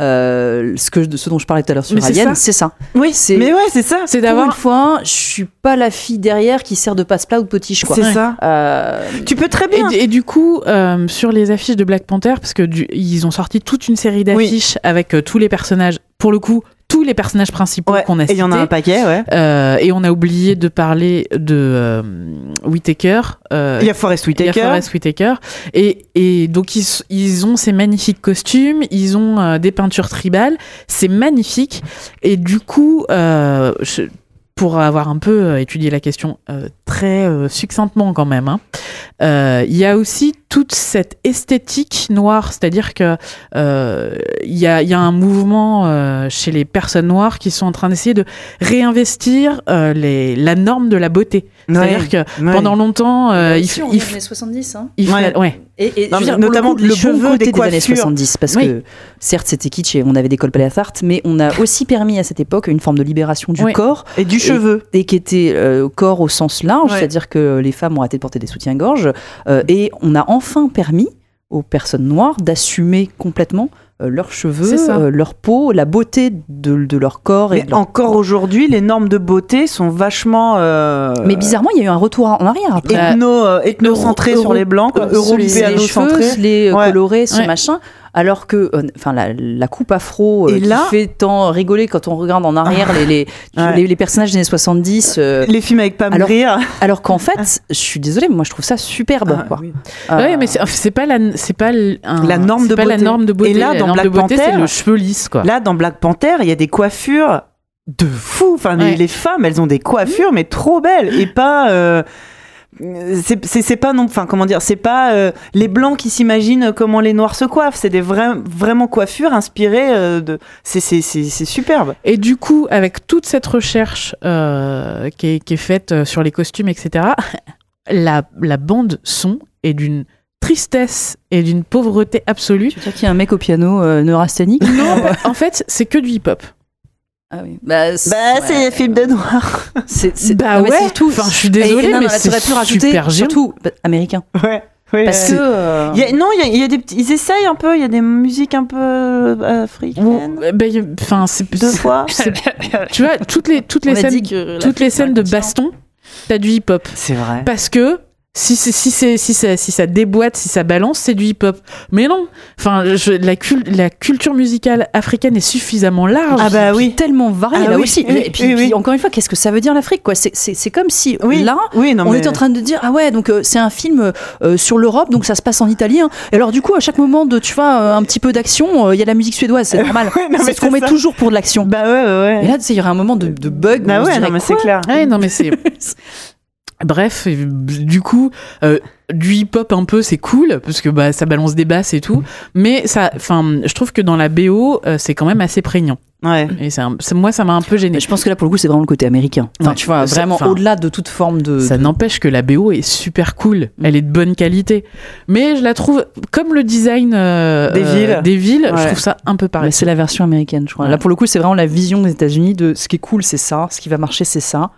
Euh, ce que ce dont je parlais tout à l'heure sur Alien, c'est ça. oui, c'est- mais ouais, c'est ça. C'est Pour une d'avoir. fois, je suis pas la fille derrière qui sert de passe-plat ou de potiche quoi. C'est ça. Euh, Tu peux très bien. Et, et du coup, euh, sur les affiches de Black Panther, parce que du- ils ont sorti toute une série d'affiches avec euh, tous les personnages, pour le coup, tous les personnages principaux Ouais, qu'on a et il y en a un cités. paquet, ouais. Euh, et on a oublié de parler de euh, Whitaker. euh, Il y a Forest il y a Whitaker. Forest Whitaker. Et, et donc, ils, ont ces magnifiques costumes, ils ont euh, des peintures tribales, c'est magnifique. Et du coup, euh, je- pour avoir un peu euh, étudié la question euh, très euh, succinctement quand même, hein, euh, il y a aussi toute cette esthétique noire, c'est-à-dire que euh, il y, a, il y a un mouvement euh, chez les personnes noires qui sont en train d'essayer de réinvestir euh, les, la norme de la beauté. C'est-à-dire que Ouais. pendant longtemps, euh, il, si, il, les 70 hein. il Ouais. Et, Non, dire, notamment le, coup, le le cheveu, bon côté des des, années coiffures. 70 parce Oui. que certes c'était kitsch et on avait des cols à tarte mais on a aussi permis à cette époque une forme de libération du Oui. corps Et du cheveu. et qui était euh, corps au sens large, c'est-à-dire que les femmes ont arrêté de porter des soutiens-gorge, euh, et on a enfin permis aux personnes noires d'assumer complètement euh, leurs cheveux, euh, leur peau, la beauté de, de leur corps. Et Mais de leur- encore aujourd'hui, les normes de beauté sont vachement. euh, Mais bizarrement, il y a eu un retour en arrière après. Ethno, euh, ethnocentré euro- sur les blancs, les européano-centré. cheveux, les Ouais. colorer, ce Ouais. machin. Alors que, euh, enfin, la, la coupe afro euh, Et qui fait tant rigoler quand on regarde en arrière les, les, Ouais. les, les personnages des années 70. euh, Les films avec Pam Alors- Grier. alors qu'en fait, je suis désolée, mais moi je trouve ça superbe. Ah, quoi. oui. Euh, Ouais, mais c'est pas la c'est pas un- La norme de pas la beauté. norme de beauté. Et là, la dans norme Black c'est Panther, le cheveu lisse quoi. Là, dans Black Panther, il y a des coiffures de fou. Enfin, Ouais. les femmes, elles ont des coiffures, mais trop belles. Et pas. C'est- c'est c'est pas non enfin comment dire c'est pas euh, les blancs qui s'imaginent comment les noirs se coiffent c'est des vrais vraiment coiffures inspirées euh, de c'est c'est c'est c'est superbe Et du coup, avec toute cette recherche euh, qui, est, qui est faite sur les costumes, etc., la, la bande son est d'une tristesse et d'une pauvreté absolue. Tu veux dire qu'il y a un mec au piano euh, neurasthénique? Non, en fait, c'est que du hip-hop. Ah oui. Bah, c'est- bah c'est ouais. des films de noirs C'est, Bah non, ouais. c'est tout. Enfin, je suis désolée, Et- non, mais c'est pu rajouter super géant. surtout bah, américain. ouais Parce que euh, Il y a- non, il y, a- il y a des ils essayent un peu, il y a des musiques un peu euh, africaines. Ben, y- Enfin, c'est Deux fois. Tu vois, toutes les toutes les on a scènes, que toutes les scènes de baston, t'as du hip-hop. C'est vrai. Parce que si si ça si ça déboîte, si ça balance, c'est du hip-hop. Mais non. Enfin, je- la cul- la culture musicale africaine est suffisamment large. Ah bah oui. tellement varié Ah là oui, aussi. oui, et puis, oui, puis, oui. encore une fois, qu'est-ce que ça veut dire l'Afrique quoi? C'est, comme si Oui, là. oui, non, on mais... était en train de dire ah ouais donc euh, c'est un film euh, sur l'Europe donc ça se passe en Italie hein. et alors du coup à chaque moment de tu vois euh, un petit peu d'action euh, il y a la musique suédoise c'est normal c'est ce qu'on met toujours pour de l'action Bah ouais, ouais, et là il y aurait un moment de, de bug bah ouais, non, mais c'est clair. Ouais, non mais c'est Bref, du coup, euh, du hip-hop un peu, c'est cool parce que bah ça balance des basses et tout, mais ça, enfin, je trouve que dans la BO, euh, c'est quand même assez prégnant. Ouais. Et c'est un- c'est- moi, ça m'a un peu gêné. je pense que là pour le coup c'est vraiment le côté américain enfin Ouais. tu vois vraiment au-delà de toute forme de Ça n'empêche que la BO est super cool, elle est de bonne qualité, mais je la trouve comme le design euh, Des euh, villes. des villes, je trouve ça un peu Ouais, pareil. c'est la version américaine, je crois. Ouais. Là, pour le coup, c'est vraiment la vision des États-Unis de ce qui est cool, c'est ça, ce qui va marcher, c'est ça.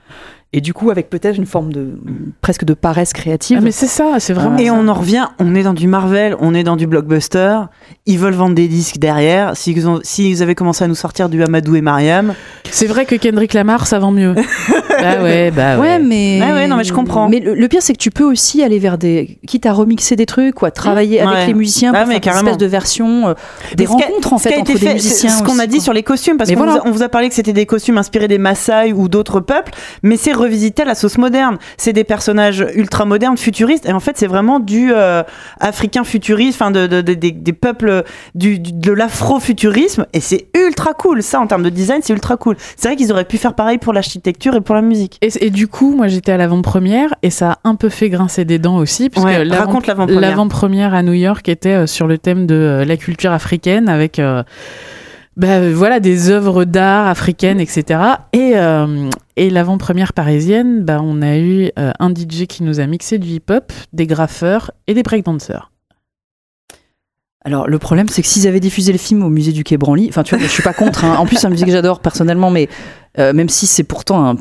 Et du coup, avec peut-être une forme de presque de paresse créative. Ah, mais c'est ça, c'est vraiment. Et ça. on en revient, on est dans du Marvel, on est dans du blockbuster. Ils veulent vendre des disques derrière. S'ils ont, s'ils avaient commencé à nous sortir du Amadou et Mariam, C'est vrai que Kendrick Lamar, ça vend mieux. bah ouais, bah Ouais, ouais. mais. Ouais, ouais, non, mais je comprends. Mais le, le pire, c'est que tu peux aussi aller vers des. Quitte à remixer des trucs ou à travailler Mmh. avec Ouais. les musiciens Ah, pour mais faire carrément. espèces de versions, euh, des rencontres en fait a entre été des fait, musiciens. c'est ce qu'on a dit quoi. sur les costumes, parce qu'on voilà. vous a- on vous a parlé que c'était des costumes inspirés des Maasai ou d'autres peuples, mais c'est revisité à la sauce moderne. C'est des personnages ultra modernes, futuristes, et en fait c'est vraiment du euh, africain futuriste, enfin de, de- de- des, des peuples du, du- de l'afro-futurisme, et c'est ultra cool. Ça, en termes de design, c'est ultra cool. C'est vrai qu'ils auraient pu faire pareil pour l'architecture et pour la musique. Et, et du coup, moi j'étais à l'avant-première et ça a un peu fait grincer des dents aussi, puisque Ouais, l'avant-première. l'avant-première à New York était euh, sur le thème de euh, la culture africaine avec bah, euh, voilà des œuvres d'art africaines, etc. Et, euh, et l'avant-première parisienne, bah, on a eu euh, un DJ qui nous a mixé du hip-hop, des graffeurs et des breakdancers. Alors le problème, c'est que s'ils avaient diffusé le film au musée du Quai Branly, enfin tu vois, je suis pas contre. hein. En plus, c'est un musée que j'adore personnellement, mais même si c'est pourtant un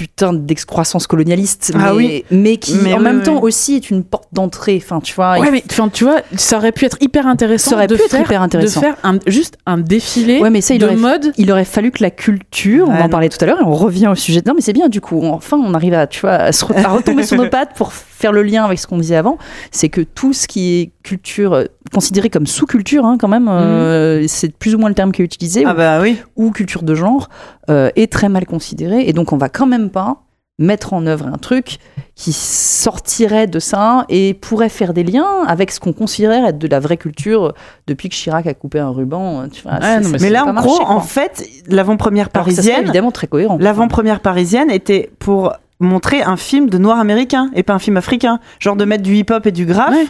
putain d'excroissance colonialiste, Ah mais, oui. mais qui Mais en oui, même oui. temps aussi est une porte d'entrée. Enfin, tu vois. il Ouais, mais enfin, tu vois, ça aurait pu être hyper intéressant Ça aurait de pu être faire, hyper intéressant. de faire un, juste un défilé Ouais, mais ça, il de aurait, mode. il aurait fallu que la culture, on Ouais, en parlait tout à l'heure, et on revient au sujet. Non, mais c'est bien, du coup, enfin, on arrive à, tu vois, à, se re- à retomber sur nos pattes pour faire le lien avec ce qu'on disait avant. C'est que tout ce qui est culture, euh, considéré comme sous-culture, hein, quand même, euh, c'est plus ou moins le terme qui est utilisé, Ah bah oui. ou, culture de genre, euh, est très mal considéré. Et donc, on va quand même pas mettre en œuvre un truc qui sortirait de ça et pourrait faire des liens avec ce qu'on considère être de la vraie culture depuis que Chirac a coupé un ruban. Tu vois, Ouais, c'est- non, mais là, en gros, en fait, l'avant-première parisienne, évidemment très cohérent. l'avant-première parisienne était pour montrer un film de noir américain et pas un film africain. Genre de mettre du hip-hop et du graphe. Ouais.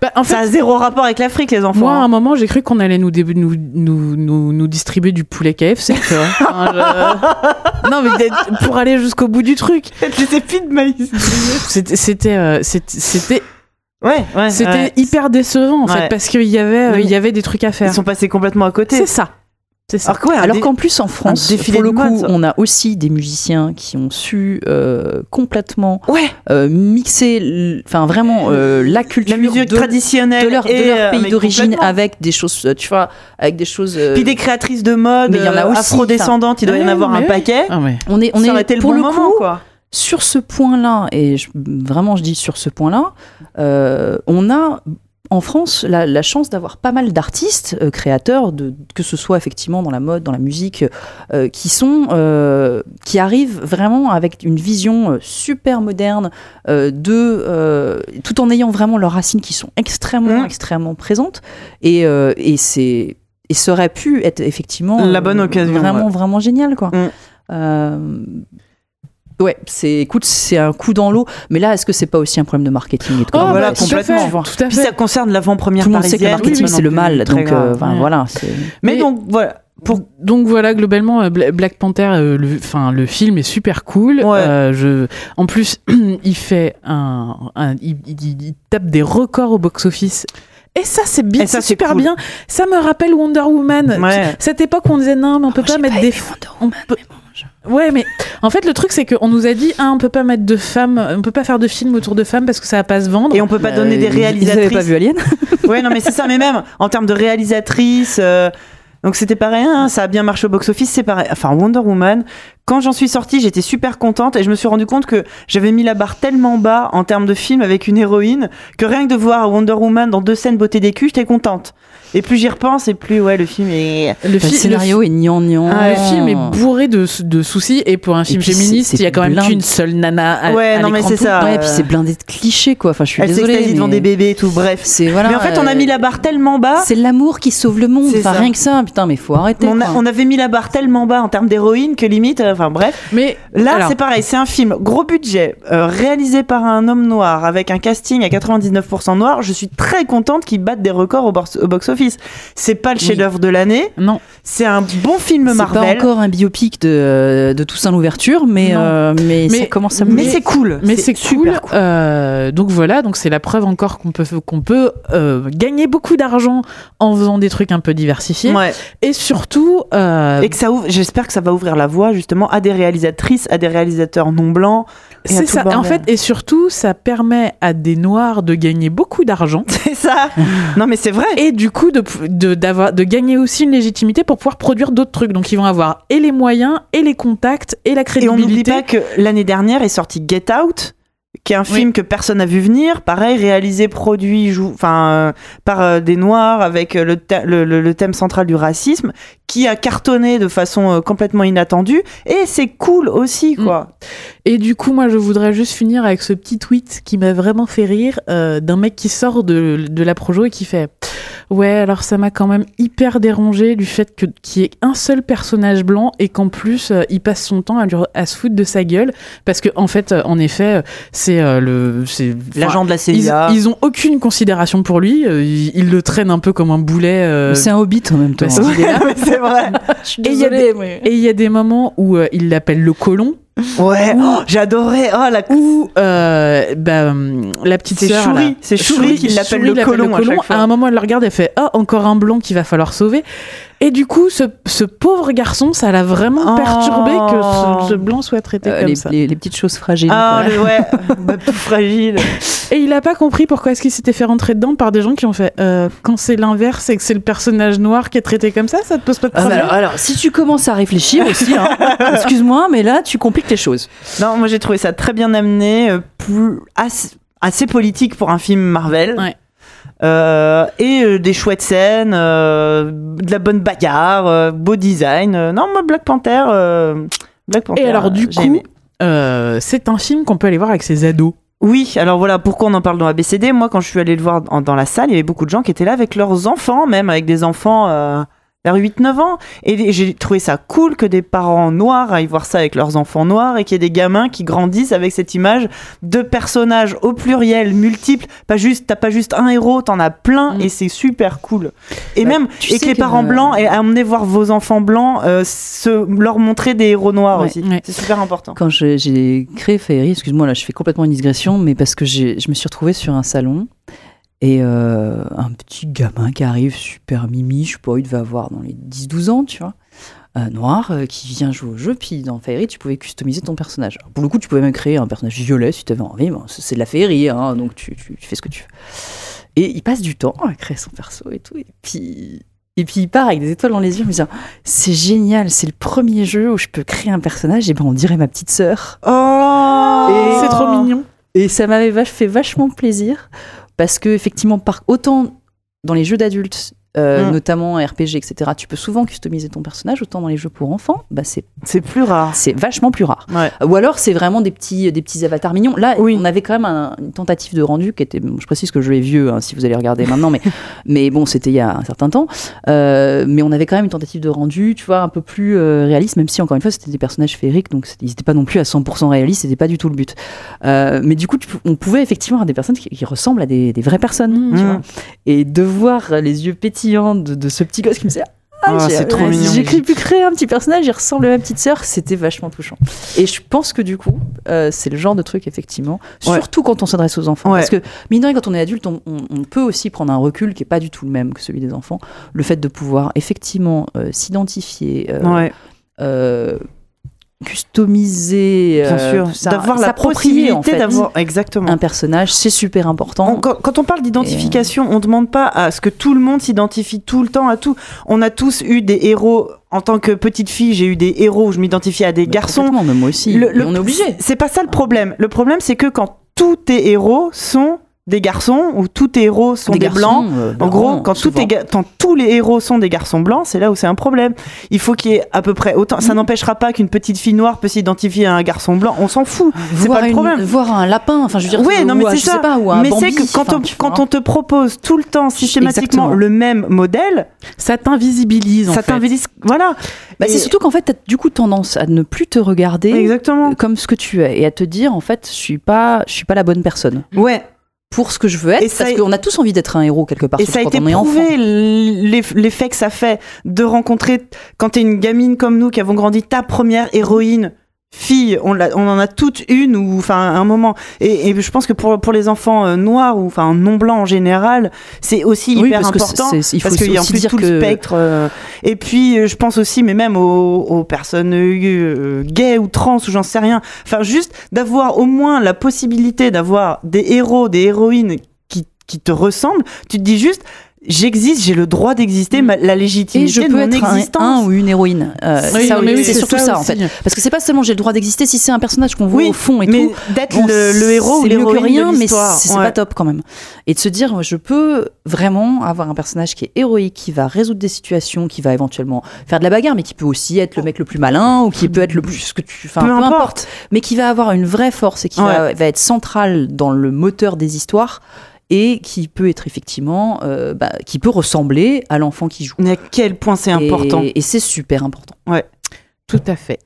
Bah, en fait, Ça a zéro rapport avec l'Afrique, les enfants. Moi, à un hein. moment, j'ai cru qu'on allait nous, dé- nous, nous, nous, nous distribuer du poulet KFC, tu vois. Enfin, je- Non, mais pour aller jusqu'au bout du truc. Épis de maïs. C'était, euh, c'était, c'était, ouais, ouais. c'était ouais. hyper décevant, en Ouais. fait, parce qu'il y avait, euh, il y avait des trucs à faire. Ils sont passés complètement à côté. C'est ça. C'est ça. Alors, ouais, qu'en plus en France, pour le coup, on a aussi des musiciens qui ont su euh, complètement ouais, euh, mixer, enfin vraiment euh, la culture la musique de, traditionnelle de leur, de et, leur pays d'origine avec des choses, tu vois, avec des choses. euh, Puis des créatrices de mode Mais il y en a aussi, afrodescendantes, il doit y en avoir un paquet. Ah on est, on ça est aurait été le pour bon le moment, coup, quoi. sur ce point-là, et je- vraiment je dis sur ce point-là, euh, on a en France la, la chance d'avoir pas mal d'artistes euh, créateurs, de, que ce soit effectivement dans la mode, dans la musique, euh, qui sont euh, qui arrivent vraiment avec une vision super moderne de tout en ayant vraiment leurs racines qui sont extrêmement Mhm. extrêmement présentes et, et c'est et ça aurait pu être effectivement La bonne occasion, vraiment ouais. vraiment génial quoi. Mhm. Ouais, c'est, écoute, c'est un coup dans l'eau. Mais là, est-ce que c'est pas aussi un problème de marketing et de Oh, voilà, bah, tout à complètement. fait, Tout à Puis fait. ça concerne l'avant-première Tout le monde sait que le parisienne. marketing, c'est le mal. Donc, euh, grave. enfin, Ouais. voilà. Mais Mais- donc, voilà. Pour... Donc voilà, globalement, euh, Bla- Black Panther, euh, le, enfin le film est super cool. Ouais. Euh, je, en plus, il fait un, un- il, il- il tape des records au box-office. Et ça, c'est bien, c'est super cool. bien. Ça me rappelle Wonder Woman. Ouais. Cette époque où on disait non, mais on peut pas mettre des. on peut- Ouais, mais en fait, le truc, c'est qu'on nous a dit, ah, on peut pas mettre de femmes, on peut pas faire de films autour de femmes parce que ça va pas se vendre. Et on peut pas donner Euh, des avaient réalisatrices. pas vu Alien Ouais, non, mais c'est ça, mais même en termes de réalisatrice. euh, donc c'était pareil, hein, ça a bien marché au box-office, c'est pareil. Enfin, Wonder Woman, quand j'en suis sortie, j'étais super contente et je me suis rendu compte que j'avais mis la barre tellement bas en termes de film avec une héroïne que rien que de voir Wonder Woman dans deux scènes beauté des culs, j'étais contente. Et plus j'y repense, et plus ouais, le film est. le, scénario est gnangnan. le, le film est bourré de, de soucis et pour un film puis, féministe, il y a quand même qu'une seule nana. À, Ouais, à non, mais c'est ça. Ouais, euh, puis c'est blindé de clichés, quoi. Enfin, je suis Elle désolée. s'extasie devant mais des bébés et tout, bref. C'est voilà. mais en fait, on a euh, mis la barre tellement bas. C'est l'amour qui sauve le monde. Enfin, rien que ça. Putain, mais faut arrêter. On, a- quoi. on avait mis la barre tellement bas en termes d'héroïne que limite, euh, enfin bref. Mais Là, c'est pareil, c'est un film gros budget, euh, réalisé par un homme noir, avec un casting à 99% noir. Je suis très contente qu'il batte des records au, box- au box-office. C'est pas le Oui. chef-d'œuvre de l'année, non. c'est un bon film C'est pas Marvel. encore un biopic de, de Toussaint l'ouverture, mais, Non. euh, mais, Mais- ça commence à Mais c'est cool. Mais c'est cool. cool. Euh, donc voilà, donc c'est la preuve encore qu'on peut qu'on peut euh, gagner beaucoup d'argent en faisant des trucs un peu diversifiés. Ouais. Et surtout, euh, Et que ça ouvre, j'espère que ça va ouvrir la voie justement à des réalisatrices, à des réalisateurs non blancs. C'est ça. En fait, et surtout, ça permet à des noirs de gagner beaucoup d'argent C'est ça. non mais c'est vrai. et du coup de de d'avoir de gagner aussi une légitimité pour pouvoir produire d'autres trucs. Donc ils vont avoir et les moyens et les contacts et la Et on crédibilité. n'oublie pas que l'année dernière est sorti Get Out, qui est un Oui. film que personne n'a vu venir, pareil réalisé, produit, enfin euh, par euh, des noirs avec euh, le, thè- le, le- le thème central du racisme, qui a cartonné de façon euh, complètement inattendue. Et c'est cool aussi, quoi. Et du coup, moi, je voudrais juste finir avec ce petit tweet qui m'a vraiment fait rire euh, d'un mec qui sort de, de la Projo et qui fait Ouais, alors ça m'a quand même hyper dérangé du fait que qu'il y ait un seul personnage blanc et qu'en plus euh, il passe son temps à, lui- à se foutre de sa gueule parce que en fait, euh, en effet, euh, c'est euh, le c'est L'agent de la ils, CIA. ils ont aucune considération pour lui. ils, ils le traînent un peu comme un boulet. euh, C'est un hobbit en même temps. c'est vrai. Je suis Et il y a désolée, mais- il y a des moments où euh, il l'appelle le colon Ouais, oh, j'adorais. Oh, la ou euh, bah, la petite C'est sœur Shuri, là. c'est Shuri qui l'appelle le colon à chaque fois. un moment, elle le regarde et fait ah encore un blanc qu'il va falloir sauver. Et du coup, ce, ce pauvre garçon, ça l'a vraiment Oh. perturbé que ce, ce blanc soit traité Euh, comme les, ça. les- les petites choses fragiles. Ah, ouais, bah, tout fragile. Et il a pas compris pourquoi est-ce qu'il s'était fait rentrer dedans par des gens qui ont fait euh, quand c'est l'inverse et que c'est le personnage noir qui est traité comme ça, ça te pose pas de Ah, bah, problème. alors, alors, si tu commences à réfléchir aussi, hein, excuse-moi, mais là, tu compliques les choses. Non, moi j'ai trouvé ça très bien amené, euh, plus assez, assez politique pour un film Marvel. Ouais. Euh, et euh, des chouettes scènes, euh, de la bonne bagarre, beau design. Non, moi Black Panther, Black Panther. Et alors du coup, c'est un film qu'on peut aller voir avec ses ados. oui. Alors voilà, pourquoi on en parle dans ABCD Moi, quand je suis allée le voir en- dans la salle, il y avait beaucoup de gens qui étaient là avec leurs enfants, même avec des enfants. Euh, vers 8-9 ans. Et j'ai trouvé ça cool que des parents noirs aillent voir ça avec leurs enfants noirs et qu'il y ait des gamins qui grandissent avec cette image de personnages au pluriel, multiples. Pas juste, t'as pas juste un héros, t'en as plein Mm. et c'est super cool. Et Bah, même, tu et sais que les que- parents blancs aient amené voir vos enfants blancs, euh, se, leur montrer des héros noirs Ouais. aussi. Ouais. C'est super important. Quand j'ai créé Fairy, excuse-moi, là, je fais complètement une digression, mais parce que j'ai- je me suis retrouvée sur un salon Et euh, un petit gamin qui arrive super mimi, je sais pas, il devait avoir dans les 10-12 ans, tu vois, euh, noir, euh, qui vient jouer au jeu. Puis dans Fairy, tu pouvais customiser ton personnage. Alors, pour le coup, tu pouvais même créer un personnage violet si tu avais envie. Bon, c'est de la Fairy, hein, donc tu, tu- tu fais ce que tu veux. Et il passe du temps à créer son perso et tout. Et puis, et puis il part avec des étoiles dans les yeux, en me disant C'est génial, c'est le premier jeu où je peux créer un personnage, et ben on dirait ma petite sœur. Oh Et- C'est trop mignon. Et ça m'avait fait vachement plaisir parce que effectivement, par autant dans les jeux d'adultes, euh, Mm. notamment RPG, etc., tu peux souvent customiser ton personnage, autant dans les jeux pour enfants, bah c'est C'est plus rare. c'est vachement plus rare. Ouais. Ou alors c'est vraiment des petits des petits avatars mignons. Là, Oui. on avait quand même un- une tentative de rendu qui était, je précise que je est vieux, hein, si vous allez regarder maintenant, mais mais bon, c'était il y a un certain temps. Euh, mais on avait quand même une tentative de rendu, tu vois, un peu plus euh, réaliste, même si encore une fois c'était des personnages féeriques, donc ils n'étaient pas non plus à 100% réalistes, c'était pas du tout le but. Mais du coup, tu on pouvait effectivement avoir des personnes qui, qui ressemblent à des, des vraies personnes, tu Mm. vois. Et de voir les yeux pétillants de, de ce petit gosse qui me disait ah, Ah, j'ai- c'est trop mignon. J'ai pu créer un petit personnage, il ressemble à ma petite sœur, c'était vachement touchant. Et je pense que du coup, euh, c'est le genre de truc, effectivement, Ouais. surtout quand on s'adresse aux enfants. Ouais. Parce que, mine de rien, quand on est adulte, on, on- on peut aussi prendre un recul qui est pas du tout le même que celui des enfants. Le fait de pouvoir effectivement euh, s'identifier, euh, Ouais, customiser, bien euh, sûr. tout ça, D'avoir la en possibilité fait, d'avoir. Exactement. un personnage, c'est super important. On- quand, quand on parle d'identification, on demande pas à ce que tout le monde s'identifie tout le temps à tout. On a tous eu des héros. En tant que petite fille, j'ai eu des héros où je m'identifiais à des garçons. Complètement, mais moi aussi. Le- Et le- on est obligé. C'est pas ça le problème. Le problème, c'est que quand tous tes héros sont des garçons ou tous tes héros sont des, blancs, garçons, euh, En gros, blancs, quand, tous quand les héros sont des garçons blancs, c'est là où c'est un problème. Il faut qu'il y ait à peu près autant. Mm. Ça n'empêchera pas qu'une petite fille noire peut s'identifier à un garçon blanc. On s'en fout. C'est pas le une- problème. voir un lapin, enfin je veux dire, Oui, non, mais c'est ça. sais pas, ou un Mais c'est que quand, on, quand te propose tout le temps systématiquement Exactement. le même modèle, Ça t'invisibilise ça t'invise. Voilà. Bah, c'est surtout qu'en fait, t'as du coup tendance à ne plus te regarder Exactement. comme ce que tu es et à te dire en fait, je suis pas, je suis pas la bonne personne Ouais. Pour ce que je veux être Et parce qu'on a tous envie d'être un héros quelque part. Et ça a été prouvé, l'eff- l'effet que ça fait de rencontrer, quand t'es une gamine comme nous qui avons grandi, ta première héroïne fille, on, on en a toutes une ou enfin un moment. Et, et je pense que pour, pour les enfants euh, noirs ou enfin non blancs en général, c'est aussi Oui, hyper parce important il faut parce qu'il y a en plus tout le spectre. euh, et puis euh, je pense aussi, mais même aux, aux personnes euh, gays ou trans ou j'en sais rien. Enfin juste d'avoir au moins la possibilité d'avoir des héros, des héroïnes qui, qui te ressemblent. Tu te dis juste j'existe, j'ai le droit d'exister, la Et légitimité je de peux mon être un, existence. un ou une héroïne. Euh, Oui, mais oui, c'est surtout ça, en fait. Parce que c'est pas seulement j'ai le droit d'exister si c'est un personnage qu'on voit Oui, au fond et mais tout. d'être Bon, le, le héros ou c'est mieux que l'héroïne rien, de mais c'est Ouais. pas top quand même. Et de se dire, je peux vraiment avoir un personnage qui est héroïque, qui va résoudre des situations, qui va éventuellement faire de la bagarre, mais qui peut aussi être le mec le plus malin ou qui peut être le plus ce que tu, enfin, Peu peu, importe. importe. mais qui va avoir une vraie force et qui va, va être central dans le moteur des histoires et qui peut être effectivement, euh, bah, qui peut ressembler à l'enfant qui joue. Mais à quel point c'est important. Et, c'est super important. Tout à fait.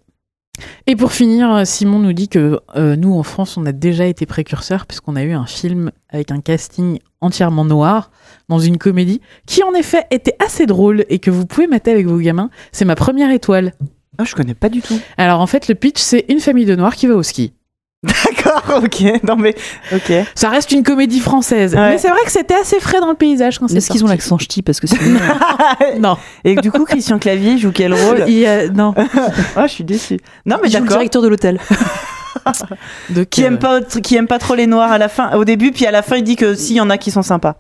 Et pour finir, Simon nous dit que euh, nous, en France, on a déjà été précurseurs puisqu'on a eu un film avec un casting entièrement noir dans une comédie qui, en effet, était assez drôle et que vous pouvez mater avec vos gamins. C'est ma première étoile. Ah, je connais pas du tout. Alors, en fait, le pitch, c'est une famille de noirs qui va au ski. D'accord, ok. Non mais, ok. Ça reste une comédie française. Ouais. Mais c'est vrai que c'était assez frais dans le paysage quand c'est Est-ce qu'ils ont l'accent ch'ti parce que sinon, Non. Et du coup, Christian Clavier joue quel rôle Il a- non. Ah, je suis déçue. Non mais joue le d'accord. directeur de l'hôtel. De Qui aime pas qui aime pas trop les noirs à la fin, au début, puis à la fin il dit que s'il y en a qui sont sympas.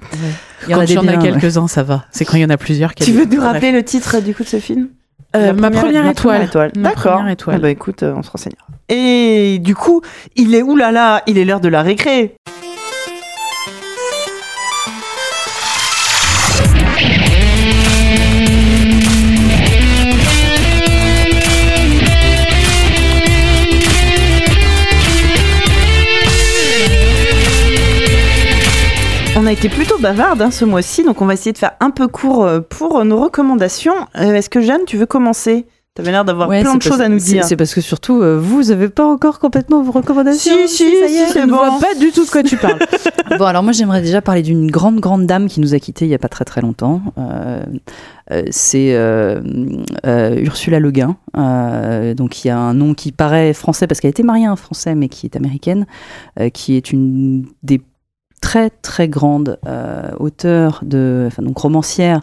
Il y en Quand a il y en a ouais. quelques-uns, ça va. C'est quand il y en a plusieurs. qu'il y Tu a veux nous rappeler le titre du coup de ce film? Euh, La ma première ma étoile. étoile. Ma D'accord. première étoile. Ah bah écoute, euh, on se renseignera. Et du coup, il est oulala, il est l'heure de la récré. On a été plutôt bavarde hein, ce mois-ci, donc on va essayer de faire un peu court euh, pour nos recommandations. Euh, Est-ce que Jeanne, tu veux commencer? T'avais l'air d'avoir Ouais, plein de choses à nous dire. C'est parce que surtout, euh, vous avez pas encore complètement vos recommandations. Si, si, ça y est. si, Je ne bon. vois pas du tout de quoi tu parles. Bon, alors moi j'aimerais déjà parler d'une grande, grande dame qui nous a quittés il y a pas très très longtemps. Euh, euh, c'est Ursula Le Guin. Donc il y a un nom qui paraît français parce qu'elle a été mariée à un français mais qui est américaine, qui est une des très très grande euh, auteure de, enfin donc romancière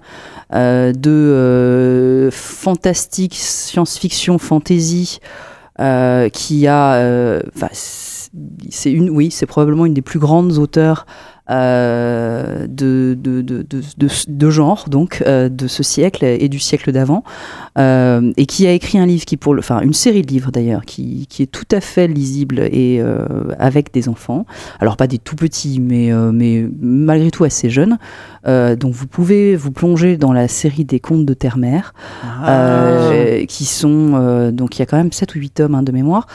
euh, de euh, fantastique, science-fiction, fantasy, qui a, c'est une, oui, c'est probablement une des plus grandes auteurs de, de, de, de, de, genre, donc euh, de ce siècle et du siècle d'avant, euh, et qui a écrit un livre qui, pour le, enfin une série de livres d'ailleurs, qui, qui est tout à fait lisible et euh, avec des enfants. Alors pas des tout petits, mais, euh, mais malgré tout assez jeunes. Euh, donc vous pouvez vous plonger dans la série des contes de Terre-Mère, Ah. euh, qui sont euh, donc il y a quand même 7 ou 8 tomes hein, de mémoire.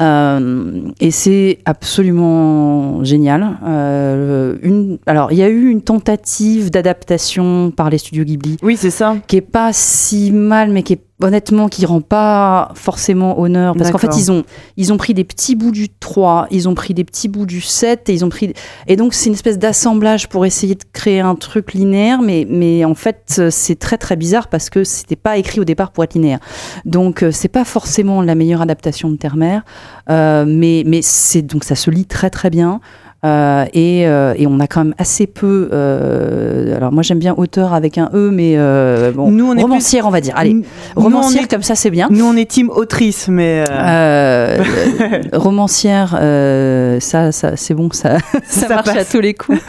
Euh, et c'est absolument génial. Euh, une, alors, il y a eu une tentative d'adaptation par les studios Ghibli Oui, c'est ça. qui est pas si mal, mais qui est honnêtement qui rend pas forcément honneur parce qu'en fait ils ont ils ont pris des petits bouts du 3, ils ont pris des petits bouts du 7 et ils ont pris et donc c'est une espèce d'assemblage pour essayer de créer un truc linéaire mais mais en fait c'est très très bizarre parce que c'était pas écrit au départ pour être linéaire. Donc euh, c'est pas forcément la meilleure adaptation de Terre-Mère euh, mais mais c'est donc ça se lit très très bien. Euh, et, euh, et on a quand même assez peu. euh, alors moi j'aime bien auteur avec un e, mais bon, Nous, on est romancière on va dire. Allez, Nous, on romancière est- comme ça c'est bien. Nous, on est team autrice, mais. romancière, ça, ça c'est bon, ça, ça, Ça marche à tous les coups.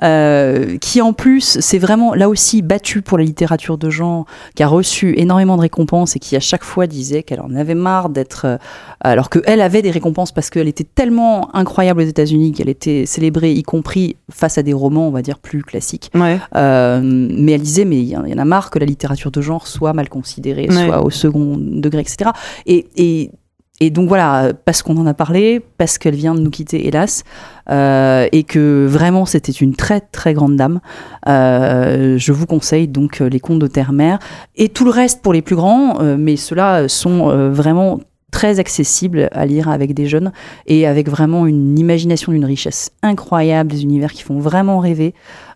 Qui en plus, c'est vraiment là aussi battu pour la littérature de genre, qui a reçu énormément de récompenses et qui à chaque fois disait qu'elle en avait marre d'être, alors que elle avait des récompenses parce qu'elle était tellement incroyable aux États-Unis qu'elle était célébrée, y compris face à des romans, on va dire plus classiques. Ouais. Euh, mais elle disait, mais il y, en a marre que la littérature de genre soit mal considérée, Ouais. soit au second degré, etc. Et, et, et donc voilà, parce qu'on en a parlé, parce qu'elle vient de nous quitter, hélas, euh, et que vraiment c'était une très très grande dame, euh, je vous conseille donc les contes de Terre-Mère et tout le reste pour les plus grands, mais ceux-là sont vraiment très accessibles à lire avec des jeunes et avec vraiment une imagination d'une richesse incroyable, des univers qui font vraiment rêver.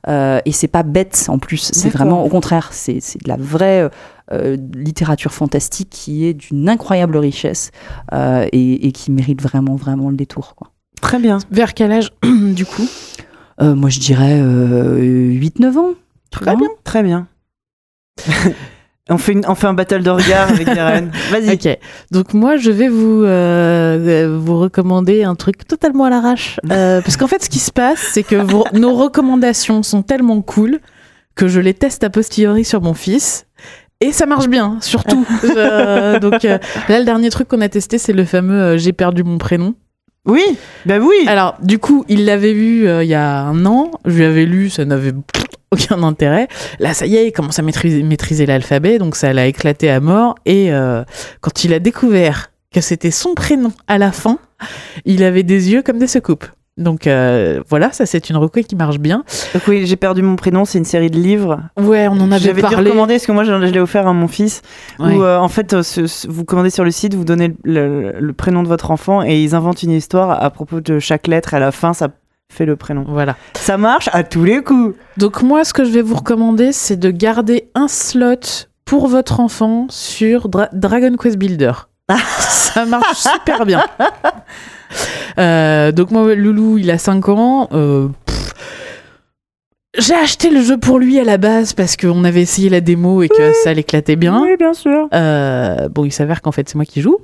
Euh, et c'est pas bête en plus, c'est vraiment au contraire, c'est c'est de la vraie euh, littérature fantastique qui est d'une incroyable richesse euh, et, et qui mérite vraiment vraiment le détour. Quoi. Très bien. Vers quel âge, du coup? Euh, moi je dirais euh, 8-9 ans. Très bien. Très bien. on, fait une- on fait un battle de regard avec Darren. Vas-y. Ok. Donc moi, je vais vous euh, vous recommander un truc totalement à l'arrache, Euh, parce qu'en fait, ce qui se passe, c'est que vos- nos recommandations sont tellement cool que je les teste a posteriori sur mon fils. Et ça marche bien, surtout. Euh, donc euh, là, le dernier truc qu'on a testé, c'est le fameux euh, J'ai perdu mon prénom. Oui, bah oui. Alors, du coup, il l'avait vu euh, il y a un an. Je lui avais lu, ça n'avait aucun intérêt. Là, ça y est, il commence à maîtriser, maîtriser l'alphabet, donc ça l'a éclaté à mort. Et euh, quand il a découvert que c'était son prénom à la fin, il avait des yeux comme des secoupes. Donc euh, voilà, ça c'est une reco qui marche bien. Donc oui, j'ai perdu mon prénom. C'est une série de livres. Ouais, on en avait J'avais parlé. recommander parce que moi je, l'ai offert à mon fils. Ouais. Où euh, en fait, ce- ce- vous commandez sur le site, vous donnez le, le- le prénom de votre enfant et ils inventent une histoire à propos de chaque lettre. Et à la fin, ça fait le prénom. Voilà. Ça marche à tous les coups. Donc moi, ce que je vais vous recommander, c'est de garder un slot pour votre enfant sur Dra- Dragon Quest Builder. Ça marche super bien. Euh, donc moi, Loulou, il a 5 ans. Euh, j'ai acheté le jeu pour lui à la base parce qu'on avait essayé la démo et que ça l'éclatait bien. Oui, bien sûr. Euh, bon, il s'avère qu'en fait, c'est moi qui joue.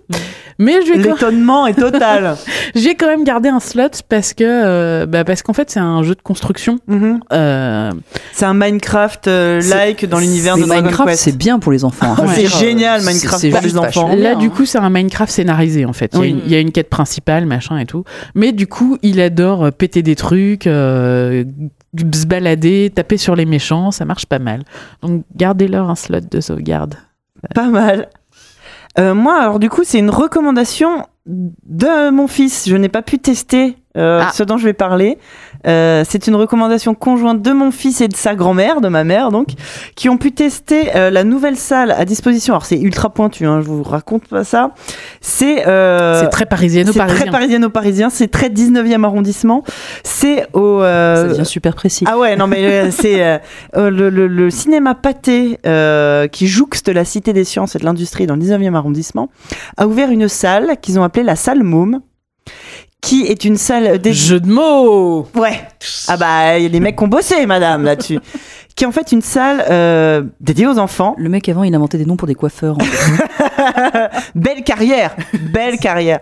Mais je vais, quand... L'étonnement est total. j'ai quand même gardé un slot parce que, euh, bah, parce qu'en fait, c'est un jeu de construction. Mhm. Euh, C'est un Minecraft euh, like dans l'univers de Minecraft, c'est bien pour les enfants. C'est génial, Minecraft c'est- pour les juste enfants. Là, du coup, c'est un Minecraft scénarisé, en fait. Il y a Oui. une- Il y, a une quête principale, machin et tout. Mais du coup, il adore euh, péter des trucs, euh, se balader, taper sur les méchants. Ça marche pas mal. Donc, gardez-leur un slot de sauvegarde. Pas mal. Euh, moi, alors du coup, c'est une recommandation de mon fils. Je n'ai pas pu tester euh, Ah. ce dont je vais parler. Euh, c'est une recommandation conjointe de mon fils et de sa grand-mère, de ma mère donc, qui ont pu tester euh, la nouvelle salle à disposition. Alors c'est ultra pointu, hein, je vous raconte pas ça. C'est euh, c'est très parisiano c'est très parisien. parisiano-parisien, c'est très 19e arrondissement. C'est au... euh, Ça devient super précis. ah ouais, non mais euh, c'est le, le- le cinéma pâté euh, qui jouxte la Cité des Sciences et de l'Industrie dans le 19e arrondissement a ouvert une salle qu'ils ont appelée la salle Môme qui est une salle dédiée. Jeu de mots Ouais. Ah bah, il y a des mecs qui ont bossé, madame, là-dessus. qui est en fait une salle euh, dédiée aux enfants. Le mec avant, il inventait des noms pour des coiffeurs. en fait. Belle carrière, belle carrière.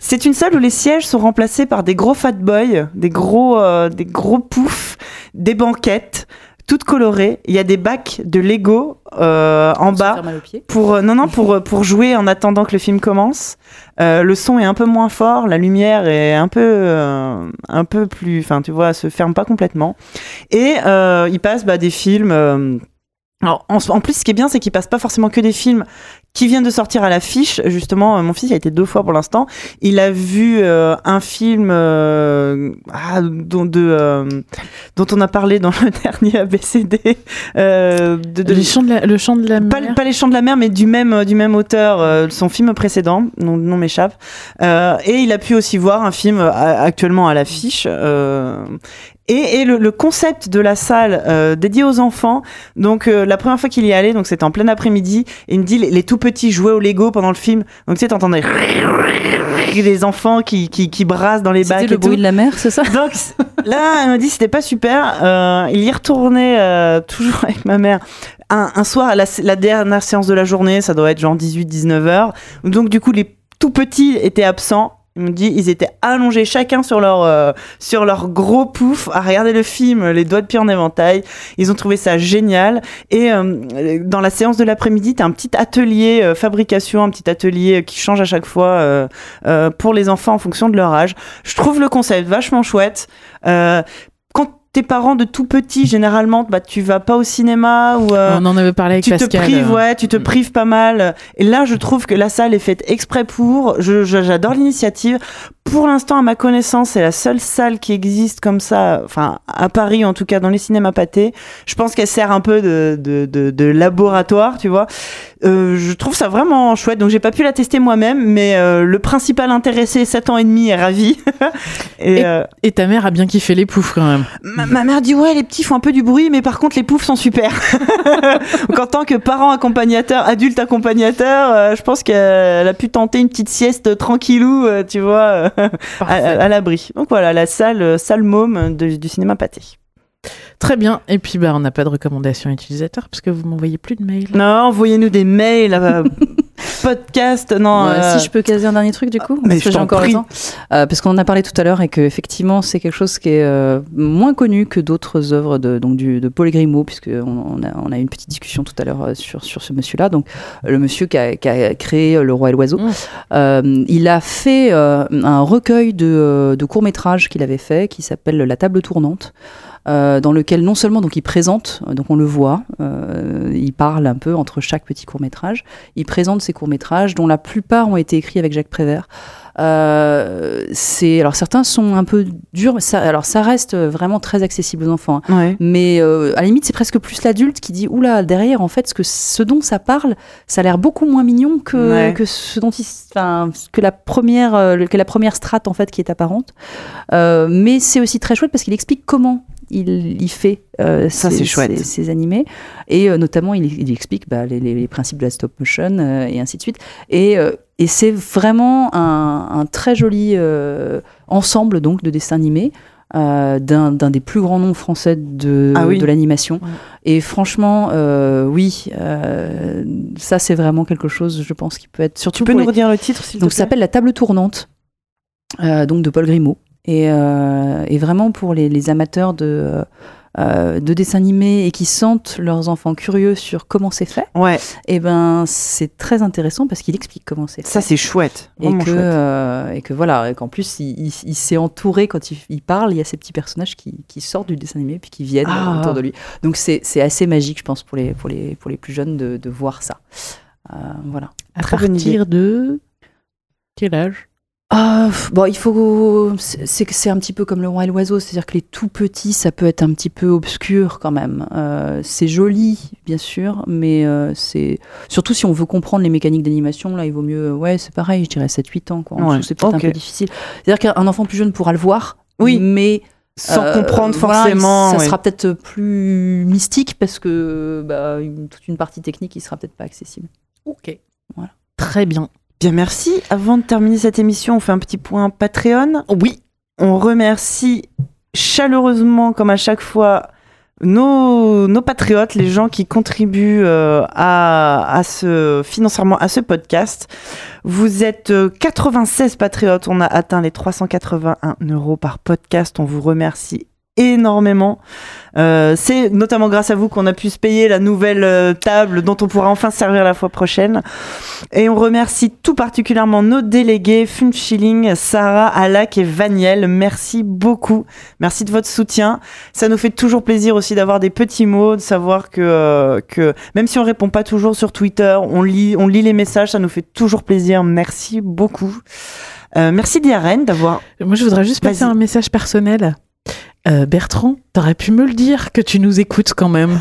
C'est une salle où les sièges sont remplacés par des gros fat boys, des gros, euh, des gros poufs, des banquettes, toutes colorées. Il y a des bacs de Lego euh, en bas pour euh, non non pour euh, pour jouer en attendant que le film commence. Euh, le son est un peu moins fort, la lumière est un peu euh, un peu plus, enfin tu vois, se ferme pas complètement. Et il passe bah, des films. alors, en, en plus, ce qui est bien, c'est qu'il passe pas forcément que des films qui viennent de sortir à l'affiche. Justement, euh, mon fils il a été deux fois pour l'instant. Il a vu euh, un film euh, ah, dont, de, euh, dont on a parlé dans le dernier ABCD. Euh, de, de- Les chants de la- Le chant de la pas, mer pas les chants de la mer, mais du même euh, du même auteur, euh, son film précédent, non, non m'échappe. Euh, et il a pu aussi voir un film actuellement à l'affiche. euh, et, et le, le concept de la salle euh, dédiée aux enfants. Donc euh, la première fois qu'il y est allé, donc c'était en plein après-midi, il me dit les, les tout petits jouaient au Lego pendant le film. Donc tu sais, t'entendais les enfants qui, qui, qui brassent dans les bacs. C'était le bruit de la mer, c'est ça Donc là, elle m'a dit c'était pas super. Euh, il y retournait euh, toujours avec ma mère. Un, un soir, la, la dernière séance de la journée, ça doit être genre 18-19 heures. Donc du coup, les tout petits étaient absents. Il me dit ils étaient allongés chacun sur leur euh, sur leur gros pouf à regarder le film, les doigts de pied en éventail. Ils ont trouvé ça génial. Et euh, dans la séance de l'après-midi, t'as un petit atelier euh, fabrication, un petit atelier qui change à chaque fois pour les enfants en fonction de leur âge. Je trouve le concept vachement chouette. Quand t'es parents de tout petits, généralement, bah, tu vas pas au cinéma ou euh, On en avait parlé avec tu Pascal. te prives, euh, ouais, tu te prives pas mal. Et là, je trouve que la salle est faite exprès pour. Je, je- j'adore l'initiative. Pour l'instant, à ma connaissance, c'est la seule salle qui existe comme ça, enfin à Paris en tout cas, dans les cinémas pâtés. Je pense qu'elle sert un peu de, de, de, de laboratoire, tu vois. Euh, je trouve ça vraiment chouette. Donc j'ai pas pu la tester moi-même, mais euh, le principal intéressé, 7 ans et demi, est ravi. et, Et- euh, Et ta mère a bien kiffé les poufs quand même. Ma, ma mère dit ouais les petits font un peu du bruit mais par contre les poufs sont super. Donc en tant que parent accompagnateur, adulte accompagnateur, euh, je pense qu'elle a pu tenter une petite sieste tranquillou, euh, tu vois, euh, à, l'abri. Donc voilà la salle euh, salle môme de- du cinéma pâté. Très bien. Et puis, bah, on n'a pas de recommandation utilisateur parce que vous m'envoyez plus de mails. Non, envoyez-nous des mails, podcast, non. Ouais, euh, Si je peux caser un dernier truc du coup, mais parce que j'ai encore le temps. Euh, parce qu'on en a parlé tout à l'heure et que effectivement c'est quelque chose qui est euh, moins connu que d'autres œuvres de donc du, de Paul Grimaud, puisque on, a on a eu une petite discussion tout à l'heure sur sur ce monsieur-là. Donc le monsieur qui a, qui a créé Le Roi et l'Oiseau, Mmh. Il a fait un recueil de, de courts métrages qu'il avait fait qui s'appelle La Table tournante. Euh, dans lequel non seulement donc il présente, euh, donc on le voit, euh, il parle un peu entre chaque petit court métrage, il présente ces courts métrages dont la plupart ont été écrits avec Jacques Prévert. Euh, c'est alors certains sont un peu durs, ça, alors ça reste vraiment très accessible aux enfants, hein. Ouais. mais euh, à la limite c'est presque plus l'adulte qui dit oula derrière en fait ce que ce dont ça parle, ça a l'air beaucoup moins mignon que Ouais. que ce dont il, que la première euh, que la première strate en fait qui est apparente. Mais c'est aussi très chouette parce qu'il explique comment il, il fait euh, Ça, ses- c'est chouette. ses- ses animés et euh, notamment il, il explique bah, les, les- les principes de la stop motion euh, et ainsi de suite et, euh, et c'est vraiment un, un très joli euh, ensemble donc de dessins animés euh, d'un des plus grands noms français de, Ah oui. de l'animation Ouais. et franchement euh, oui euh, ça c'est vraiment quelque chose je pense qui peut être surtout Tu peux nous les- redire le titre s'il te donc ça plaît? s'appelle La table tournante, euh, donc de Paul Grimaud. Et, euh, et vraiment pour les, les amateurs de, euh, de dessins animés et qui sentent leurs enfants curieux sur comment c'est fait, Ouais, et ben c'est très intéressant parce qu'il explique comment c'est fait. ça c'est chouette. et Vraiment que, chouette. euh, et que voilà, et qu'en plus il, il- il s'est entouré quand il, il parle, il y a ces petits personnages qui, qui sortent du dessin animé puis qui viennent Ah. euh, autour de lui. Donc c'est c'est assez magique, je pense, pour les, pour les, pour les plus jeunes de, de voir ça. Euh, voilà. À partir de quel âge? Ah, pff, bon, il faut. C'est c'est que c'est un petit peu comme le roi et l'oiseau, c'est-à-dire que les tout petits, ça peut être un petit peu obscur quand même. Euh, c'est joli, bien sûr, mais euh, c'est surtout si on veut comprendre les mécaniques d'animation, là, il vaut mieux. Ouais, c'est pareil, je dirais 7-8 ans, quoi. Ouais, C'est peut-être un peu difficile. C'est-à-dire qu'un enfant plus jeune pourra le voir, Oui. mais Sans euh, comprendre voilà, forcément. ça ouais. sera peut-être plus mystique parce que bah, une- toute une partie technique, il sera peut-être pas accessible. Ok. Voilà. Très bien. Bien, merci. Avant de terminer cette émission, on fait un petit point Patreon. Oui. On remercie chaleureusement, comme à chaque fois, nos, nos patriotes, les gens qui contribuent euh, à, à ce financièrement à ce podcast. Vous êtes euh, 96 patriotes, on a atteint les 381 euros par podcast. On vous remercie énormément. Euh, c'est notamment grâce à vous qu'on a pu se payer la nouvelle euh, table dont on pourra enfin se servir la fois prochaine. Et on remercie tout particulièrement nos délégués, Funchilling, Sarah, Alak et Vaniel. Merci beaucoup. Merci de votre soutien. Ça nous fait toujours plaisir aussi d'avoir des petits mots, de savoir que, euh, que même si on répond pas toujours sur Twitter, on lit, on lit les messages, ça nous fait toujours plaisir. Merci beaucoup. Euh, merci Diarène d'avoir. Moi, je voudrais juste passer un message personnel. Euh, Bertrand, t'aurais pu me le dire que tu nous écoutes quand même.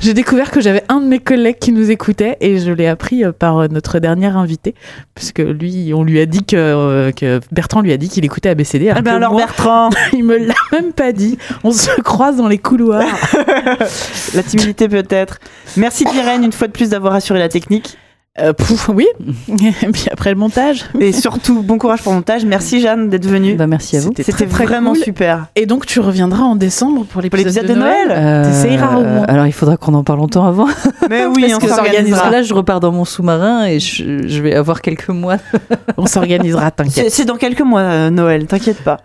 J'ai découvert que j'avais un de mes collègues qui nous écoutait et je l'ai appris euh, par euh, notre dernier invité, puisque lui, on lui a dit que, euh, que Bertrand lui a dit qu'il écoutait ABCD. Ah ben que alors moi, Bertrand, il me l'a même pas dit. On se croise dans les couloirs. la timidité peut-être. Merci Diarène une fois de plus d'avoir assuré la technique. Euh, pouf, oui. Et puis après le montage. Et surtout, bon courage pour le montage. Merci Jeanne d'être venue. Bah, merci à vous. C'était vraiment cool. super. Et donc tu reviendras en décembre pour l'épisode l'épisode de Noël, Euh, T'essayeras au moins. Alors il faudra qu'on en parle longtemps avant. Mais oui, on Parce s'organisera. que là, je repars dans mon sous-marin et je, je vais avoir quelques mois. On s'organisera, t'inquiète. c'est dans quelques mois, euh, Noël, t'inquiète pas.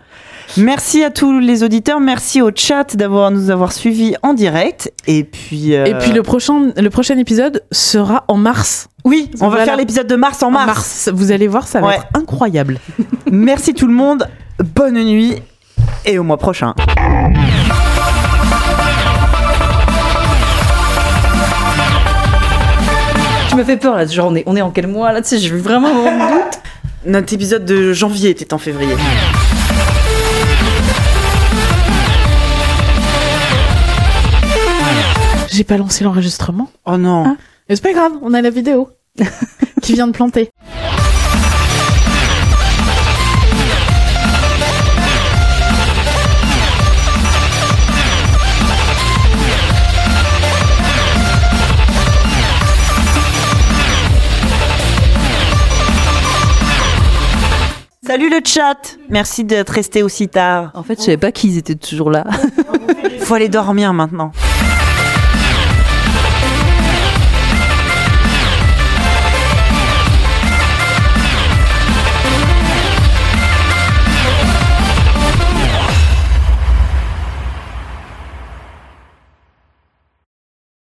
Merci à tous les auditeurs, merci au chat d'avoir nous avoir suivis en direct. Et puis, euh, Et puis le prochain, le prochain épisode sera en mars. oui, on va faire l'épisode de mars en mars. Vous allez voir, ça va Ouais. être incroyable. Merci tout le monde, bonne nuit et au mois prochain. Tu me fais peur là, genre on est, on est en quel mois là Tu sais, j'ai vu vraiment un moment de doute. Notre épisode de janvier était en février. J'ai pas lancé l'enregistrement. Oh non. Ah. Mais c'est pas grave, on a la vidéo qui vient de planter. Salut le chat, merci d'être resté aussi tard. En fait, je savais pas qu'ils étaient toujours là. Faut aller dormir maintenant.